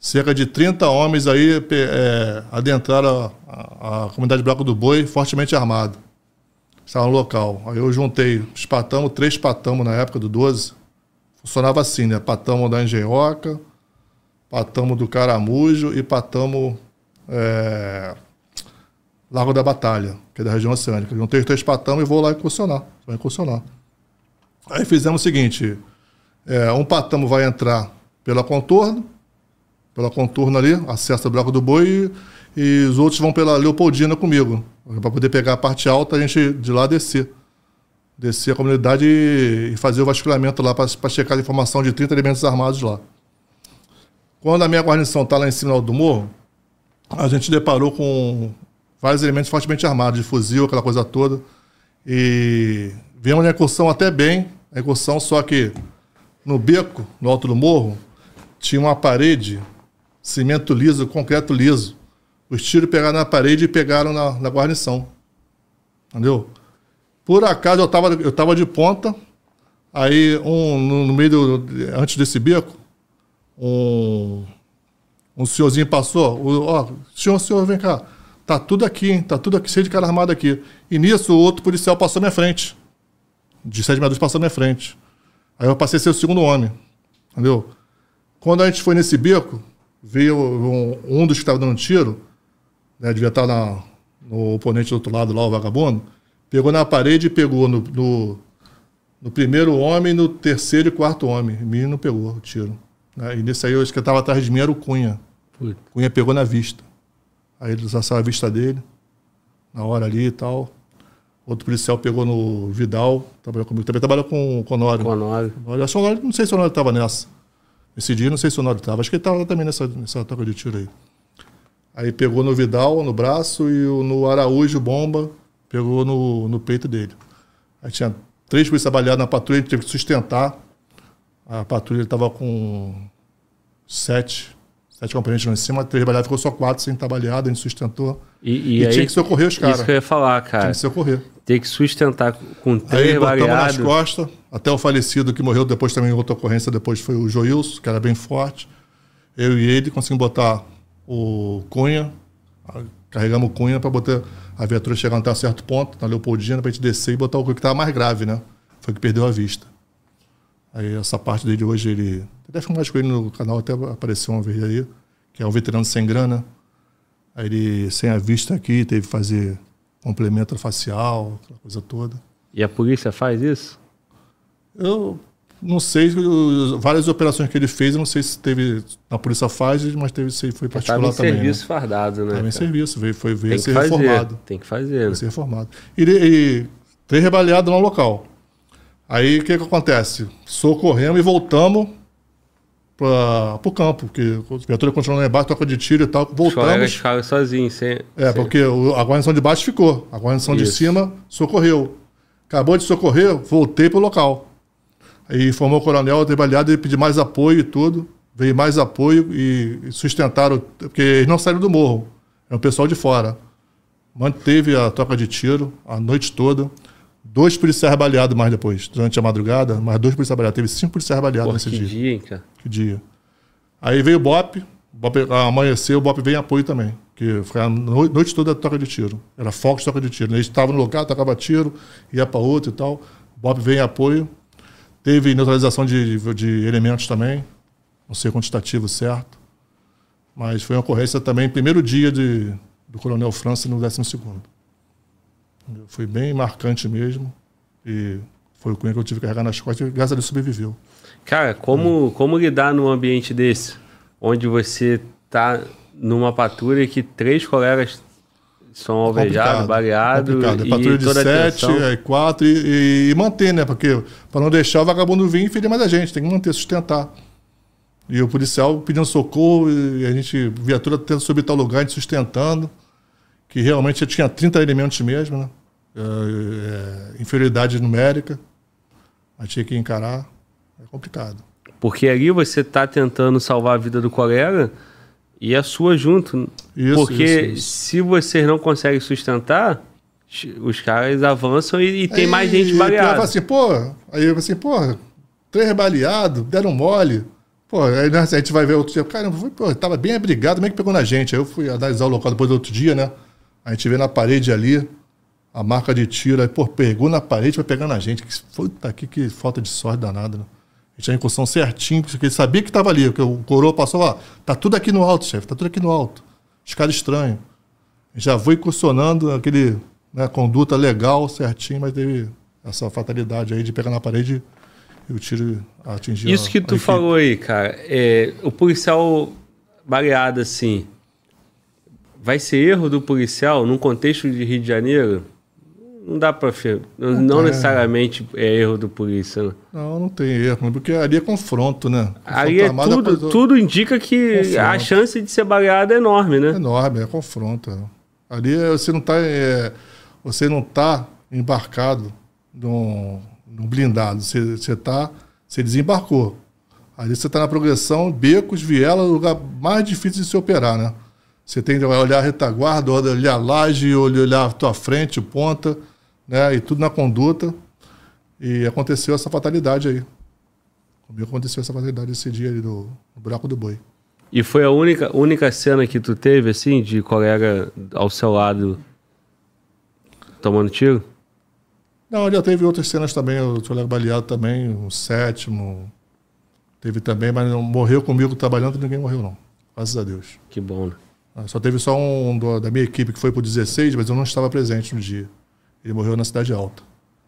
S2: cerca de 30 homens aí é, adentraram a, a, a comunidade Bloco do Boi fortemente armado. Estavam no local. Aí eu juntei os patamos, três patamos na época do 12. Funcionava assim, né? Patamo da Engenhoca, patamo do Caramujo e patamo é, Lago da Batalha, que é da região oceânica. Não tenho três patamos e vou lá incursionar. Vai incursionar. Aí fizemos o seguinte: é, um patamo vai entrar pela contorno, pela contorno ali, acessa o Bloco do Boi, e, e os outros vão pela Leopoldina comigo, para poder pegar a parte alta a gente de lá descer. Descer a comunidade e, e fazer o vasculhamento lá para checar a informação de 30 elementos armados lá. Quando a minha guarnição está lá em cima do morro, a gente deparou com vários elementos fortemente armados, de fuzil, aquela coisa toda. E viemos na incursão até bem, a incursão, só que no beco, no alto do morro, tinha uma parede, cimento liso, concreto liso. Os tiros pegaram na parede e pegaram na, na guarnição. Entendeu? Por acaso eu estava eu tava de ponta, aí um, no, no meio do. Antes desse beco, um, um senhorzinho passou, ó, senhor, senhor, vem cá. Tá tudo aqui, hein? Tá tudo aqui, cheio de cara armado aqui. E nisso, o outro policial passou minha frente. De sete metros passou minha frente. Aí eu passei a ser o segundo homem. Entendeu? Quando a gente foi nesse beco, veio um, um dos que estava dando tiro, né, devia estar na, no oponente do outro lado lá, o vagabundo, pegou na parede e pegou no, no, no primeiro homem, no terceiro e quarto homem. Em mim não pegou o tiro. Né? E nesse aí, eu acho que estava atrás de mim era o Cunha. Cunha pegou na vista. Aí ele lançou a vista dele, na hora ali e tal. Outro policial pegou no Vidal, trabalhou comigo. Também trabalhou com, com o Honório. Com o
S1: Honório.
S2: Acho Honório, não sei se o Honório estava nessa. Esse dia, não sei se o Honório estava. Acho que ele estava também nessa, nessa troca de tiro aí. Aí pegou no Vidal, no braço, e no Araújo, bomba, pegou no, no peito dele. Aí tinha três policiais baleados na patrulha, gente teve que sustentar. A patrulha estava com sete sete componentes lá em cima, três baleadas, ficou só quatro sem estar baleado, a gente sustentou.
S1: E, e, e aí,
S2: tinha que socorrer os caras.
S1: Isso que eu ia falar, cara.
S2: Tinha que socorrer.
S1: Tem que sustentar com três
S2: aí,
S1: baleadas.
S2: nas costas, até o falecido que morreu depois também, outra ocorrência depois foi o Joilson, que era bem forte. Eu e ele conseguimos botar o Cunha, carregamos o Cunha para botar a viatura chegar até um certo ponto, na Leopoldina, para a gente descer e botar o que estava mais grave, né? Foi que perdeu a vista. Aí essa parte dele hoje, ele. Até filmar com ele no canal, até apareceu uma vez aí, que é um veterano sem grana. Aí ele, sem a vista aqui, teve que fazer complemento facial, aquela coisa toda.
S1: E a polícia faz isso?
S2: Eu não sei, várias operações que ele fez, eu não sei se teve. A polícia faz, mas teve, foi particular também.
S1: serviço
S2: né?
S1: fardado, né?
S2: Em serviço, veio, foi
S1: Tem
S2: ser
S1: fazer,
S2: reformado.
S1: Tem que fazer. Né?
S2: Ser reformado. E, e três rebaliados no local. Aí o que, que acontece? Socorremos e voltamos para o campo, porque a viatura continuou lá embaixo, toca de tiro e tal. Voltamos. Os
S1: colegas sozinhos, sem,
S2: É,
S1: sem...
S2: porque a guarnição de baixo ficou. A guarnição Isso. de cima socorreu. Acabou de socorrer, voltei para o local. Aí informou o coronel trabalhado e pediu mais apoio e tudo. Veio mais apoio e sustentaram, porque eles não saíram do morro. É o pessoal de fora. Manteve a troca de tiro a noite toda. Dois policiais baleados mais depois, durante a madrugada, mais dois policiais baleados. Teve cinco policiais baleados nesse
S1: que
S2: dia.
S1: dia, hein, cara?
S2: Que dia. Aí veio o BOP, BOP amanheceu, o BOP veio em apoio também. Que foi a noite toda a troca de tiro. Era foco de troca de tiro. Eles estavam no local, tocava tiro, ia para outro e tal. O BOP veio em apoio. Teve neutralização de, de elementos também. Não sei o quantitativo certo. Mas foi uma ocorrência também, primeiro dia de, do Coronel França no 12 segundo. Foi bem marcante mesmo. E foi o cunha que eu tive que carregar nas costas e graças a Deus sobreviveu.
S1: Cara, como, como lidar num ambiente desse? Onde você tá numa patrulha que três colegas são alvejados, baleados.
S2: É patrulha de sete, é, quatro e, e, e, manter, né? Porque para não deixar o vagabundo vir e ferir mais a gente, tem que manter, sustentar. E o policial pedindo socorro, e a gente, viatura tentando subir tal lugar, a gente sustentando, que realmente tinha 30 elementos mesmo, né? É, inferioridade numérica. A tinha que encarar. É complicado.
S1: Porque ali você está tentando salvar a vida do colega e a sua junto.
S2: Isso,
S1: Porque
S2: isso, isso.
S1: se vocês não conseguem sustentar, os caras avançam e, e tem aí, mais gente baleada.
S2: assim, pô, aí eu assim, pô, três baleados, deram mole. Pô, aí a gente vai ver outro dia. Cara, pô, tava bem abrigado, como é que pegou na gente? Aí eu fui analisar o local depois do outro dia, né? A gente vê na parede ali, a marca de tiro, aí, pô, pegou na parede, vai pegar na gente. Puta que, que falta de sorte danada, né? A gente tinha a incursão certinho, porque ele sabia que estava ali, que o coroa passou lá. Tá tudo aqui no alto, chefe, tá tudo aqui no alto. Os caras estranhos. já foi incursionando aquele né, conduta legal, certinho, mas teve essa fatalidade aí de pegar na parede e o tiro atingir
S1: Isso que tu falou aí, cara, é, o policial baleado assim, vai ser erro do policial num contexto de Rio de Janeiro? Não dá pra. Não, não é. necessariamente é erro do polícia, né?
S2: Não, não tem erro, porque ali é confronto, né? Confronto
S1: ali é tudo, tudo indica que confronto. a chance de ser baleado é enorme, né? É
S2: enorme, é confronto. Né? Ali é, você não está é, você não tá embarcado num, num blindado, você, você tá, você desembarcou. Ali você está na progressão, becos, viela, lugar mais difícil de se operar, né? Você tem que olhar a retaguarda, olhar a laje, olhar a tua frente, ponta, né? E tudo na conduta. E aconteceu essa fatalidade aí. Comigo aconteceu essa fatalidade esse dia ali do, no buraco do boi.
S1: E foi a única, única cena que tu teve, assim, de colega ao seu lado tomando tiro?
S2: Não, já teve outras cenas também, o colega baleado também, o sétimo. Teve também, mas não morreu comigo trabalhando e ninguém morreu, não. Graças a Deus.
S1: Que bom, né?
S2: Ah, só teve só um do, da minha equipe que foi pro 16, mas eu não estava presente no dia. Ele morreu na Cidade Alta.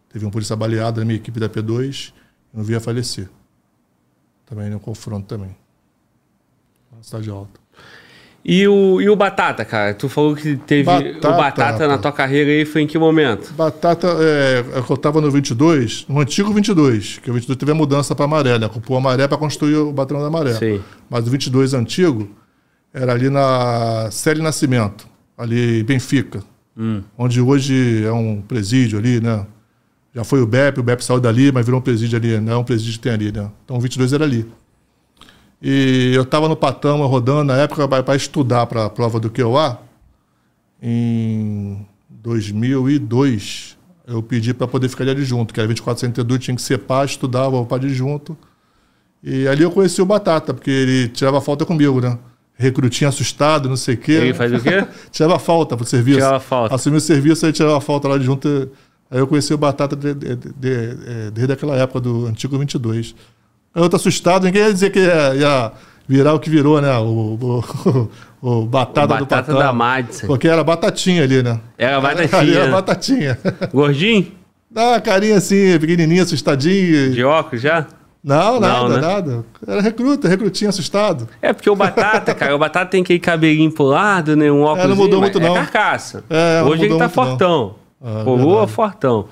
S2: Teve um polícia baleado na minha equipe da P2 e não via falecer. Também no confronto também cidade alta.
S1: E o, e o Batata, cara? Tu falou que teve batata, o Batata na tua carreira aí, foi em que momento?
S2: Batata, é, eu tava no 22, no antigo 22, que o 22 teve a mudança para maré, né? Ocupou a maré para construir o Batalhão da Maré. Sim. Mas o 22 antigo era ali na Série Nascimento, ali em Benfica, hum. onde hoje é um presídio ali, né? Já foi o BEP, o BEP saiu dali, mas virou um presídio ali, não é um presídio que tem ali, né? Então o 22 era ali. E eu estava no Patama rodando na época para estudar para a prova do QA. Em 2002, eu pedi para poder ficar ali junto, que era 2462, tinha que ser pá, estudava para junto. E ali eu conheci o Batata, porque ele tirava falta comigo, né? Recrutinho assustado, não sei o quê.
S1: Ele faz o quê? [LAUGHS]
S2: tirava falta pro serviço.
S1: Tirava falta.
S2: Assumiu o serviço, aí tirava falta lá de junto. Aí eu conheci o Batata de, de, de, desde aquela época do Antigo 22. Eu tô assustado, ninguém ia dizer que ia, ia virar o que virou, né? O, o, o, o batata, o
S1: batata do Patão. da Madison.
S2: Porque era batatinha ali, né?
S1: Era batatinha.
S2: Ali era batatinha.
S1: Gordinho?
S2: Dá [LAUGHS] uma carinha assim, pequenininha, assustadinho.
S1: De óculos já?
S2: Não, nada, Não, né? nada. Era recruta, recrutinho assustado.
S1: É, porque o Batata, cara, o Batata tem aquele cabelinho pro lado, né? Um óculos. É,
S2: não mudou muito, é não.
S1: É carcaça. É, Hoje ele tá fortão. Ah, Pô, fortão.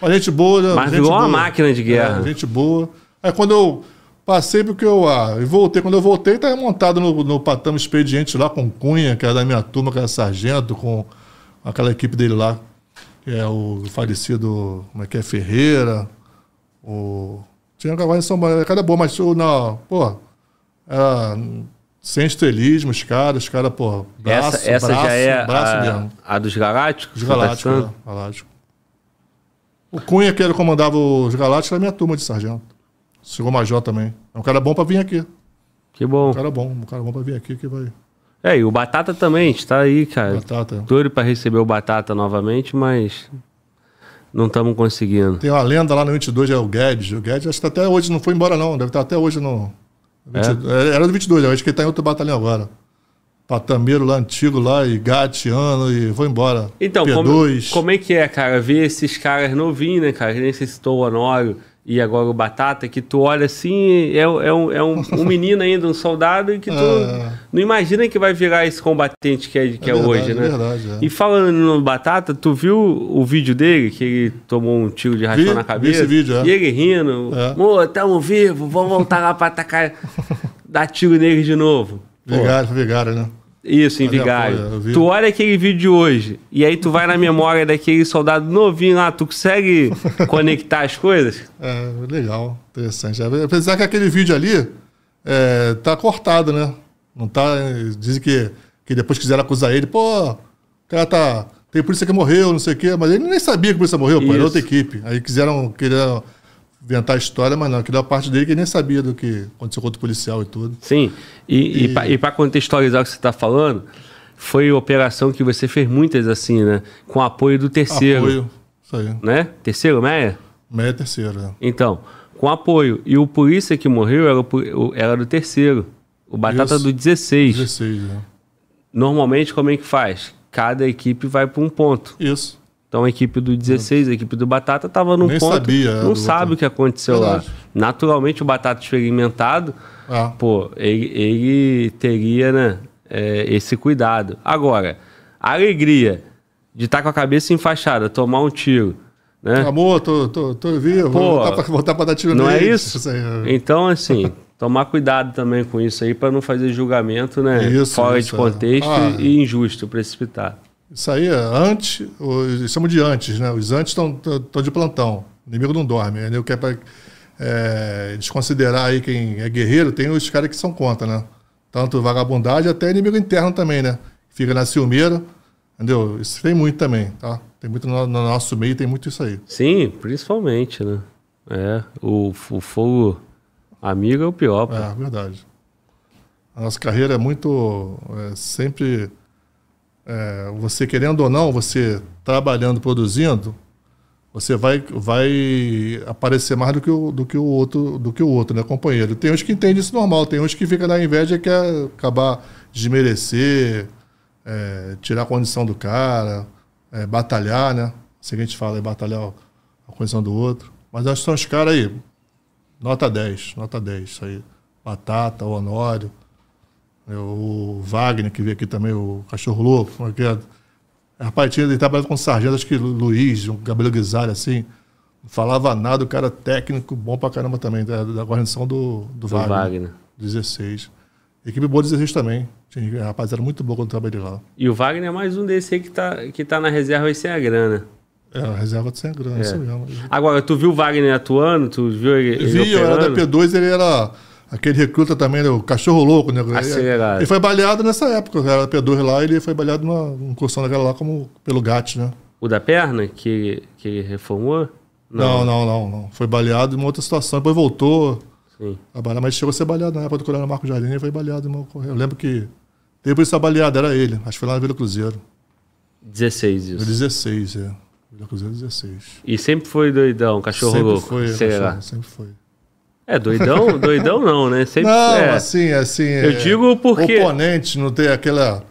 S2: Uma gente boa, né?
S1: Mas
S2: gente
S1: virou
S2: boa.
S1: uma máquina de guerra.
S2: É, gente boa. Aí quando eu passei porque eu ah, voltei, quando eu voltei, estava montado no, no patamo expediente lá com Cunha, que era da minha turma, que era sargento, com aquela equipe dele lá, que é o falecido, como é que é, Ferreira, o... Tinha uma em São Paulo, cada boa, mas não, pô, era sem estrelismo, os caras, os caras, pô,
S1: braço, essa, essa braço, já é braço a, mesmo. a dos Galácticos?
S2: Os Galácticos, tá é, Galáctico. O Cunha, que era comandava os Galácticos, era minha turma de sargento. Chegou Major também. É um cara bom pra vir aqui.
S1: Que bom.
S2: Um cara bom, um cara bom pra vir aqui que vai.
S1: É, e o Batata também, está aí, cara.
S2: Batata.
S1: Doido pra receber o Batata novamente, mas não estamos conseguindo.
S2: Tem uma lenda lá no 22, é o Guedes. O Guedes acho que tá até hoje não foi embora, não. Deve estar até hoje no. 20, é? Era do 22, eu acho que ele tá em outro batalhão agora. Patameiro lá antigo lá, e gatiano, e vou embora.
S1: Então, como, como, é que é, cara? Ver esses caras novinhos, né, cara? Que nem se citou o Honório e agora o Batata, que tu olha assim, é, é, um, é um, um menino ainda, um soldado, que tu é. não imagina que vai virar esse combatente que é, que é, é verdade, hoje, né?
S2: Verdade, é.
S1: E falando no Batata, tu viu o vídeo dele, que ele tomou um tiro de rachão na cabeça? Vi
S2: esse vídeo, é.
S1: E ele rindo, é. Tamo vivo, vamos voltar lá pra atacar, [LAUGHS] dar tiro nele de novo.
S2: Vigário, vigário, né?
S1: Isso, em Vigário. Tu olha aquele vídeo de hoje e aí tu vai na memória daquele soldado novinho lá, tu consegue [LAUGHS] conectar as coisas?
S2: É, legal, interessante. Apesar que aquele vídeo ali é, tá cortado, né? Não tá. Dizem que, que depois quiseram acusar ele, pô, o cara tá. Tem polícia que morreu, não sei o quê, mas ele nem sabia que a polícia morreu, pô, era outra equipe. Aí quiseram, queriam inventar a história, mas não, aquilo é parte dele que ele nem sabia do que aconteceu com outro policial e tudo.
S1: Sim, e, e... e para contextualizar o que você está falando, foi operação que você fez muitas assim, né? Com apoio do terceiro.
S2: Apoio, isso aí.
S1: Né? Terceiro, Meia?
S2: Meia é terceiro, né?
S1: Então, com apoio. E o polícia que morreu era, o, era do terceiro. O Batata isso. do 16.
S2: 16, né?
S1: Normalmente, como é que faz? cada equipe vai para um ponto.
S2: Isso.
S1: Então a equipe do 16, a equipe do Batata tava num
S2: Nem
S1: ponto,
S2: sabia, é,
S1: não sabe
S2: outro.
S1: o que aconteceu
S2: Verdade.
S1: lá. Naturalmente o Batata experimentado,
S2: Ah.
S1: pô, ele, ele teria, né, é, esse cuidado. Agora, a alegria de estar com a cabeça enfaixada, tomar um tiro, né?
S2: Amor, tô, tô, tô vivo,
S1: Pô,
S2: vou voltar pra, voltar pra dar tiro
S1: Não é
S2: neles.
S1: isso?
S2: aí, é.
S1: Então, assim, [LAUGHS] tomar cuidado também com isso aí para não fazer julgamento, né?
S2: Isso,
S1: fora
S2: isso,
S1: de contexto
S2: é. Ah.
S1: e injusto, precipitado.
S2: Isso aí é antes, os, chamam de antes, né? Os antes estão de plantão. O inimigo não dorme. Né? Eu quero pra, é, desconsiderar aí quem é guerreiro, tem os caras que são contra, né? Tanto vagabundagem até inimigo interno também, né? Fica na ciumeira, entendeu? Isso tem muito também, tá? Tem muito no, no nosso meio, tem muito isso aí.
S1: Sim, principalmente, né? É, o, o fogo amigo é o pior. pô.
S2: É, verdade. A nossa carreira é muito. é, sempre. É, você querendo ou não, você trabalhando, produzindo, você vai, vai aparecer mais do que, o, do que o outro, do que o outro, né, companheiro? Tem uns que entendem isso normal, tem uns que ficam na inveja e quer acabar desmerecer, é, tirar a condição do cara, é, batalhar, né? Assim que a gente fala, é batalhar a condição do outro. Mas acho que são os caras aí, Nota 10, nota 10, isso aí. Batata, Honório, o Wagner, que veio aqui também, o Cachorro Louco. como é que é? Rapaz, tinha, ele trabalhava com sargento, acho que Lu- Luiz, um cabelo grisalho assim. Não falava nada, o cara técnico, bom pra caramba também, da, da guarnição do, do,
S1: Do
S2: Wagner.
S1: Wagner.
S2: 16. Equipe boa 16 também. Tinha, rapaz, era muito bom quando eu trabalhei lá.
S1: E o Wagner é mais um desse aí que tá, que tá na reserva aí sem a grana.
S2: É, a reserva de sem grana,
S1: É.
S2: isso mesmo.
S1: Agora, tu viu o Wagner atuando? Tu viu ele, ele
S2: Vi, eu era da
S1: operando?
S2: P2, ele era aquele recruta também, né, o cachorro louco, né?
S1: Acelerado.
S2: Ele foi baleado nessa época, era da P2 lá, ele foi baleado numa incursão daquela lá como pelo GAT, né?
S1: O da perna, que, que reformou?
S2: Não. não, não, não, Foi baleado em uma outra situação, depois voltou
S1: Sim.
S2: a balear, mas chegou a ser baleado na época do Coronel Marco Jardim, ele foi baleado. uma. Eu lembro que teve isso baleado, era ele, acho que foi lá na Vila Cruzeiro.
S1: 16
S2: Vila
S1: isso.
S2: 16, é. Vila Cruzeiro 16.
S1: E sempre foi doidão, cachorro
S2: sempre
S1: louco.
S2: foi, cachorro, sempre foi.
S1: É, doidão, [LAUGHS] doidão não, né? Sempre
S2: Não,
S1: é.
S2: assim, assim.
S1: Eu digo porque-
S2: Oponente, não tem aquela.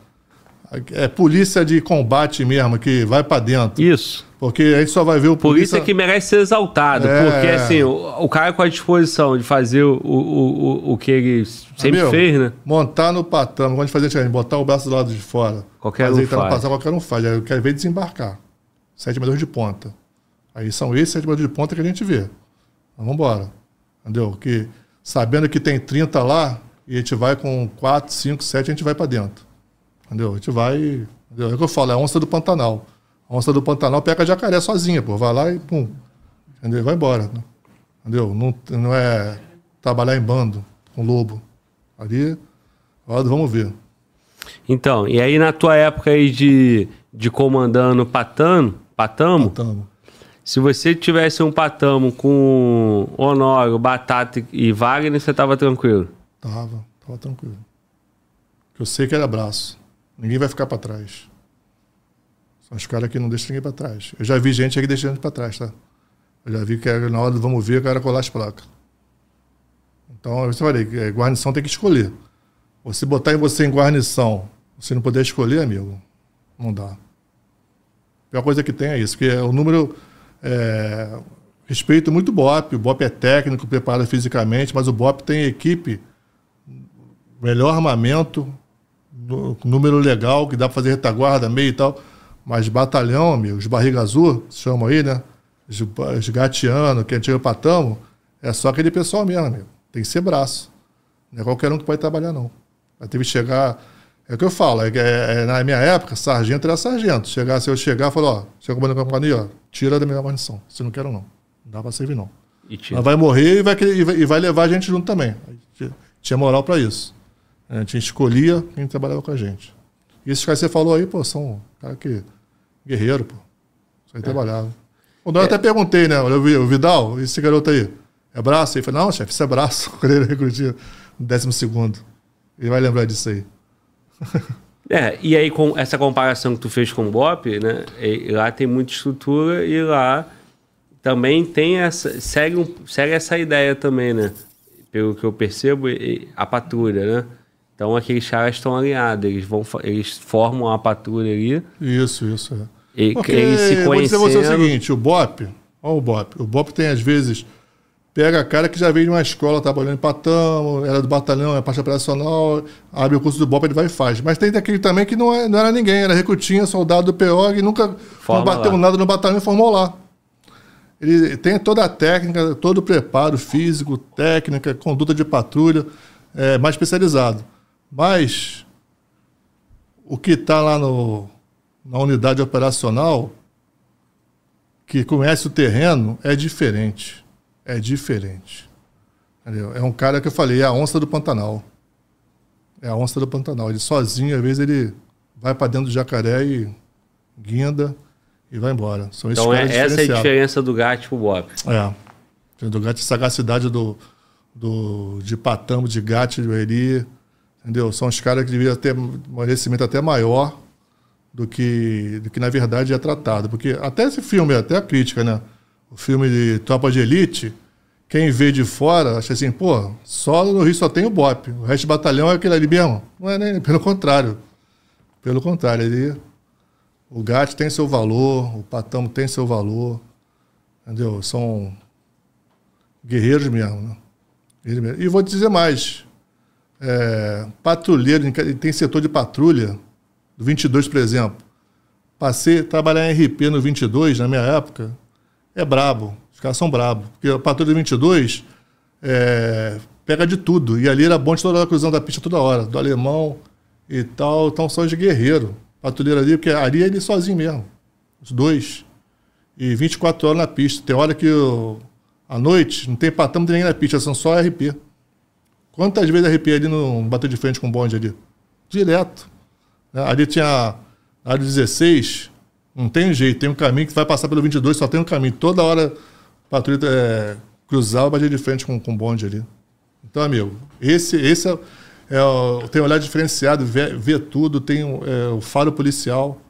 S2: É polícia de combate mesmo, que vai pra dentro.
S1: Isso.
S2: Porque a gente só vai ver o polícia.
S1: é que merece ser exaltado.
S2: É.
S1: Porque, assim, o, o cara com a disposição de fazer o, o, o, o que ele sempre
S2: Amigo,
S1: fez, né?
S2: Montar no patamo, quando a gente fazia botar o braço do lado de fora.
S1: Qualquer
S2: fazer
S1: um
S2: entrar no
S1: faz.
S2: patamo, qualquer um faz. Eu quero ver desembarcar. Sete metros de ponta. Aí são esses sete metros de ponta que a gente vê. Então, vamos embora. Entendeu? Que sabendo que tem 30 lá, e a gente vai com 4, 5, 7, a gente vai pra dentro. Entendeu? A gente vai. Entendeu? É o que eu falo, é a onça do Pantanal. A onça do Pantanal pega jacaré sozinha, pô. Vai lá e pum. Entendeu? Vai embora. né? Entendeu? Não, não é trabalhar em bando com lobo. Ali, vamos ver.
S1: Então, e aí na tua época aí de, de comandando Patano, Patamo,
S2: Tamo.
S1: Se você tivesse um Patamo com Honório, Batata e Wagner, você tava tranquilo.
S2: Tava, tava tranquilo. Eu sei que era braço. Ninguém vai ficar pra trás. São os caras que não deixam ninguém pra trás. Eu já vi gente aqui deixando pra trás, tá? Eu já vi que era na hora do vamos ver, o cara colar as placas. Então, eu falei, que, é, guarnição tem que escolher. Você botar você em guarnição, você não poder escolher, amigo, não dá. A pior coisa que tem é isso, porque o número. É, respeito muito o BOP, o BOP é técnico, preparado fisicamente, mas o BOP tem equipe, melhor armamento, número legal, que dá para fazer retaguarda, meio e tal. Mas batalhão, amigo, os barriga azul, se chamam aí, né? Os, os gatianos, que a gente patamo, é só aquele pessoal mesmo. Tem que ser braço. Não é qualquer um que pode trabalhar, não. Aí teve que chegar. É o que eu falo, é, é- é, na minha época, sargento era sargento. Chegar, se eu chegar e falar, ó, chega comandante da companhia, ó, tira da minha guarnição. Se não quero, não. Não dá pra servir, não.
S1: E tira.
S2: Ela vai morrer e vai, e vai, levar a gente junto também. Tinha moral pra isso. A gente escolhia quem trabalhava com a gente. E esses caras que você falou aí, pô, são cara que. guerreiro, pô. Isso aí trabalhava. O eu até perguntei, né? Olha, o Vi- o Vidal, esse garoto aí, é braço? Ele falou, não, chefe, isso é braço. [LAUGHS] Quando ele recrutia no décimo segundo. Ele vai lembrar disso aí. [LAUGHS]
S1: É, e aí com essa comparação que tu fez com o BOP, né? lá tem muita estrutura e lá também tem essa. Segue, um- segue essa ideia também, né? Pelo que eu percebo, a patrulha, né? Então aqueles caras estão alinhados, eles vão, eles formam uma patrulha ali.
S2: Isso, isso. É.
S1: E,
S2: Porque,
S1: eles se
S2: vou dizer você o
S1: conhecendo.
S2: seguinte, o BOP, olha o BOP, o BOP tem às vezes, pega cara que já veio de uma escola, trabalhando em Patamo, era do batalhão, é parte operacional, abre o curso do BOP, ele vai e faz. Mas tem daquele também que não, é- não era ninguém, era recrutinha, soldado do PO, que nunca
S1: Forma
S2: não bateu
S1: lá.
S2: nada no batalhão e formou lá. Ele tem toda a técnica, todo o preparo físico, técnica, conduta de patrulha, é, mais especializado. Mas o que está lá no, na unidade operacional, que conhece o terreno, é diferente. É diferente. Entendeu? É um cara que eu falei, é a onça do Pantanal. É a onça do Pantanal. Ele sozinho, às vezes, ele vai para dentro do jacaré e guinda e vai embora. São
S1: Então é, essa é a diferença do gato pro Bop.
S2: É. Do gato, sagacidade do, do, de Patamo, de Gato, de Eri. Entendeu? São os caras que deviam ter um merecimento até maior do que, do que na verdade é tratado. Porque até esse filme, até a crítica, né? O filme de Tropa de Elite, quem vê de fora acha assim, pô, só no Rio só tem o BOP. O resto do batalhão é aquele ali mesmo. Não é nem, pelo contrário. Pelo contrário, ele, o GAT tem seu valor, o Patamo tem seu valor. Entendeu? São guerreiros mesmo. Né? Mesmo. E vou dizer mais. É, patrulheiro, tem setor de patrulha, do 22, por exemplo. Passei a trabalhar em RP no 22, na minha época, é brabo. Os caras são brabo. Porque a patrulha do 22 é, pega de tudo. E ali era bom de toda hora cruzando a pista toda hora, do alemão e tal. Então são os guerreiros. Patrulheiro ali, porque ali é ele sozinho mesmo. Os dois. E 24 horas na pista. Tem hora que o- à noite não tem patamo ninguém na pista, são só RP. Quantas vezes RP ali não bateu de frente com o bonde ali? Direto. Né? Ali tinha a área 16, não tem jeito, tem um caminho que vai passar pelo 22, só tem um caminho. Toda hora a patrulha é, e batia de frente com, com o bonde ali. Então, amigo, esse, esse é, é o, tem um olhar diferenciado, vê, vê tudo, tem é, o faro policial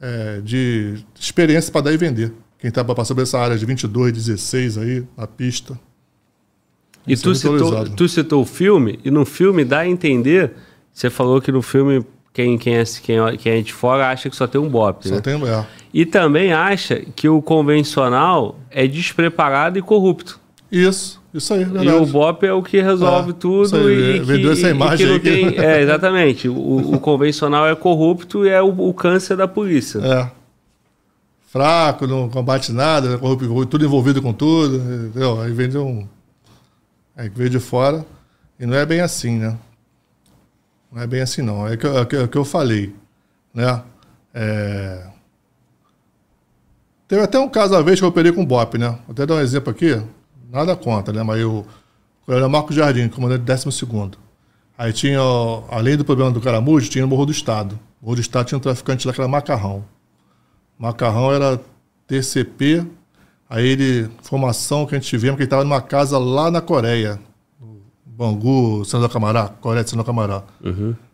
S2: é, de experiência para dar e vender. Quem está para passar por essa área de 22, 16 aí, na pista.
S1: E
S2: é
S1: tu citou, tu citou o filme, e no filme dá a entender. Você falou que no filme, quem, quem, é, quem, é- quem é de fora acha que só tem um Bop.
S2: Só
S1: Né?
S2: tem. É.
S1: E também acha que o convencional é despreparado e corrupto.
S2: Isso, isso aí,
S1: E
S2: verdade.
S1: o Bop é o que resolve
S2: É,
S1: tudo
S2: aí,
S1: e, que,
S2: vendeu essa
S1: e
S2: imagem
S1: que não
S2: aí que-
S1: tem. [LAUGHS] É, exatamente. O, o convencional é corrupto e é o, o câncer da polícia.
S2: É. Fraco, não combate nada, corrupto, tudo envolvido com tudo. Entendeu? Aí vem de um. Aí veio de fora. E não é bem assim, né? Não é bem assim, não. É o que, é que, é que eu falei. Né? É... Teve até um caso uma vez que eu operei com o BOP, né? Vou até dar um exemplo aqui. Nada contra, né? Mas eu. Eu era Marco Jardim, comandante 12 Aí tinha, além do problema do Caramujo, tinha o Morro do Estado. O Morro do Estado tinha um traficante lá que era Macarrão. Macarrão era TCP, aí ele, informação que a gente tivemos que ele estava numa casa lá na Coreia, Bangu, Sandro Camará, Coreia de Sandro Camará.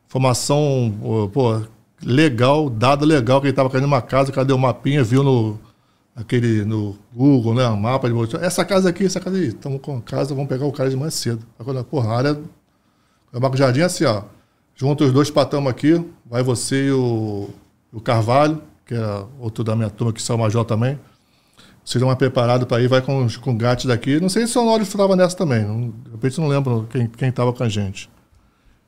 S2: Informação, ô, pô, legal, dado legal que ele estava caindo numa casa, o cara deu um mapinha, viu no, aquele, no Google, né, um mapa, de essa casa aqui, essa casa aí, estamos com a casa, vamos pegar o cara de manhã cedo. Agora, porra, a área o Marco Jardim é assim, ó. Junta os dois patamos aqui, vai você e o, o Carvalho, que era outro da minha turma que saiu major também. Vocês estão mais preparados para ir, vai com, com o gato daqui. Não sei se o Sonório estava nessa também. Não, de repente não lembro quem, estava com a gente.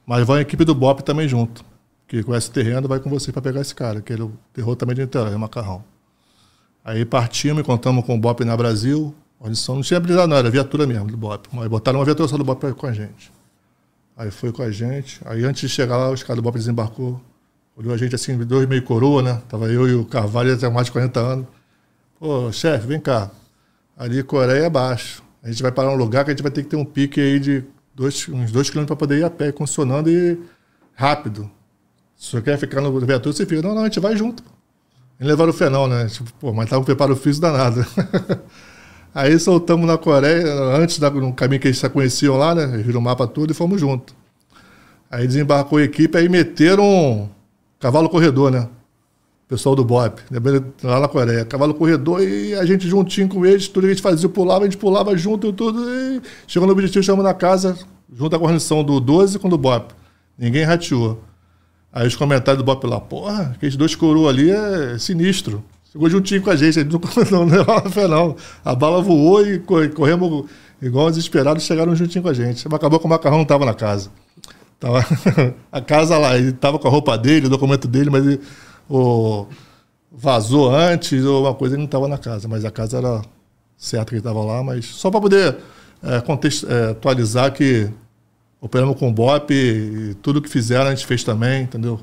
S2: Mas vai a equipe do BOP também junto. Que conhece o terreno, vai com você para pegar esse cara, que ele é terror também de Niterói, Macarrão. Aí partimos e contamos com o BOP na Brasil. Audição não tinha brisado, não, era viatura mesmo do BOP. Mas botaram uma viatura só do BOP com a gente. Aí foi com a gente. Aí antes de chegar lá, os caras do BOP desembarcou. Olhou a gente assim, dois meio coroa, né? Tava eu e o Carvalho, até mais de 40 anos. Pô, chefe, vem cá. Ali Coreia é baixo. A gente vai parar num lugar que a gente vai ter que ter um pique aí de dois, uns dois quilômetros para poder ir a pé, funcionando e rápido. Se você quer ficar no viatura, você fica. Não, não, a gente vai junto. Eles levaram o fenol, né? Tipo, pô, mas tava com preparo físico danado. [LAUGHS] Aí soltamos na Coreia, antes da, no caminho que eles já conheciam lá, né? Eles viram o mapa tudo e fomos juntos. Aí desembarcou a equipe, aí meteram um cavalo corredor, né? Pessoal do BOP, lá na Coreia. Cavalo corredor e a gente juntinho com eles, tudo que a gente fazia, pulava, a gente pulava junto e tudo. E chegou no objetivo, chegamos na casa, junto à guarnição do 12 com o do BOP. Ninguém rateou. Aí os comentários do Bop lá, porra, aqueles dois coroas ali é sinistro. Chegou juntinho com a gente, [LAUGHS] não, não, não, não, não. A bala voou e corremos igual desesperados, chegaram juntinho com a gente. Acabou que o macarrão não estava na casa. Tava [LAUGHS] a casa lá, ele estava com a roupa dele, o documento dele, mas ele, o, vazou antes ou uma coisa, ele não estava na casa. Mas a casa era certa que ele estava lá, mas só para poder é, contexto, é, atualizar que operamos com o BOP e tudo que fizeram a gente fez também, entendeu?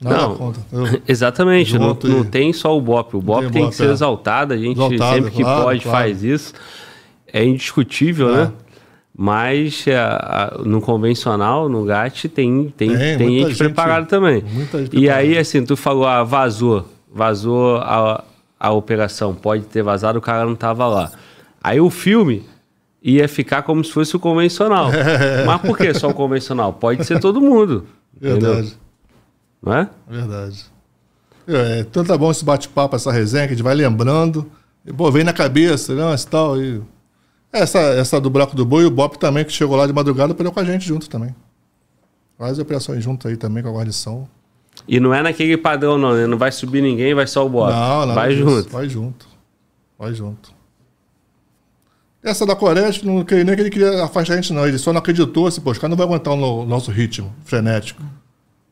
S1: Nada não, conta, [LAUGHS] exatamente, não, não, tem só o BOP. O BOP tem, tem BOP, que ser é. exaltado, a gente exaltado, sempre que claro, pode claro. faz isso. É indiscutível, né? É. Mas a, a, no convencional, no GAT, tem, tem, tem, tem gente, gente preparada também. Gente e aí, assim, tu falou, ah, vazou. Vazou a, a operação. Pode ter vazado, o cara não tava lá. Aí o filme ia ficar como se fosse o convencional. É. [LAUGHS] Mas por que só o convencional? Pode ser todo mundo. Verdade. Entendeu? Não é?
S2: Verdade. É, tanto é bom esse bate-papo, essa resenha, que a gente vai lembrando. E, pô, vem na cabeça, né? Esse tal. E essa, essa do Bloco do Boi, o Bop também, que chegou lá de madrugada, operou com a gente junto também. Várias operações junto aí também com a guarnição.
S1: E não é naquele padrão, não, né? Não vai subir ninguém, vai só o Bop. Não, não. Vai junto.
S2: Vai junto. Vai junto. Essa da Coreia, não queria nem que ele queria afastar a gente, não. Ele só não acreditou assim, pô, os caras não vão aguentar o nosso ritmo frenético.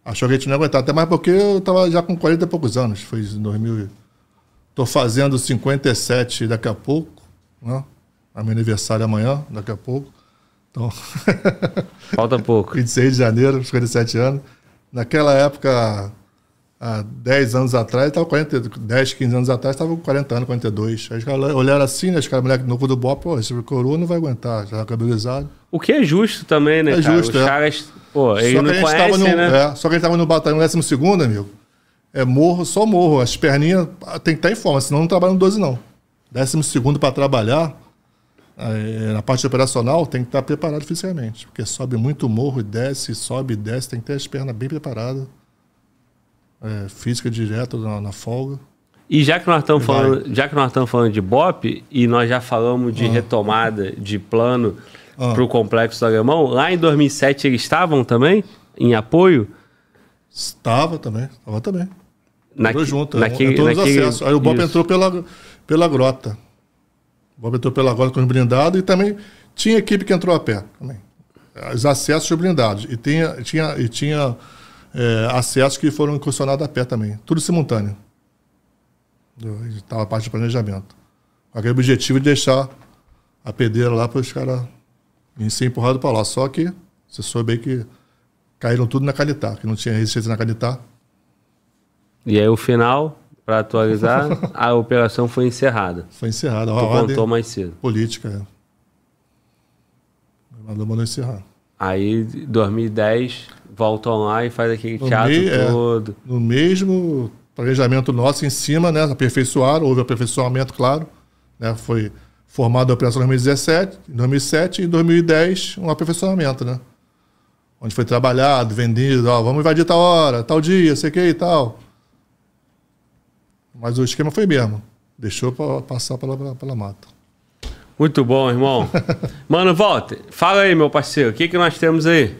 S2: Achou que a gente não ia aguentar. Até mais porque eu tava já com 40 e poucos anos. Foi em 2000. Tô fazendo 57 daqui a pouco, né? A meu aniversário amanhã, daqui a pouco. Então. [LAUGHS]
S1: Falta pouco.
S2: 26 de janeiro, 57 anos. Naquela época, há 10 anos atrás, estava 40, 10, 15 anos atrás, estava com 40 anos, 42. Aí os caras olharam assim, né? Os caras, moleque novo do Bop, pô, esse coroa não vai aguentar, já cabelizado.
S1: O que é justo também, né, é cara? Justo, Os é. caras, pô, ele não conhece,
S2: no,
S1: né?
S2: É, só que a gente estava no batalhão 12 segundo, amigo. É morro, só morro. As perninhas tem que estar em forma, senão não trabalha no 12, não. 12 segundo para trabalhar, na parte operacional tem que estar preparado fisicamente, porque sobe muito morro e desce, sobe e desce, tem que ter as pernas bem preparadas, é, física direto na, na, folga.
S1: E já que nós estamos falando, já que nós estamos falando de BOP e nós já falamos de ah. retomada de plano ah. para o complexo do Alemão, lá em 2007 eles estavam também em apoio?
S2: Estava também, estava também.
S1: Naque,
S2: junto, naquele, naquele, Aí o BOP isso. entrou pela, pela grota. Bob entrou pela agora com os blindados e também tinha equipe que entrou a pé também. Os acessos blindados. E tinha, tinha, e tinha é, acessos que foram incursionados a pé também. Tudo simultâneo. Estava a parte de planejamento. Com aquele objetivo de deixar a pedreira lá para os caras ser empurrados para lá. Só que você soube aí que caíram tudo na Calitá, que não tinha resistência na Calitá.
S1: E aí o final, para atualizar, [LAUGHS] a operação foi encerrada.
S2: Foi encerrada.
S1: Tu contou mais cedo.
S2: Política, é. Mandou, mandou encerrar.
S1: Aí, 2010, voltam lá e faz aquele no teatro mei, é, todo.
S2: É, no mesmo planejamento nosso em cima, né? Aperfeiçoaram, houve aperfeiçoamento, claro. Né, foi formado a operação em 2017, em 2007 e em 2010 um aperfeiçoamento, né? Onde foi trabalhado, vendido, ó, vamos invadir tal hora, tal dia, sei que e tal. Mas o esquema foi mesmo. Deixou pra passar pela, pela mata.
S1: Muito bom, irmão. [LAUGHS] Mano, Walter, fala aí, meu parceiro, o que, que nós temos aí?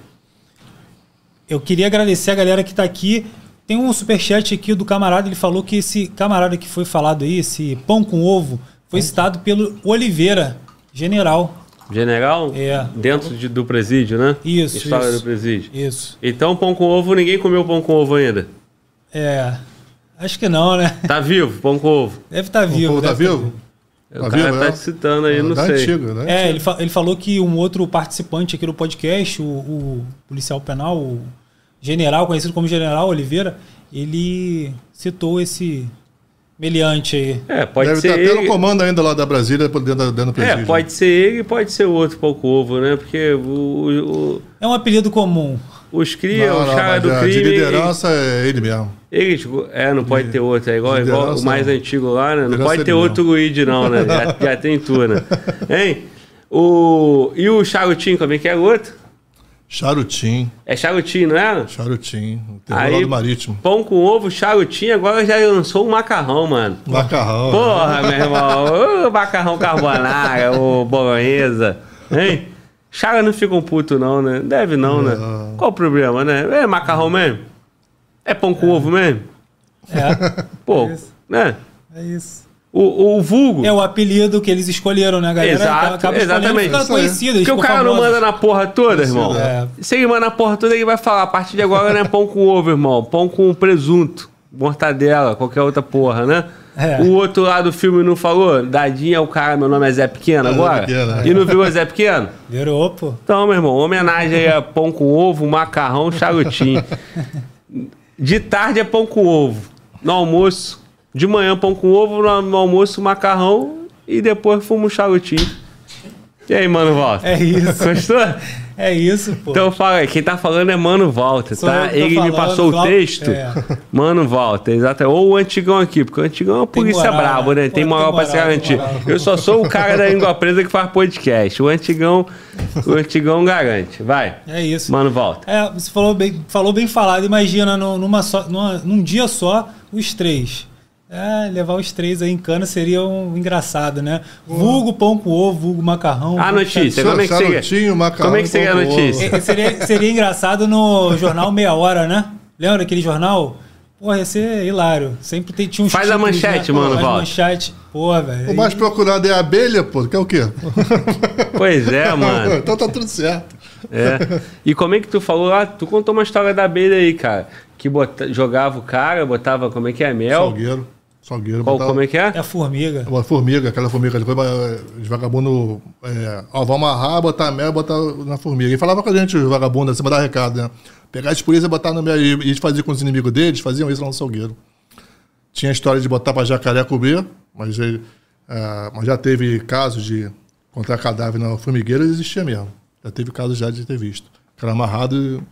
S3: Eu queria agradecer a galera que está aqui. Tem um superchat aqui do camarada, ele falou que esse camarada que foi falado aí, esse pão com ovo, foi citado pelo Oliveira, general.
S1: General?
S3: É.
S1: Dentro de, do presídio, né?
S3: Isso.
S1: História
S3: isso,
S1: do presídio.
S3: Isso.
S1: Então, pão com ovo, ninguém comeu pão com ovo ainda.
S3: É. Acho que não, né?
S1: Tá vivo, pão com ovo.
S3: Deve estar tá vivo.
S2: Pão tá vivo?
S1: Tá o cara vivo, tá é? citando aí, é, não sei. Antigo,
S3: né? É, ele, fa ele falou que um outro participante aqui do podcast, o, o policial penal, o general, conhecido como General Oliveira, ele citou esse meliante aí.
S1: É, pode
S2: Deve
S1: ser.
S2: Deve estar até no comando ainda lá da Brasília, dentro, dentro do presídio.
S1: É, pode ser ele e pode ser outro pouco ovo, né? Porque o, o,
S3: É um apelido comum.
S1: Os cria, não, o cara do crime. De
S2: liderança é ele mesmo.
S1: Ele, tipo, é, não pode ter outro. É igual, igual o mais antigo lá, né? Não pode ter outro Luigi, não, né? Já, já tem tu, né? [LAUGHS] Hein? O, e o charutinho, como é que é o outro?
S2: Charutim.
S1: É charutim, não é?
S2: Charutim. Aí, do marítimo.
S1: Pão com ovo, charutim, agora já lançou um macarrão, mano.
S2: Macarrão.
S1: Porra, meu irmão. [LAUGHS] o macarrão carbonara, o bolonhesa. Hein? Chaga não ficam puto não, né? Deve não, né? Qual o problema, né? É macarrão mesmo? É pão com ovo mesmo?
S3: É,
S1: Pô,
S3: É isso.
S1: né?
S3: é isso.
S1: O, o vulgo...
S3: É o apelido que eles escolheram, né, galera?
S1: Exato,
S3: Acaba escolhendo
S1: exatamente.
S3: fica conhecido.
S1: Porque o cara não
S3: famosos.
S1: manda na porra toda, irmão.
S3: É.
S1: Se ele manda na porra toda, ele vai falar, a partir de agora não é pão com ovo, irmão. Pão com presunto, mortadela, qualquer outra porra, né?
S3: É.
S1: O outro lá do filme não falou? Dadinho é o cara, meu nome é Zé Pequeno
S2: É,
S1: agora?
S2: Pequeno, é.
S1: E não viu o Zé Pequeno?
S3: Virou, pô.
S1: Então, meu irmão, homenagem aí a pão com ovo, macarrão, charutinho. De tarde é pão com ovo. No almoço. De manhã, pão com ovo, no, almoço, macarrão. E depois fumo um charutinho. E aí, mano, Walter?
S3: É isso.
S1: Gostou?
S3: É isso, pô.
S1: Então fala aí, quem tá falando é Mano Walter,
S3: Sou
S1: tá? Ele me
S3: falando,
S1: passou o texto.
S3: É.
S1: Mano Walter, exato. Ou o antigão aqui, porque o antigão é uma polícia
S3: moral,
S1: brabo,
S3: né?
S1: né?
S3: Pô,
S1: Tem moral pra se garantir. Eu só sou o cara da língua presa que faz podcast. O antigão, o antigão garante. Vai.
S3: É isso.
S1: Mano Walter.
S3: É, você falou bem, falou bem falado. Imagina no- numa só, numa- num dia só os três. É, levar os três aí em cana seria um engraçado, né? Vulgo pão com ovo, vulgo macarrão.
S1: A
S3: vulgo
S1: notícia, como é que seria?
S2: Charutinho, macarrão,
S1: Como é que seria a notícia?
S3: É, seria, seria engraçado no jornal Meia Hora, né? Lembra aquele jornal? Porra, ia ser hilário. Sempre tem, tinha uns
S1: Faz a
S3: títulos,
S1: manchete,
S3: né?
S1: mano,
S3: Faz
S1: Walter.
S3: manchete. Porra, velho.
S2: O mais procurado é a abelha, pô. Que é o quê?
S1: Pois é, mano.
S2: então tá tudo certo.
S1: É. E como é que tu falou lá? Tu contou uma história da abelha aí, cara. Que bota- jogava o cara, botava, como é que é? Mel?
S2: Salgueiro. Salgueiro.
S1: Qual,
S2: botava-
S1: como é que é?
S3: É a formiga.
S2: Uma formiga, aquela formiga, depois eh, os vagabundos, é, ó, vão amarrar, botar mel, botar na formiga. E falava com a gente, os vagabundos, assim, mandar recado, né? Pegar as polícias e botar no mel. E e eles faziam com os inimigos deles, faziam isso lá no Salgueiro. Tinha a história de botar pra jacaré comer, mas, ele, ah, mas já teve casos de encontrar cadáver na formigueira, existia mesmo. Já teve casos já de ter visto. O cara amarrado,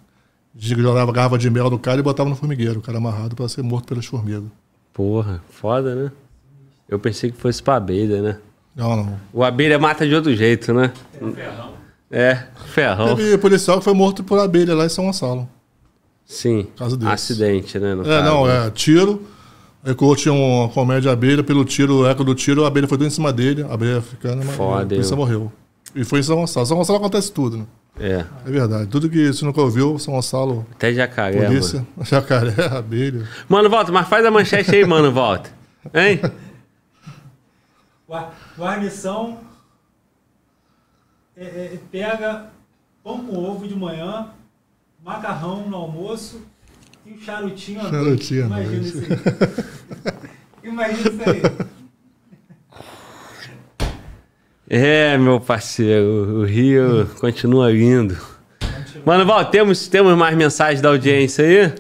S2: e jogava garrafa de mel do cara e botava no formigueiro. O cara amarrado para ser morto pelas formigas.
S1: Porra, foda, né? Eu pensei que fosse pra abelha, né?
S2: Não, não.
S1: O abelha mata de outro jeito, né? É, ferrão.
S2: Teve policial que foi morto por abelha lá em São Gonçalo.
S1: Sim.
S2: Caso desse.
S1: Acidente, né?
S2: É,
S1: caso.
S2: não, é tiro. Aí quando tinha uma comédia abelha, pelo tiro, o eco do tiro, a abelha foi tudo em cima dele, a abelha ficando, mas
S1: Foda,
S2: a polícia morreu. E foi em São Gonçalo. São Gonçalo acontece tudo, né?
S1: É,
S2: É verdade. Tudo que você nunca ouviu, São Gonçalo,
S1: até jacaré,
S2: polícia,
S1: mano. [LAUGHS]
S2: jacaré, abelha.
S1: Mano, volta, mas faz a manchete aí, mano, volta. Hein?
S3: Gua- Guarnição é, é, pega pão com ovo de manhã, macarrão no almoço e o charutinho à noite.
S2: Charutinho
S3: Imagina isso aí. Imagina isso aí.
S1: É, meu parceiro, o Rio continua lindo. Mano, Val, temos, temos mais mensagens da audiência aí?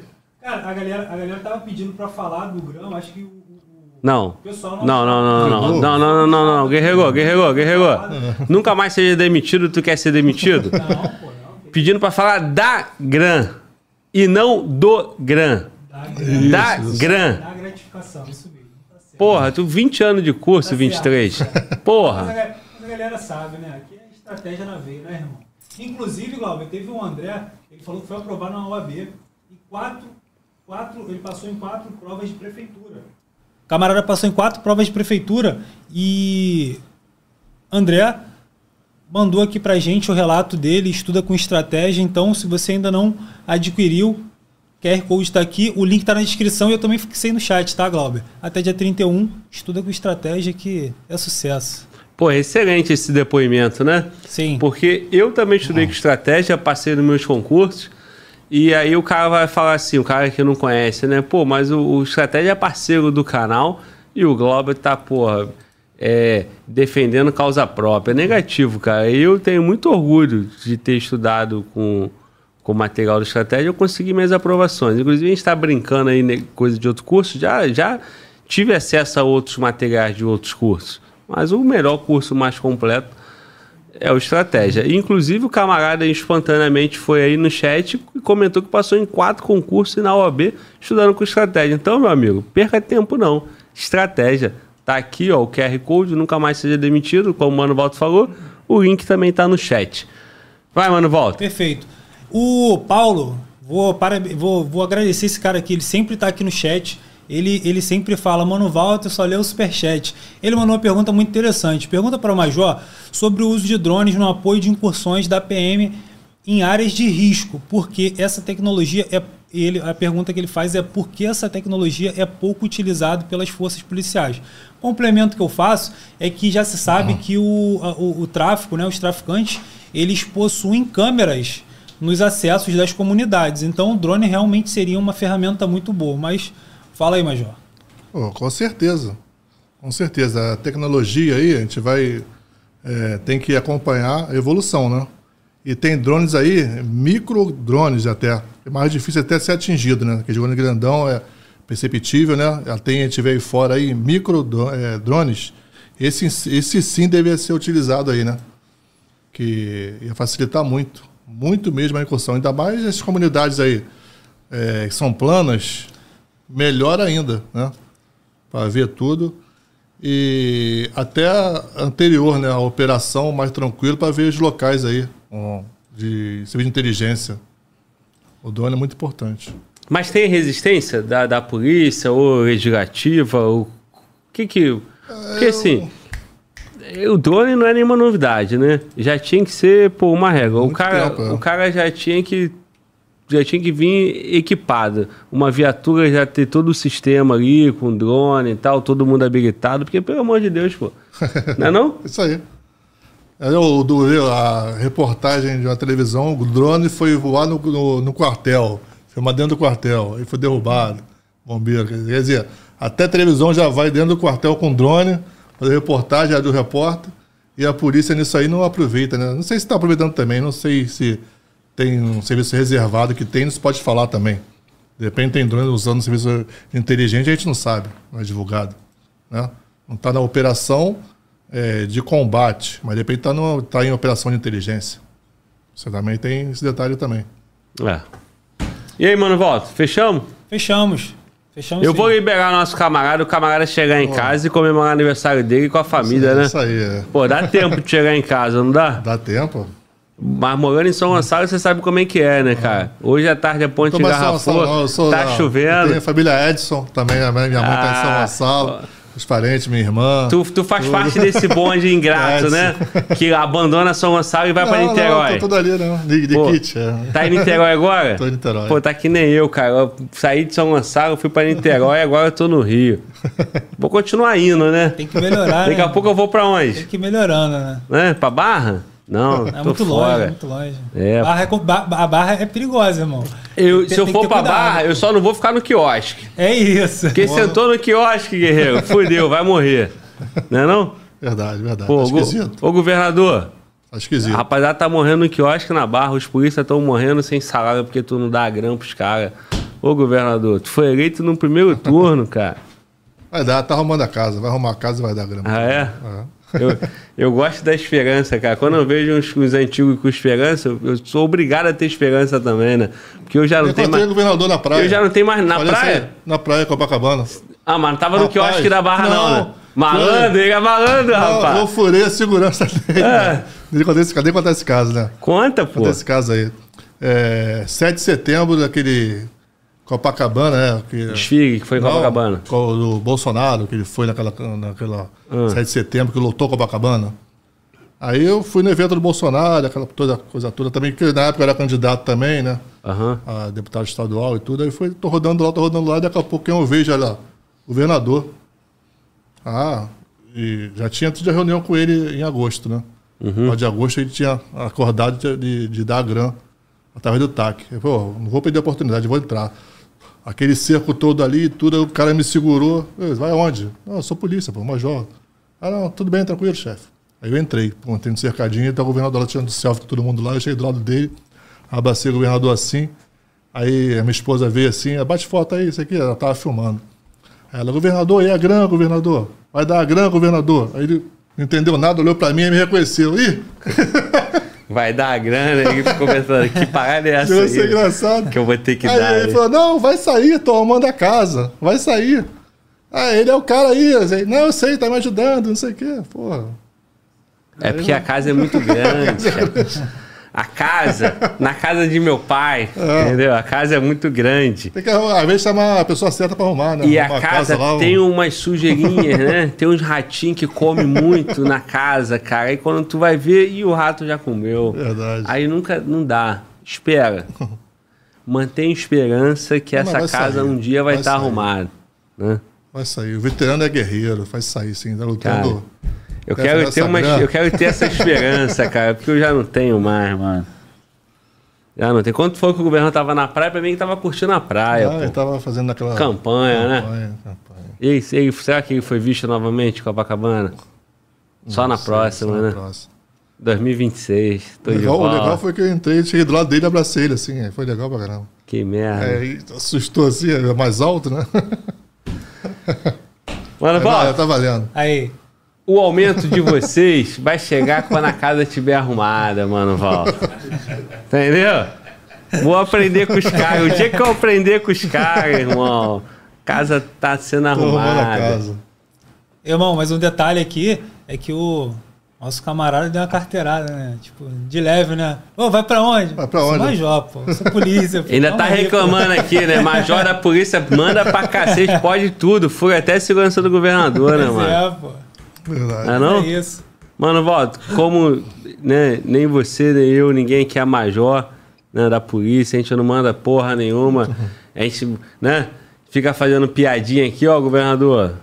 S3: Cara, a galera, a galera tava pedindo pra falar do grão, acho que o, o- o
S1: Não.
S3: pessoal
S1: Não, não, não, não, não, não, não, não, não, guerreiro, guerreiro, guerreiro. Nunca mais seja demitido, tu quer ser demitido?
S3: Não, pô, não.
S1: Pedindo pra falar da Gran e não do Gran. Da Gran.
S3: dá gratificação, isso mesmo. Tá.
S1: Porra, tu 20 anos de curso,
S3: Tá
S1: 23.
S3: certo, tá
S1: Porra.
S3: Galera sabe, né? Aqui é estratégia na veia, né, irmão? Inclusive, Glauber, teve um André, ele falou que foi aprovado na OAB e quatro, quatro, ele passou em quatro provas de prefeitura. Camarada passou em quatro provas de prefeitura e André mandou aqui pra gente o relato dele, estuda com estratégia, então se você ainda não adquiriu, QR Code está aqui, o link está na descrição e eu também fixei no chat, tá, Glauber? Até dia 31, estuda com estratégia que é sucesso.
S1: Pô, excelente esse depoimento, né?
S3: Sim.
S1: Porque eu também estudei com estratégia, passei nos meus concursos. E aí o cara vai falar assim, o cara que não conhece, né? Pô, mas o, o estratégia é parceiro do canal e o Globo tá, porra, é, defendendo causa própria. É negativo, cara. Eu tenho muito orgulho de ter estudado com com material do estratégia, eu consegui minhas aprovações. Inclusive, a gente está brincando aí, né, coisa de outro curso, já, já tive acesso a outros materiais de outros cursos. Mas o melhor curso mais completo é o Estratégia. Inclusive, o camarada espontaneamente foi aí no chat e comentou que passou em quatro concursos na OAB estudando com Estratégia. Então, meu amigo, perca tempo não. Estratégia. Tá aqui, ó, o QR Code, nunca mais seja demitido, como o Mano Volta falou. O link também tá no chat. Vai, Mano Volta.
S3: Perfeito. O Paulo, vou, para, vou, vou agradecer esse cara aqui, ele sempre está aqui no chat. Ele, ele sempre fala, Mano Walter, só lê o superchat. Ele mandou uma pergunta muito interessante. Pergunta para o Major sobre o uso de drones no apoio de incursões da PM em áreas de risco, porque essa tecnologia é ele, a pergunta que ele faz é por que essa tecnologia é pouco utilizada pelas forças policiais. O complemento que eu faço é que já se sabe uhum. que o, o, o, tráfico, né, os traficantes, eles possuem câmeras nos acessos das comunidades. Então o drone realmente seria uma ferramenta muito boa. Mas fala aí, Major.
S2: Oh, com certeza. Com certeza. A tecnologia aí, a gente vai. É, tem que acompanhar a evolução, né? E tem drones aí, micro drones até. É mais difícil até ser atingido, né? Porque drone grandão é perceptível, né? Tem, a gente vê aí fora aí, micro é, drones. Esse, esse sim deveria ser utilizado aí, né? Que ia facilitar muito, muito mesmo a incursão. Ainda mais as comunidades aí é, que são planas, melhor ainda, né? Para ver tudo. E até anterior, né? A operação mais tranquilo para ver os locais aí de serviço de inteligência. O drone é muito importante.
S1: Mas tem resistência da, da polícia ou legislativa? O que que... Porque assim... O drone não é nenhuma novidade, né? Já tinha que ser por uma regra. o cara, tempo, é. o cara já tinha que já tinha que vir equipado. Uma viatura já ter todo o sistema ali, com drone e tal, todo mundo habilitado, porque, pelo amor de Deus, pô. [LAUGHS] Não é não?
S2: Isso aí. Eu, do, a reportagem de uma televisão, o drone foi voar no, no, no quartel, filmar dentro do quartel, aí foi derrubado, bombeiro. Quer dizer, até a televisão já vai dentro do quartel com drone, fazer reportagem do repórter, e a polícia nisso aí não aproveita, né? Não sei se está aproveitando também, não sei se tem um serviço reservado que tem, não se pode falar também. De repente tem drone usando um serviço inteligente, a gente não sabe, não é divulgado. Né? Não está na operação, é, de combate, mas de repente está tá em operação de inteligência. Você também tem esse detalhe também.
S1: É. E aí, mano, volta? Fechamos?
S3: Fechamos. Fechamos
S1: Eu sim. vou liberar nosso camarada, o camarada chegar em Pô. casa e comemorar o aniversário dele com a família, isso, né? Isso aí, é. Pô, dá tempo de chegar em casa, não dá?
S2: Dá tempo.
S1: Mas morando em São Gonçalo, você sabe como é que é, né, cara? Hoje à tarde a ponte garrafou, tá chovendo.
S2: Tem a família Edson também, minha mãe ah, tá em São ah, Gonçalo. Os parentes, minha irmã.
S1: Tu, tu faz tudo. parte desse bonde ingrato, né? [LAUGHS] Que abandona São Gonçalo e vai não, pra Niterói. Não,
S2: tô tudo ali, não. De, de Pô, kit, é.
S1: Tá em Niterói agora? [LAUGHS]
S2: tô em Niterói.
S1: Pô, tá que nem eu, cara. Eu saí de São Gonçalo, fui pra Niterói e agora eu tô no Rio. [LAUGHS] Vou continuar indo, né?
S3: Tem que melhorar,
S1: Daqui
S3: né?
S1: a pouco eu vou pra onde?
S3: Tem que ir melhorando, né?
S1: né? Pra Barra? Não, é
S3: muito fora. longe, muito longe. É. Barra é, a barra é perigosa, irmão.
S1: Eu, se eu for pra cuidado, barra, eu só não vou ficar no quiosque.
S3: É isso.
S1: Quem sentou no quiosque, guerreiro, fudeu, vai morrer. Não é não?
S2: Verdade, verdade. Pô, tá esquisito.
S1: Ô, governador.
S2: Tá esquisito.
S1: A rapaziada tá morrendo no quiosque na barra, os polícias estão morrendo sem salário porque tu não dá grana pros caras. Ô, governador, tu foi eleito no primeiro turno, cara.
S2: Vai dar, tá arrumando a casa. Vai arrumar a casa e vai dar grana.
S1: Ah, é? é. Eu, eu gosto da esperança, cara. Quando eu vejo uns, uns antigos com esperança, eu, sou obrigado a ter esperança também, né? Porque eu já não eu tenho mais.
S2: governador na praia.
S1: Eu já não tenho mais. Na praia? Assim,
S2: na praia, Copacabana.
S1: Ah, mas não tava no quiosque da barra, não, não né? Malandro, ele é malandro, não, rapaz.
S2: Eu furei a segurança dele. É. Né? Cadê contar esse caso, né?
S1: Conta, pô.
S2: Conta esse caso aí. É, 7 de setembro, daquele Copacabana, né? Que,
S1: Desfile, que foi em Copacabana.
S2: Do Bolsonaro, que ele foi naquela, naquela ah. 7 de setembro, que lotou Copacabana. Aí eu fui no evento do Bolsonaro, aquela toda, coisa toda também, que na época eu era candidato também, né?
S1: Uhum.
S2: A deputado estadual e tudo. Aí fui, tô rodando lá, tô rodando lá, e daqui a pouco quem eu vejo, olha, governador. Ah, e já tinha tido a reunião com ele em agosto, né? Uhum. Lá de agosto ele tinha acordado de, de, de dar a grana através do TAC. Eu falei, não vou perder a oportunidade, vou entrar aquele cerco todo ali, tudo, o cara me segurou. Eu, vai aonde? Não, eu sou polícia, pô, major. Ah, não, tudo bem, tranquilo, chefe. Aí eu entrei, pô, no cercadinho, tá o governador lá tirando selfie com todo mundo lá, eu cheguei do lado dele, abracei o governador assim, aí a minha esposa veio assim, ah, bate foto aí, isso aqui, ela tava filmando. Ela, governador, e a grana, governador? Vai dar a grana, governador? Aí ele não entendeu nada, olhou para mim e me reconheceu. Ih! [LAUGHS]
S1: vai dar a grana. E ficou pensando, que parada é essa
S2: aí? Ser engraçado.
S1: Que eu vou ter que
S2: aí
S1: dar.
S2: Ele falou, não, vai sair, tô arrumando a casa. Vai sair. Ah, ele é o cara aí. Não, eu sei, tá me ajudando, não sei o quê. Porra.
S1: É porque a casa é muito [LAUGHS] grande. A casa, na casa de meu pai, entendeu? A casa é muito grande.
S2: Tem que, às vezes, chamar a pessoa certa pra arrumar, né?
S1: E a
S2: Arrumar
S1: casa
S2: lá, um-
S1: tem umas sujeirinhas, né? [LAUGHS] Tem uns ratinhos que comem muito na casa, cara. Aí quando tu vai ver, e o rato já comeu.
S2: Verdade.
S1: Aí nunca, não dá. Espera. [LAUGHS] Mantém esperança que
S2: mas
S1: essa casa
S2: sair.
S1: um dia vai estar
S2: sair.
S1: arrumada. Né?
S2: Vai sair. O veterano é guerreiro, faz sair sim, tá lutando.
S1: Eu quero, ter uma, eu quero ter essa esperança, [LAUGHS] cara, porque eu já não tenho mais, mano. Já não tem. Quando foi que o governo tava na praia, pra mim que tava curtindo a praia,
S2: Ah, ele
S1: pô.
S2: tava fazendo aquela.
S1: Campanha, né?
S2: campanha, campanha.
S1: E e será que ele foi visto novamente em Copacabana? Só na
S2: Sei,
S1: próxima,
S2: só na
S1: né?
S2: próxima.
S1: 2026. Tô
S2: legal, o legal foi que eu entrei, cheguei do lado dele e abracei ele assim. aí Foi legal pra caramba.
S1: Que merda.
S2: É, assustou assim, é mais alto, né?
S1: Mano, [LAUGHS] Paulo,
S2: tá valendo.
S3: Aí.
S1: O aumento de vocês vai chegar quando a casa estiver arrumada, mano, Val. Entendeu? Vou aprender com os caras. O dia que eu aprender com os caras, irmão, casa tá sendo arrumada.
S2: casa.
S3: Irmão, mas um detalhe aqui é que o nosso camarada deu uma carteirada, né? Tipo, de leve, né? Ô, vai pra onde?
S2: Vai pra
S3: Sou
S2: onde?
S3: major, pô. Sou polícia. pô.
S1: Ainda tá
S3: aí,
S1: reclamando aqui, né? Major da polícia manda pra cacete, pode tudo. Fui até segurança do governador, né,
S3: Pois
S1: mano?
S3: é, pô.
S2: Verdade.
S1: Ah, não?
S3: É isso.
S1: Mano, Valdo, como né, nem você, nem eu, ninguém aqui é major né, da polícia, a gente não manda porra nenhuma. A gente, né, fica fazendo piadinha aqui, ó, governador.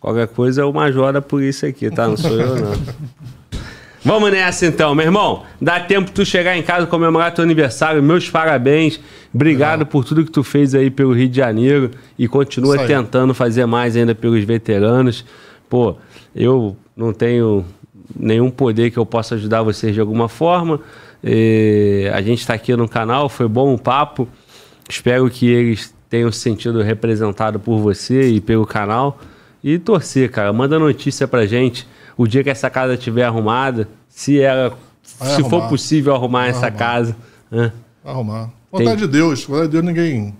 S1: Qualquer coisa é o major da polícia aqui, tá? Não sou eu, não. [LAUGHS] Vamos nessa então, meu irmão. Dá tempo tu chegar em casa comemorar teu aniversário. Meus parabéns. Obrigado por tudo que tu fez aí pelo Rio de Janeiro e continua tentando fazer mais ainda pelos veteranos. Pô, eu não tenho nenhum poder que eu possa ajudar vocês de alguma forma. Eh, a gente está aqui no canal, foi bom o papo. Espero que eles tenham se sentido representado por você e pelo canal. E torcer, cara. Manda notícia pra gente o dia que essa casa estiver arrumada. Se ela,
S2: Vai
S1: se for
S2: arrumar.
S1: possível arrumar
S2: Vai
S1: essa
S2: arrumar.
S1: casa. né?
S2: Arrumar. Vontade de Deus. Vontade de Deus, ninguém.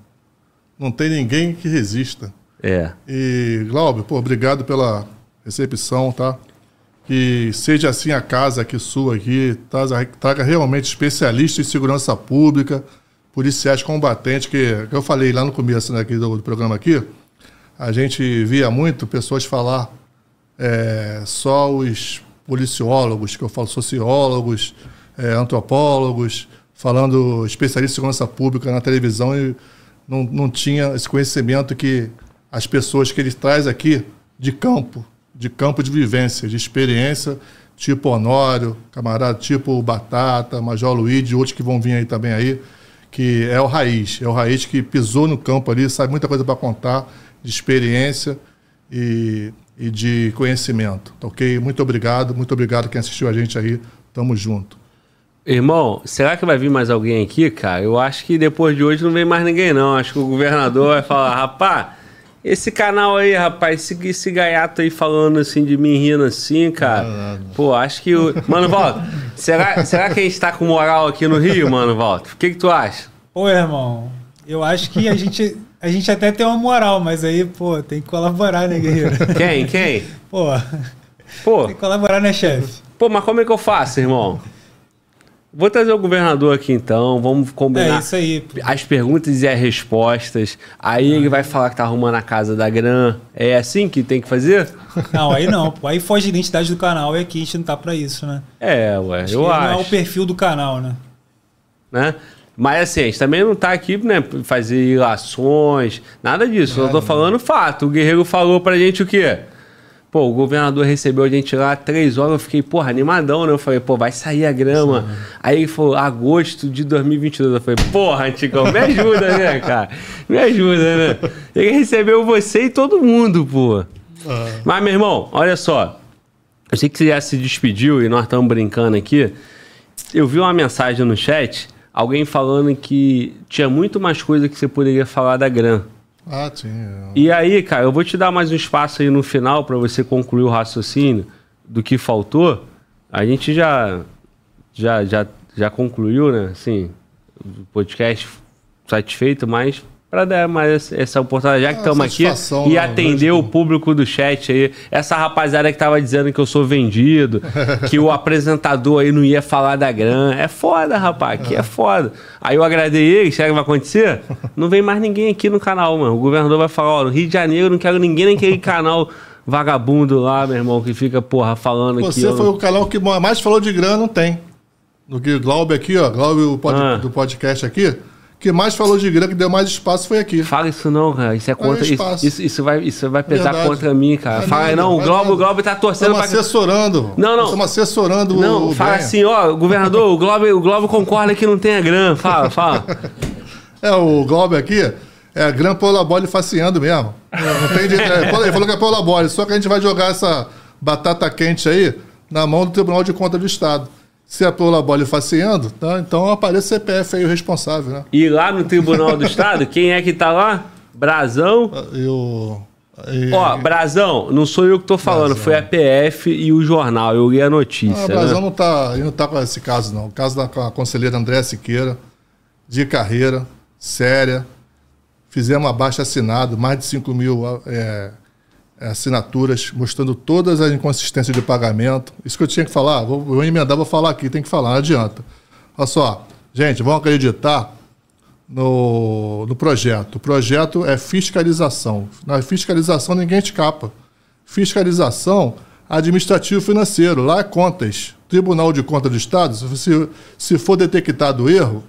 S2: Não tem ninguém que resista.
S1: É.
S2: E, Glauber, pô, obrigado pela recepção, tá? Que seja assim a casa aqui sua aqui, traga, traga realmente especialistas em segurança pública, policiais combatentes, que, que eu falei lá no começo né, do, do programa aqui, a gente via muito pessoas falar é, só os policiólogos, que eu falo sociólogos, é, antropólogos, falando especialistas em segurança pública na televisão e não, não tinha esse conhecimento que as pessoas que ele traz aqui de campo, de campo de vivência, de experiência, tipo Honório, camarada, tipo Batata, Major Luiz e outros que vão vir aí também aí, que é o raiz, é o raiz que pisou no campo ali, sabe muita coisa para contar, de experiência e, e de conhecimento, tá ok? Muito obrigado, muito obrigado quem assistiu a gente aí, tamo junto.
S1: Irmão, será que vai vir mais alguém aqui, cara? Eu acho que depois de hoje não vem mais ninguém, não. Acho que o governador vai falar, rapaz, esse canal aí, rapaz, esse, esse gaiato aí falando assim de mim rindo assim, cara. Pô, acho que. O... [LAUGHS] Mano, Walter, será, será que a gente tá com moral aqui no Rio, mano, Walter? O que, que tu acha?
S3: Pô, irmão, eu acho que a gente, a gente até tem uma moral, mas aí, pô, tem que colaborar, né, guerreiro?
S1: Quem? Quem?
S3: Pô,
S1: Pô,
S3: tem que colaborar, né, chefe?
S1: pô, mas como é que eu faço, irmão? Vou trazer o governador aqui então, vamos combinar.
S3: É isso aí.
S1: as perguntas e as respostas. Aí ele vai falar que tá arrumando a casa da Gran. É assim que tem que fazer?
S3: Não, aí não. Aí foge a identidade do canal e aqui a gente não tá pra isso, né?
S1: É, ué,
S3: Acho
S1: eu
S3: que Não
S1: acho.
S3: é o perfil do canal, né?
S1: né? Mas assim, a gente também não tá aqui, né, fazer ilações, nada disso. eu tô falando fato. O Guerreiro falou pra gente o quê? Pô, o governador recebeu a gente lá três horas, eu fiquei, porra, animadão, né? Eu falei, pô, vai sair a grama. Aí ele falou, agosto de 2022. Eu falei, porra, Antigão, me ajuda, né, cara? Me ajuda, né? Ele recebeu você e todo mundo, pô. Mas, meu irmão, olha só. Eu sei que você já se despediu e nós estamos brincando aqui. Eu vi uma mensagem no chat, alguém falando que tinha muito mais coisa que você poderia falar da Gran.
S2: Ah, tinha.
S1: E aí, cara, eu vou te dar mais um espaço aí no final para você concluir o raciocínio do que faltou. A gente já já já, já concluiu, né? Assim, o podcast satisfeito, mas para dar mais essa oportunidade, já que estamos aqui,
S2: satisfação,
S1: e
S2: né?
S1: atender o público do chat aí. Essa rapaziada que tava dizendo que eu sou vendido, [LAUGHS] que o apresentador aí não ia falar da grana. É foda, rapaz, aqui é foda. Aí eu agradei ele, sabe o que vai acontecer? Não vem mais ninguém aqui no canal, mano. O governador vai falar, ó, no Rio de Janeiro não quero ninguém naquele canal vagabundo lá, meu irmão, que fica, porra, falando aqui.
S2: Você foi
S1: não-
S2: o canal que mais falou de grana, não tem. Do que o Glaube aqui, ó, Glaube o pod-
S1: Ah.
S2: do podcast aqui, que mais falou de grana, que deu mais espaço foi aqui.
S1: Fala isso não, cara. Isso é contra. Isso,
S2: espaço.
S1: isso, isso vai, isso vai pesar
S2: Verdade.
S1: contra mim, cara.
S2: Vai
S1: Fala
S2: nada,
S1: não, o Globo, o Globo tá torcendo
S2: Estamos
S1: pra.
S2: assessorando.
S1: Não, não.
S2: Estamos assessorando o-
S1: Não,
S2: o
S1: fala assim, ó, governador, o Globo, o Globo concorda que não tenha grana. Fala, fala. [LAUGHS]
S2: É, o Globo aqui é Gran Polabole faciando mesmo. Não, tem jeito. É, ele falou que é Polabole, só que a gente vai jogar essa batata quente aí na mão do Tribunal de Contas do Estado. Se é Polabole faciando, tá? então aparece o CPF aí o responsável, né?
S1: E lá no Tribunal do [LAUGHS] Estado, quem é que tá lá? Brasão.
S2: E o. e-
S1: Ó, Brasão, não sou eu que tô falando, foi a PF e o jornal. Eu li a
S2: Ah,
S1: notícia.
S2: o Brasão
S1: né?
S2: não tá, ele não tá com esse caso, não. O caso da a conselheira Andréa Siqueira, de carreira, séria. Fizemos abaixo assinado, mais de 5 mil é, é, assinaturas, mostrando todas as inconsistências de pagamento. Isso que eu tinha que falar, vou, vou emendar, vou falar aqui, tem que falar, não adianta. Olha só, gente, vamos acreditar no, no projeto. O projeto é fiscalização. Na fiscalização ninguém escapa. Fiscalização administrativo-financeiro, lá é contas. Tribunal de Contas do Estado, se, se for detectado erro,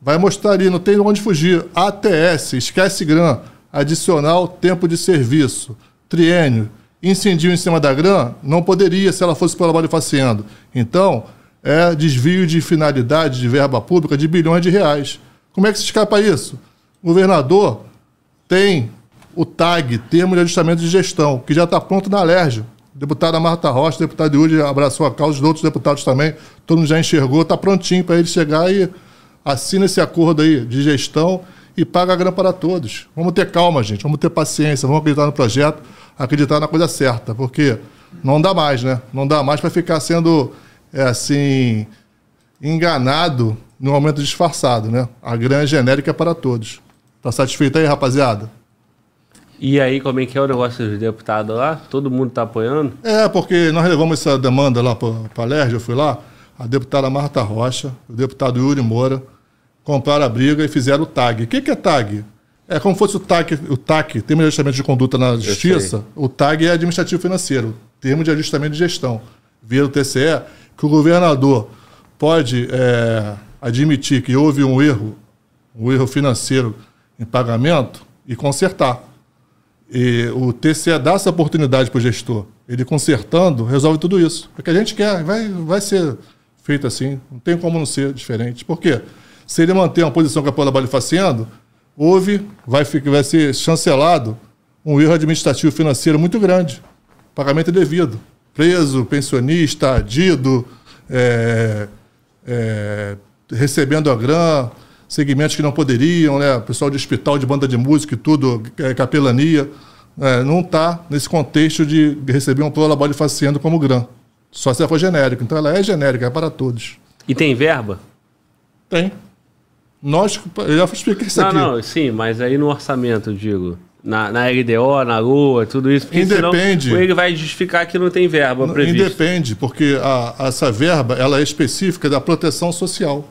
S2: vai mostrar ali, não tem onde fugir. ATS, esquece GRAM, adicional tempo de serviço, triênio, incendio em cima da GRAM, não poderia se ela fosse faciando. Então, é desvio de finalidade de verba pública de bilhões de reais. Como é que se escapa isso? O governador tem o TAG, Termo de Ajustamento de Gestão, que já está pronto na Alerj. Deputada Marta Rocha, deputado Yuri abraçou a causa, os outros deputados também, todo mundo já enxergou, está prontinho para ele chegar e assina esse acordo aí de gestão e paga a grana para todos. Vamos ter calma, gente, vamos ter paciência, vamos acreditar no projeto, acreditar na coisa certa, porque não dá mais, né? Não dá mais para ficar sendo, é, assim, enganado no momento disfarçado, né? A grana é genérica para todos. Tá satisfeito aí, rapaziada?
S1: E aí, como é que é o negócio dos deputados lá? Todo mundo tá apoiando?
S2: É, porque nós levamos essa demanda lá para a eu fui lá, a deputada Marta Rocha, o deputado Yuri Moura, compraram a briga e fizeram o TAG. O que, que é TAG? É como fosse o TAC, o TAC, Termo de Ajustamento de Conduta na Justiça. O TAG é administrativo financeiro, Termo de Ajustamento de Gestão. Via o TCE, que o governador pode é, admitir que houve um erro, um erro financeiro em pagamento e consertar. E o TCE dá essa oportunidade para o gestor. Ele consertando, resolve tudo isso. Porque a gente quer, vai, vai ser feito assim. Não tem como não ser diferente. Por quê? Se ele manter uma posição que a Paula faciando, houve, vai, ficar, vai ser chancelado um erro administrativo financeiro muito grande. Pagamento indevido. Preso, pensionista, adido, é, é, recebendo a grana, segmentos que não poderiam, né? Pessoal de hospital, de banda de música e tudo, é, capelania. É, não está nesse contexto de receber um prolabore faciendo como GRAM. Só se ela for genérica. Então ela é genérica, é para todos.
S1: E tem verba?
S2: Tem. Nós, eu já expliquei isso
S1: não,
S2: aqui.
S1: não, sim, mas aí no orçamento, digo. Na, na LDO, na Lua, tudo isso. Porque
S2: Independe.
S1: senão ele vai justificar que não tem verba prevista.
S2: Independe, porque a- essa verba ela é específica da proteção social.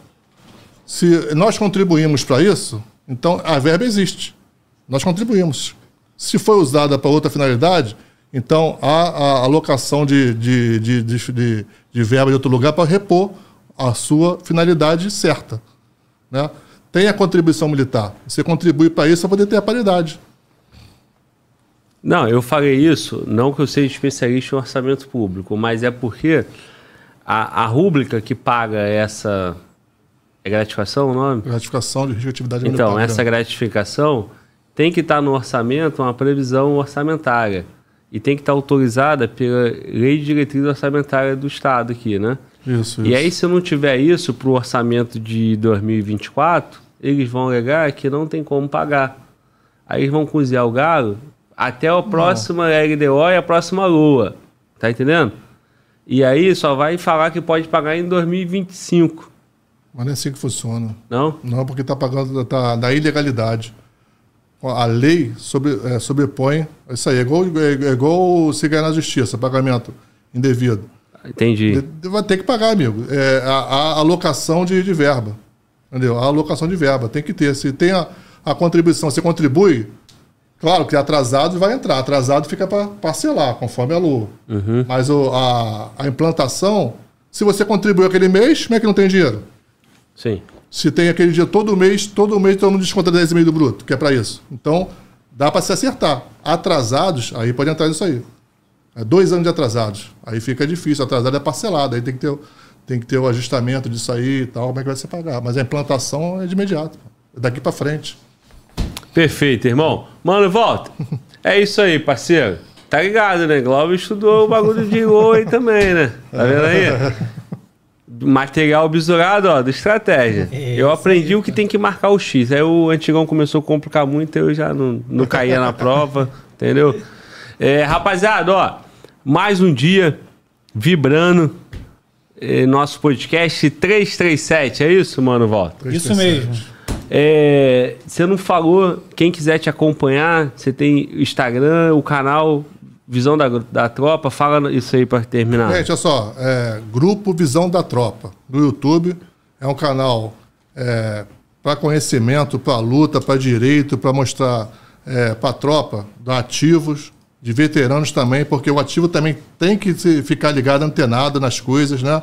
S2: Se nós contribuímos para isso, então a verba existe. Nós contribuímos. Se foi usada para outra finalidade, então há a alocação de, de, de, de, de- de verba de outro lugar para repor a sua finalidade certa. Né? Tem a contribuição militar. Você contribui para isso para poder ter a paridade.
S1: Não, eu falei isso, não que eu seja especialista em orçamento público, mas é porque a, a rúbrica que paga essa. É gratificação o nome?
S2: Gratificação de risco de atividade
S1: Então,
S2: militar.
S1: essa gratificação tem que estar no orçamento uma previsão orçamentária. E tem que estar autorizada pela Lei de Diretriz Orçamentária do Estado aqui, né?
S2: Isso,
S1: E
S2: isso.
S1: aí, se não tiver isso para o orçamento de 2024, eles vão alegar que não tem como pagar. Aí eles vão cozinhar o galo até a próxima LDO e a próxima Lua. Tá entendendo? E aí só vai falar que pode pagar em 2025.
S2: Mas não é assim que funciona.
S1: Não?
S2: Não, porque está pagando tá, da ilegalidade. a lei sobre, é, sobrepõe isso aí. É igual, é, é igual se ganhar na justiça, pagamento indevido.
S1: Entendi.
S2: Vai ter que pagar, amigo. É, a, a alocação de, de verba. Entendeu? A alocação de verba. Tem que ter. Se tem a, a contribuição, você contribui, claro que atrasado vai entrar. Atrasado fica para parcelar, conforme a lua. Uhum. Mas o, a, a implantação, se você contribuiu aquele mês, como é que não tem dinheiro?
S1: Sim.
S2: Se tem aquele dia todo mês, todo mês todo mundo desconta 10,5 do bruto, que é para isso. Então, dá para se acertar. Atrasados, aí pode entrar nisso aí. É dois anos de atrasados. Aí fica difícil. Atrasado é parcelado. Aí tem que ter, tem que ter o ajustamento disso aí e tal. Como é que vai ser pagar? Mas a implantação é de imediato. É daqui para frente.
S1: Perfeito, irmão. Mano, volta. É isso aí, parceiro. Tá ligado, né? Glauber estudou o bagulho de gol aí também, né? Tá vendo aí? Material bisurado, ó, da estratégia. É, eu aprendi o que tem que marcar o X. Aí o antigão começou a complicar muito, eu já não, não caía na prova, entendeu? É, rapaziada, ó, mais um dia vibrando. É, nosso podcast 337, é isso, mano, Volta?
S3: Isso mesmo.
S1: É, você não falou, quem quiser te acompanhar, você tem o Instagram, o canal Visão da, da Tropa, fala isso aí para terminar.
S2: Gente, olha só, é, Grupo Visão da Tropa, no YouTube, é um canal é, para conhecimento, para luta, para direito, para mostrar é, para a tropa, ativos, de veteranos também, porque o ativo também tem que ficar ligado, antenado nas coisas, né?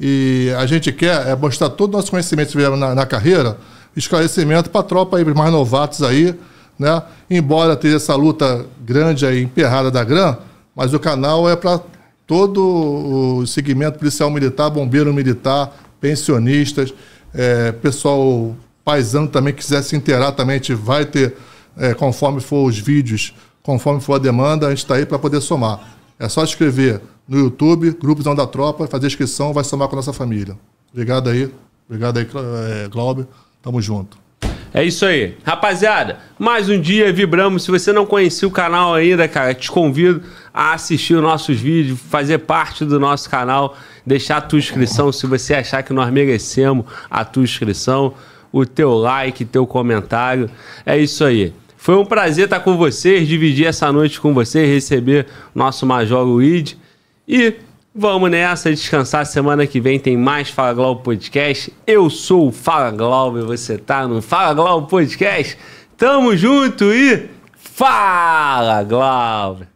S2: E a gente quer é mostrar todo o nosso conhecimento na, na carreira, esclarecimento para a tropa aí, mais novatos aí, né? Embora tenha essa luta grande aí, emperrada da GRAM, mas o canal é para todo o segmento policial militar, bombeiro militar, pensionistas, é, pessoal paisano também quiser se inteirar também, a gente vai ter, é, conforme for os vídeos, Conforme for a demanda, a gente está aí para poder somar. É só escrever no YouTube, Grupo Zão da Tropa, fazer inscrição, vai somar com a nossa família. Obrigado aí. Obrigado aí, é, Glauber. Tamo junto.
S1: É isso aí. Rapaziada, mais um dia vibramos. Se você não conhecia o canal ainda, cara, te convido a assistir os nossos vídeos, fazer parte do nosso canal, deixar a tua inscrição se você achar que nós merecemos a tua inscrição, o teu like, teu comentário. É isso aí. Foi um prazer estar com vocês, dividir essa noite com vocês, receber nosso Major Luiz. E vamos nessa, descansar. Semana que vem tem mais Fala Glauber Podcast. Eu sou o Fala Glauber, você tá no Fala Glauber Podcast. Tamo junto e Fala Glauber!